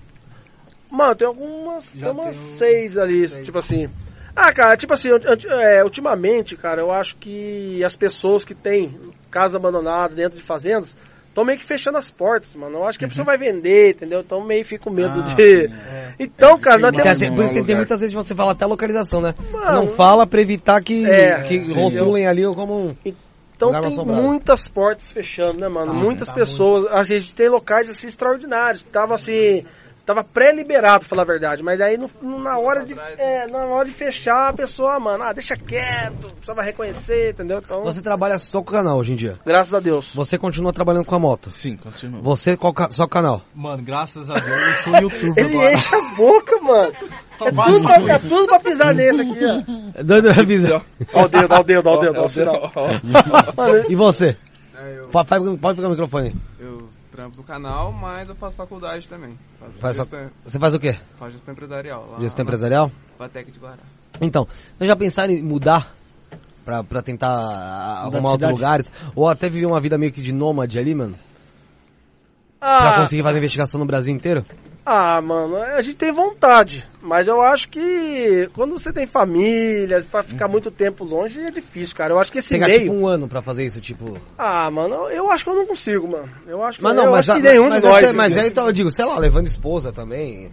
Mano, tem algumas. Já tem umas tem um- seis ali, seis. tipo assim. Ah, cara, tipo assim, é, ultimamente, cara, eu acho que as pessoas que têm casa abandonada dentro de fazendas estão meio que fechando as portas, mano. Eu acho que a pessoa vai vender, entendeu? Então meio fica com medo Ah, de. é. Então, cara, nós Tem temos. por isso que tem muitas vezes você fala até a localização, né? Você Mano, não fala pra evitar que, É, que rotulem ali como um... Então lugar tem assombrado. muitas portas fechando, né, mano? Ah, muitas tá pessoas. A gente tem locais assim extraordinários. Tava assim. Tava pré-liberado, pra falar a verdade. Mas aí no- no- na hora de. É, na hora de fechar, a pessoa, mano, ah, deixa quieto, a pessoa vai reconhecer, entendeu? Então, Você trabalha só com o canal hoje em dia. graças a Deus. Você continua trabalhando com a moto. Sim, continua. Você qual ca- só com o canal. Mano, graças a Deus eu sou youtuber Ele agora. enche a boca, mano. É tudo, pra, é tudo pra pisar nesse aqui, ó. É Doido pra avisar. Ó o dedo, ó o dedo, ó o dedo, ó o. Mano, E você? É, eu, Pode, pode pegar o microfone. Eu trampo no canal, mas eu faço faculdade também. Faço, Faz gestão, Você faz o quê? faço gestão empresarial. Lá Gestão empresarial? Fatec de Guará. Então, vocês já pensaram em mudar pra, pra tentar Mudar arrumar outros lugares? Ou até viver uma vida meio que de nômade ali, mano? Pra ah, conseguir fazer investigação no Brasil inteiro? ah, mano, a gente tem vontade. Mas eu acho que quando você tem família, pra ficar muito tempo longe é difícil, cara. Eu acho que esse Pegar meio. tipo um ano pra fazer isso, tipo. Ah, mano, eu acho que eu não consigo, mano. Eu acho que, Mas não, eu mas, acho que a- nenhum mas, de nós. essa- mas né? aí então eu digo, sei lá, levando esposa também.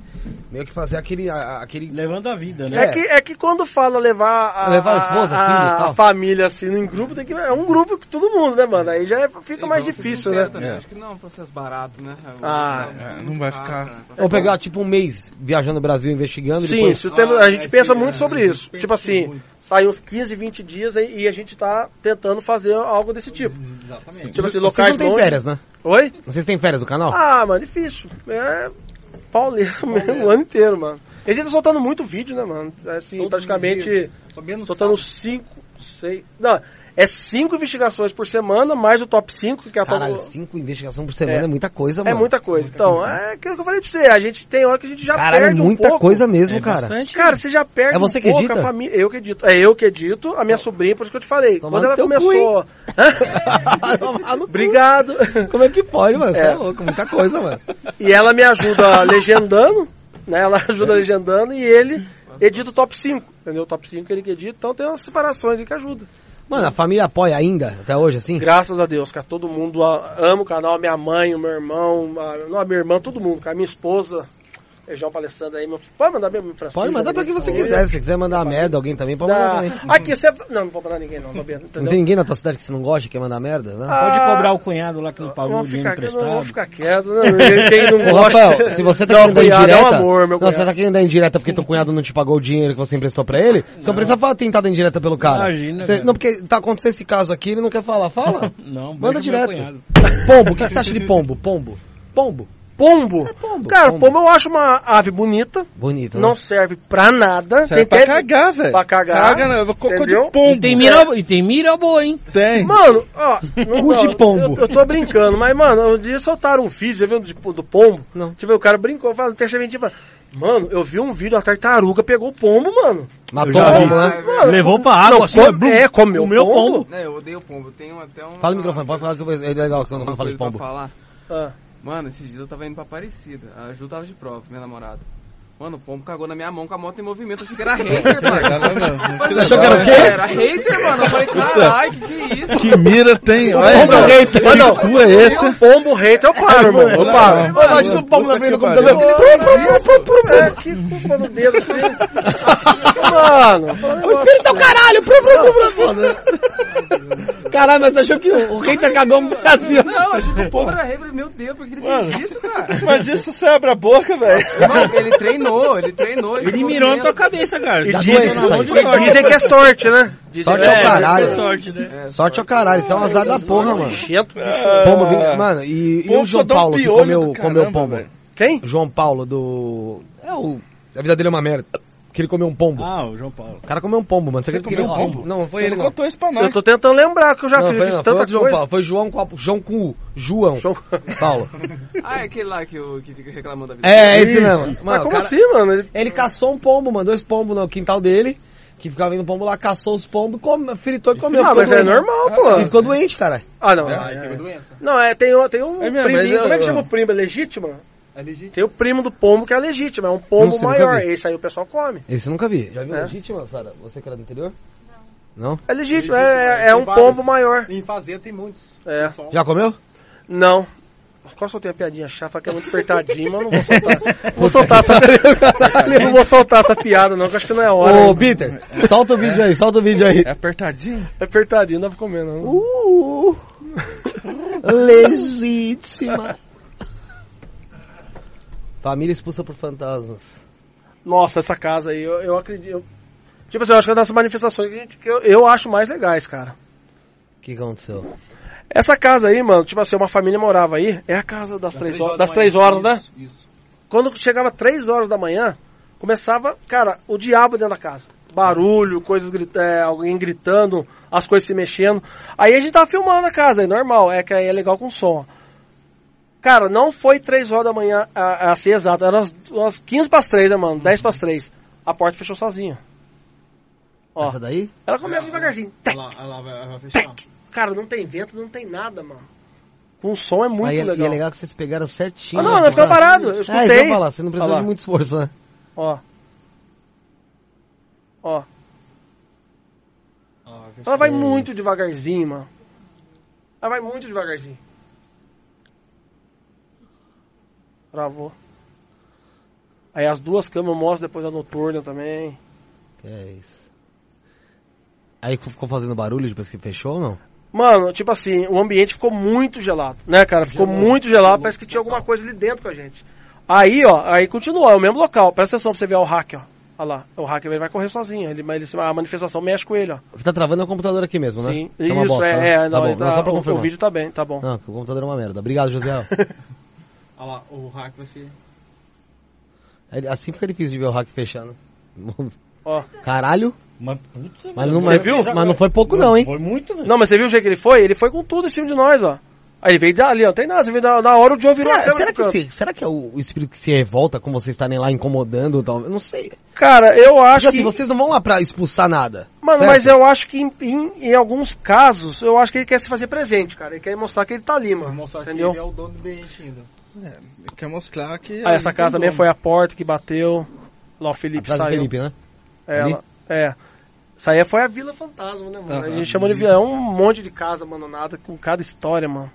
Meio que fazer aquele. a- aquele Levando a vida, né? É que, é que quando fala levar a, Levar a esposa, filho e a, tal. a família assim em grupo, tem que, é um grupo que todo mundo, né, mano? Aí já é- fica E mais difícil, né? também, É. Acho que não é um processo barato, né? Ah, é, não vai ficar- Ou pegar tipo um mês viajando o Brasil investigando Sim, depois. se tem- a Ah, gente é, pensa sim, muito é, sobre isso. Tipo assim, muito. sai uns 15, 20 dias e, e a gente tá tentando fazer algo desse tipo. Exatamente. Tipo assim, Vocês locais não têm férias, né? Oi? Vocês têm férias do canal? Ah, mano, difícil. É pauleiro mesmo, o ano inteiro, mano. A gente tá soltando muito vídeo, né, mano? Assim, Todos praticamente soltando sábado. cinco, seis... Não, é cinco investigações por semana, mais o top 5, que é a Caralho, top... cinco investigações por semana é, É. muita coisa, É mano. muita coisa. Então, é aquilo que eu falei pra você. A gente tem hora que a gente já Caralho, perde um muita pouco. coisa mesmo, É cara. bastante. Cara, você já perde É você um que pouco edita? a família. Eu que edito. É eu que edito, a minha sobrinha, por isso que eu te falei. Toma Quando ela começou. Obrigado. Como é que pode, mano? Você é. É. louco, muita coisa, mano. E ela me ajuda legendando, né? Ela ajuda legendando e ele edita o top 5. Entendeu? O top 5 ele que edita, então tem umas separações aí que ajuda. Mano, a família apoia ainda, até hoje, assim? Graças a Deus, cara. Todo mundo ama o canal, minha mãe, o meu irmão, a, não, a minha irmã, todo mundo, cara. Minha esposa. Beijão pra Alessandra aí. Meu, pode mandar mesmo, Francisco? Pode mandar pra quem você Família. quiser. Se você quiser mandar merda, alguém também pode mandar também. Aqui, você. Não, não vou mandar ninguém, não. Não Entendeu? tem ninguém na tua cidade que você não gosta, que quer mandar merda, né? Ah, Pode cobrar o cunhado lá que não pagou o dinheiro eu não vou emprestado. ficar quieto, não. Quem não Ô, gosta. Rafael, se você tá Não, querendo dar cunhado, indireta... É um amor, meu não, você tá querendo dar indireta porque teu cunhado não te pagou o dinheiro que você emprestou pra ele? Você não precisa falar, tentar dar indireta pelo cara. Imagina, Você- cara. não, porque tá acontecendo esse caso aqui, ele não quer falar. Fala. Não, Manda direto. Pombo, o que, que você acha de pombo? Pombo. Pombo. Pombo. pombo, Cara, pombo. pombo eu acho uma ave bonita. Bonito, Não né? serve pra nada. Serve pra cagar, velho. Pra cagar. Caga, né? Cocô de pombo. E tem mira, e tem mira boa, hein? Tem. Mano, ó. Cu de pombo. Eu, eu tô brincando, mas, mano, um dia soltaram um vídeo, já viu do, do pombo? Não. Tipo, o cara brincou, falou, terceira mentira. Mano, eu vi um vídeo, a tartaruga pegou o pombo, mano. Matou o já vi. pombo, né? Mano, Levou pra água, não, assim, come- blum, é, comeu o pombo. pombo. É, eu odeio pombo. Tem até um. Fala no microfone, pode falar que é legal quando uma fala de pombo. falar. Ah. Mano, esses dias eu tava indo pra Aparecida. A Ju tava de prova, minha namorada. Mano, o pombo cagou na minha mão com a moto em movimento. Eu achei que era hater, mano. Você achou que era o quê? Era hater, mano. Eu falei, caralho, que que é isso? Que mira tem. Olha, Pombo mano, hater. que Não, cu é esse? Pombo hater, eu paro, irmão. Eu paro. Ô, imagina o pombo na frente do Puta que computador. É, que culpa no dedo assim. Mano, O espírito é o caralho! Caralho, mas você achou que o, o hater cagou no Brasil? Não, achei que o pombo era hater. Meu Deus, por que ele fez isso, cara? Mas isso você abre a boca, velho. Não, ele treinou, ele treinou. Ele mirou na tua cabeça, cara. E Tá dizem, dizem que é sorte, né? Dizem Sorte que é o é caralho. É sorte, né? É, Sorte é o caralho, isso é um azar da porra, mano. Nojento. Pombo, vi- mano, e, e Pombo o João Paulo que comeu, do comeu pombo? Quem? João Paulo do. É o. A vida dele é uma merda. Que ele comeu um pombo. Ah, o João Paulo. O cara comeu um pombo, mano. Você, Você comeu um pombo? Não, foi Você ele não contou isso pra Eu nós. tô tentando lembrar que eu já não, fiz foi, não, foi tanta outro João coisa. Paulo. Foi João com a- João com o João João- Paulo. Ah, é aquele lá que, eu, que fica reclamando da vida. É, esse mesmo. Mas Mano, como o cara- assim, mano? Ele- Ele caçou um pombo, mano. Dois pombos no quintal dele. Que ficava vindo pombo lá, caçou os pombos, come, fritou e comeu. Ah, mas é doente. normal, pô. Ele ficou doente, cara. Ah, não. Ah, é, é. doença. Não, é, tem, um- tem um É mesmo, priminho. mas Como é que eu- chama o primo? É legítimo? É legítimo. Tem o primo do pombo que é legítimo. É um pombo nunca maior. Esse aí o pessoal come. Esse eu nunca vi. Já viu É. legítima, Sara? Você que era do interior? Não. Não? É legítimo. Legítimo, É, é, é tem um vários. pombo maior. Em fazenda tem muitos. É. Pessoal. Já comeu? Não. Qual soltei a piadinha chata que é muito apertadinho, mas eu não vou soltar. Não vou soltar essa. não vou soltar essa piada, não, que eu acho que não é hora. Ô, Peter, solta o vídeo aí, solta o vídeo aí. É apertadinho? É apertadinho, não dá pra comer, não. Uh, legítima. Família expulsa por fantasmas. Nossa, essa casa aí, eu, eu acredito. eu- tipo assim, eu acho que é das manifestações que, a gente- que eu, eu acho mais legais, cara. O que aconteceu? Essa casa aí, mano, tipo assim, uma família morava aí, é a casa das três horas, das três horas, né? Isso, Isso. Quando chegava três horas da manhã, começava, cara, o diabo dentro da casa. Barulho, coisas é, alguém gritando, as coisas se mexendo. Aí a gente tava filmando a casa, é normal, é que aí é legal com som. Cara, não foi três horas da manhã, a, a ser exato, era umas, umas 15 para as 3, né, mano? 10 para as 3. A porta fechou sozinha. Ó, Essa daí? ela começa devagarzinho. Tec, Olha lá, olha lá, vai, vai fechar. tec. Cara, não tem vento, não tem nada, mano. Com som é muito Aí, legal. E é legal que vocês pegaram certinho. Ah, não, não ficou parado, eu É, isso escutei. que eu falar, você não precisou de muito esforço, né? Ó. Ó. Ela vai muito devagarzinho, mano. Ela vai muito devagarzinho. Travou. Aí as duas câmeras mostram depois a noturna também. Que é isso. Aí ficou fazendo barulho depois que fechou ou não? Mano, tipo assim, o ambiente ficou muito gelado, né, cara? Ficou muito gelado, parece que tinha alguma coisa ali dentro com a gente. Aí, ó, aí continuou, é o mesmo local. Presta atenção pra você ver ó, o hacker, ó. Olha lá, o hacker ele vai correr sozinho, ele, ele, a manifestação mexe com ele, ó. O que tá travando é o computador aqui mesmo, né? Sim, é isso, bosta, é, né? é, Tá não, bom, ele tá- não, só pra o, confirmar. o vídeo tá bem, tá bom. Não, o computador é uma merda. Obrigado, José. Olha lá, o hack vai ser. É assim fica difícil de ver o hack fechando. Ó. Caralho. Mas, puta, Mas não, Você mas- viu? Mas não foi pouco não, hein? Foi muito, velho. Não, mas você viu o jeito que ele foi? Ele foi com tudo em cima de nós, ó. Aí ele veio dali, ó, não tem nada, você viu na, na hora o Joe virou Cara, será, que se- será que é o, o espírito que se revolta com vocês estarem lá incomodando? Tal? Eu não sei. Cara, eu acho Acho assim, que... vocês não vão lá pra expulsar nada. Mano, certo? mas eu acho que em, em- em alguns casos, eu acho que ele quer se fazer presente, cara. Ele quer mostrar que ele tá ali, mano. mostrar Entendeu? que ele é o dono do ambiente ainda. É, quer mostrar que. Aí essa casa também foi a porta que bateu. Lá o Felipe Atrás saiu. Felipe, né? É, ela- é. Isso aí foi a Vila Fantasma, né, mano? a Aham. gente chama de Vila. É um monte de casa, mano, nada, com cada história, mano.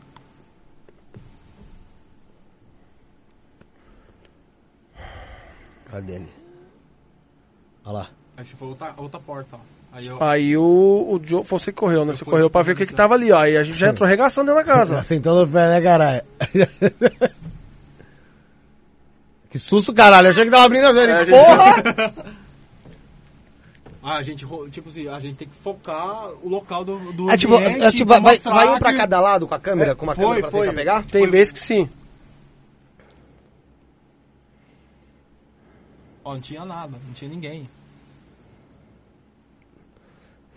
Cadê ele? Olha lá. Aí se for outra, outra porta, ó. Aí eu. Aí o, o Joe, você correu, né? Eu Você correu pra ver o que que tava ali, ó. Aí a gente já entrou arregaçando dentro da casa. Sentou no pé, né, caralho? que susto, caralho. Eu achei que tava abrindo a É, a gente- Porra! Ah, a gente, ro- tipo assim, a gente tem que focar o local do, do É tipo, ambiente é tipo pra vai, mostrar vai um pra que- cada lado com a câmera, É, com uma foi, câmera pra foi. tentar pegar? Tem vezes que sim. Ó, não tinha nada, não tinha ninguém.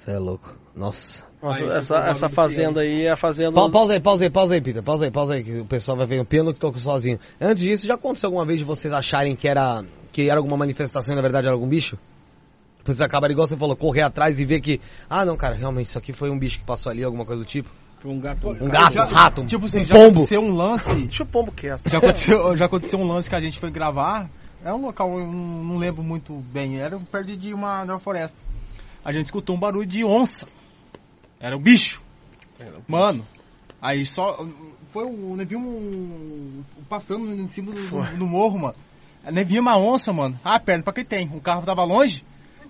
Você é louco. Nossa. Nossa, Aí, essa, essa fazenda aí é a fazenda. Pa- pausa aí, pausa aí, pausa aí, Peter. Pausa aí, pausa aí, que o pessoal vai ver o piano que tocou sozinho. Antes disso, já aconteceu alguma vez de vocês acharem que era, que era alguma manifestação e na verdade era algum bicho? Depois vocês acabaram, igual você falou, correr atrás e ver que, ah não, cara, realmente isso aqui foi um bicho que passou ali, alguma coisa do tipo. Foi um gato. Um gato, Já- um rato, Tipo assim, um já pombo. aconteceu um lance. Deixa o pombo quieto. Já aconteceu, já aconteceu um lance que a gente foi gravar. É um local, eu não não lembro muito bem. Era perto de uma, de uma floresta. A gente escutou um barulho de onça. Era o bicho. Mano, aí só. Foi o. Vimos um, passando em cima do, do, do morro, mano. Vimos uma onça, mano. Ah, perna pra quem tem. O carro tava longe.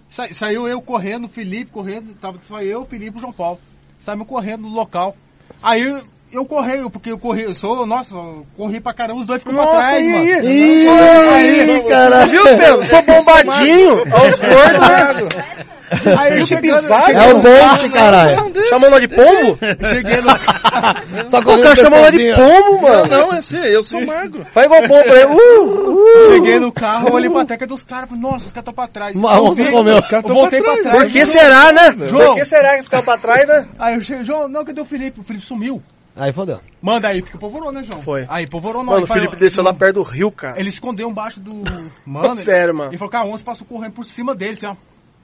Sa- saiu eu correndo, o Felipe correndo. Tava só eu, Felipe e o João Paulo. Saímos correndo no local. Aí eu, eu corri, porque eu corri, eu sou, nossa, eu corri pra caramba, os dois ficam pra Nossa, trás, e mano. aí? Ih, caralho. Viu, Pedro? Sou bombadinho. Olha os gordos, né? Aí eu chegando, cheguei É o Bolt, caralho. Chamou ela de pombo? Cheguei no Só O cara chamou ela de pombo, mano. Não, é assim, eu sou magro. Faz igual pombo aí. Uh, uh. Cheguei no carro, olhei pra teca dos caras, nossa, os caras estão pra trás. Vi, comeu. Eu voltei pra trás. Por que será, né? João. Por que será que ficava pra trás, né? Aí eu cheguei, João, não, cadê o Felipe? O Felipe sumiu. Aí fodeu. Manda aí, porque povorou, né, João? Foi. Aí povorou nós. Mano, o Felipe desceu lá perto do rio, cara. Ele escondeu embaixo do. Mano, Sério, mano. Ele falou que a onça passou correndo por cima dele, assim, ó.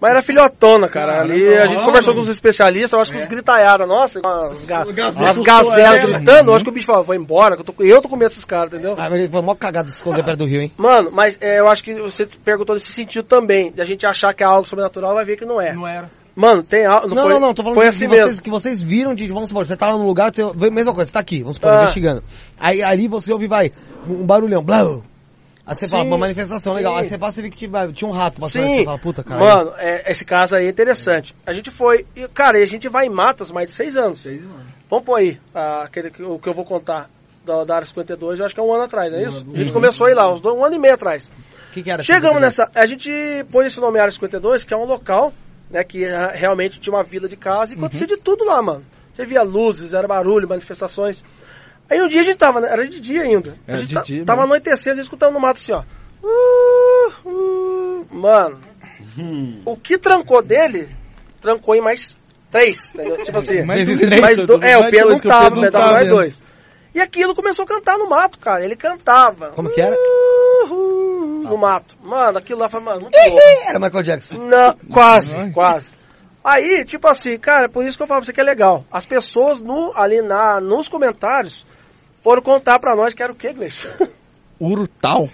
Mas era filhotona, cara. Ali a gente conversou com os especialistas, eu acho que É. os gritaiadas, nossa, umas, ga Gazela. umas gazelas gritando, eu acho que o bicho falou, vou embora, que eu tô, eu tô com medo desses caras, entendeu? Ah, mas ele foi mó cagada de se esconder perto do rio, hein? Mano, mas é, eu acho que você perguntou nesse sentido também, de a gente achar que é algo sobrenatural, vai ver que não é. Não era. Mano, tem algo. Não, foi, não, não, tô falando Foi de, assim de vocês, mesmo. que vocês viram de, vamos supor, você tá lá no lugar, você mesma coisa, você tá aqui, vamos supor, Ah. investigando. Aí ali você ouve, vai, um barulhão, blá. Aí você fala, Sim, uma manifestação legal. sim. Aí você passa e vê que tinha, tinha um rato passando, aí Sim, você fala, puta, cara. mano, é, esse caso aí é interessante. A gente foi, e, cara, e a gente vai em matas mais de seis anos. Seis, mano. Vamos pôr aí, ah, aquele, que- o que eu vou contar da, da área 52, eu acho que é um ano atrás, não é isso? A gente começou a ir lá, uns dois, um ano e meio atrás. O que, que era? Chegamos nessa. A gente pôs esse nome Área 52, que é um local, né, que ah, realmente tinha uma vila de casa e acontecia de tudo lá, mano. Você via luzes, era barulho, manifestações. Aí um dia a gente tava, né, era de dia ainda. A Era gente de dia tava mesmo. anoitecendo, a gente escutava no mato assim, ó. Uh, uh. Mano, o que trancou dele, trancou em mais três, entendeu? Tipo assim, Mais mais três, mais do- tudo é, o Pedro não dois, que o tava, Pedro tava tava mais dois. E aquilo começou a cantar no mato, cara. Ele cantava. Como que era? Uh, no mato. Mano, aquilo lá foi, mano, muito louco. Era Michael Jackson. Não, quase, quase. Aí, tipo assim, cara, por isso que eu falo pra você que é legal. As pessoas no, ali na, nos comentários foram contar pra nós que era o que, Gleice? Urutau.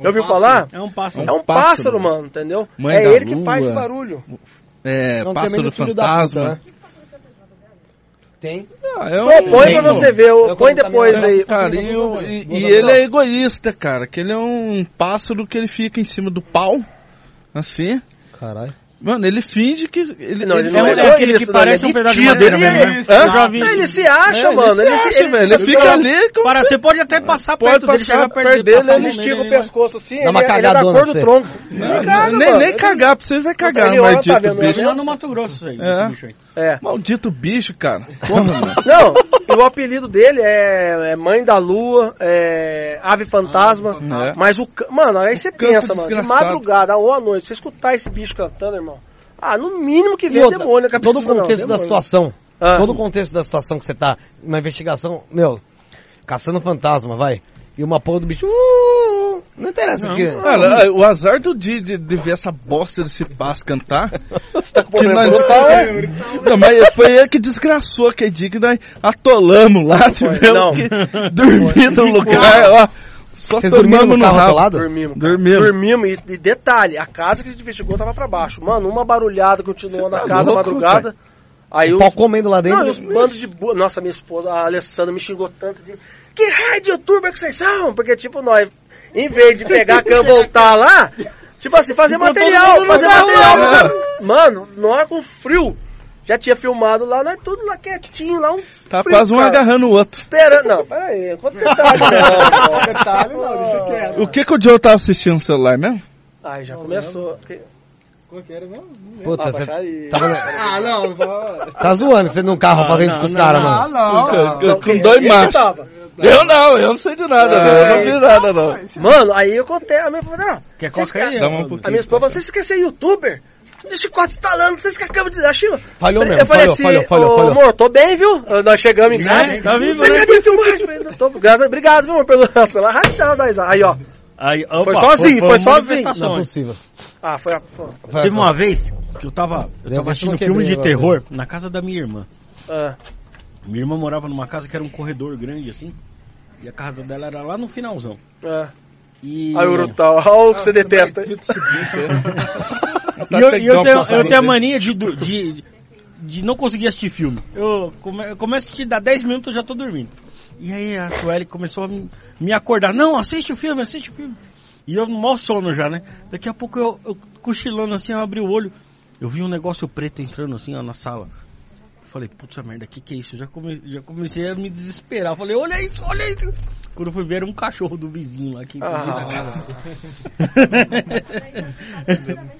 Já ouviu falar? É um pássaro. É um pássaro, mano, entendeu? Mãe é ele que lua. faz barulho. É, Não, pássaro da fantasma. né? Tem. Ah, é Pô, põe pra você ver, Eu põe depois aí. Cara, e, e- e ele é egoísta, cara. Que ele é um pássaro que ele fica em cima do pau, assim. Caralho. Mano, ele finge que. Ele, Não, ele ele não É, é é aquele que egoísta, parece não, um ele é pedaço de madeira ele mesmo, é né? isso. Eu já vi. Ele se acha, É, mano. Ele Ele, se acha, ele- velho. Ele fica ali com. Para, você pode até passar Pode perto dele, passar chegar perto perto dele, dele, passar a ele mão estica o pescoço assim, Dá ele, uma é- ele é da cor do você. tronco. Não, Ele caga, nem, nem Ele- cagar pra você vai cagar, Ele olha, maldito tá vendo? bicho. Ele no Mato Grosso, isso aí, É. bicho aí. É. Maldito bicho, cara. Porra, mano. Não, e o apelido dele é, é Mãe da Lua, é Ave Fantasma. É. Mas o. Mano, aí você pensa, mano, de madrugada ou à noite, você escutar esse bicho cantando, irmão. Ah, no mínimo que vem é outra, demônio na todo o Não, contexto da demônio. situação. Ah. Todo o contexto da situação que você tá. Uma investigação, meu, caçando fantasma, vai. E uma porra do bicho. uh, não interessa aqui. Cara, o azar do dia de, de ver essa bosta desse passo cantar. Você tá com que problema nós- é? Não, mas foi ele que desgraçou aquele dia que nós atolamos lá, Não. tivemos que dormir no lugar, ó. Só Vocês dormiram tomamos no carro atolado? Dormimos. cara. Dormimos. Dormimos. E, detalhe, a casa que a gente investigou tava pra baixo. Mano, uma barulhada continuou Cê na tá casa louco, madrugada. Aí O pau comendo lá dentro. Não, os bandos de boa. Nossa, minha esposa, a Alessandra, me xingou tanto de. Que raio de youtuber que vocês são? Porque, tipo, nós, em vez de pegar a cama e voltar lá, tipo assim, fazer material, fazer material. lá? Mano, nós com frio. Já tinha filmado lá, nós tudo lá quietinho, lá um Tá frio, quase um cara. agarrando o outro. Esperando. Não, peraí, quanto detalhe não, pô. Detalhe não, deixa quieto. O que que o Joe tava assistindo no celular mesmo? Ai, já começou. Porque- Qual que era mesmo? Puta, Ah, você tava- Ah, não, não. tá zoando você num carro Não, fazendo não, isso com os não, caras, Ah, mano. não. Com- Não, dois machos. Eu não, eu não sei de nada, não. Eu não vi nada, não. Mano, aí eu contei, a minha falou, não, Quer Vocês coca aí? ca- Dá um. A minha esposa falou, você quer ser youtuber? Deixa o corte instalando, vocês que acabam de dizer. Achei... Falhou mesmo, Eu falei falhou, assim, falhou, falhou, ô, falhou. amor, tô bem, viu? Nós chegamos em casa. Né? Tá vivo, Tá né? filmagem? Eu falei, tô- graças- Obrigado, viu, amor, pelo celular. Rapidão. Aí, ó. Aí, Foi opa, sozinho, foi uma sozinho. Não é possível. Ah, foi a... Vai, Teve uma vez que eu tava, eu tava assistindo um filme de terror na casa da minha irmã. Ah, Minha irmã morava numa casa que era um corredor grande assim. E a casa dela era lá no finalzão. ah. E, Aí, Urutau, olha o que você detesta. e eu, e eu tenho, eu tenho a mania de, de, de não conseguir assistir filme. Eu, come, eu começo a assistir, dá 10 minutos eu já tô dormindo. E aí a Sueli começou a me, me acordar. Não, assiste o filme, assiste o filme. E eu no mau sono já, né? Daqui a pouco eu, eu cochilando assim, eu abri o olho. Eu vi um negócio preto entrando assim, ó, na sala. Falei, putz, merda, que que é isso? Já, come, já comecei a me desesperar. Falei, olha isso, olha isso. Quando eu fui ver, era um cachorro do vizinho lá que Ah.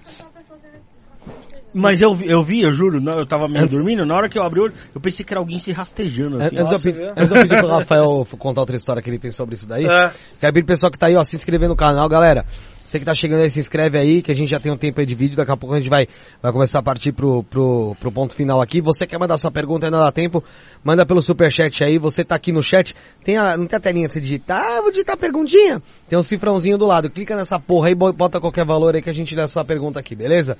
Mas eu vi, eu vi, eu juro, não, eu tava meio Antes- dormindo, na hora que eu abri o olho, eu pensei que era alguém se rastejando assim. Antes, eu vê? antes eu pedir pro Rafael contar outra história que ele tem sobre isso daí. É. Quero pedir pro pessoal que tá aí, ó, se inscrever no canal, galera. Você que tá chegando aí, se inscreve aí, que a gente já tem um tempo aí de vídeo, daqui a pouco a gente vai, vai começar a partir pro, pro, pro ponto final aqui. Você quer mandar sua pergunta, ainda dá tempo, manda pelo superchat aí, você tá aqui no chat, tem a, não tem a telinha pra você digitar, ah, vou digitar a perguntinha. Tem um cifrãozinho do lado, clica nessa porra aí, bo- bota qualquer valor aí que a gente lê a sua pergunta aqui, beleza?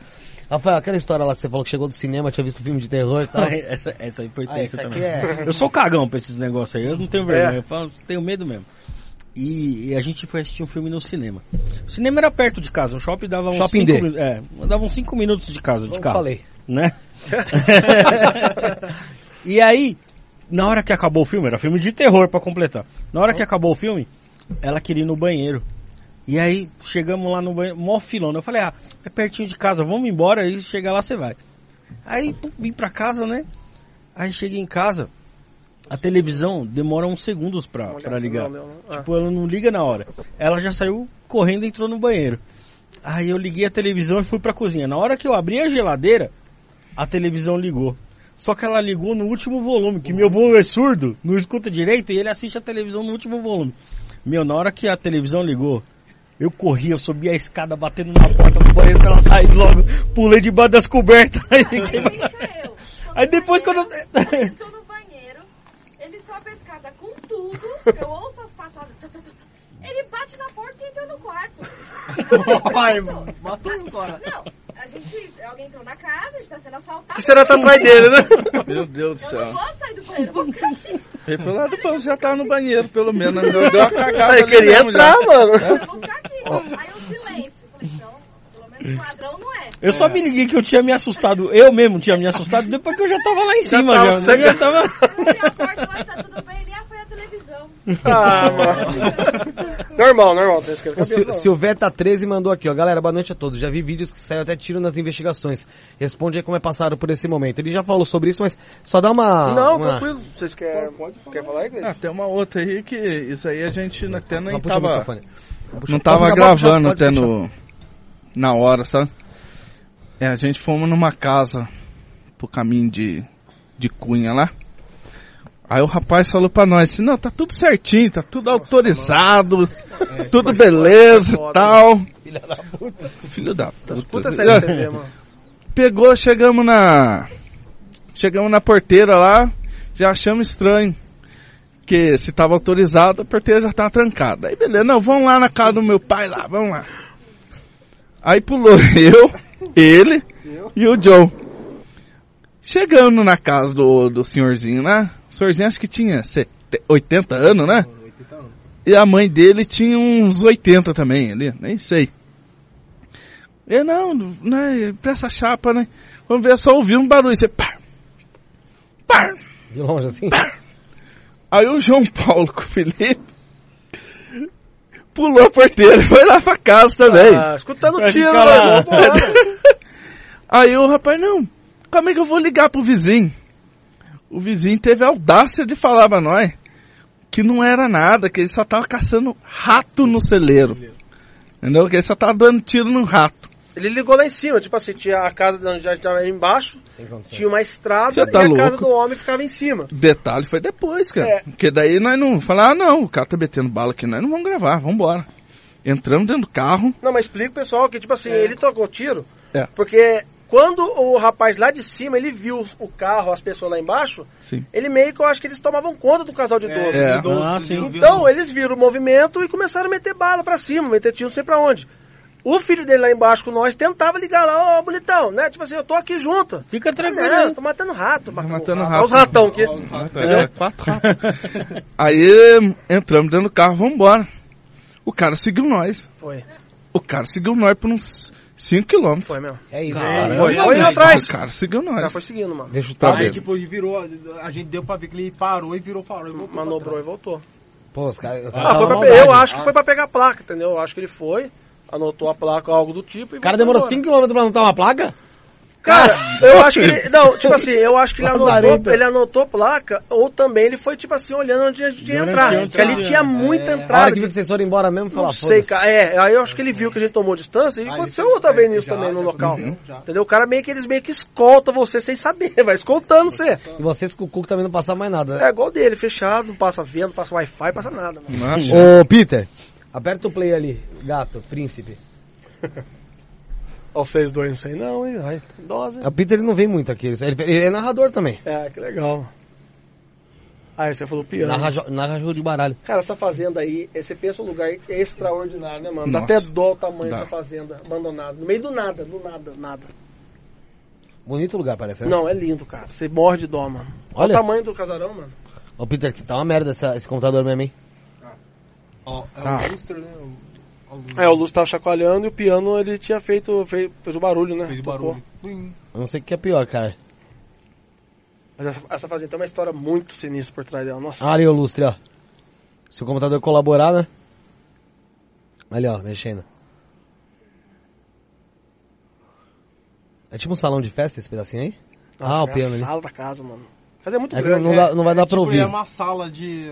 Rafael, aquela história lá que você falou que chegou do cinema, tinha visto filme de terror e tal. essa, essa aí foi Ah, também. é- Eu sou cagão pra esses negócios aí, eu não tenho vergonha, É. eu falo, tenho medo mesmo. E, e a gente foi assistir um filme no cinema. O cinema era perto de casa, o shopping dava uns Shopping 5 D. minutos. É, dava uns 5 minutos de casa, de Como carro. falei. Né? e aí, na hora que acabou o filme, era filme de terror pra completar. Na hora que acabou o filme, ela queria ir no banheiro. E aí, chegamos lá no banheiro, mó filona. Eu falei, ah, é pertinho de casa, vamos embora e chegar lá você vai. Aí, pum, vim pra casa, né? Aí cheguei em casa, a televisão demora uns segundos pra, pra ligar. Não, não, ah. Tipo, ela não liga na hora. Ela já saiu correndo e entrou no banheiro. Aí eu liguei a televisão e fui pra cozinha. Na hora que eu abri a geladeira, a televisão ligou. Só que ela ligou no último volume, que meu avô é surdo, não escuta direito e ele assiste a televisão no último volume. Meu, na hora que a televisão ligou, eu corri, eu subi a escada batendo na porta do banheiro pra ela sair logo, pulei debaixo das cobertas. Aí, aí depois quando eu... Eu tô no banheiro, ele sobe a escada com tudo, eu ouço as patadas. tá, tá, tá. Ele bate na porta e entra no quarto. Ai, Pronto. matou um cara. Não, a gente. Alguém entrou na casa, a gente tá sendo assaltado. será que tá atrás dele, né? Meu Deus do Eu céu. não vou sair do banheiro, vou ficar aqui. E pelo lado do pano já tava no banheiro, pelo menos. Deu deu uma cagada. Aí queria mesmo entrar, já. mano. Eu vou ficar aqui. Ladrão não é. Eu só me liguei que eu tinha me assustado, eu mesmo tinha me assustado depois que eu já tava lá em Já cima. tava Já, cego. já tava... Eu abri a porta lá, tá tudo bem ali, ah, mano. normal, normal. Tem cabeça, Sil não. Silveta 13 mandou aqui, ó. Galera, boa noite a todos. Já vi vídeos que saiu até tiro nas investigações. Responde aí como é passado por esse momento. Ele já falou sobre isso, mas só dá uma. Não, uma... tranquilo. Vocês querem, quer falar aí, Ah, tem uma outra aí que isso aí a gente até nem Só puxa o tava, não pode tava pode gravando até pode no na hora, sabe? É, a gente fomos numa casa pro caminho de de Cunha lá. Aí o rapaz falou pra nós assim, não, tá tudo certinho, tá tudo autorizado, tudo beleza e tal. Filha da puta. Filho da Puta puta. mano. Pegou, chegamos na. Chegamos na porteira lá, já achamos estranho. Que se tava autorizado, a porteira já tava trancada. Aí beleza, não, vamos lá na casa do meu pai lá, vamos lá. Aí pulou eu, ele e o Joe. Chegando na casa do, do senhorzinho lá, o senhorzinho acho que tinha 70, 80 anos, né? E a mãe dele tinha uns 80 também ali, nem sei. Eu não, né, pra essa chapa, né? Vamos ver, só ouvir um barulho, você pá, pá, De longe assim? Aí o João Paulo com o Felipe pulou a porteira e foi lá pra casa também. Ah, escutando Vai tiro, lá. Aí o rapaz, não, como é que eu vou ligar pro vizinho? O vizinho teve a audácia de falar pra nós que não era nada, que ele só tava caçando rato no celeiro. Entendeu? Que ele só tava dando tiro no rato. Ele ligou lá em cima, tipo assim, tinha a casa de onde já estava embaixo, tinha uma estrada Você e tá a casa do homem ficava em cima. Detalhe foi depois, cara. É. Porque daí nós não falar, ah não, o cara tá metendo bala aqui, nós não vamos gravar, vamos embora. Entramos dentro do carro. Não, mas explica pro pessoal que, tipo assim, ele tocou tiro, É. porque quando o rapaz lá de cima, ele viu o carro, as pessoas lá embaixo, Sim. ele meio que eu acho que eles tomavam conta do casal de idosos. É. Ah, sim. Então, eles viram o movimento e começaram a meter bala pra cima, meter tiro não sei pra onde. O filho dele lá embaixo com nós tentava ligar lá, ô bonitão, né? Tipo assim, eu tô aqui junto. Fica tranquilo. Tô matando rato. Matando, matando rato. rato. Olha os ratão aqui. É, quatro ratos. Aí entramos dentro do carro, vamos embora. O cara seguiu nós. Foi, O cara seguiu nós por uns 5 quilômetros. foi mesmo. É isso. Caramba, Foi, foi atrás. O cara seguiu O cara nós. foi seguindo, mano. Deixa eu Tá Aí, tipo, ele virou, a gente deu pra ver que ele parou e virou farol e voltou. Manobrou e voltou. Pô, os caras. Ah, foi pra pe- eu acho que foi pra pegar a placa, entendeu? Eu acho que ele foi, anotou a placa, algo do tipo. E O cara demorou embora. 5km pra anotar uma placa? Cara, eu acho que ele. Não, tipo assim, eu acho que ele anotou, ele anotou placa, ou também ele foi, tipo assim, olhando onde a gente ia entrar. Porque ali tinha muita A hora entrada. que viu que vocês foram embora mesmo, falar, sei, foda-se. cara. É, aí eu acho que ele viu que a gente tomou distância e Aí aconteceu ele- outra vez é, nisso já, também no já local. Entendeu? O cara meio que eles meio que escolta você sem saber, vai escoltando você. E vocês com o Cuco também não passaram mais nada, né? É igual dele, fechado, não passa vento, não passa Wi-Fi, passa nada. Mano. Ô, Peter, aperta o play ali, gato, príncipe. Ó, vocês dois, não sei não, hein? Ai, dose. O Peter ele não vem muito aqui, ele, ele é narrador também. É, que legal. Ah, você falou piano. Narra, narra jogo de baralho. Cara, essa fazenda aí, você pensa um lugar extraordinário, né, mano? Dá Nossa. até dó o tamanho Dá. dessa fazenda abandonada. No meio do nada, do nada, nada. Bonito lugar, parece, né? Não, é lindo, cara. Você morre de dó, mano. Olha Olha. o tamanho do casarão, mano. Ô, Peter, que tá uma merda essa- esse computador mesmo, hein? Ó, é Ah. o lustre, né? O-. É, o Lúcio tava chacoalhando e o piano ele tinha feito, fez, fez o barulho, né? Fez o barulho. Plim. Eu não sei o que é pior, cara. Mas essa, essa fazenda tem uma história muito sinistra por trás dela. Nossa. Ah, ali o lustre, ó. Se o computador colaborar, né? Ali, ó, mexendo. É tipo um salão de festa esse pedacinho aí? Nossa, ah, o é piano a ali. sala da casa, mano. A casa é muito É grande. não, né? dá, não vai É, dar pra tipo, ouvir. É uma sala de.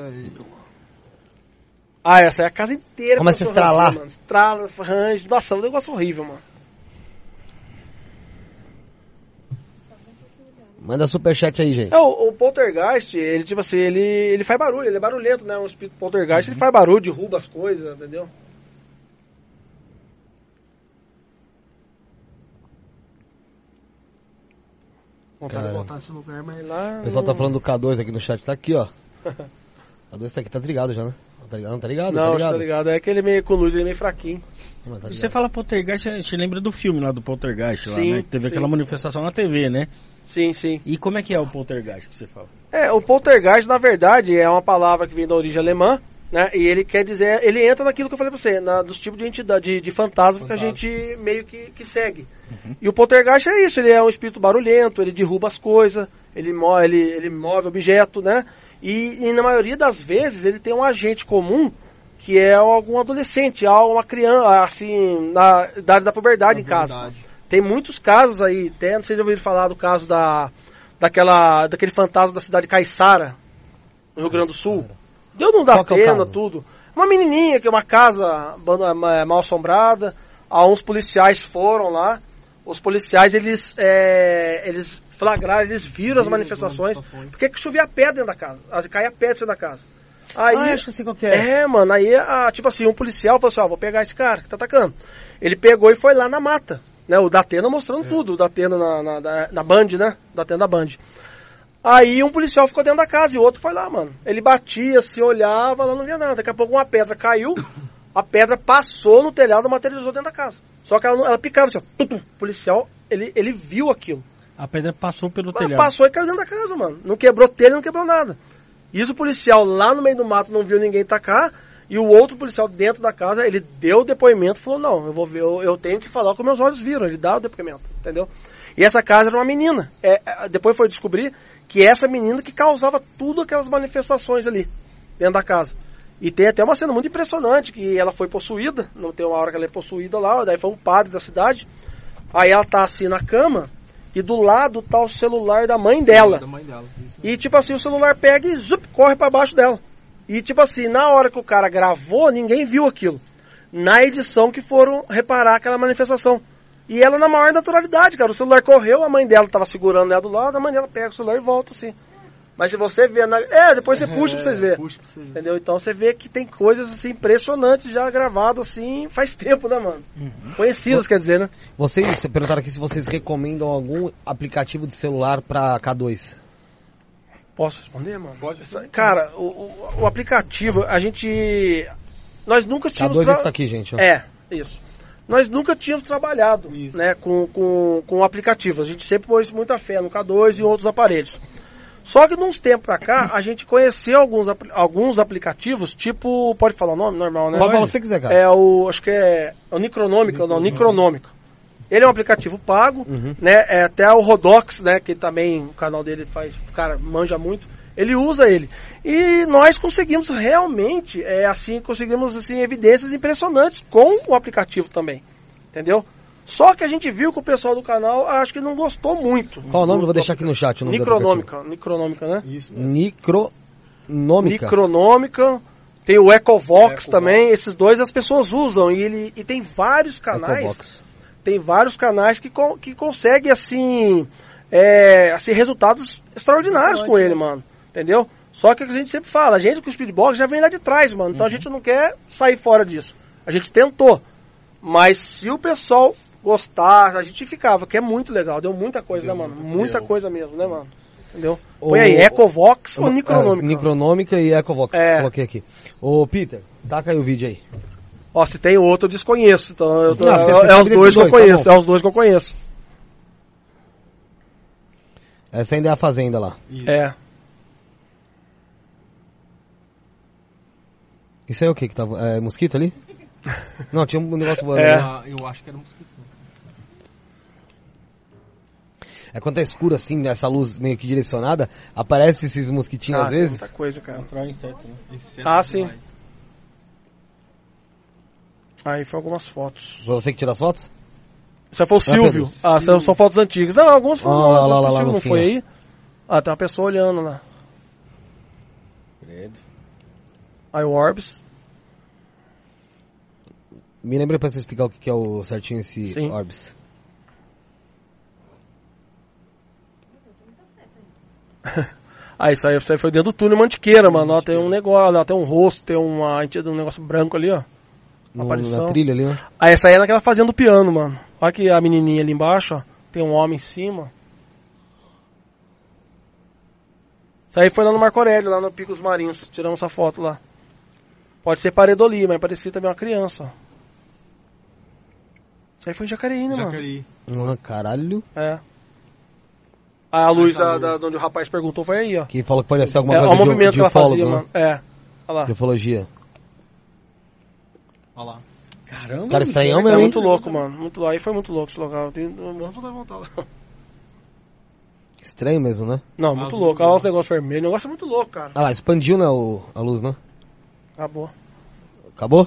Ah, essa é a casa inteira. Começa a estralar. Mano. Estrala, range. Nossa, é um negócio horrível, mano. Manda superchat aí, gente. É, o, o poltergeist, ele tipo assim, ele, ele faz barulho, ele é barulhento, né? Um espírito poltergeist, ele faz barulho, derruba as coisas, entendeu? Vontade de Cara. voltar nesse lugar, mas lá. O pessoal tá falando do K2 aqui no chat, tá aqui, ó. K2 tá aqui, tá ligado já, né? Tá ligado? Não tá ligado? Não, tá acho que ligado? tá ligado. É aquele meio com luz, ele é meio fraquinho. Não, tá Você fala poltergeist, a gente lembra do filme lá do poltergeist lá, Sim, né? Que teve sim. aquela manifestação na TV, né? Sim, sim. E como é que é o poltergeist que você fala? É, o poltergeist, na verdade, é uma palavra que vem da origem alemã, Né? E ele quer dizer, ele entra naquilo que eu falei pra você, na, dos tipos de entidade, de, de fantasma, que a gente meio que, que segue. E o poltergeist é isso, ele é um espírito barulhento, ele derruba as coisas, ele, mo ele, ele move objeto, né? E, e na maioria das vezes ele tem um agente comum que é algum adolescente, alguma criança, assim, na idade da puberdade em casa. Tem muitos casos aí, até não sei se já ouviram falar do caso da, daquela, daquele fantasma da cidade de Caiçara, no Rio Grande do Sul. Deu não dá é pena, caso? tudo. Uma menininha que é uma casa ma- mal assombrada, a uns policiais foram lá, os policiais eles, é, eles flagraram, eles viram as manifestações, porque que chovia pedra dentro da casa, as- caía pedra dentro da casa. Aí, Ah, acho que eu sei qual que é. é, mano, aí, a, tipo assim, um policial falou assim, ó, vou pegar esse cara que tá atacando. Ele pegou e foi lá na mata, né, o Datena mostrando tudo, o Datena na, na, na, na Band, né, o Datena da Band. Aí um policial ficou dentro da casa e o outro foi lá, mano. Ele batia, se olhava, lá não via nada. Daqui a pouco uma pedra caiu, a pedra passou no telhado e materializou dentro da casa. Só que ela, ela picava assim, ó, tum. O policial, ele, ele viu aquilo. A pedra passou pelo Mas telhado. Passou e caiu dentro da casa, mano. Não quebrou telha, não quebrou nada. Isso o policial lá no meio do mato não viu ninguém tacar. E o outro policial dentro da casa, ele deu o depoimento e falou, não, eu vou ver, eu, eu tenho que falar o que meus olhos viram. Ele dá o depoimento, entendeu? E essa casa era uma menina. É, é, depois foi descobrir que essa menina que causava tudo aquelas manifestações ali, dentro da casa. E tem até uma cena muito impressionante, que ela foi possuída, não tem uma hora que ela é possuída lá, daí foi um padre da cidade. Aí ela tá assim na cama, e do lado tá o celular da mãe dela. Da mãe dela. E tipo assim, o celular pega e zup, corre pra baixo dela. E tipo assim, na hora que o cara gravou, ninguém viu aquilo. Na edição que foram reparar aquela manifestação. E ela na maior naturalidade, cara. O celular correu, a mãe dela tava segurando ela do lado, a mãe dela pega o celular e volta assim. Mas se você vê na... É, depois você puxa pra vocês verem. Puxa pra vocês verem. Entendeu? Então você vê que tem coisas assim impressionantes já gravadas assim faz tempo, né, mano? Conhecidas, quer dizer, né? Vocês perguntaram aqui se vocês recomendam algum aplicativo de celular pra K2. Posso responder, mano? Pode. Cara, o, o, o aplicativo, a gente. Nós nunca tínhamos. K2 é tra- isso aqui, gente. ó. É, isso. Nós nunca tínhamos trabalhado né, com, com, com aplicativo. A gente sempre pôs muita fé no K2 e em outros aparelhos. Só que de uns tempos pra cá, a gente conheceu alguns, alguns aplicativos, tipo. Pode falar o nome? Normal, né? Pode falar o que você quiser, cara. É o. Acho que é. é o Necronômica, não, Necronômica. Ele é um aplicativo pago, Uhum. né? É até o Rodox, né? Que também o canal dele faz, o cara manja muito. Ele usa ele. E nós conseguimos realmente, é, assim, conseguimos assim, evidências impressionantes com o aplicativo também. Entendeu? Só que a gente viu que o pessoal do canal acho que não gostou muito. Qual o nome? Eu vou deixar aqui no chat. O nome do Necronômica. Necronômica, né? aplicativo. Necronômica. Necronômica. Tem o Ecovox também. Esses dois as pessoas usam. E, ele, e tem vários canais. Ecovox. Tem vários canais que, con- que conseguem, assim, é, assim, resultados extraordinários com ele, mano. Entendeu? Só que a gente sempre fala, a gente com o Speedbox já vem lá de trás, mano. Então a gente não quer sair fora disso. A gente tentou. Mas se o pessoal gostar, a gente ficava, que é muito legal. Deu muita coisa, né, mano? Muita coisa mesmo, né, mano? Entendeu? Põe aí, Ecovox ou Ah, Necronômica? Necronômica e Ecovox. É. Coloquei aqui. Ô, Peter, taca aí o vídeo aí. Ó, se tem outro eu desconheço. Então eu tô- Não, você- é, você é os dois que eu tá conheço. bom. é os dois que eu conheço. Essa ainda é a fazenda lá. É. Isso aí é o que que tava? É mosquito ali? Não, tinha um negócio voando. É. né? Ah, eu acho que era mosquito. É quando tá escuro assim, nessa luz meio que direcionada, aparece esses mosquitinhos Ah, às vezes. Muita coisa, cara. Entrar inseto, né? Esse é Ah, sim. demais. Aí foi algumas fotos. Foi você que tirou as fotos? Isso foi o Silvio. Ah, são, são fotos antigas. Não, alguns foram. Ah, lá, lá, lá, Silvio lá não no foi fim, aí. Ah, tem uma pessoa olhando lá. Credo. Aí o Orbs. Me lembra pra você explicar o que que é o certinho esse Sim. Orbs. Ah, isso aí, isso aí foi dentro do túnel Mantiqueira, mano. Ó, tem um negócio, ó, tem um rosto, tem uma, um negócio branco ali, ó. No, aparição. na trilha ali, né? Ah, essa aí é naquela fazenda do piano, mano. Olha aqui a menininha ali embaixo, ó. Tem um homem em cima. Isso aí foi lá no Marco Aurélio, lá no Pico dos Marinhos. Tiramos essa foto lá. Pode ser Paredoli, mas parecia também uma criança, ó. Isso aí foi em Jacareí, né, mano? Jacareí. Ah, caralho. É. A luz, da, da- de onde o rapaz perguntou foi aí, ó. Que falou que pode ser alguma É, coisa o de, movimento de que ela ufólogo, fazia, né? mano. É. Olha lá. De ufologia. Olha lá. Caramba. Cara estranhão É mesmo, hein? muito louco, mano. Muito louco. Aí foi muito louco esse local. Tem... Não vou voltar lá. Estranho mesmo, né? Não, muito louco. Olha lá os negócios vermelhos. O negócio é muito louco, cara. Ah lá, expandiu, né, o, a luz, né? Acabou. Acabou?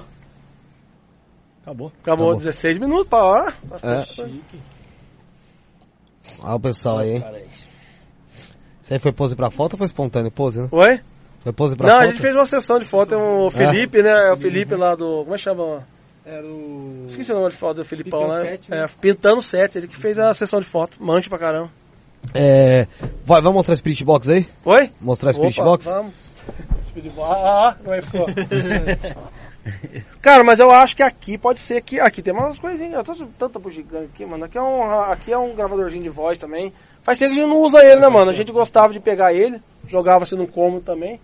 Acabou. Acabou Acabou. 16 minutos pra hora. É. Olha o pessoal aí, hein? Isso aí foi pose pra foto ou foi espontâneo? Pose, né? Oi? Foi pose pra Não, foto? a gente fez uma sessão de foto. É o Felipe, né? É o Felipe lá do. Como é que chama? Era o. Esqueci o nome de foto do Filipão, Pintando né? Sete, né? É, Pintando 7. Ele que fez a sessão de foto. Manche pra caramba. É... Vai, vamos mostrar o Spirit Box aí? Oi? Mostrar o Spirit Opa, Box? Vamos. Spirit Box. Ah, ah, como é que ficou? Cara, mas eu acho que aqui pode ser que. Aqui tem umas coisinhas. Tanta bugiganga aqui, mano. Aqui é, um, aqui é um gravadorzinho de voz também. Faz tempo que a gente não usa ele, né, mano? A gente gostava de pegar ele, jogava assim no cômodo também.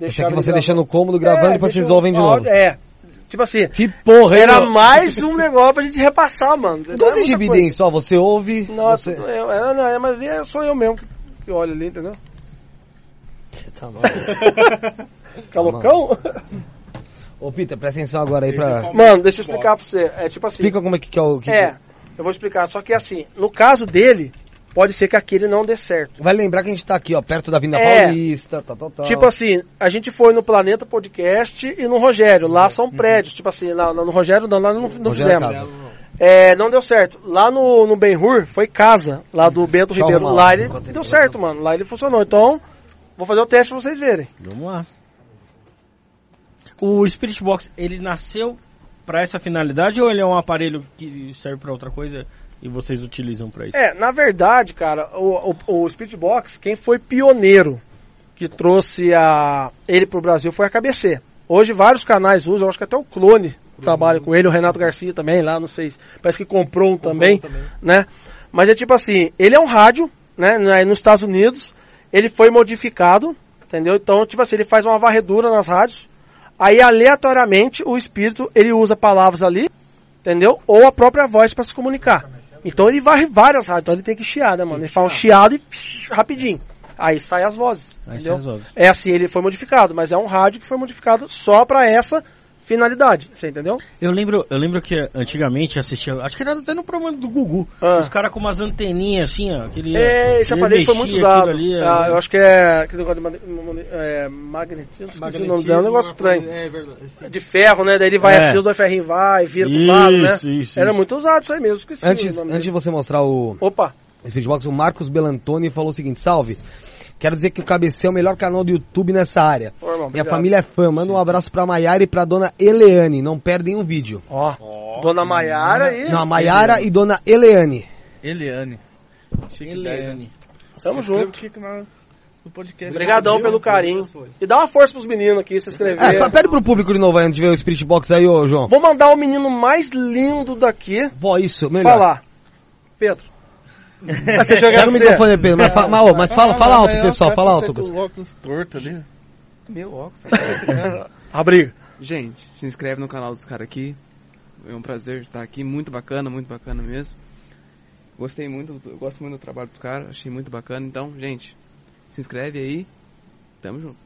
Esse aqui ele você gravando. deixa no cômodo gravando e depois deixa vocês ouvem de novo. É. Tipo assim, Que porra, era mais um negócio pra gente repassar, mano. Vocês muita dividem só, você ouve, Nossa, você... eu, é, não, é, mas é, sou eu mesmo que, que olho ali, entendeu? Você tá maluco. Calocão? Ô, Peter, presta atenção agora aí pra... Mano, deixa eu explicar pra você. É tipo assim. Explica como é que, que é o... Que É, eu vou explicar. Só que assim, no caso dele, pode ser que aquele não dê certo. Vai lembrar que a gente tá aqui, ó, perto da Vinda É. Paulista, tá, tá, tá. Tipo assim, a gente foi no Planeta Podcast e no Rogério. Lá são prédios. Tipo assim, lá, no Rogério não, lá não, não Uhum. É fizemos. casa. É, não deu certo. Lá no, no Ben-Hur foi casa, lá do Bento Ribeiro. arrumar Lá ele deu certo, mano. Lá ele funcionou. Então, vou fazer o teste pra vocês verem. Vamos lá. O Spirit Box, ele nasceu pra essa finalidade ou ele é um aparelho que serve pra outra coisa e vocês utilizam pra isso? É, na verdade, cara, o, o, o Spirit Box, quem foi pioneiro que trouxe a, ele pro Brasil foi a KBC. Hoje vários canais usam, acho que até o Clone trabalha com ele, o Renato Garcia também, lá, não sei, parece que comprou um também, né? Mas é tipo assim, ele é um rádio, né, nos Estados Unidos, ele foi modificado, entendeu? Então, tipo assim, ele faz uma varredura nas rádios, aí aleatoriamente o espírito, ele usa palavras ali, entendeu? Ou a própria voz para se comunicar. Então ele varre várias rádios, então ele tem que chiar, né, mano? Ele faz um chiado e psh, rapidinho. Aí sai as vozes, Aí entendeu? sai as vozes. É assim, ele foi modificado, mas é um rádio que foi modificado só para essa finalidade, você entendeu? Eu lembro, eu lembro que antigamente assistia, acho que era até no programa do Gugu, Ah. os caras com umas anteninhas assim, ó. Aquele, É, esse aparelho foi muito usado. ali, Ah, é. eu acho que é aquele negócio de é, magnetismo, esqueci o nome dela, é um negócio estranho. É verdade. De ferro, né? Daí ele vai É. assim, os dois ferrinhos vai, vira pro lado, né? Isso, isso, Era muito usado isso aí mesmo, esqueci Antes, o nome antes de você mostrar o Opa, Spirit Box, o Marcos Belantoni falou o seguinte, salve, quero dizer que o KBC é o melhor canal do YouTube nessa área. Ô, irmão, Minha obrigado. família é fã, manda um abraço pra Maiara e pra dona Eleane, não perdem um vídeo. Ó, Dona Maiara aí. Não, Maiara e dona Eleane. Eliane. Chique Eliane. Tamo Se junto. que fica na- no podcast. Obrigadão pelo carinho. E dá uma força pros meninos aqui, se inscrever. É, pede pro público de novo aí, antes de ver o Spirit Box aí, ô João. Vou mandar o menino mais lindo daqui Pô, isso, melhor. falar. Pedro. Vai ser jogar Pega o microfone, Pedro, mas, fa- mas, mas fala, fala alto, pessoal, fala alto, o óculos torto ali. Meu óculos. A briga. Gente, se inscreve no canal dos caras aqui. É um prazer estar aqui. Muito bacana, muito bacana mesmo. Gostei muito, eu gosto muito do trabalho dos caras. Achei muito bacana. Então, gente, se inscreve aí. Tamo junto.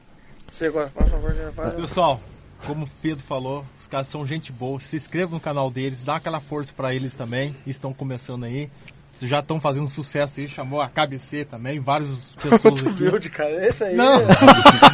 Você agora, por favor, já faz. Pessoal, como o Pedro falou, os caras são gente boa. Se inscreva no canal deles, dá aquela força pra eles também. Estão começando aí. Já estão fazendo sucesso aí, chamou a KBC também, várias pessoas aqui. humilde, cara. Esse aí. Não.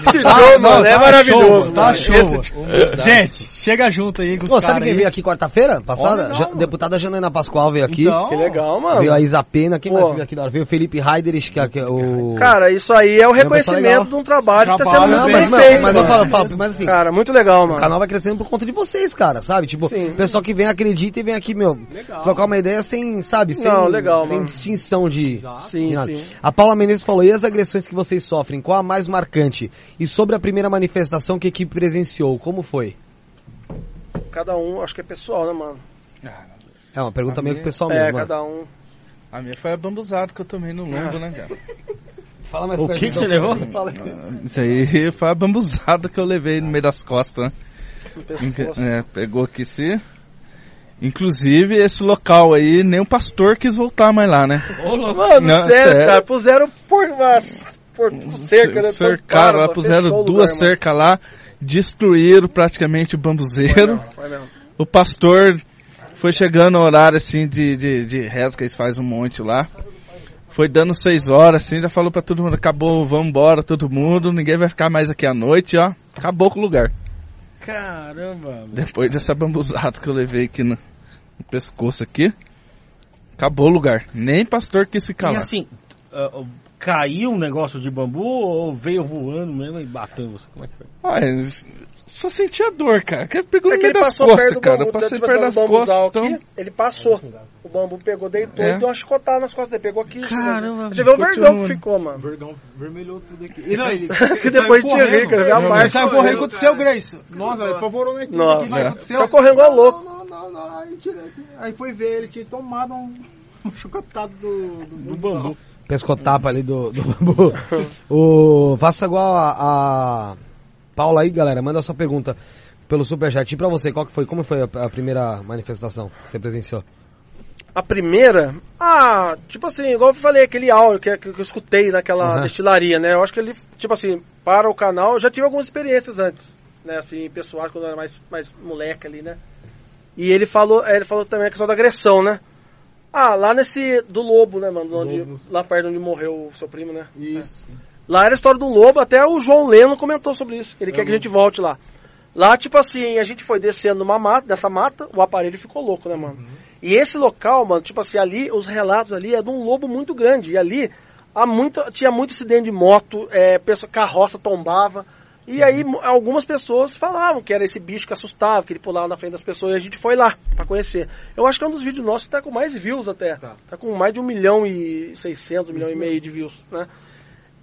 Esse Tá, não, mano, é tá maravilhoso. show, tá mano. show. Esse- Gente, chega junto aí com os Pô, sabe quem aí. veio aqui quarta-feira passada? Olha, não, deputada Janaina Pascoal veio aqui. Então, Que legal, mano. Veio a Isa Pena, quem Pô. mais veio aqui da hora? Veio o Felipe Heiderich, que é que é o... Cara, isso aí é o É legal. reconhecimento de um trabalho, que tá Trabalho sendo muito mas, bem mas, feito. mas eu mano. falo, falo, mas assim, Cara, muito legal, o mano. canal vai crescendo por conta de vocês, cara, sabe? Tipo, o pessoal que vem acredita e vem aqui, meu, trocar uma ideia sem, sabe, sem, Não, legal, sem mano. distinção de... Sim, sim. A Paula Menezes falou, e as agressões que vocês sofrem, qual a mais marcante? E sobre a primeira manifestação que a equipe presenciou, como foi? Cada um, acho que é pessoal, né, mano? É uma pergunta A meio minha- que pessoal é, mesmo. né? cada um. A minha foi a bambuzada que eu tomei no lombo, né, cara? Fala mais O que, que você microfone. levou? Fala Isso aí foi a bambuzada que eu levei no meio das costas, né? no pescoço. É, pegou aqui se. Inclusive, esse local aí, nem o pastor quis voltar mais lá, né? Mano, Não, sério, sério. cara, puseram por umas. Por cerca, né? Cercaram lá, puseram duas lugar, mano. cercas lá, destruíram praticamente o bambuzeiro. Foi mesmo. o pastor foi chegando o horário assim de, de, de reza que eles fazem um monte lá. Foi dando seis horas, assim, já falou pra todo mundo, acabou, vamos embora, todo mundo, ninguém vai ficar mais aqui à noite, ó. Acabou com o lugar. Caramba. Depois dessa bambuzada que eu levei aqui no, no pescoço aqui, acabou o lugar. Nem pastor quis ficar E lá. assim, ah, caiu um negócio de bambu ou veio voando mesmo e bateu em você? Como é que foi? Olha, só senti a dor, cara. Que pegou É no que meio ele das passou costas, perto do cara. bambu, Eu passei tipo perto assim, das bambuzal costas, aqui, então... ele passou. O bambu pegou, deitou É. e deu uma chicotada nas costas dele. Pegou aqui. Caramba, Você vê o vergão tudo- que ficou, mano. Vergão vermelhou tudo aqui. E não, ele, Que depois saiu tinha ver, cara, viu a Ele marca. saiu correndo, aconteceu. Grace. Nossa, ele apavorou na equipe Nossa, aqui, é. Só correndo igual louco. Não, não, não, não. Aí, tirei aqui. Aí foi ver, ele tinha tomado um, chocotado do, do, Do bambu. Pescotapa ali do, do bambu. o, faça igual a, a Paula aí, galera. Manda a sua pergunta pelo Superchat. E pra você, qual que foi? Como foi a, a primeira manifestação que você presenciou? A primeira, ah, tipo assim, igual eu falei, aquele áudio que, que eu escutei naquela Uhum. destilaria, né? Eu acho que ele, tipo assim, para o canal, eu já tive algumas experiências antes, né? Assim, pessoais, quando eu era mais, mais moleque ali, né? E ele falou, ele falou também a questão da agressão, né? Ah, lá nesse, do lobo, né, mano? Onde, Lobo. lá perto onde morreu o seu primo, né? Isso. Lá era a história do lobo, até o João Leno comentou sobre isso. Ele quer que a gente volte lá. Lá, tipo assim, a gente foi descendo numa mata, dessa mata, o aparelho ficou louco, né, mano? E esse local, mano, tipo assim, ali, os relatos ali é de um lobo muito grande. E ali há muito, tinha muito acidente de moto, é, pessoa, carroça tombava. E aí algumas pessoas falavam que era esse bicho que assustava, que ele pulava na frente das pessoas e a gente foi lá pra conhecer. Eu acho que é um dos vídeos nossos que tá com mais views até. Tá. Tá com mais de um milhão e seiscentos, um milhão e meio de views, né?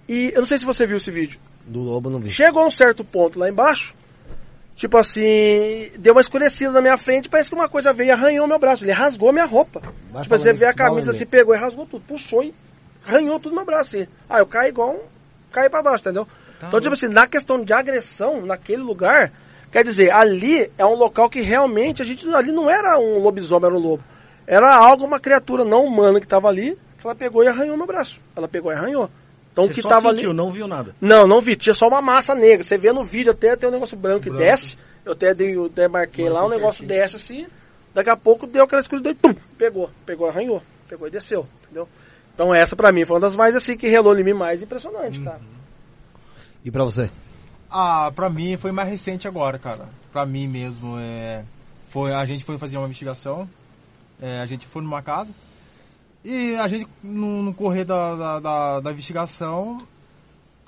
E eu não sei se você viu esse vídeo. Do Lobo não vi. Chegou a um certo ponto lá embaixo, tipo assim, deu uma escurecida na minha frente, parece que uma coisa veio e arranhou meu braço. Ele rasgou a minha roupa. Vai tipo, você vê a camisa aí. assim, pegou e rasgou tudo, puxou e arranhou tudo no meu braço assim. Ah, eu caí igual um. caí pra baixo, entendeu? Então, tipo assim, na questão de agressão, naquele lugar, quer dizer, ali é um local que realmente a gente. Ali não era um lobisomem, era um lobo. Era algo, uma criatura não humana que tava ali, que ela pegou e arranhou meu braço. Ela pegou e arranhou. Então o Você que só tava sentiu, ali. não viu nada. Não, não vi. Tinha só uma massa negra. Você vê no vídeo até tem um negócio branco que desce. Eu até, dei, eu até marquei lá, o negócio desce assim. Daqui a pouco deu aquela escuridão e pum, pegou. Pegou, arranhou. Pegou e desceu. Entendeu? Então essa pra mim foi uma das mais assim que relou em mim mais impressionante, cara. E pra você? Ah, pra mim foi mais recente agora, cara. Pra mim mesmo, é... Foi, a gente foi fazer uma investigação. é, a gente foi numa casa. E a gente, no, no correr da, da, da, da investigação,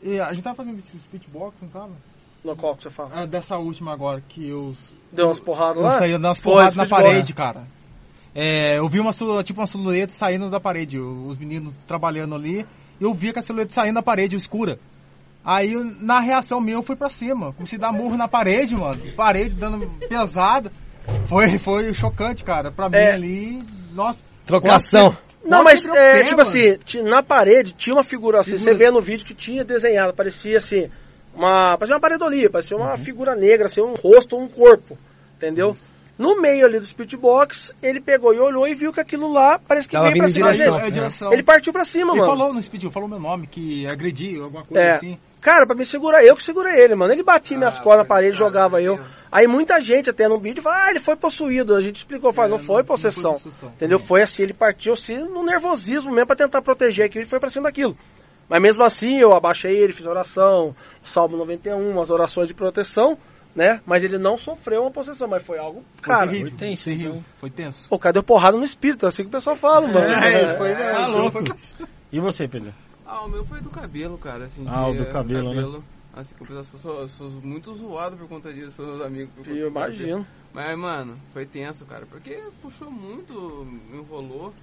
e a gente tava fazendo esse speedbox, não tava? No qual que você fala? Ah, dessa última agora, que os... Deu umas porradas lá? Saiu umas porradas na parede, cara. É, eu vi uma, tipo uma silhueta saindo da parede, os meninos trabalhando ali. Eu vi aquela silhueta saindo da parede, escura. Aí, na reação minha, eu fui pra cima. Comecei a dar murro na parede, mano. Parede dando pesada. Foi, foi chocante, cara. Pra mim É. ali, nossa. Trocação. Não, mas é, pé, tipo mano. assim, na parede tinha uma figura assim, Figura. você vê no vídeo que tinha desenhado, parecia assim, uma. Parecia uma pareidolia, parecia uma figura negra, assim, um rosto, um corpo. Entendeu? No meio ali do speedbox, ele pegou e olhou e viu que aquilo lá parece que Tava veio pra cima direção. dele. É, direção. Ele partiu pra cima, Ele mano. falou, não se pediu, falou meu nome, que agredi, alguma coisa É. assim. Cara, pra me segurar, eu que segurei ele, mano. Ele batia minhas Ah, costas na parede, cara, jogava eu. Deus. Aí muita gente até no vídeo fala, ah, ele foi possuído. A gente explicou, falou, É, não, não- foi não foi possessão. Entendeu? Foi assim, ele partiu assim no nervosismo mesmo pra tentar proteger aquilo e foi pra cima daquilo. Mas mesmo assim, eu abaixei ele, fiz oração, Salmo 91, umas orações de proteção, né? Mas ele não sofreu uma possessão, mas foi algo, cara. foi terrível, foi tenso, terrível, então. foi tenso. O cara deu porrada no espírito, é assim que o pessoal fala, mano. É, foi, É. tá louco. E você, Pedro? Ah, o meu foi do cabelo, cara, assim. Ah, o do cabelo, né? Assim, que eu sou, sou muito zoado por conta disso, meus amigos. por conta Eu cabelo. imagino. Mas, mano, foi tenso, cara, porque puxou muito, enrolou.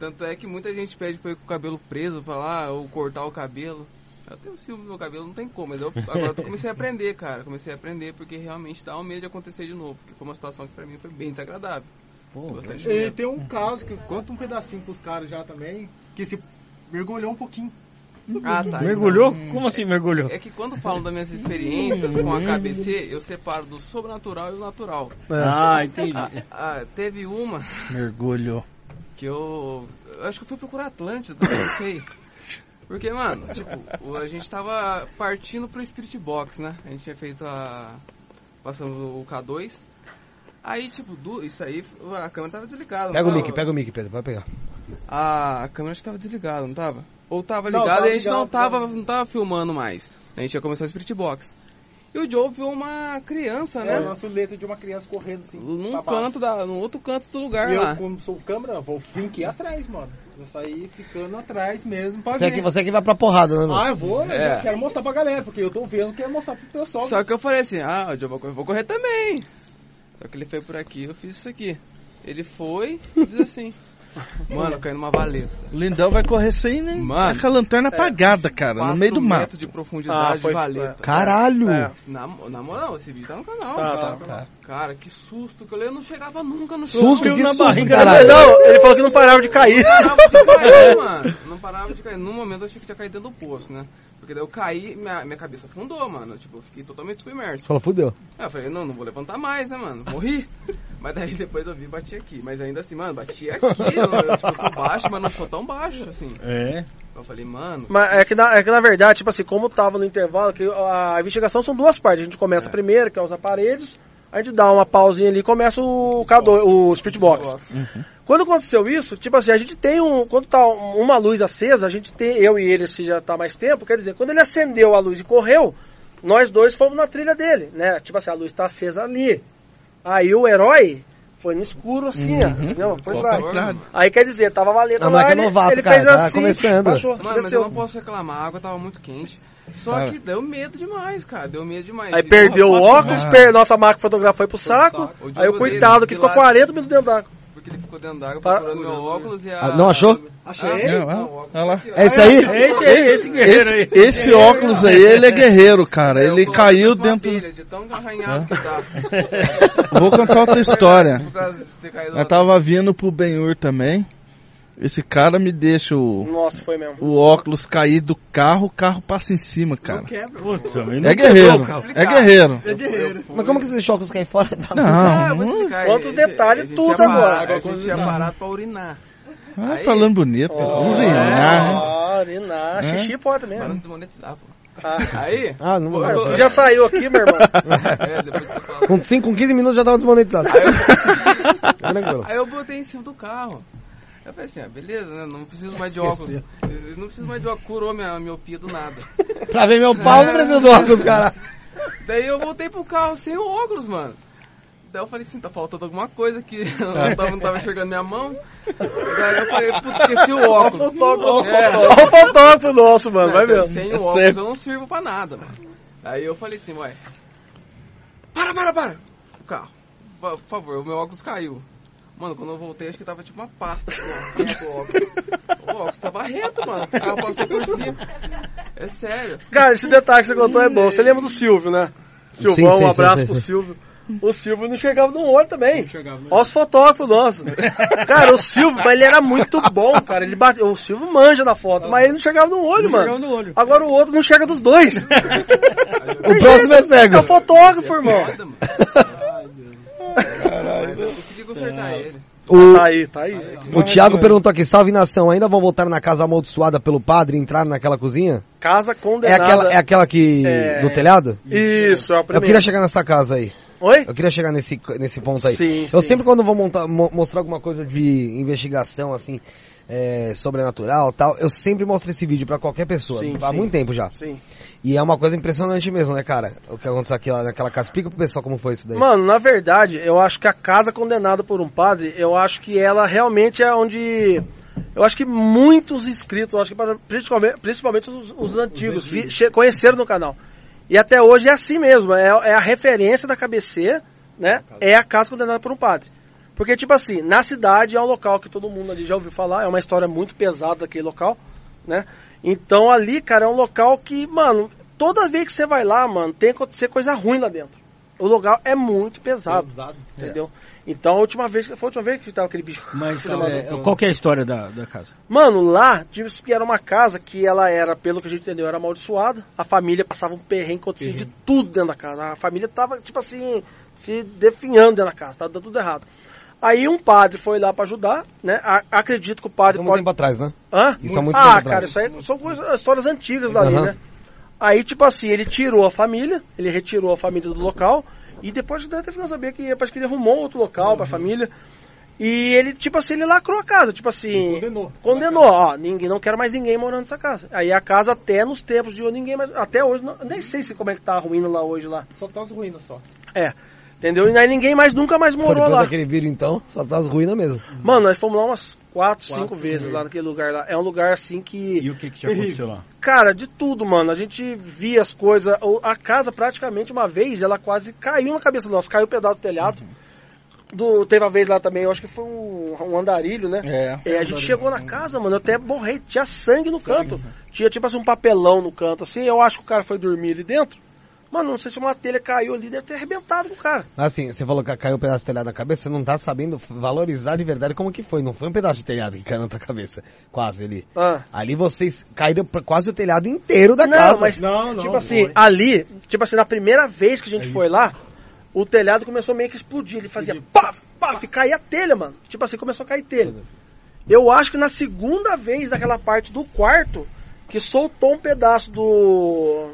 Tanto é que muita gente pede pra ir com o cabelo preso pra lá, ou cortar o cabelo. Eu tenho ciúme do meu cabelo, não tem como. Mas eu, agora eu comecei a aprender, cara. Comecei a aprender porque realmente dá um medo de acontecer de novo. Porque foi uma situação que pra mim foi bem desagradável. Pô, E tem um caso que conta um pedacinho pros caras já também, que se mergulhou um pouquinho. Ah, tá. mergulhou? Como assim mergulhou? É que quando falam das minhas experiências com a KBC, eu separo do sobrenatural e o natural. Ah, entendi. Ah, ah, teve uma Mergulho. que eu, eu acho que eu fui procurar Atlântida, não sei. Porque, mano, tipo, a gente tava partindo pro Spirit Box, né? A gente tinha feito a. Passamos o K2. Aí, tipo, du- isso aí, a câmera tava desligada. não Pega o tava? mic, pega o mic, Pedro, vai pegar. A, a câmera acho que tava desligada, não tava? Ou tava Não, ligada tava e a gente não ligado, tava, tava. não tava filmando mais. A gente ia começar o Spirit Box. E o Joe viu uma criança, É, né? uma silhueta de uma criança correndo assim. Num canto da, no outro canto do lugar E lá. eu, como sou câmera, vou aqui atrás, mano. Eu saí ficando atrás mesmo pra Você ver. aqui, você aqui vai pra porrada, né, mano? Ah, eu vou, né? É. Eu quero mostrar pra galera, porque eu tô vendo que quero mostrar pro teu sogro. Só que eu falei assim, ah, o Joe vai correr, vou correr também. Só que ele foi por aqui, eu fiz isso aqui. Ele foi, eu fiz assim. Mano, eu caí numa valeta. O Lindão vai correr sem nem Mano, tá com a lanterna apagada, cara, no meio do mato. metros de profundidade Ah, foi- de valeta. Caralho! É. Na, na moral, esse vídeo tá no canal. Tá, tá. Cara, que susto que eu, eu não chegava nunca no chão. Susto, Não que na susto, barriga. caralho. Não, ele falou que não parava de cair. Não parava de cair, mano. Não parava de cair. No momento eu achei que tinha caído dentro do poço, né? Porque daí eu caí, minha, minha cabeça afundou, mano. Tipo, eu fiquei totalmente submerso. Falou, fudeu. Aí eu falei, não, não vou levantar mais, né, mano? Morri. Mas daí depois eu vi e bati aqui. Mas ainda assim, mano, bati aqui. Eu, tipo, eu sou baixo, mas não sou tão baixo, assim. É. Eu falei, mano. Mas é que, na, é que na verdade, tipo assim, como tava no intervalo, que a investigação são duas partes. A gente começa primeiro, que é os aparelhos, a gente dá uma pausinha ali e começa o K2, o Box. Quando aconteceu isso, tipo assim, a gente tem um. Quando tá um- uma luz acesa, a gente tem, eu e ele, se já tá mais tempo, quer dizer, quando ele acendeu a luz e correu, nós dois fomos na trilha dele, né? Tipo assim, a luz tá acesa ali. Aí o herói foi no escuro assim, ó. Entendeu? Foi pra- claro. Aí quer dizer, tava valendo Ah, lá, é ele, novato, ele cara, fez tá assim, começando. baixou, Mano, mas eu não posso reclamar, a água tava muito quente. Só Cara. que deu medo demais, cara. Deu medo demais. Aí E perdeu o óculos, Ah. per- nossa máquina fotográfica foi pro saco. saco. Aí o coitado dele, que ficou lá- 40 minutos dentro d'água. Porque ele ficou dentro d'água procurando meu óculos e a... Ah, não achou? Achei. Ah, Não, não, ah, o óculos olha lá. ó. É esse aí? É esse aí, esse guerreiro aí. Esse, esse óculos aí, ele é guerreiro, cara. Ele caiu dentro. abelha De tão arranhado que tá. Vou contar outra história. Eu tava vindo pro Benhur também. Esse cara me deixa o, Nossa, foi mesmo. o óculos cair do carro, o carro passa em cima, cara. Putz, também não É guerreiro. quebrou, É guerreiro. Mas como que você deixou o óculos cair fora? Ah, eu vou Não, explicar. Quantos detalhes, tudo parado- agora. A gente tinha parado pra urinar. vai Aí- falando bonito. Urinar, hein? Ah, urinar. É? Xixi pode Pra não mesmo. desmonetizar, pô. Ah. Aí... Ah, não pô, vai. eu- Já saiu aqui, meu irmão. É, depois que eu falo. Com, 5, com 15 minutos já tava desmonetizado. Tranquilo. Aí eu botei em cima do carro. Eu falei assim, ah, beleza, né? Não preciso mais de óculos. Eu Não preciso mais de óculos. Curou minha miopia do nada. Pra ver meu pau, não precisa do óculos, cara. Daí eu voltei pro carro sem o óculos, mano. Daí eu falei assim, tá faltando alguma coisa aqui. Eu não tava, não tava enxergando minha mão. Daí eu falei, putz, esqueci o óculos. É. Olha o fotógrafo nosso, mano. Vai Não, ver. Sem É o óculos sério. eu não sirvo pra nada, mano. Aí eu falei assim, ué. Para, para, para! O carro. Por favor, o meu óculos caiu. Mano, quando eu voltei, acho que tava tipo uma pasta. assim, ó, o óculos. Tava reto, mano. O carro passou por cima. É sério. Cara, esse detalhe que você contou é bom. Você lembra do Silvio, né? Silvão, Sim, sim, um abraço sim, pro. Silvio. O Silvio não chegava no olho também. Olha os fotógrafos nossos. Cara, o Silvio, mas ele era muito bom, cara. Ele bate... O Silvio manja na foto, mas ele não chegava no olho, mano. chegava no olho. Agora o outro não chega dos dois. O próximo é cego. É o fotógrafo, irmão. Mas eu consegui consertar ele. O, Tá aí, tá aí. o Thiago perguntou aqui, salve nação, ainda vão voltar na casa amaldiçoada pelo padre e entrar naquela cozinha? Casa É condenada. aquela, é aquela que. É. do telhado? Isso, é a Eu primeira. queria chegar nessa casa aí. Oi? Eu queria chegar nesse, nesse ponto aí. Sim, eu sim. sempre quando vou montar, mo- mostrar alguma coisa de investigação, assim, é, sobrenatural tal, eu sempre mostro esse vídeo pra qualquer pessoa. Sim, há sim. muito tempo já. Sim. E é uma coisa impressionante mesmo, né, cara? O que aconteceu aqui, lá naquela casa. Explica pro pessoal como foi isso daí. Mano, na verdade, eu acho que a casa condenada por um padre, eu acho que ela realmente é onde. Eu acho que muitos inscritos, eu acho que para- principalmente, principalmente os, os antigos, vi- che- conheceram no canal. E até hoje é assim mesmo, é, é a referência da KBC, né? É a casa condenada por um padre. Porque, tipo assim, na cidade é um local que todo mundo ali já ouviu falar, é uma história muito pesada daquele local, né? Então ali, cara, é um local que, mano, toda vez que você vai lá, mano, tem que acontecer coisa ruim lá dentro. O lugar é muito pesado, Pesado. entendeu? Então a última vez, foi a última vez que tava aquele bicho. Mas é, qual que é a história da, da casa? Mano, lá, diz que era uma casa que ela era, pelo que a gente entendeu, era amaldiçoada. A família passava um perrengue, acontecia de tudo dentro da casa. A família tava, tipo assim, se definhando dentro da casa, tava dando tudo errado. Aí um padre foi lá pra ajudar, né? A- acredito que o padre Isso muito pode tempo atrás, né? Hã? Isso há muito ah, tempo atrás. cara, isso aí são coisas- histórias antigas dali, Aham. né? Aí, tipo assim, ele tirou a família, ele retirou a família do local, e depois até ficou saber que parece que ele arrumou outro local Uhum. pra família. E ele, tipo assim, ele lacrou a casa, tipo assim. Condenou. Condenou, ó, ninguém, não quero mais ninguém morando nessa casa. Aí a casa até nos tempos de hoje, ninguém mais. Até hoje, não- nem sei se como é que tá ruindo lá hoje lá. Só tá as ruínas só. É. Entendeu? E aí ninguém mais nunca mais morou depois lá. daquele vídeo, então, só tá as ruínas mesmo. Mano, nós fomos lá umas quatro, cinco vezes lá naquele lugar lá. É um lugar assim que. E o que que já aconteceu lá? Cara, de tudo, mano. A gente via as coisas. A casa, praticamente, uma vez, ela quase caiu na cabeça nossa. Caiu o pedaço do telhado. Do, teve uma vez lá também, eu acho que foi um, um andarilho, né? É. É, a gente chegou na casa, mano, eu até borrei, tinha sangue no canto. Tinha tipo assim um papelão no canto, assim. Eu acho que o cara foi dormir ali dentro. Mano, não sei se uma telha caiu ali, deve ter arrebentado com o cara. Assim, você falou que caiu um pedaço de telhado na cabeça, você não tá sabendo valorizar de verdade como que foi. Não foi um pedaço de telhado que caiu na tua cabeça. Quase ali. Ah. Ali vocês caíram pra quase o telhado inteiro da não, casa. mas Não, não, tipo assim, foi. ali, tipo assim, na primeira vez que a gente foi lá, o telhado começou meio que a explodir. Ele fazia paf, paf, e caía a telha, mano. Tipo assim, começou a cair telha. Eu acho que na segunda vez daquela parte do quarto, que soltou um pedaço do.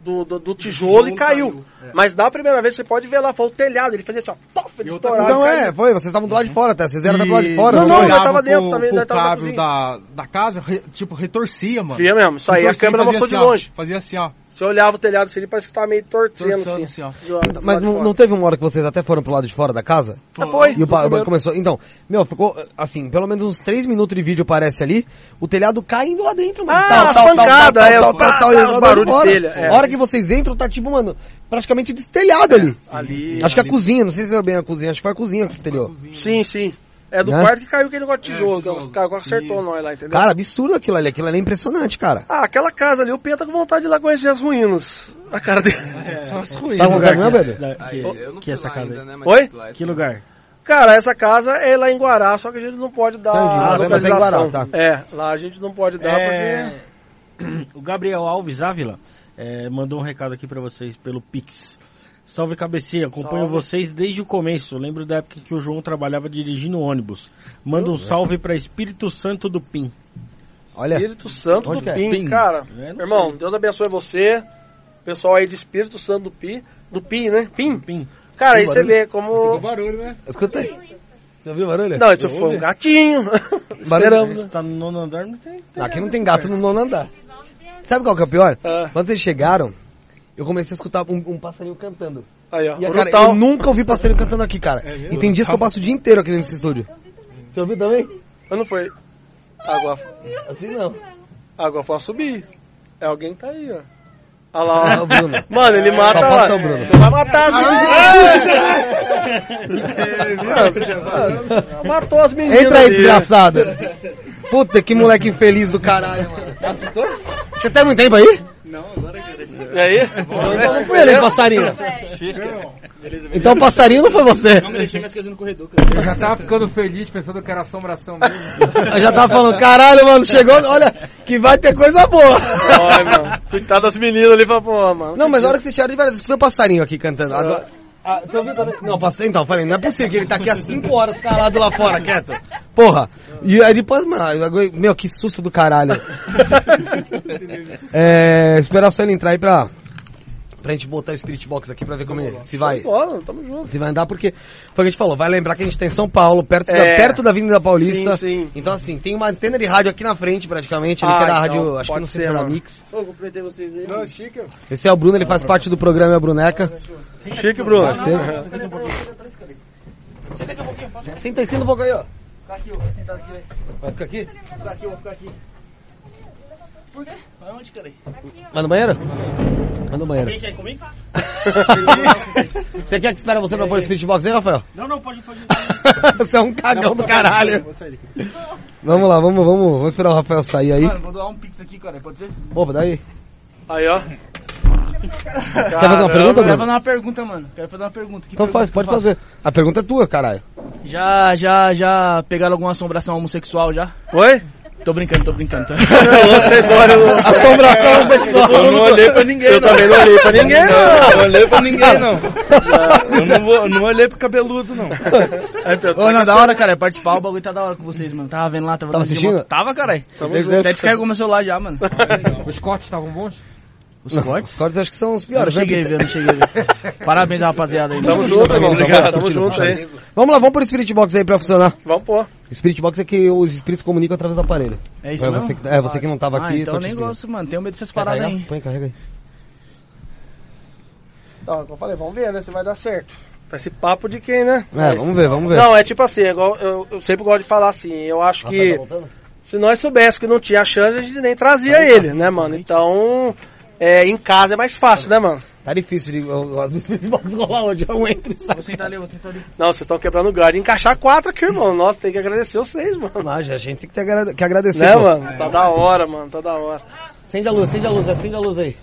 Do, do, do tijolo e caiu. Mas na primeira vez você pode ver lá, foi o telhado, ele fazia assim, ó, pof, ele E estourava. Então caiu. é, foi, vocês estavam do lado de fora até, vocês eram até do lado de E fora. Não, não olhava tava dentro pro- também, pro nós tava cabo cozinha. da, da casa, re- tipo, retorcia, mano. Via mesmo, isso aí, a Retorcia e câmera mostrou de assim, ó, longe. Fazia assim, ó. Você olhava o telhado assim, ele parece que tava meio torcendo assim. assim, ó. do Mas de não, não teve uma hora que vocês até foram pro lado de fora da casa? Ah, foi. E o ba- primeiro. começou. Então, meu, ficou assim, pelo menos uns 3 minutos de vídeo parece ali, o telhado caindo lá dentro, mano. Ah, as pancadas, é, os ba- e os jogando barulhos de telha, é. A hora que vocês entram, tá tipo, mano, praticamente destelhado ali. Ali. Acho que a cozinha, não sei se é bem a cozinha, acho que foi a cozinha que estelhou. Sim, sim. É do Né? quarto que caiu aquele negócio de tijolo, É, que o cara acertou nós lá, entendeu? Cara, absurdo aquilo ali, aquilo ali é impressionante, cara. Ah, aquela casa ali, o Pia tá com vontade de ir lá conhecer as ruínas. A cara dele. Só as ruínas. Tá com vontade mesmo, é Aí, que, é essa casa ainda, aí? né? Oi? lá é Que lugar? Cara, essa casa é lá em Guará, só que a gente não pode dar Entendi, a mas é- mas é em localização. Guará, tá. É, lá a gente não pode dar É, porque... O Gabriel Alves Ávila é, mandou um recado aqui pra vocês pelo Pix. Salve cabecinha, acompanho Salve. vocês desde o começo. Lembro da época que o João trabalhava dirigindo ônibus. Manda um salve pra Espírito Santo do PIN. Olha, Espírito Santo do é? PIN, PIN. cara. É, Irmão, sei. Deus abençoe você. Pessoal aí de Espírito Santo do PIN. Do PIN, né? PIN. PIN. Cara, aí você barulho? vê como... barulho, né? escuta aí. Você ouviu o barulho? Não, isso foi um gatinho. Esperamos, né? Tá no nono andar, não tem. tem Aqui não tem gato no nono andar. Sabe qual que é o pior? Ah. Quando vocês chegaram, eu comecei a escutar um, um passarinho cantando. Aí, ó. E, cara, eu nunca ouvi passarinho cantando aqui, cara. e tem dias que eu passo o dia inteiro aqui nesse estúdio. Você ouviu também? Mas não foi. Água, Assim não. água pode subir. É alguém que tá aí, ó. Olha lá, É ó. o Bruno. Mano, ele mata Só lá. passa o Bruno. Você vai matar as meninas. Matou as meninas. Entra aí, ali. Puta, que moleque infeliz do caralho, mano. Você tem muito tempo aí? E aí? Então não foi ele, passarinho. Então o passarinho não foi você. Eu já tava ficando feliz pensando que era assombração mesmo. Eu já tava falando, caralho, mano, chegou, olha, que vai ter coisa boa. Ai, mano. Coitado das meninas ali, pra pô, mano. Não, mas na hora que vocês chegaram de verdade, escutou o passarinho aqui cantando. Agora, ah, você ouviu também? Não, passarinho, então, falei, não é possível que ele tá aqui há 5 horas calado lá fora, quieto. Porra. E aí depois, mano, meu, que susto do caralho. é, esperar só ele entrar aí pra, pra gente botar o Spirit Box aqui pra ver como ele, se vai, Bola, tamo junto. se vai andar, porque foi o que a gente falou, vai lembrar que a gente tá em São Paulo, perto, da, É. perto da Avenida Paulista. Sim, sim. Então assim, tem uma antena de rádio aqui na frente praticamente, ele Ah, que é da então, rádio, acho que não sei se é da. Mix. Ô, cumprimentei vocês aí. Não, chique. Esse é o Bruno, ele faz parte do programa é a Bruneca. Chique, Bruno. Parceiro. Senta aí, senta um pouco aí, ó. Vai ficar aqui? Vai no banheiro? Vai no banheiro. Quem quer ir comigo? Você quer que espere você pra pôr esse Spirit Box aí, Rafael? Não, não, pode, pode. você é um cagão do caralho. Vamos lá, vamos, vamos, vamos esperar o Rafael sair aí. Mano, vou doar um pix aqui, cara. Pode ser? Opa, daí. Aí, ó. Quer fazer uma pergunta, Quero Bruno? fazer uma pergunta, mano. Quero fazer uma pergunta. Que Então pergunta faz, pode fazer. A pergunta é tua, caralho. Já, já, já pegaram alguma assombração homossexual já? Oi? Tô brincando, tô brincando. Tá? Vocês olham. Assombração sexual. Eu não olhei pra ninguém, Eu não. também não olhei pra ninguém, não. Não olhei pra ninguém, não. Eu não, vou, não olhei pro cabeludo, não. Ô, não, da hora, cara. Participar, o bagulho tá da hora com vocês, mano. Tava vendo lá, tava, Tava assistindo? moto. Tava, caralho. Até descarregou meu celular já, mano. Os cortes estavam bons? Os Não, cortes? Os cortes acho que são os Eu piores. não cheguei a né? ver, eu não cheguei a ver. Parabéns, rapaziada. aí. Tamo junto, irmão. Obrigado, Tamo junto aí. Vamos lá, vamos pro Spirit Box aí pra funcionar. Vamos pôr. Spirit Box é que os espíritos comunicam através do aparelho. É isso é mesmo? você que, é você que não tava Ah, aqui. então tô eu nem gosto, mano. Tenho medo dessas paradas carregar? aí. Põe, carrega aí. Então, como eu falei, vamos ver, né, se vai dar certo. Esse papo de quem, né? É, vamos ver, vamos ver. Não, é tipo assim, é igual, eu, eu sempre gosto de falar assim, eu acho Ah, que tá se nós soubéssemos que não tinha chance, a gente nem trazia ele, né, mano? Então, é, em casa é mais fácil, né, mano? Tá difícil de, rolar hoje. Eu entro saio. Vou sentar ali, vou sentar ali. Não, vocês estão quebrando o galho. Encaixar quatro aqui, irmão. Nossa, tem que agradecer vocês, mano. Mas a gente tem que, ter que agradecer. Né, mano? Tá da hora, mano. Tá da hora. Acende a luz, acende a luz, acende a luz aí.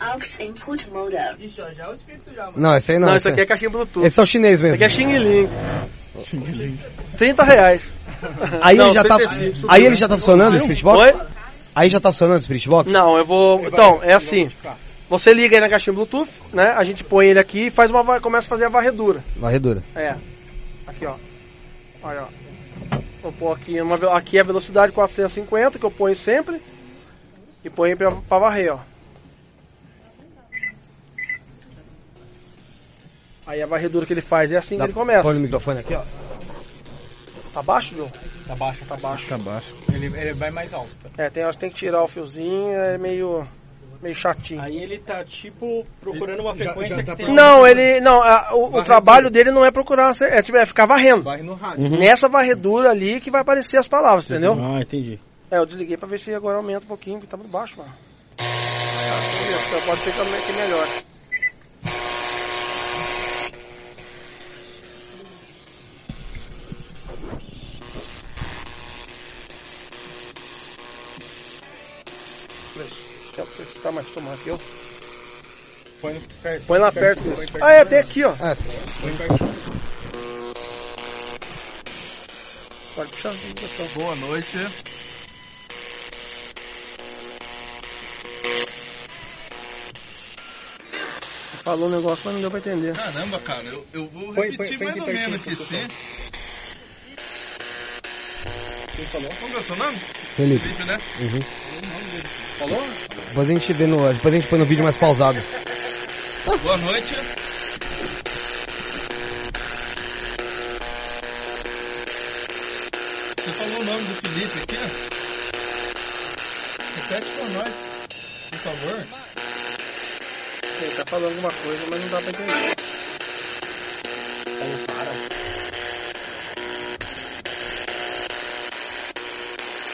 Aux input mode up. Ixi, ó, já é o espírito já, mano. Não, esse aí não. Não, esse isso aqui é caixinha Bluetooth. Esse é o chinês Isso mesmo. aqui é Xing Ling. 30 reais. Aí, Não, ele já tá, 35, subiu. aí ele já tá funcionando o Spirit Box? Oi? Aí já tá funcionando o Spirit Box? Não, eu vou. Então, é assim. Você liga aí na caixinha Bluetooth, né? A gente põe ele aqui e faz uma, começa a fazer a varredura. Varredura. É. Aqui, ó. Olha, ó. Vou pôr aqui, uma, aqui é a velocidade 450 que eu ponho sempre. E ponho pra, pra varrer, ó. Aí a varredura que ele faz é assim que Dá- ele começa. Põe no microfone aqui, ó. Tá baixo, João? Tá baixo, Tá baixo. Tá baixo. Ele, ele vai mais alto. É, tem, acho que tem que tirar o fiozinho, é meio, meio chatinho. Aí ele tá, tipo, procurando uma Já- frequência já que tá tem... Não, ele. Não, a- o, o trabalho dele não é procurar, é, tipo, é ficar varrendo. Vai no rádio. Nessa varredura ali que vai aparecer as palavras, entendeu? Ah, entendi. É, eu desliguei pra ver se agora aumenta um pouquinho, porque tá muito baixo, mano. Então, pode ser que que melhore. Quer você que você tá mais acostumado que eu? Põe perto. Põe lá perto, Cris. Ah, é, tem aqui, ó. Ah, sim. Põe perto. Pode puxar, puxar. Boa noite. Falou um negócio, mas não deu pra entender. Caramba, cara, eu, eu vou Põe- repetir põe- mais aqui ou menos aqui, sim. Quem falou? Qual que é o seu nome? Felipe. Felipe, né? Uhum. Falou? Depois a gente vê no. Depois a gente põe no vídeo mais pausado. Boa noite. Você falou o nome do Felipe aqui? Repete pra nós, por favor. Ele tá falando alguma coisa, mas não dá pra entender. Falou, para.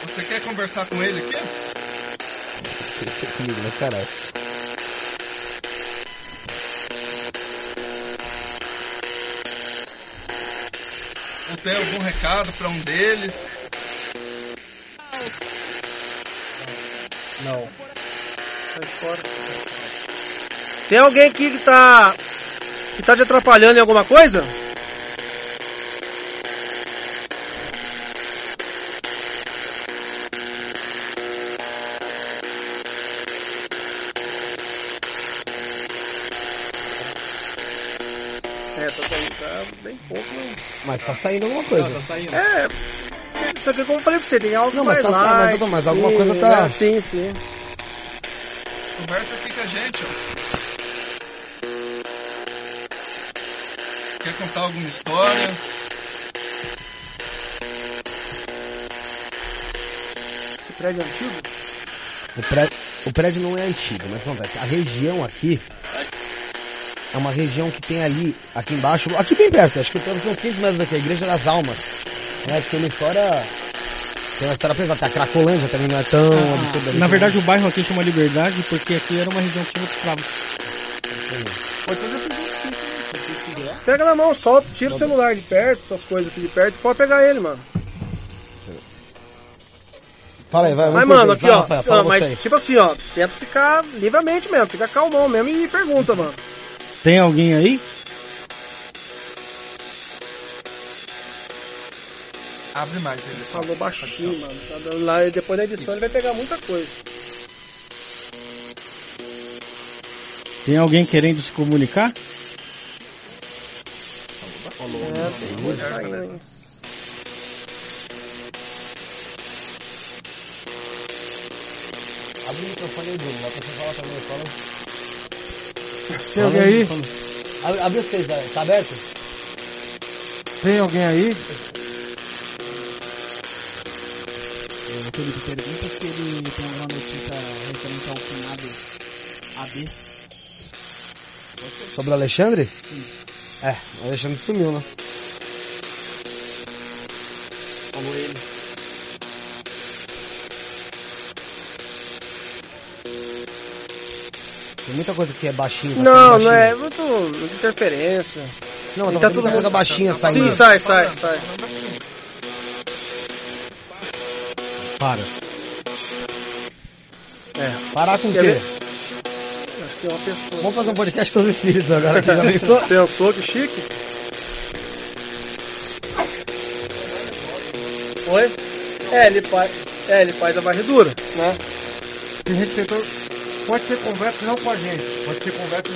Você quer conversar com ele aqui? Tem que ser comigo, né, caralho? Ou tem algum recado pra um deles? Não. Tem alguém aqui que tá. que tá te atrapalhando em alguma coisa? É, tá, bem- tá bem pouco, né? Mas tá saindo alguma coisa. Tá saindo. É. Só que como eu falei pra você, tem algo Não, mas mais tá- mas tô- mas alguma sim, coisa tá- né? Sim, sim. Conversa aqui com a gente, ó. Quer contar alguma história? Esse prédio é antigo? O prédio, o prédio não é antigo, mas acontece? A região aqui é uma região que tem ali, aqui embaixo, aqui bem perto, acho que ser uns 15 metros daqui, a Igreja das Almas. Né, que tem uma história. Tem uma história pesada. A Cracolândia também não é tão absurda. Na verdade, o bairro aqui chama Liberdade porque aqui era uma região que tinha muitos escravos. Pode fazer tudo isso. Pega na mão, solta, tira o celular de perto, essas coisas assim de perto, pode pegar ele, mano. Fala aí, vai. Mas, mano, aqui, Vai, ó. Rafael, você mas, tipo assim, ó, tenta ficar livremente mesmo, fica calmão mesmo e pergunta, mano. Tem alguém aí? Abre mais ele só. Falou baixinho, mano. Tá dando lá, e depois da edição ele vai pegar muita coisa. Tem alguém querendo se comunicar? É, tem coisa. Abre o microfone microfone aí, Bruno. Dá pra você falar também. Fala. Tem alguém aí? Abre abre vocês, tá aberto? Tem alguém aí? Ô, Felipe, pergunta se ele tem alguma notícia referente ao finado AB. Sobre o Alexandre? Sim. É, o Alexandre sumiu, né? Falou ele. Tem muita coisa que é baixinha. tá Não, saindo não é muito, muita interferência. Não, tá tudo coisa baixinha saindo. Sim, sai, sai, sai. Para. É. Parar com o quê? ver? Acho que é uma pessoa. Vamos fazer um podcast com os espíritos agora. Já pensou? Pensou que chique? Oi? É, ele faz, é, ele faz a varredura, né? Tem gente que tentou... Pode ser conversas não com a gente, pode ser conversas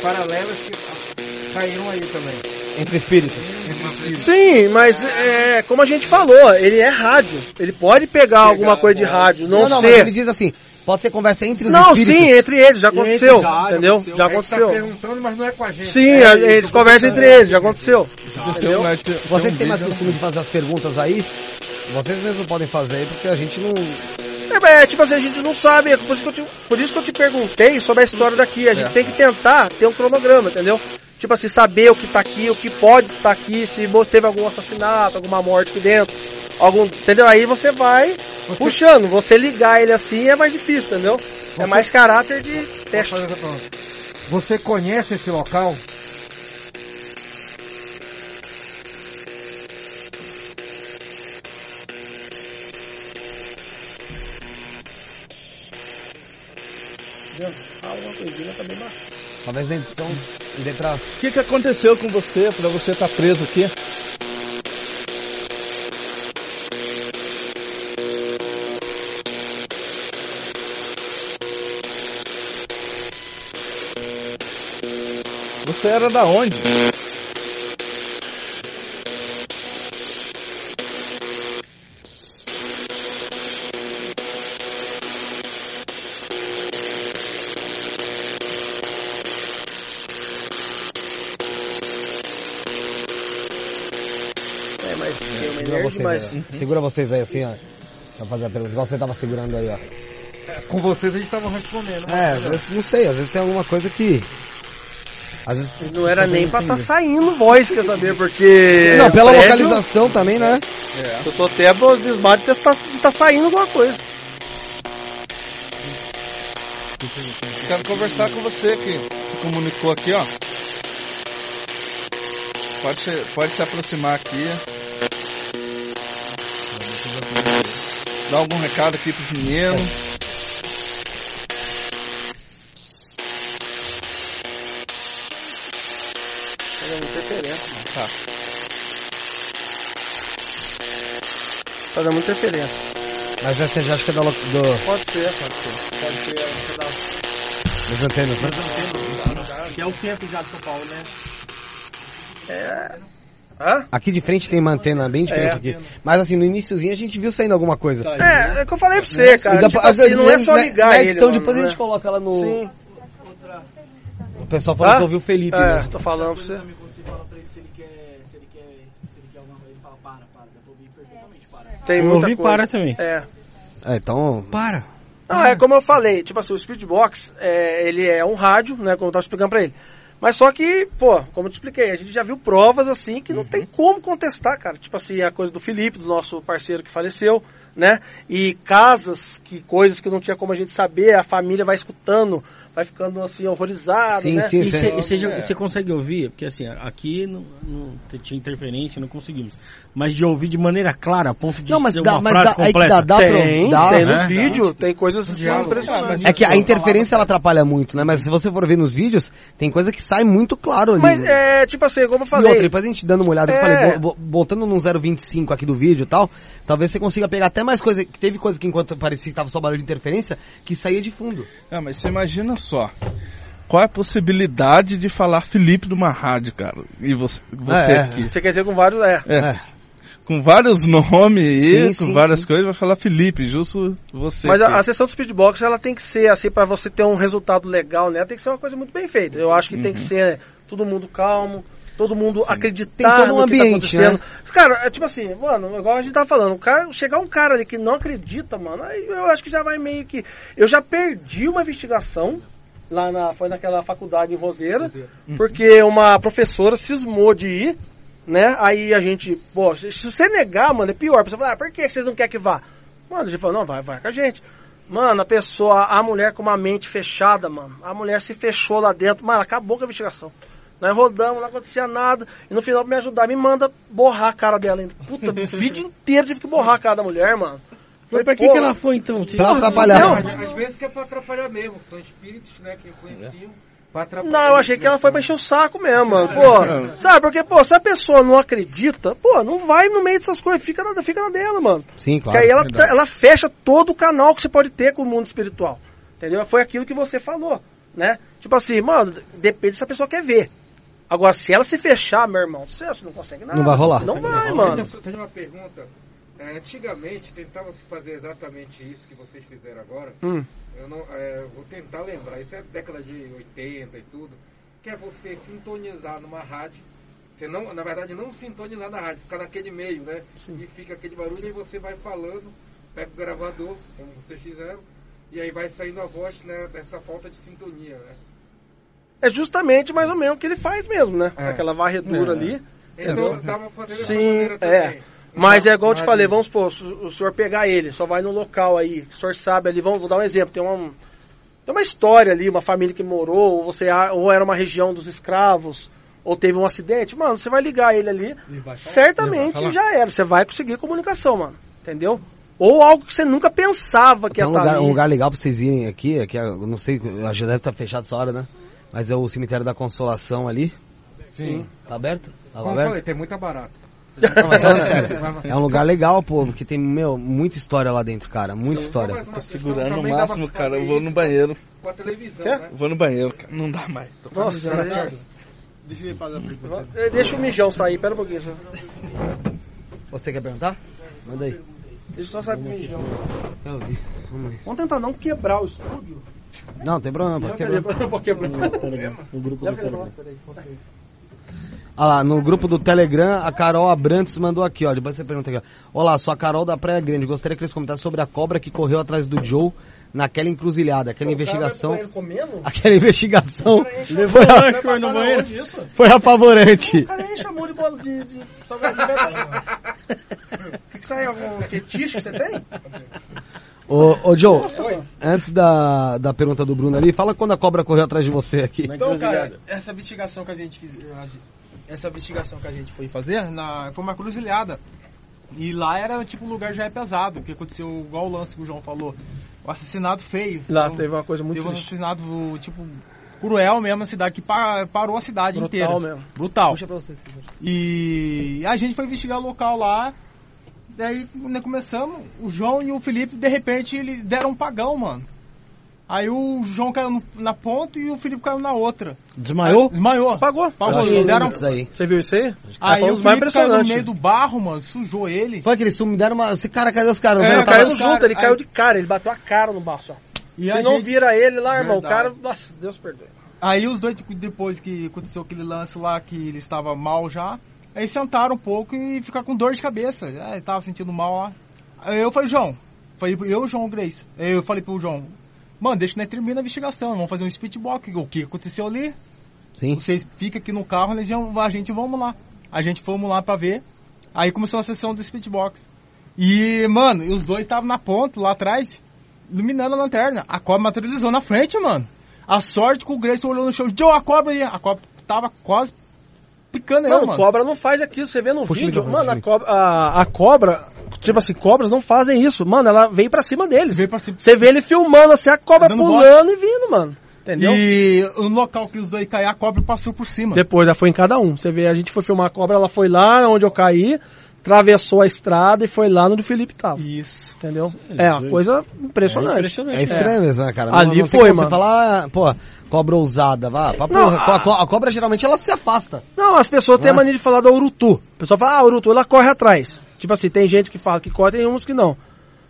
paralelas que saíram aí também. Entre espíritos. Entre espíritos. Sim, mas é, como a gente falou, ele é rádio. Ele pode pegar alguma coisa de rádio, não, Não, não, ser. ele diz assim, pode ser conversa entre os Não, espíritos. sim, entre eles, já aconteceu, Já entendeu? aconteceu. Já gente aconteceu. Tá perguntando, mas não é com a gente. Sim, É, eles tô conversam entre eles, já aconteceu. Entendeu? Vocês têm mais costume de fazer as perguntas aí? Vocês mesmos podem fazer aí, porque a gente não... É, mas é, tipo assim, a gente não sabe, é por isso, que eu te, por isso que eu te perguntei sobre a história daqui. A gente É. tem que tentar ter um cronograma, entendeu? Tipo assim, saber o que tá aqui, o que pode estar aqui, se teve algum assassinato, alguma morte aqui dentro, algum. Entendeu? Aí você vai puxando. Você ligar ele assim é mais difícil, entendeu? É Você- mais caráter de teste. Você conhece esse local? Ah, uma coisinha tá bem baixo. Talvez na edição dê pra... O que, que aconteceu com você pra você estar preso aqui? Você era da onde? É, mas tem uma Segura energia, vocês, mas. aí, ó. Segura vocês aí assim, ó. Pra fazer a pergunta. Igual você tava segurando aí, ó. Com vocês a gente tava respondendo. É, às vezes, não sei, às vezes tem alguma coisa que... Às vezes... Não era nem pra estar entender. saindo voz, quer saber, porque. Não, pela prédio, localização também, né? Eu tô até abismado de estar de tá saindo alguma coisa. Quero conversar com você que se comunicou aqui, ó. Pode, pode se aproximar aqui. Dá algum recado aqui pros meninos. É muita interferência. mano. Tá. Tá dando muita interferência. Mas essa já acho que é da, do, Pode ser, pode ser. Pode ser. é da- das antenas, né? Que é o centro já de São Paulo, né? É. Hã? Aqui de frente tem uma antena bem diferente É. aqui. Mas assim, no iniciozinho a gente viu saindo alguma coisa. É, é o que eu falei pra você, cara. Depois- Tipo assim, não é né, só né, ligar Na ele, edição mano, depois a né? gente coloca ela no... Sim. O pessoal falou Hã? que ouviu o Felipe, É, né? tô falando pra você. Quando você fala pra ele se ele quer, se ele quer, se ele quer alguma coisa, ele fala para, para, dá pra ouvir perfeitamente, para. Tem Eu ouvi coisa. para também. É. É, então... Para. Ah, é como eu falei, tipo assim, o Speedbox, é, ele é um rádio, né, como eu tava explicando pra ele. Mas só que, pô, como eu te expliquei, a gente já viu provas assim que não tem como contestar, cara. Tipo assim, a coisa do Felipe, do nosso parceiro que faleceu, né? E casas, que coisas que não tinha como a gente saber, a família vai escutando, vai ficando assim, horrorizada, Sim, né? sim, E você É. você consegue ouvir? Porque assim, aqui não, não tinha interferência, não conseguimos. Mas de ouvir de maneira clara, a ponto de Não, mas ser dá- uma mas frase dá- aí que completa. dá- dá pra- tem, dá, tem né? nos vídeos, tem coisas assim, impressionantes. É que a interferência ela atrapalha muito, né? Mas se você for ver nos vídeos, tem coisa que sai muito claro ali. Mas é, tipo assim, como eu E falei. outra, depois a gente dando uma olhada, eu É. falei, bo- bo- botando no 025 aqui do vídeo e tal, talvez você consiga pegar até mais coisa, que teve coisa que enquanto parecia que tava só barulho de interferência, que saía de fundo. Ah, mas você imagina só. Qual é a possibilidade de falar Felipe numa rádio, cara? E você, você É, é. aqui. Você quer dizer com vários, é. É. É. com vários nomes aí, Sim, com sim, várias sim. coisas, vai falar Felipe, justo você. Mas a, a sessão do speedbox, ela tem que ser, assim, pra você ter um resultado legal nela, tem que ser uma coisa muito bem feita. Eu acho que tem que Uhum. ser todo mundo calmo, todo mundo Tem acreditar todo um no que tá ambiente, acontecendo. né? Cara, é tipo assim, mano, igual a gente tava falando, o cara, chegar um cara ali que não acredita, mano, aí eu acho que já vai meio que... Eu já perdi uma investigação, lá na, foi naquela faculdade em Roseira, porque uma professora cismou de ir, né? Aí a gente, pô, se você negar, mano, é pior. Pessoa fala, ah, por que vocês não querem que vá? Mano, a gente falou, não, vai, vai com a gente. Mano, a pessoa, a mulher com uma mente fechada, mano, a mulher se fechou lá dentro, mano, acabou com a investigação. Nós rodamos, não acontecia nada, e no final, pra me ajudar, me manda borrar a cara dela ainda. Puta, o vídeo inteiro tive que borrar a cara da mulher, mano. Mas pra que, que ela foi então? Pra atrapalhar. Não, Às, vezes que é pra atrapalhar mesmo. São espíritos, né, que influenciam atrapalhar. Não, eu achei que ela foi pra encher o saco mesmo, mano. Pô, sabe, porque, pô, se a pessoa não acredita, pô, não vai no meio dessas coisas, fica na, fica na dela, mano. Sim, Porque aí ela, tá- ela fecha todo o canal que você pode ter com o mundo espiritual. Entendeu? Foi aquilo que você falou, né? Tipo assim, mano, depende se a pessoa quer ver. Agora, se ela se fechar, meu irmão, você não consegue nada. Não vai rolar. Não vai, Tenho- mano. Tenho uma pergunta. É, antigamente tentava se fazer exatamente isso que vocês fizeram agora. Hum. Eu não, é, vou tentar lembrar. Isso é década de 80 e tudo. Que é você sintonizar numa rádio. Você não, na verdade, não sintonizar na rádio, ficar naquele meio, né? E fica aquele barulho e você vai falando, pega o gravador, como vocês fizeram, e aí vai saindo a voz né, dessa falta de sintonia, né? É justamente mais ou menos o que ele faz mesmo, né? É. Aquela varredura É. ali. Então dava pra fazer dessa Sim, maneira é. Mas é igual eu te falei, vamos supor, se o senhor pegar ele, só vai no local aí, o senhor sabe ali, vamos vou dar um exemplo, tem uma, tem uma história ali, uma família que morou, ou, você, ou era uma região dos escravos, ou teve um acidente, mano, você vai ligar ele ali, certamente já era, você vai conseguir comunicação, mano, entendeu? Ou algo que você nunca pensava que Tem ia um estar lugar, ali. um lugar legal pra vocês irem aqui, é que é- eu não sei, já deve estar fechado essa hora, né? Mas é o cemitério da Consolação ali. Sim. Tá aberto? Tá Como aberto? falei, tem muita barata. Não, mas falando sério, é um lugar legal, pô, porque tem, meu, muita história lá dentro, cara, muita história. Tô segurando dá máximo, cara. Eu vou no banheiro. Com a televisão, Quer? né? Eu vou no banheiro, cara. Não dá mais. Tô Nossa, precisando. né? Deixa eu fazer a pergunta. Eh, Deixa o mijão sair, pera um pouquinho só. Você quer perguntar? Manda aí. Deixa só sair pro mijão. Eu vi. Vamos aí. Vamos tentar não quebrar o estúdio. Não, tem problema, pode quebrar. Pode quebrar. No grupo do Telegram. Olha lá, no grupo do Telegram, a Carol Abrantes mandou aqui, ó. Depois você pergunta aqui, ó. Olá, sou a Carol da Praia Grande. Gostaria que eles comentassem sobre a cobra que correu atrás do Joe naquela encruzilhada, aquela investigação. Ele comendo? Aquela investigação Levou foi, o a, lanche, foi no banheiro. Foi apavorante. O cara nem chamou de bola de, de salgadinho. O que, que sai? Algum fetiche que você tem? Ô, ô Joe, antes da, da pergunta do Bruno ali, fala quando a cobra correu atrás de você aqui. Então, cara, essa investigação que a gente fez, essa investigação que a gente foi fazer, na, foi uma cruzilhada. E lá era tipo um lugar já é pesado, que aconteceu igual o lance que o João falou. O assassinato feio. Lá Então, teve uma coisa muito Teve um assassinato, tipo, cruel mesmo na cidade, que pa- parou a cidade Brutal inteira. mesmo. Brutal. Puxa pra vocês. E a gente foi investigar o local lá. Daí né, começamos, o João e o Felipe, de repente, eles deram um pagão, mano. Aí o João caiu na ponta e o Felipe caiu na outra. Desmaiou? Desmaiou. Apagou. Apagou. Eu achei Deram... isso daí. Você viu isso aí? Aí foi o Felipe caiu no meio do barro, mano, sujou ele. Foi aquele sumo, me deram uma. Esse cara, cadê os caras? É, caiu junto, ele aí- caiu de cara, ele bateu a cara no barro só. E Se não gente- vira ele lá, irmão, o cara. Verdade. Nossa, Deus perdoe. Aí os dois, tipo, depois que aconteceu aquele lance lá, que ele estava mal já, aí sentaram um pouco e ficaram com dor de cabeça. É, ele tava sentindo mal lá. Aí eu falei, João, falei, eu e o João Grace. Aí eu falei pro João, mano, deixa nós terminar a investigação, vamos fazer um speedbox, o que aconteceu ali? Sim. Vocês ficam aqui no carro, nós já- a gente vamos lá. A gente fomos lá pra ver. Aí começou a sessão do speedbox. E, mano, e os dois estavam na ponta, lá atrás, iluminando a lanterna. A cobra materializou na frente, mano. A sorte que o Grace olhou no chão, Joe, a cobra aí. A cobra tava quase picando ele, Mano, mano. cobra não faz aquilo, você vê no Puxa vídeo. Mano, a cobra, a, a cobra, tipo assim, cobras não fazem isso. Mano, ela veio pra cima deles. Veio pra cima. Você vê ele filmando assim, a cobra Dando pulando e vindo, mano. Entendeu? E no local que os dois caíram, a cobra passou por cima. Depois já foi em cada um. Você vê, a gente foi filmar a cobra, ela foi lá onde eu caí, atravessou a estrada e foi lá no do Felipe tava. Isso. Entendeu? É uma coisa impressionante. É estranho mesmo, né, cara? Não- Ali não tem foi, mano. Você falar, pô, cobra ousada, vá. Pra Não, porra. A, a cobra geralmente ela se afasta. Não, as pessoas têm a Né? mania de falar da Urutu. O pessoal fala, ah, Urutu, ela corre atrás. Tipo assim, tem gente que fala que corre, tem uns que não.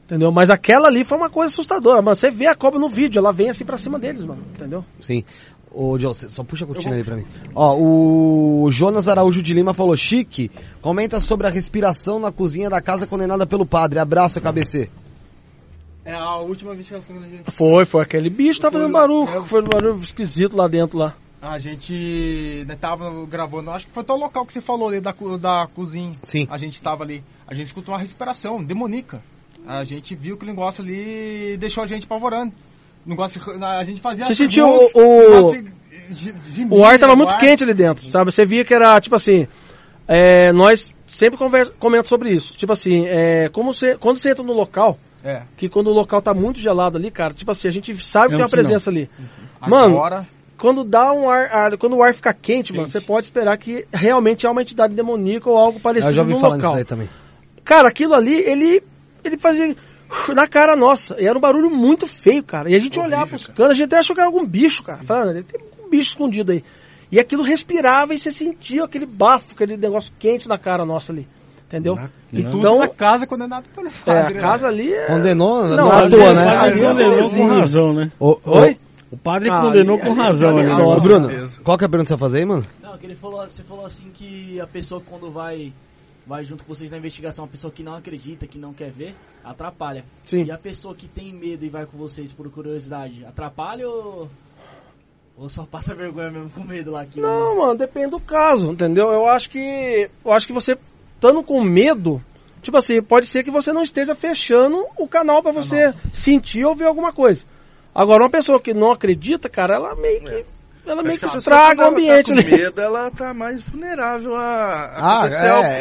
Entendeu? Mas aquela ali foi uma coisa assustadora. Mano, você vê a cobra no vídeo, ela vem assim pra cima deles, mano. Entendeu? Sim. Ô, só puxa a cortina aí pra mim. Ó, o Jonas Araújo de Lima falou, Chique, comenta sobre a respiração na cozinha da casa condenada pelo padre. Abraço, KBC. É a última investigação que a gente. Foi, foi aquele bicho que tá fazendo barulho. é. Foi um barulho esquisito lá dentro lá. A gente né, tava gravando, acho que foi tal local que você falou ali da, da cozinha. Sim. A gente tava ali, a gente escutou uma respiração demoníaca. A gente viu que o negócio ali deixou a gente apavorando. O negócio, a gente fazia. Você sentiu o- o- de- de ar tava milho, muito ar- quente ali dentro, sabe? Você via que era, tipo assim, é, nós sempre conver- comentamos sobre isso. Tipo assim, é, como você, quando você entra no local, É. que quando o local tá muito gelado ali, cara, tipo assim, a gente sabe que tem uma que não. presença ali. Mano, Agora, quando dá um ar, ar- quando o ar fica quente, mano, você pode esperar que realmente é uma entidade demoníaca ou algo parecido Eu já ouvi no falar local. nisso aí também. Cara, aquilo ali, ele, ele fazia na cara nossa. E era um barulho muito feio, cara. E a gente olhava pros canos, a gente até achou que era algum bicho, cara. Falando, ele tem um bicho escondido aí. E aquilo respirava e você sentia aquele bafo, aquele negócio quente na cara nossa ali. Entendeu? e tudo Então, na casa condenado pelo é, padre. a casa ali é... Condenou, não, Não, à ali- toa, né? O padre Ali é condenou com razão, né? Ô, Oi? O padre Ah, condenou ali- com ali- razão. ali- né? Bruno, qual que é a pergunta que você vai fazer aí, mano? Não, que ele falou, você falou assim que a pessoa quando vai vai junto com vocês na investigação, a pessoa que não acredita, que não quer ver, atrapalha. Sim. E a pessoa que tem medo e vai com vocês por curiosidade, atrapalha ou ou só passa vergonha mesmo com medo lá aqui? Não, mano, depende do caso, entendeu? Eu acho que. Eu acho que você estando com medo, tipo assim, pode ser que você não esteja fechando o canal pra você sentir ou ver alguma coisa. Agora, uma pessoa que não acredita, cara, ela meio que. Ela meio que estraga o ambiente ela tá ali. com medo, ela tá mais vulnerável a, a Ah, é,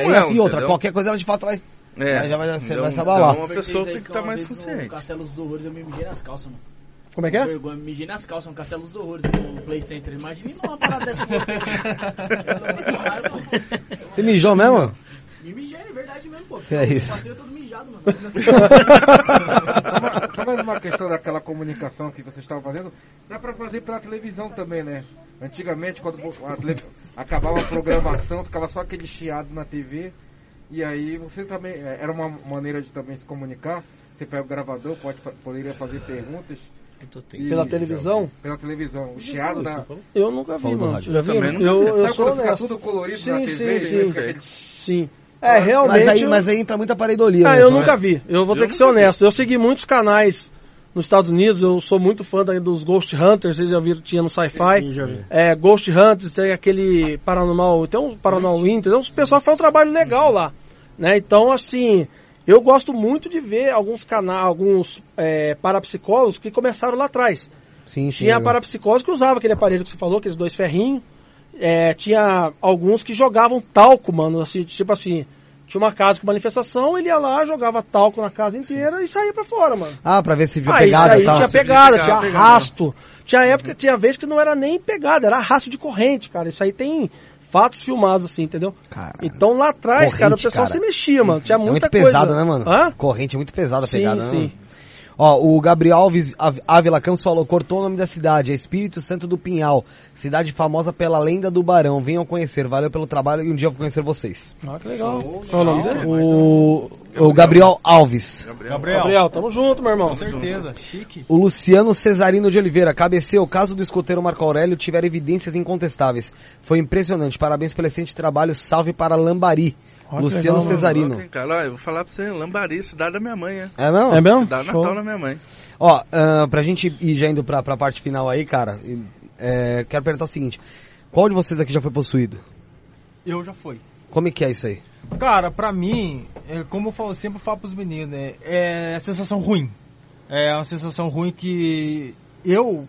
com e ela, assim, outra, entendeu? qualquer coisa ela de fato vai. É, Aí já vai- você entendeu? vai se abalar. Então, uma pessoa tem que estar mais No consciente. Castelo dos Horrores eu me mijei nas calças, mano. Como é que é? Vergonha, me mijei nas calças no Castelo dos Horrores, no Play Center. Imagina uma parada dessa com. Eu mano. Você mijou mesmo? Me mijei, é verdade mesmo, pô. É isso? Eu passei todo mijado, mano. Só mais- Só mais uma questão daquela comunicação que vocês estavam fazendo, dá pra fazer pela televisão também, né? Antigamente, quando a tele- acabava a programação, ficava só aquele chiado na TV, e aí você também, é, era uma maneira de também se comunicar, você pega o gravador, pode, poderia fazer perguntas. e- Pela televisão? Pela televisão, o chiado da... Eu nunca vi, mano. Já vi? Também Eu, eu Sabe sou quando fica honesto. tudo colorido Sim, na sim, TV? sim. aquele- Sim. É, realmente. Mas aí, eu- mas aí entra muita pareidolia. Ah, né? eu Só- nunca vi. Eu vou ter Eu que ser vi. honesto. Eu segui muitos canais nos Estados Unidos. Eu sou muito fã dos Ghost Hunters. Vocês já viram, tinha no Sci-Fi. É, Ghost Hunters, tem aquele Paranormal. Tem um Paranormal Winter. Então, o pessoal faz um trabalho legal lá. Né? Então, assim, eu gosto muito de ver alguns canais, alguns é, parapsicólogos que começaram lá atrás. Sim, sim. Tinha né? parapsicólogos que usavam aquele aparelho que você falou, aqueles dois ferrinhos. É, tinha alguns que jogavam talco, mano, assim, tipo assim. Tinha uma casa com manifestação, ele ia lá, jogava talco na casa inteira e saía pra fora, mano. Ah, pra ver se viu Aí, pegada aí e tal. tinha pegada, tinha pegada. arrasto. Tinha época, tinha vez que não era nem pegada, era arrasto de corrente, cara. Isso aí tem fatos filmados, assim, entendeu? Caralho. Então lá atrás, Corrente, cara, o pessoal cara. se mexia, mano. Tinha É muita muito coisa. pesada, né, mano? Hã? Corrente é muito pesada a Sim, pegada, né? sim. Ó, o Gabriel Alves Ávila Campos falou, cortou o nome da cidade, é Espírito Santo do Pinhal, cidade famosa pela lenda do Barão. Venham conhecer, valeu pelo trabalho e um dia eu vou conhecer vocês. Ah, que legal. Qual é o nome dele? O, o Gabriel Alves. Gabriel. Gabriel, tamo junto, meu irmão. Com certeza, chique. O Luciano Cesarino de Oliveira, cabeceou, o caso do escoteiro Marco Aurélio tiver evidências incontestáveis. Foi impressionante, parabéns pelo excelente trabalho, salve para Lambari. Luciano legal, Cesarino. Cara, ó, eu vou falar pra você, Lambari, cidade da minha mãe, é. É mesmo? É mesmo? Cidade Show. natal da minha mãe. Ó, ah, pra gente ir já indo pra, pra parte final aí, cara, e, é, quero perguntar o seguinte. Qual de vocês aqui já foi possuído? Eu já fui. Como é que é isso aí? Cara, pra mim, é, como eu falo, sempre falo pros meninos, né, é sensação ruim. É uma sensação ruim que eu.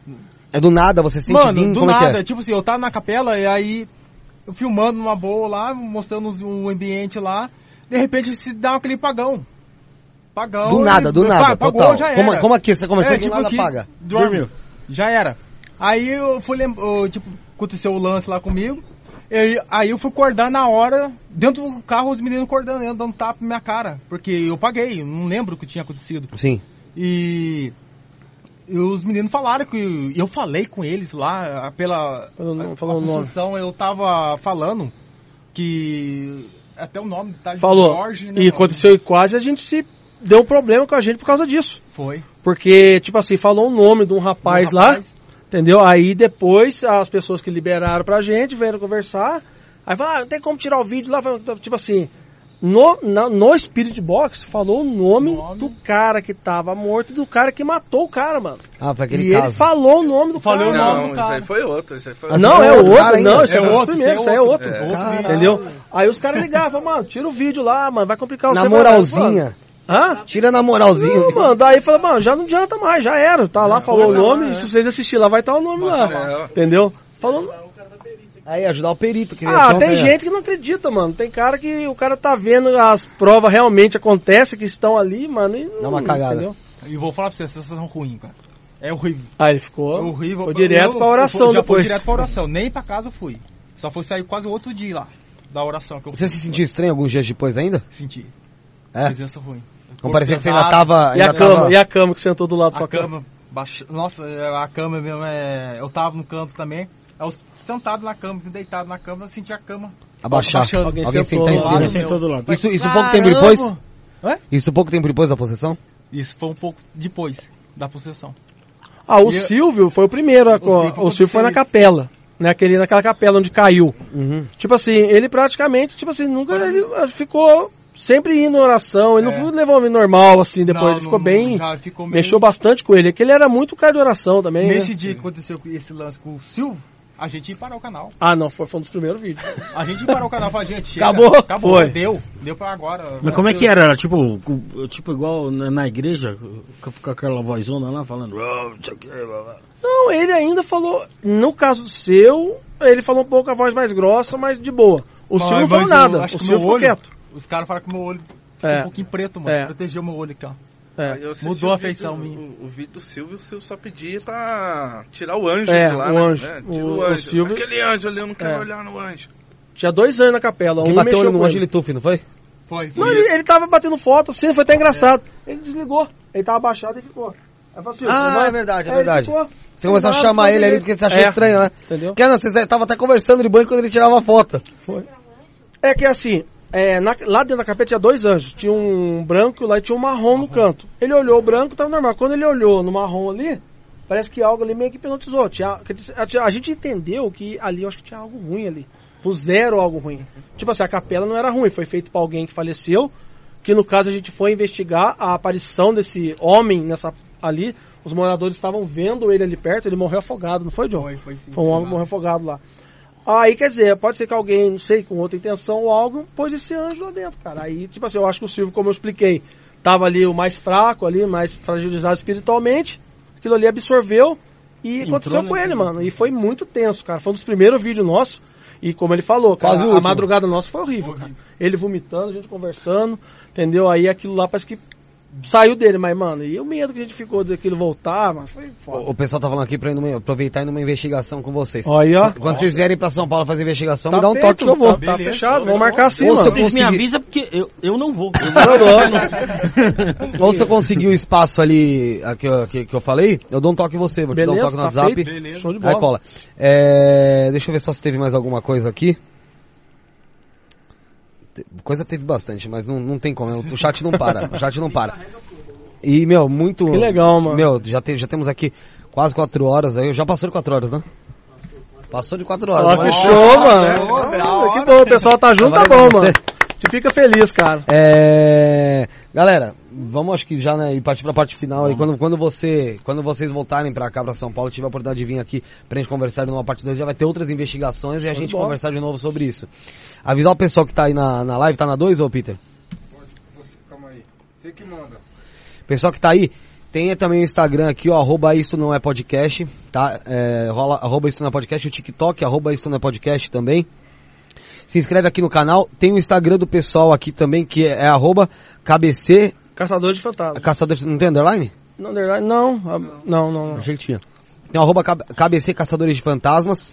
É do nada, você sente Mano, do como é nada, é? tipo assim, eu tava na capela e aí eu filmando numa boa lá, mostrando os- o ambiente lá, de repente se dá aquele pagão. Pagão. Do nada, e- do nada, pagou, total. já Como- era. como aqui, você tá conversando, é, do tipo nada aqui, apaga. dorme. Dormiu. Já era. Aí eu fui lembrar, tipo, aconteceu o lance lá comigo. Aí, aí eu fui acordar na hora, dentro do carro, os meninos acordando, eu dando tapa na minha cara. Porque eu paguei, eu não lembro o que tinha acontecido. Sim. E, e os meninos falaram que. Eu falei com eles lá, pela Falou- a, falou a eu tava falando que. Até o nome tá de Falou. Jorge, né? e aconteceu e quase a gente se deu um problema com a gente por causa disso. Foi. Porque, tipo assim, falou o nome de um rapaz, Um rapaz. lá, entendeu? Aí depois as pessoas que liberaram pra gente vieram conversar. Aí falaram, ah, não tem como tirar o vídeo lá. Tipo assim, no, na- no Spirit Box falou o nome, do cara que tava morto e do cara que matou o cara, mano. Ah, foi aquele e ele caso. falou o nome do Falou cara. o nome Não, do isso aí cara. foi outro. Isso aí foi Ah, Não, é é outro cara não, esse é, É outro, esse é é outro. outro. É outro vídeo. Entendeu? Aí os caras ligavam, mano, tira o vídeo lá, mano, vai complicar o Na moralzinha. Hã? Tira na moralzinha. Não, mano, daí falou, mano, já não adianta mais, já era. Tá lá, falou o nome, e se vocês assistirem lá, vai estar o nome lá. É. Entendeu? Falou. Aí, ajudar o perito. Que Ah, que tem ontem- gente que não acredita, mano. Tem cara que o cara tá vendo as provas realmente acontecem, que estão ali, mano. E não, Dá uma cagada. Entendeu? E vou falar pra vocês, vocês são ruins, cara. É horrível. Aí ele ficou. É horrível. Foi direto Eu- pra eu oração fui- já depois. Fui direto pra oração. Nem pra casa eu fui. Só foi sair quase outro dia lá. Da oração que eu Você se sentiu estranho alguns dias depois ainda? senti. É? Presença ruim. Não parecia que você ainda tava. E a ainda cama? tava- E a cama que sentou do lado da A sua cama? cama, baixa... Nossa, a cama mesmo é. Eu tava no canto também. Eu sentado na cama, assim, deitado na cama, eu senti a cama. Abaixar. Abaixando. Alguém, Alguém sentar em cima. sentou do lado. Isso, isso pouco tempo depois? Hã? Isso pouco tempo depois da possessão? Isso foi um pouco depois da possessão. Ah, o E eu- Silvio foi o primeiro. a- O Silvio O, Silvio foi na aconteceu capela. Né, aquele, naquela capela onde caiu. Uhum. Tipo assim, ele praticamente, tipo assim, nunca ele ah, ficou sempre indo em oração. Ele É. não levou normal, assim, depois. Não, ele ficou não- bem. já ficou meio- Mexeu bastante com ele. É que ele era muito cara de oração também. Nesse né? dia que aconteceu esse lance com o Silvio, a gente ia parar o canal. Ah, não, foi, foi um dos primeiros vídeos. A gente ia parar o canal falar, gente, chega. Acabou. Acabou. Foi. Deu. Deu pra agora. Mas como é que era? Era Tipo, tipo igual na, na igreja, com com aquela vozona lá falando. "Oh, não sei o que, blá, blá." Não, ele ainda falou. No caso seu, ele falou um pouco a voz mais grossa, mas de boa. O Silvio não falou nada. O meu ficou olho- quieto. Os caras falaram que meu olho ficou É. um pouquinho preto, mano. É. Protegeu meu olho aqui, ó. É. Mudou a o feição minha. O, o vídeo do Silvio, o Silvio só pedia pra tirar o anjo É, de lá, o né? anjo. É, O- o o, anjo. Silvio- Aquele anjo ali, eu não quero É. olhar no anjo. Tinha dois anos na capela. Quem um bateu no anjo ele tufi, não foi? Foi. Não, ele, ele tava batendo foto assim, foi até engraçado. Ele desligou. Ele tava abaixado e ficou. Aí falou assim, Ah, vai- é verdade, é verdade. ficou. Você começou a chamar ele ali porque você achou É, estranho, né? Entendeu? Porque não, você tava até conversando de banho quando ele tirava a foto. É que assim, é, na- lá dentro da capeta tinha dois anjos. Tinha um branco e lá tinha um marrom no canto. Ele olhou o branco, tava normal. Quando ele olhou no marrom ali, parece que algo ali meio que hipnotizou. Tinha, a, a gente entendeu que ali eu acho que tinha algo ruim ali. Puseram algo ruim. Tipo assim, a capela não era ruim, foi feito pra alguém que faleceu. Que no caso a gente foi investigar a aparição desse homem nessa ali. Os moradores estavam vendo ele ali perto, ele morreu afogado, não foi, John? Foi, foi sim. Foi um homem que morreu afogado lá. Aí, quer dizer, pode ser que alguém, não sei, com outra intenção ou algo, pôs esse anjo lá dentro, cara. Aí, tipo assim, eu acho que o Silvio, como eu expliquei, tava ali o mais fraco ali, mais fragilizado espiritualmente. Aquilo ali absorveu e Entrou, aconteceu com ele, mano. E foi muito tenso, cara. Foi um dos primeiros vídeos nossos. E como ele falou, cara, a madrugada nossa foi horrível, cara. Ele vomitando, a gente conversando, entendeu? Aí aquilo lá parece que saiu dele, mas, mano, e o medo que a gente ficou daquilo voltar, mano, foi foda. O, o pessoal tá falando aqui pra ir numa- aproveitar e ir numa investigação com vocês. Aí, ó. Quando vocês vierem pra São Paulo fazer investigação, Tá me dá um feito, toque que eu vou. Tá, tá fechado, vamos marcar assim, mano. Vocês me conseguir- avisam porque eu, eu não vou. Eu Não, vou. Ou se eu conseguir o espaço ali que, eu- que, que eu falei, eu dou um toque em você, vou te dar um Beleza, toque no tá WhatsApp. feito. Show de Aí bola. cola. É, deixa eu ver só se teve mais alguma coisa aqui. Te- Coisa teve bastante, mas não, não tem como. O chat não para. O chat não para. E, meu, muito. Que legal, mano. Meu, já, te- já temos aqui quase quatro horas. Aí, já passou de quatro horas, né? Passou de quatro horas. Ó, mas- que show, mano. que bom, o pessoal tá junto, tá bom, mano. A gente fica feliz, cara. É, galera, vamos acho que já né, e partir pra parte final aí. Quando, quando, você, quando vocês voltarem pra cá, pra São Paulo, tiver a oportunidade de vir aqui pra gente conversar numa parte 2, já vai ter outras investigações e a gente conversar de novo sobre isso. Avisar o pessoal que tá aí na, na live, tá na 2 ou Peter? Calma aí. Você que manda. Pessoal que tá aí, tem também o Instagram aqui, ó, arroba isto não é podcast, tá? É, rola, arroba isto não é podcast, o TikTok, arroba isto não é podcast também. Se inscreve aqui no canal, tem o Instagram do pessoal aqui também, que é, é arroba KBC, Caçador de fantasmas. caçador, não tem underline? Não, underline, não, ah, não, não, não. Achei que tinha. Tem o arroba KBC Caçadores de Fantasmas.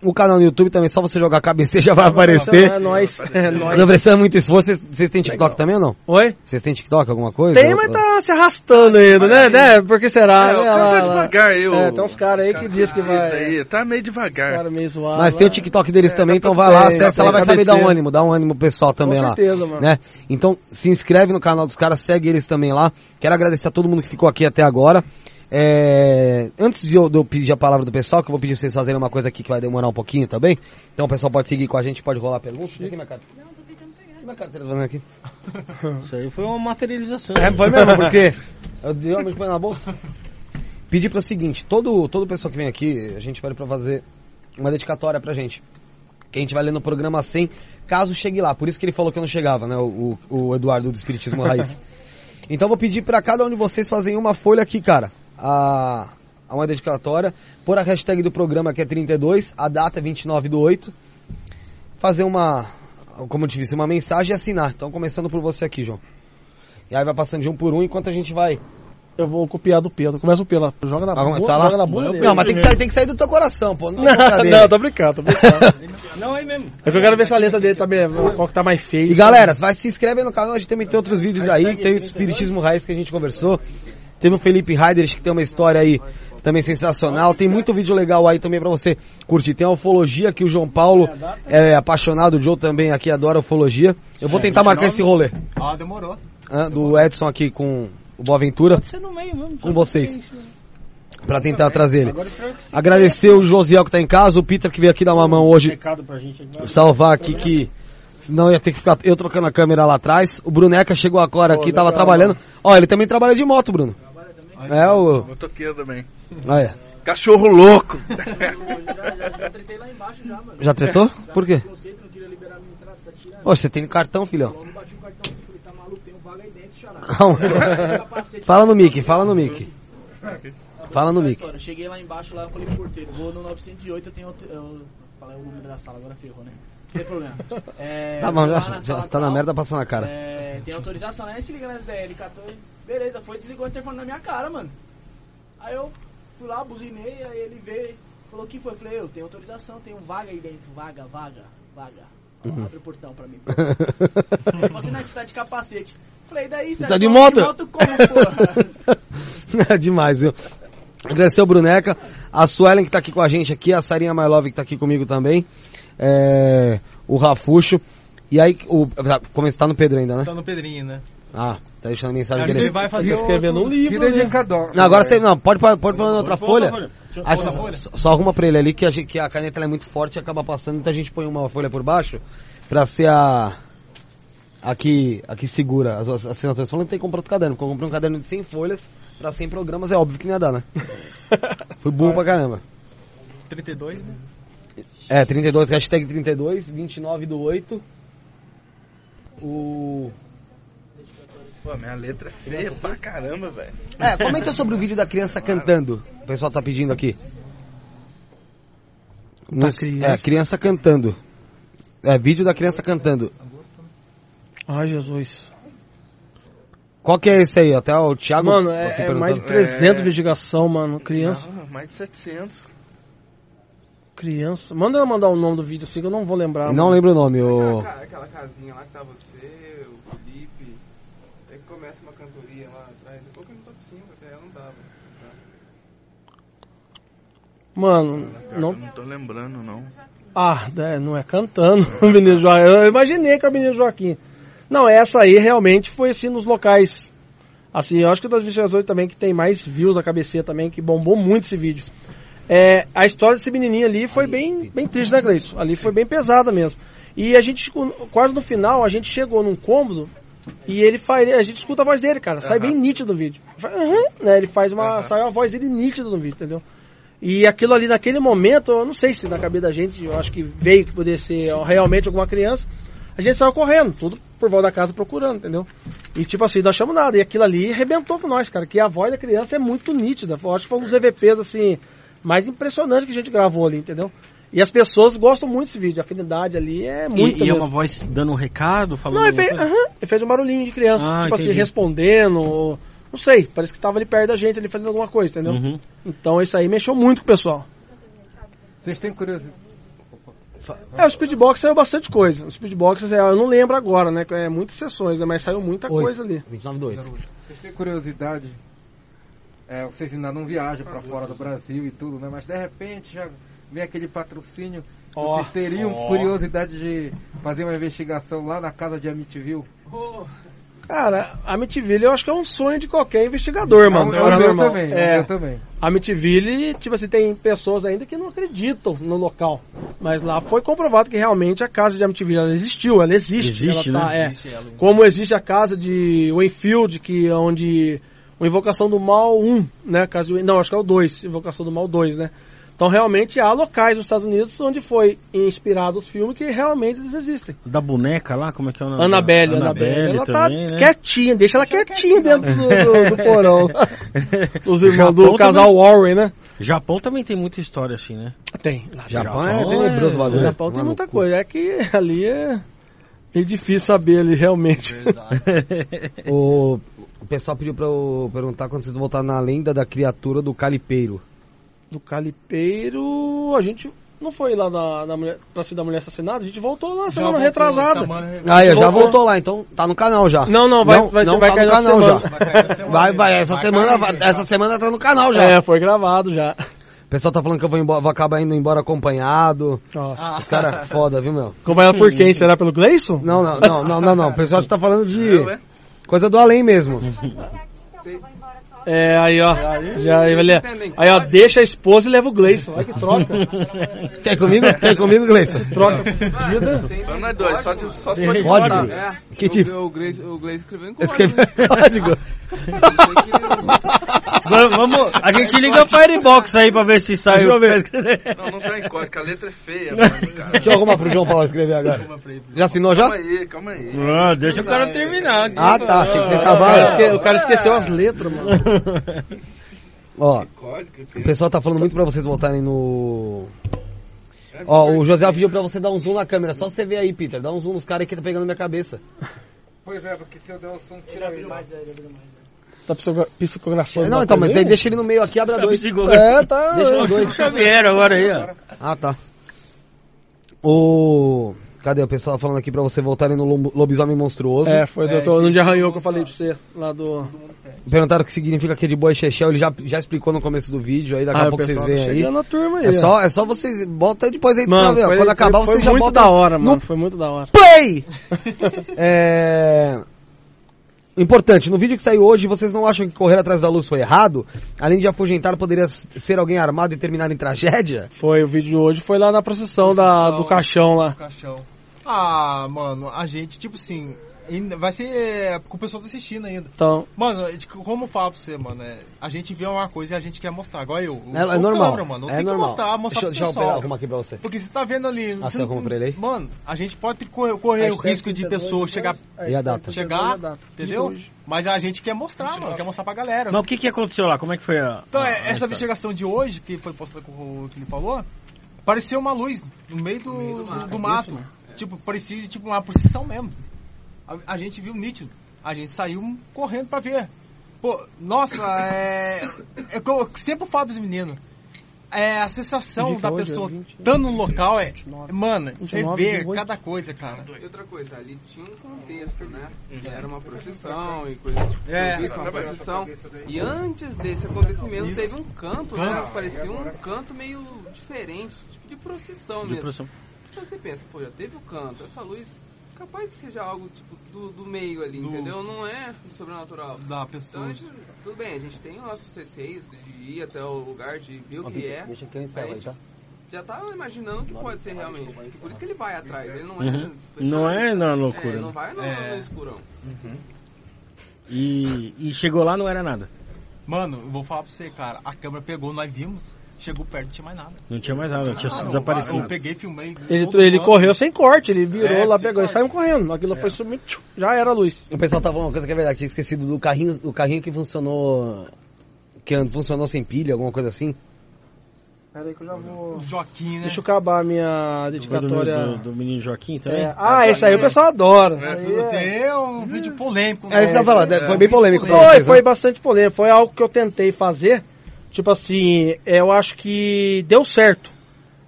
O canal no YouTube também, só você jogar KBC já vai aparecer. É nóis. É nóis. Não precisa muito esforço. Vocês, vocês têm TikTok Legal. também ou não? Oi? Vocês têm TikTok, alguma coisa? Tem, mas tá se arrastando ainda, né? né? Por que será? É, né? Lá, tá devagar aí, É, tem uns caras aí que diz que vai. Aí, tá meio devagar. Cara meio zoado. Mas tem o TikTok deles É, também, tá então vai lá, acessa, tá ela vai saber dar um ânimo, dá um ânimo pro pessoal também lá. certeza, mano. Né? Então se inscreve no canal dos caras, segue eles também lá. Quero agradecer a todo mundo que ficou aqui até agora. É, Antes de eu, de eu pedir a palavra do pessoal, que eu vou pedir pra vocês fazerem uma coisa aqui que vai demorar um pouquinho também. Então o pessoal pode seguir com a gente, pode rolar perguntas. Aqui, minha cara. Não, tô pedindo pegar. O que minha carteira tá fazendo aqui? Isso aí foi uma materialização. É, foi mesmo, porque eu realmente põe na bolsa. Pedir para o seguinte, todo, todo pessoa que vem aqui, a gente pede para fazer uma dedicatória pra gente. Que a gente vai ler no programa 100, caso chegue lá. Por isso que ele falou que eu não chegava, né? O, o, o Eduardo do Espiritismo Raiz. Então eu vou pedir para cada um de vocês fazerem uma folha aqui, cara. A, a uma dedicatória. Pôr a hashtag do programa que é 32, a data é 29 do 8. Fazer uma, como eu te disse, uma mensagem e assinar. Então começando por você aqui, João. E aí vai passando de um por um enquanto a gente vai. Eu vou copiar do Pedro. Começa o Pedro. Joga na Vai bunda. começar lá? Joga na bunda. Não, mas tem que, sair, tem que sair do teu coração, pô. Não, tem Não, tô brincando, tô brincando. Não, aí mesmo. É que eu quero ver se a letra dele tá bem, qual que tá mais feio. E galera, vai se inscreve aí no canal, a gente também tem outros vídeos aí, tem o Espiritismo Raiz que a gente conversou. Teve o Felipe Heiderich que tem uma história aí também sensacional. Tem muito vídeo legal aí também pra você curtir. Tem a ufologia que o João Paulo é apaixonado, o Joe também aqui adora ufologia. Eu vou tentar marcar esse rolê. Ah, demorou. ah, do Edson aqui com o Boaventura, Você no meio mesmo. com vocês. Pra tentar trazer ele. Agradecer o Josiel que tá em casa, o Peter que veio aqui dar uma mão hoje aqui. salvar aqui que senão ia ter que ficar eu trocando a câmera lá atrás. O Bruneca chegou agora aqui, tava trabalhando. Ó, ele também trabalha de moto, Bruno. É o. Motoqueiro também. Ah, é. Cachorro louco. Já tretei lá embaixo já, mano. Já tretou? Por quê? Tá. Ô, você tem cartão, filhão. Eu não bati o cartão assim, falei, tá maluco, tem um vaga aí dentro, xará. Calma. Fala no mic, fala no mic. Fala no mic. Cheguei lá embaixo, lá eu falei pro porteiro, vou no 908, eu tenho outro... Eu falei o número da sala, agora ferrou, né? Não tem problema. É, Tá bom, já, na já tá na tal, merda passando na cara. É, tem autorização, né? Se liga na SDL, catou e... Beleza, foi, desligou o telefone na minha cara, mano. Aí eu fui lá, buzinei, aí ele veio, falou que foi? Eu falei, eu tenho autorização, tenho vaga aí dentro, vaga, vaga, vaga. Uhum. Abre o portão pra mim. Assim, não, que você tá de capacete. Falei, daí, Você você tá de moto? moto como? É demais, viu? Agradecer o Bruneca, a Suelen que tá aqui com a gente aqui, a Sarinha My Love que tá aqui comigo também, é, o Rafuxo, e aí, o, como está no Pedro ainda, né? Tá no Pedrinho, né? Ah, tá deixando mensagem Ele dele. vai fazer escrever outro- num livro, Que né? dedicador. Não, agora você, não, pode, pode, pode pôr na outra folha. folha. Ah, só, só- arruma pra ele ali que a, gente- que a caneta ela é muito forte e acaba passando, então a gente põe uma folha por baixo pra ser a. Aqui, aqui segura as, as assinaturas. Falando que tem que comprar outro caderno, porque eu comprei um caderno de 100 folhas pra 100 programas, é óbvio que não ia dar, né? Fui burro pra caramba. 32, né? É, 32, hashtag 32, 29 do 8. O. Pô, minha letra é feia pra caramba, velho. É, comenta sobre o vídeo da criança cantando. O pessoal tá pedindo aqui. Da criança? É, criança cantando. É, vídeo da criança cantando. Ai, Jesus. Qual que é esse aí? Até o Thiago. Mano, aqui é, é mais de perguntando. 300 investigação, mano. Criança. Não, mais de 700. Criança. Manda eu mandar o nome do vídeo assim que eu não vou lembrar. Não mano. lembro o nome. O... Aquela, aquela casinha lá que tá você, o Felipe. Aí que começa uma cantoria lá atrás. Eu coloquei no top 5, até ela não tava. Mano, Eu não. não tô lembrando, não. Ah, é, não é cantando o menino Joaquim. Eu imaginei que é o menino Joaquim. Não, essa aí realmente foi assim nos locais. Assim, eu acho que das 28 também que tem mais views na cabeceira também, que bombou muito esse vídeo. É, a história desse menininho ali foi bem, bem triste, né, Gleison? Ali foi bem pesada mesmo. E a gente, quase no final, a gente chegou num cômodo e ele faz, a gente escuta a voz dele, cara. Sai bem nítido no vídeo. "Uhum", né, ele faz uma, sai a voz dele nítida no vídeo, entendeu? E aquilo ali naquele momento, eu não sei se na cabeça da gente, eu acho que veio que poderia ser realmente alguma criança. A gente saiu correndo, tudo por volta da casa procurando, entendeu? E tipo assim, não achamos nada. E aquilo ali arrebentou com nós, cara. Que a voz da criança é muito nítida. Eu acho que foi um dos EVPs, assim, mais impressionantes que a gente gravou ali, entendeu? E as pessoas gostam muito desse vídeo. A afinidade ali é muito. E, e é uma voz dando um recado, falando. Não, ele fez, ele fez um barulhinho de criança, Ah, tipo assim, entendi. respondendo. ou- Não sei, parece que tava ali perto da gente, ali fazendo alguma coisa, entendeu? Uhum. Então isso aí mexeu muito com o pessoal. Vocês têm curiosidade. É, o Speedbox saiu bastante coisa. O Speedbox, é, eu não lembro agora, né? É muitas sessões, né? Mas saiu muita Oito. coisa ali. 29 do 8. Vocês têm curiosidade? É, vocês ainda não viajam pra fora do Brasil e tudo, né? Mas de repente já vem aquele patrocínio. Ó. Vocês teriam Ó. curiosidade de fazer uma investigação lá na casa de Amityville? Cara, Amityville eu acho que é um sonho de qualquer investigador, mano. É o- é o meu normal. também, é É. meu também. Amityville, tipo assim, tem pessoas ainda que não acreditam no local. Mas lá foi comprovado que realmente a casa de Amityville ela existiu, ela existe. Existe, ela tá, né? é. Existe ela. Como existe a casa de Waynfield, que é onde o Invocação do Mal 1, né? Casa de- não, acho que é o 2, Invocação do Mal 2, né? Então realmente há locais nos Estados Unidos onde foi inspirado os filmes que realmente eles existem. Da boneca lá, como é que é o nome? Annabelle? Annabelle, ela também, tá né? quietinha, deixa ela quietinha dentro do, do- do porão. Os irmãos do casal também. Warren, né? Japão também tem muita história assim, né? Tem. Lá Japão, Japão é é- tenebroso. No Japão tem muita coisa. É que ali é meio difícil saber ali realmente. O, o pessoal pediu pra eu perguntar quando vocês voltaram na lenda da criatura do calipeiro. Do Calipeiro, a gente não foi lá na, na mulher, pra ser da mulher assassinada, a gente voltou na semana voltou, retrasada. semana- Aí, já Voltou. voltou lá, então tá no canal já. Não, não, vai, vai, não vai tá cair no na canal semana. já. Vai. Vai, vai, essa Vai semana, cair, vai- vai. essa semana tá no canal já. É, foi gravado já. O pessoal tá falando que eu vou, embora, vou acabar indo embora acompanhado. Nossa. Os caras foda, viu, meu? Acompanhado por quem? Será pelo Gleison? Não, não, não, não, não, não. O pessoal tá falando de Eu, é? Coisa do além mesmo. É, aí ó. Já, aí, olha, aí ó, deixa a esposa e leva o Gleison. Olha que troca. Quer comigo? Quer comigo, Gleison? troca vida. Então nós dois, só, de- só se for de Código? É, Que o- tipo? O Gleice escreveu em código. Escreve código. Va- Vamos, a gente liga o Firebox aí pra ver se sai Deixa eu o... ver. Não, não tá em código, a letra é feia, mano, cara. Deixa eu arrumar pro João Paulo escrever agora. Já assinou já? Calma aí, calma aí. Ah, deixa o cara terminar. Ah, tá. Tem que ser O cara, acabar. esque- o cara esqueceu as letras, mano. Ó, o pessoal tá falando muito pra vocês voltarem no. Ó, o José pediu pra você dar um zoom na câmera. Só você ver aí, Peter. Dá um zoom nos caras que tá pegando minha cabeça. Pois é, porque se eu der o som, tira ele. Tá psico- psicografando. Não, então, mas deixa ele no meio aqui, abre a dois. É, tá. Deixa dois. Xavier agora aí, ó. Ah, tá. O. Cadê o pessoal falando aqui pra você voltarem no lobisomem monstruoso? É, foi do, do, onde arranhou que eu falei pra você, lá do... Perguntaram o que significa que é de boa e chechel. Ele já, já explicou no começo do vídeo aí, daqui Ah, a o pouco vocês pessoal veem tá aí. chegando na turma aí, É ó. só, é só vocês. Bota aí depois aí pra Mano, ver. ó. foi, Quando acabar, foi, vocês foi já muito botam da hora, mano. no Foi muito da hora. play! é. Importante, no vídeo que saiu hoje, vocês não acham que correr atrás da luz foi errado? Além de afugentar, poderia ser alguém armado e terminar em tragédia? Foi, o vídeo de hoje foi lá na procissão, da, do caixão lá. caixão. Ah, mano, a gente, tipo assim, vai ser é, com o pessoal tá assistindo ainda. Então, Mano, é de- como eu falo pra você, mano, é, a gente vê uma coisa e a gente quer mostrar. Igual eu. eu É, é normal. câmera, mano. Eu é tenho normal. que mostrar, mostrar deixa, pro deixa eu pessoal. arrumar aqui pra você. Porque você tá vendo ali. Ah, você arruma pra ele aí? Mano, a gente pode correr, correr o risco de pessoa chegar. E a data? Chegar, a data. entendeu? Mas a gente quer mostrar, mano. Quer mostrar pra galera. Mas o que que aconteceu lá? Como é que foi a... Então, a- é, a essa investigação de hoje, que foi postada com o que ele falou, pareceu uma luz no meio do, do, do mato. Tipo, parecia tipo uma procissão mesmo. A, a gente viu nítido. A gente saiu correndo pra ver. Pô, nossa, é. é eu sempre falo pros meninos. É a sensação da hoje, pessoa é 20, estando no local é. 29. Mano, você 29 vê de oito. cada coisa, cara. E outra coisa, ali tinha um contexto, né? Era uma procissão e coisa tipo, É. isso, uma procissão. E antes desse acontecimento Isso. teve um canto, né? Canto. Parecia um canto meio diferente, tipo de procissão De mesmo. produção. Então você pensa, pô, já teve o canto, essa luz, capaz que seja algo tipo do, do meio ali, Do- entendeu? Não é sobrenatural. Da Então, pessoa. a gente, tudo bem, a gente tem nossos receios de ir até o lugar, de ver o que é. Deixa que eu encerro aí, tá? Já tá imaginando que pode ser realmente. Por isso que ele vai atrás. Ele não Uhum. é. Não é na É, loucura. não vai no, É. no escurão. E, e chegou lá, não era nada. Mano, eu vou falar pra você, cara. A câmera pegou, nós vimos. Chegou perto, não tinha mais nada. Não tinha mais nada, tinha Ah, não, desaparecido. Eu peguei, filmei. Ele, ele correu sem corte, ele virou É, lá, pegou e saiu correndo. Aquilo foi sumindo, tchum, já era a luz. O pessoal falando uma coisa que é verdade, tinha esquecido do carrinho, do carrinho que funcionou. Que funcionou sem pilha, alguma coisa assim. Pera aí que eu já vou. O Joaquim, né? Deixa eu acabar a minha Foi do, dedicatória. do, do menino Joaquim também? É, Ah, esse aí o pessoal adora. Esse aí é- Tem um vídeo polêmico. É isso que eu ia falar, É, foi bem polêmico pra Foi, vocês, foi né? bastante polêmico. Foi algo que eu tentei fazer. Tipo assim, eu acho que deu certo.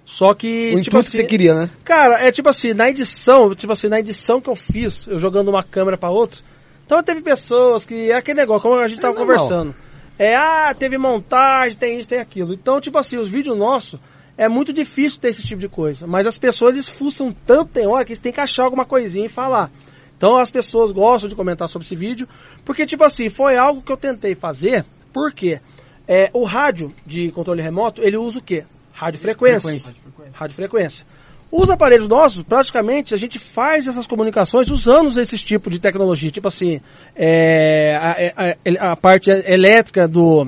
Só que. O intuito que você queria, né? Cara, é tipo assim, na edição, tipo assim, na edição que eu fiz, eu jogando uma câmera pra outra, então teve pessoas que. É aquele negócio, como a gente tava normal. conversando. É, ah, teve montagem, tem isso, tem aquilo. Então, tipo assim, os vídeos nossos é muito difícil ter esse tipo de coisa. Mas as pessoas eles fuçam tanto tem hora que eles têm que achar alguma coisinha e falar. Então as pessoas gostam de comentar sobre esse vídeo, porque tipo assim, foi algo que eu tentei fazer, porque é, o rádio de controle remoto, ele usa o quê? Rádio frequência. Rádio frequência. Os aparelhos nossos, praticamente, a gente faz essas comunicações usando esses tipos de tecnologia. Tipo assim, é, a, a- a parte elétrica do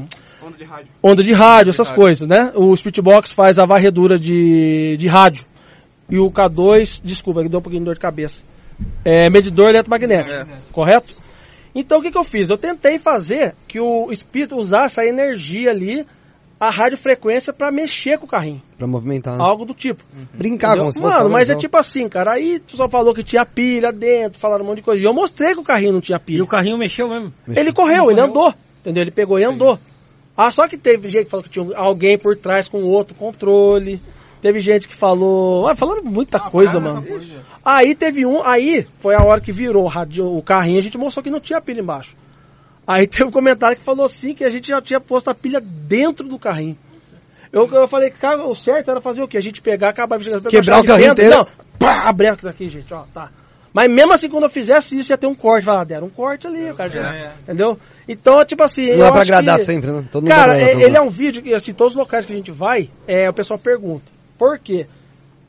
Onda de rádio. onda de rádio, essas Rádio. coisas, né? O Speedbox faz a varredura de, de rádio. E o K2, desculpa, que deu um pouquinho de dor de cabeça. É medidor eletromagnético, correto? Então o que, que eu fiz? Eu tentei fazer que o espírito usasse a energia ali, a radiofrequência, para mexer com o carrinho. Pra movimentar. né? Algo do tipo. Brincar como se fosse Mano, mas é tipo assim, cara. Aí o pessoal falou que tinha pilha dentro, falaram um monte de coisa. E eu mostrei que o carrinho não tinha pilha. E o carrinho mexeu mesmo. Ele correu, ele andou. Entendeu? Ele pegou e andou. Ah, só que teve gente que falou que tinha alguém por trás com outro controle. Teve gente que falou. Ah, falando muita coisa, mano. Aí teve um. Aí foi a hora que virou o, carrinho, a gente mostrou que não tinha pilha embaixo. Aí teve um comentário que falou assim que a gente já tinha posto a pilha dentro do carrinho. Eu, eu falei que cara, o certo era fazer o quê? A gente pegar, acabar pegar Quebrar o carrinho dentro, inteiro? Não, pá, abrir aqui, gente, ó, tá. Mas mesmo assim, quando eu fizesse isso, ia ter um corte. Falar, deram um corte ali, o cara já, entendeu? Então, tipo assim. Não é pra agradar que- sempre, né? Todo mundo Cara, é- ele mundo. é um vídeo que, assim, todos os locais que a gente vai, é, o pessoal pergunta. Por quê?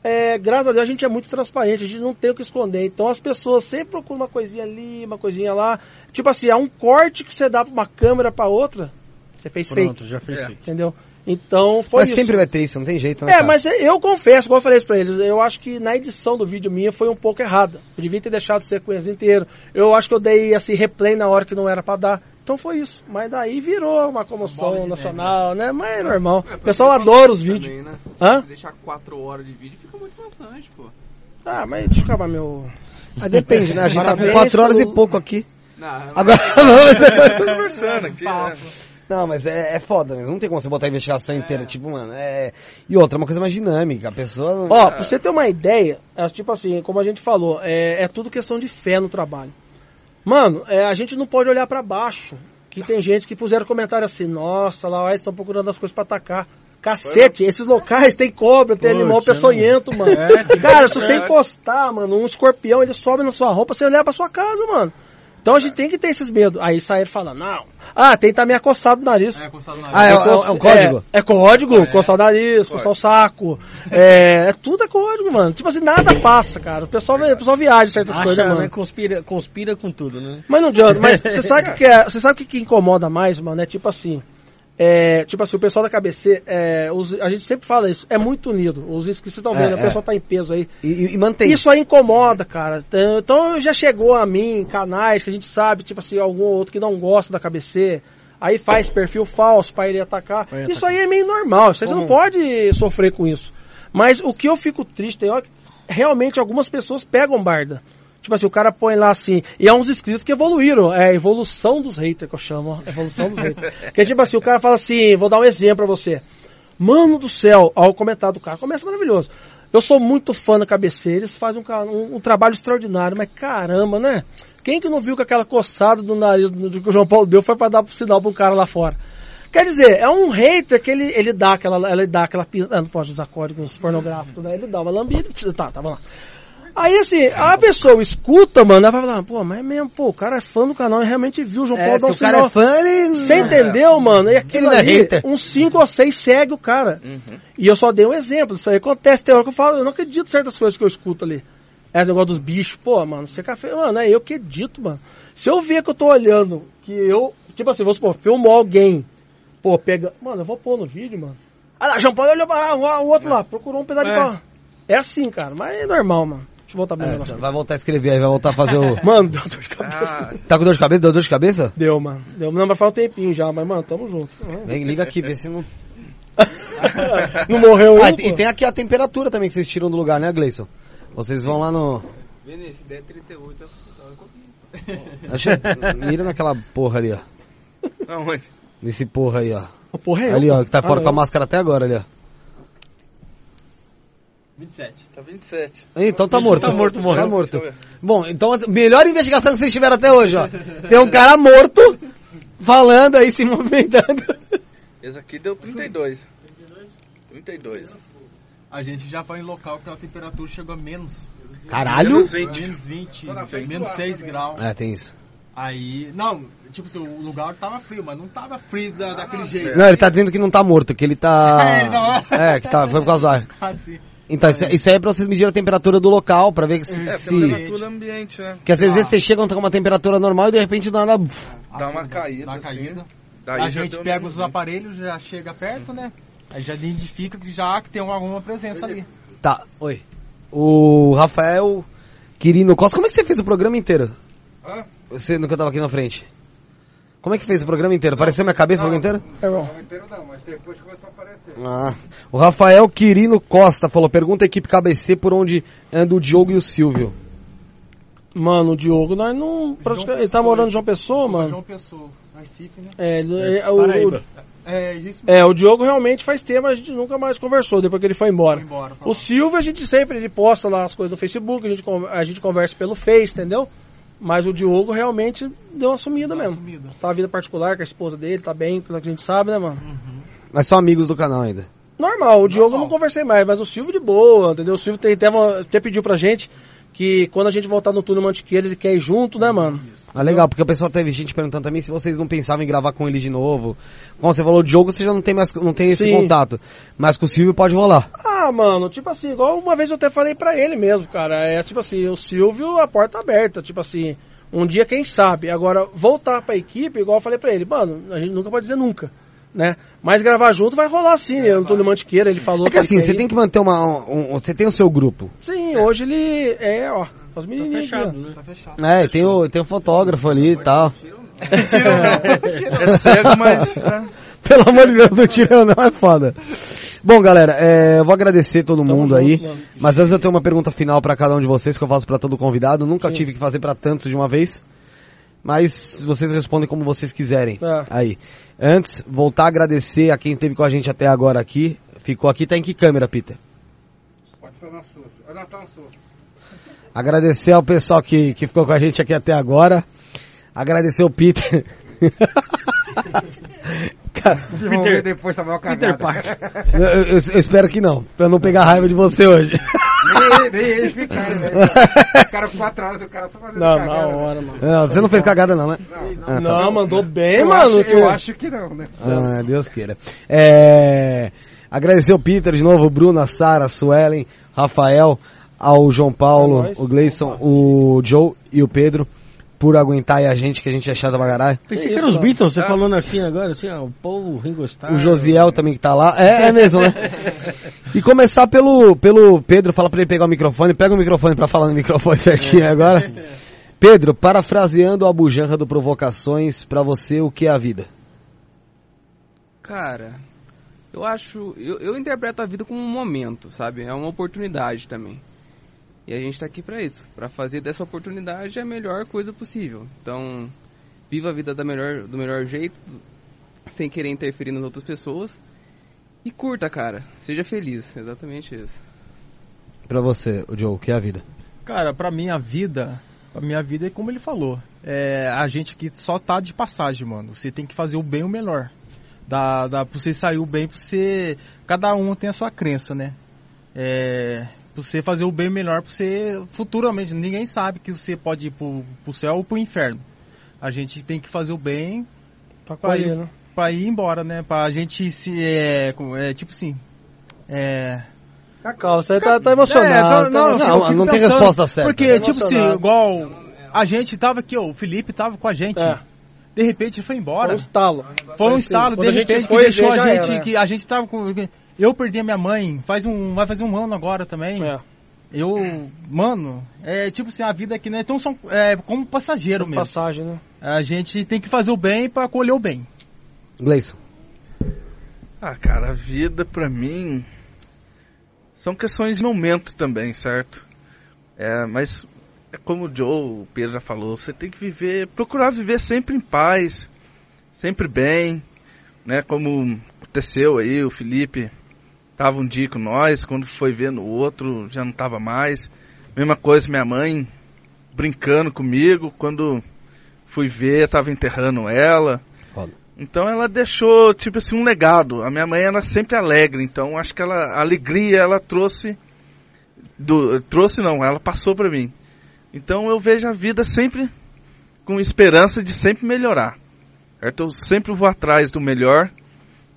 É, graças a Deus a gente é muito transparente, a gente não tem o que esconder. Então as pessoas sempre procuram uma coisinha ali, uma coisinha lá. Tipo assim, é um corte que você dá pra uma câmera pra outra, você fez Pronto, fake. já fez É. fake. Entendeu? Então foi Mas isso. sempre vai ter isso, não tem jeito, né? É, cara? mas eu confesso, igual eu falei isso pra eles, eu acho que na edição do vídeo minha foi um pouco errada. Eu devia ter deixado a sequência inteira. Eu acho que eu dei assim, replay na hora que não era pra dar. Então foi isso. Mas daí virou uma comoção nacional, né? Mas é normal. É, o pessoal adora os também, vídeos. né? Hã? Se deixar 4 horas de vídeo, fica muito maçante, pô. Ah, mas deixa eu acabar meu. Ah, depende, né? A gente tá com Parabéns 4 horas pelo- e pouco aqui. Não, Agora não, mas é... conversando aqui. né? Não, mas é, é foda mesmo. Não tem como você botar a investigação inteira. Tipo, mano, é. E outra, é uma coisa mais dinâmica. A pessoa. não- Ó, pra você ter uma ideia, é, tipo assim, como a gente falou, é, é tudo questão de fé no trabalho. Mano, é, a gente não pode olhar pra baixo. Que tem gente que puseram comentário assim, nossa, lá eles estão procurando as coisas pra atacar. Cacete, esses locais tem cobra, tem Putz, animal não- peçonhento, mano. É, Cara, se é. você encostar, mano, um escorpião, ele sobe na sua roupa, você leva pra sua casa, mano. Então a gente tem que ter esses medos. Aí saíram falando, não. Ah, tem também acostado no nariz. É, coçado na Ah, é, é, é um código? É, é código, coçar o nariz, coçar o saco. É, é tudo é código, mano. Tipo assim, nada passa, cara. O pessoal, o pessoal viaja certas coisas, Acha, mano. né? Conspira, conspira com tudo, né? Mas não adianta. Mas você sabe o que, que é? Você sabe o que, que incomoda mais, mano? É tipo assim. É, tipo assim, o pessoal da KBC, é, os- a gente sempre fala isso, é muito unido. Os inscritos estão vendo, É, o pessoal tá em peso aí. E, e- mantém. Isso aí incomoda, cara. Então já chegou a mim, canais que a gente sabe, tipo assim, algum outro que não gosta da KBC. Aí faz perfil falso pra ele atacar. Ele Isso atacar. aí é meio normal. Isso aí você não pode sofrer com isso. Mas o que eu fico triste hora que realmente algumas pessoas pegam barda. Tipo assim, o cara põe lá assim, e é uns inscritos que evoluíram, é a evolução dos haters que eu chamo, ó, evolução dos haters. que é tipo assim, o cara fala assim, vou dar um exemplo pra você. Mano do céu, ao comentário do cara, começa maravilhoso. Eu sou muito fã da cabeceira, eles fazem um, um- um trabalho extraordinário, mas caramba, né? Quem que não viu que aquela coçada do nariz do que o João Paulo deu foi pra dar sinal pra um cara lá fora? Quer dizer, é um hater que ele, ele dá aquela. Ele dá aquela. Ah, não pode usar códigos pornográficos, né? Ele dá uma lambida. Tá, tá, vamos lá. Aí assim, a pessoa escuta, mano, ela vai falar, pô, mas é mesmo, pô, o cara é fã do canal e realmente viu o João É, Paulo dar se um o cara é fã, ele. Você entendeu, mano? E aquilo Ele é ali, hater. uns 5 ou 6 segue o cara. E eu só dei um exemplo. Isso aí acontece, tem hora que eu falo, eu não acredito em certas coisas que eu escuto ali. É esse negócio dos bichos, pô, mano, você café, mano, é eu que edito, mano. Se eu ver que eu tô olhando, que eu, tipo assim, vamos supor, filmou alguém, pô, pega. Mano, eu vou pôr no vídeo, mano. Ah lá, João Paulo olhou pra lá, o outro lá, procurou um pedaço de É. pau. É assim, cara, mas é normal, mano. Deixa eu voltar É, vai voltar a escrever aí, vai voltar a fazer o. Mano, deu dor de cabeça. Tá com dor de cabeça? Deu dor de cabeça? Deu, mano. Deu, não, mas faz um tempinho já, mas, mano, tamo junto. Vem, liga aqui, vê se não. Não morreu Ah, ainda, e tem aqui a temperatura também que vocês tiram do lugar, né, Gleison? Vocês vão lá no. Se der 38, eu. Acha- Mira naquela porra ali, ó. Aonde? Nesse porra aí, ó. O porra é Ali, ó, que tá Ah, fora com a não. máscara até agora ali, ó. 27. Tá 27. Então tá morto. Tá morto, morreu. Tá morto. Deixa eu ver. Bom, então a melhor investigação que vocês tiveram até hoje, ó. Tem um cara morto, falando aí, se movimentando. Esse aqui deu 32. 32. A gente já foi em local que a temperatura chegou a menos. Caralho! Menos 20. Menos 20, Tá na frente menos do ar 6 também. graus. É, tem isso. Aí, não, tipo assim, o lugar tava frio, mas não tava frio da, daquele jeito. Não, ele tá dizendo que não tá morto, que ele tá. É, não é? É, que tá, foi por causa do ar. Assim. Então, isso, isso aí é pra vocês medirem a temperatura do local, pra ver se. É, se- temperatura ambiente, né? que às vezes vocês chegam com uma temperatura normal e de repente do nada. Dá uma caída, Dá uma assim. caída. Daí a gente pega os aparelhos, já chega perto, né? Aí já identifica que já que tem alguma presença ali. Tá, oi. O Rafael Quirino Costa, como é que você fez o programa inteiro? Hã? Você nunca tava aqui na frente. Como é que fez o programa inteiro? Apareceu minha cabeça o programa inteiro? É bom. Não inteiro não, mas depois começou a aparecer. Ah. O Rafael Quirino Costa falou: pergunta a equipe KBC por onde anda o Diogo e o Silvio. Mano, o Diogo, nós não. praticamente- ele tá morando em João Pessoa, mano. João Pessoa, Recife, né? É, ele- é, o. É, isso é, o Diogo realmente faz tempo, a gente nunca mais conversou depois que ele foi embora. Foi embora, O Silvio, a gente sempre ele posta lá as coisas no Facebook, a gente, a gente conversa pelo Face, entendeu? Mas o Diogo realmente deu uma sumida mesmo. sumida. Tá a vida particular com a esposa dele, tá bem, pelo que a gente sabe, né, mano? Mas são amigos do canal ainda. Normal, o Diogo eu não conversei mais, mas o Silvio de boa, entendeu? O Silvio tem, até, até pediu pra gente que quando a gente voltar no túnel Mantiqueira, ele quer ir junto, né, mano? Ah, legal, porque o pessoal teve gente perguntando também se vocês não pensavam em gravar com ele de novo. Como você falou, o Diogo você já não tem mais não tem esse Sim. contato. Mas com o Silvio pode rolar. Ah, mano, tipo assim, igual uma vez eu até falei pra ele mesmo, cara. É tipo assim, o Silvio, a porta aberta. Tipo assim, um dia quem sabe. Agora, voltar pra equipe, igual eu falei pra ele, mano, a gente nunca pode dizer nunca, né? Mas gravar junto vai rolar sim, né? Antônio Mantiqueira, ele falou É que assim, você tem que manter uma. um- você tem o seu grupo. Sim, hoje ele é, ó, aqui, ó. Fechado, né? Tá fechado. É, tem o, tem o fotógrafo ali e tal. É cego, mas. né? Pelo amor de Deus, não tira não, é foda. Bom, galera, é, eu vou agradecer todo mundo aí. junto, mano. Mas antes eu tenho uma pergunta final pra cada um de vocês que eu faço pra todo convidado. Nunca tive que fazer pra tantos de uma vez. Mas vocês respondem como vocês quiserem. Tá. Aí. Antes, voltar a agradecer a quem esteve com a gente até agora aqui. Ficou aqui, tá em que câmera, Peter? Pode falar sua. Olha Natal sua. Agradecer ao pessoal que, que ficou com a gente aqui até agora. Agradecer o Peter. Cara, ver depois também o Peter cagada. Parker. eu, eu- eu espero que não, pra não pegar raiva de você hoje. nem, nem eles ficaram, né? O cara com quatro horas, o cara tá fazendo Não, cagada. na né? hora, mano. Não, você não fez cagada não, né? Não, Ah, tá Não, mandou bem, eu, mano. acho, que- eu acho que não, né? Ah, Deus queira. É, agradecer o Peter de novo, o Bruno, a Sara, a Suelen, Rafael, ao João Paulo, É o Gleison, o Joe e o Pedro por aguentar aí a gente, que a gente é chato pra caralho. Pensei Que que os. Beatles, você falando assim agora, assim, ó, o Paul, o Ringo Starr. O Josiel também que tá lá. É, é mesmo, né? E começar pelo, pelo Pedro, fala pra ele pegar o microfone. Pega o microfone pra falar no microfone certinho agora. Pedro, parafraseando a bujanra do Provocações, pra você, o que é a vida? Cara, eu acho. Eu, eu interpreto a vida como um momento, sabe? É uma oportunidade também. E a gente tá aqui pra isso, pra fazer dessa oportunidade a melhor coisa possível. Então, viva a vida da melhor, do melhor jeito, sem querer interferir nas outras pessoas. E curta, cara. Seja feliz. Exatamente isso. Pra você, o Joe, o que é a vida? Cara, pra mim a vida, a minha vida é como ele falou. É, a gente aqui só tá de passagem, mano. Você tem que fazer o bem o melhor. Dá, dá pra você sair o bem, pra você. Cada um tem a sua crença, né? É. Pra você fazer o bem o melhor, pra você futuramente. Ninguém sabe que você pode ir pro, pro céu ou pro inferno. A gente tem que fazer o bem colher, ir, né? ir embora, né? Pra gente se. É, é tipo assim. É. Cacau, você tá, tá emocionado. É, tá não, não, não, não tem resposta certa. Porque, Tá tipo assim, igual a gente tava aqui, ó, o Felipe tava com a gente. É. De repente ele foi Foi embora. um estalo. Foi um Foi estalo, assim, de repente, foi que deixou a gente. era, que a gente tava com. Eu perdi a minha mãe, faz um, vai fazer um ano agora também. É, Eu, mano, é tipo assim, a vida aqui, né? Então são é, como passageiro mesmo. passagem, né? A gente tem que fazer o bem pra colher o bem. Gleison. Ah, cara, a vida pra mim são questões de momento também, certo? É, mas é como o Joe, o Pedro já falou, você tem que viver, procurar viver sempre em paz, sempre bem, né? Como aconteceu aí, o Felipe tava um dia com nós, quando foi ver no outro, já não tava mais. Mesma coisa, minha mãe brincando comigo, quando fui ver, tava enterrando ela. Foda. Então ela deixou, tipo assim, um legado. A minha mãe era sempre alegre, então acho que ela, a alegria ela trouxe, do, trouxe não, ela passou pra mim. Então eu vejo a vida sempre com esperança de sempre melhorar. Certo? Eu sempre vou atrás do melhor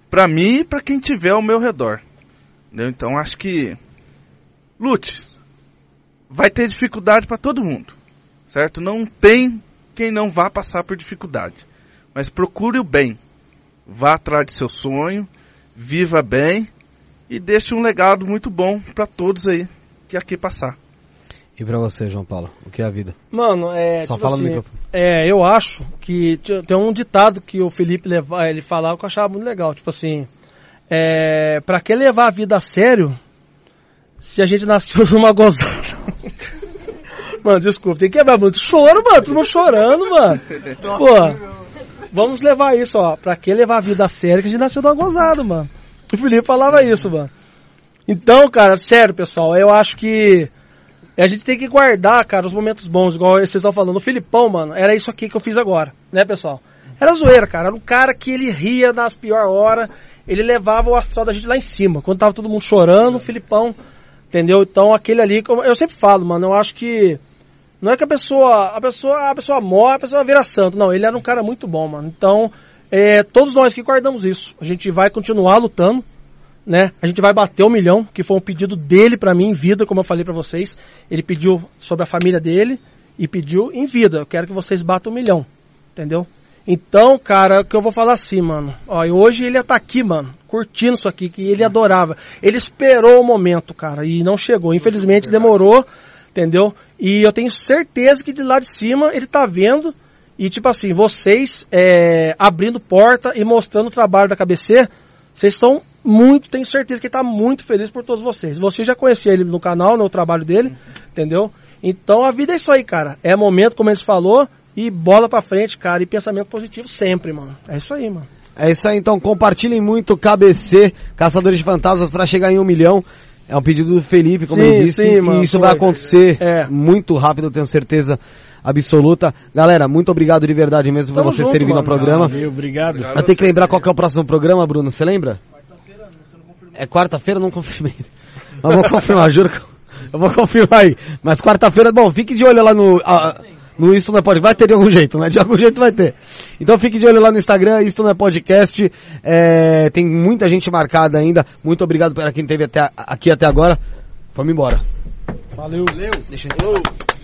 pra mim e pra quem tiver ao meu redor. Entendeu? Então acho que lute. Vai ter dificuldade pra todo mundo. Certo? Não tem quem não vá passar por dificuldade. Mas procure o bem. Vá atrás de seu sonho, viva bem e deixe um legado muito bom pra todos aí que aqui passar. E pra você, João Paulo, o que é a vida? Mano, é. Só tipo fala no assim, microfone. É, eu acho que tem um ditado que o Felipe leva, ele falava que eu achava muito legal. Tipo assim, é, pra que levar a vida a sério se a gente nasceu numa gozada? mano, desculpa, tem que quebrar muito choro, mano. Todo mundo chorando, mano. Pô, vamos levar isso, ó. Pra que levar a vida a sério que a gente nasceu numa gozada, mano? O Felipe falava isso, mano. Então, cara, sério, pessoal, eu acho que a gente tem que guardar, cara, os momentos bons, igual vocês estão falando. O Filipão, mano, era isso aqui que eu fiz agora, né, pessoal? Era zoeira, cara. Era um cara que ele ria nas piores horas, ele levava o astral da gente lá em cima. Quando tava todo mundo chorando, o Filipão, entendeu? Então aquele ali, eu sempre falo, mano, eu acho que não é que a pessoa, a pessoa, a pessoa morre, a pessoa vira santo. Não, ele era um cara muito bom, mano. Então, é, todos nós que guardamos isso. A gente vai continuar lutando, né? A gente vai bater o milhão, que foi um pedido dele pra mim em vida, como eu falei pra vocês. Ele pediu sobre a família dele e pediu em vida. Eu quero que vocês batam o milhão, entendeu? Então, cara, o que eu vou falar assim, mano. Ó, e hoje ele tá aqui, mano, curtindo isso aqui, que ele adorava. Ele esperou o momento, cara, e não chegou. Infelizmente demorou, entendeu? E eu tenho certeza que de lá de cima ele tá vendo. E tipo assim, vocês é, abrindo porta e mostrando o trabalho da KBC, vocês estão muito, tenho certeza que ele tá muito feliz por todos vocês. Você já conhecia ele no canal, no trabalho dele, entendeu? Então a vida é isso aí, cara. É momento, como eles falou, e bola pra frente, cara, e pensamento positivo sempre, mano. É isso aí, mano. É isso aí, então compartilhem muito KBC, Caçadores de Fantasmas, pra chegar em um milhão. É um pedido do Felipe, como Sim, eu disse, sim, e mano, isso foi. vai acontecer É. muito rápido, eu tenho certeza absoluta. Galera, muito obrigado de verdade mesmo por vocês junto, terem vindo ao mano. programa. Valeu, obrigado. Eu tenho que lembrar qual que é o próximo programa, Bruno, você lembra? É quarta-feira, não confirmei. Mas vou confirmar, juro que eu- vou confirmar aí. Mas quarta-feira, bom, fique de olho lá no. ah, no Isto Não é Podcast. Vai ter de algum jeito, né? De algum jeito vai ter. Então fique de olho lá no Instagram, Isto Não é Podcast. É, tem muita gente marcada ainda. Muito obrigado para quem esteve até, aqui até agora. Vamos embora. Valeu. Deixa eu.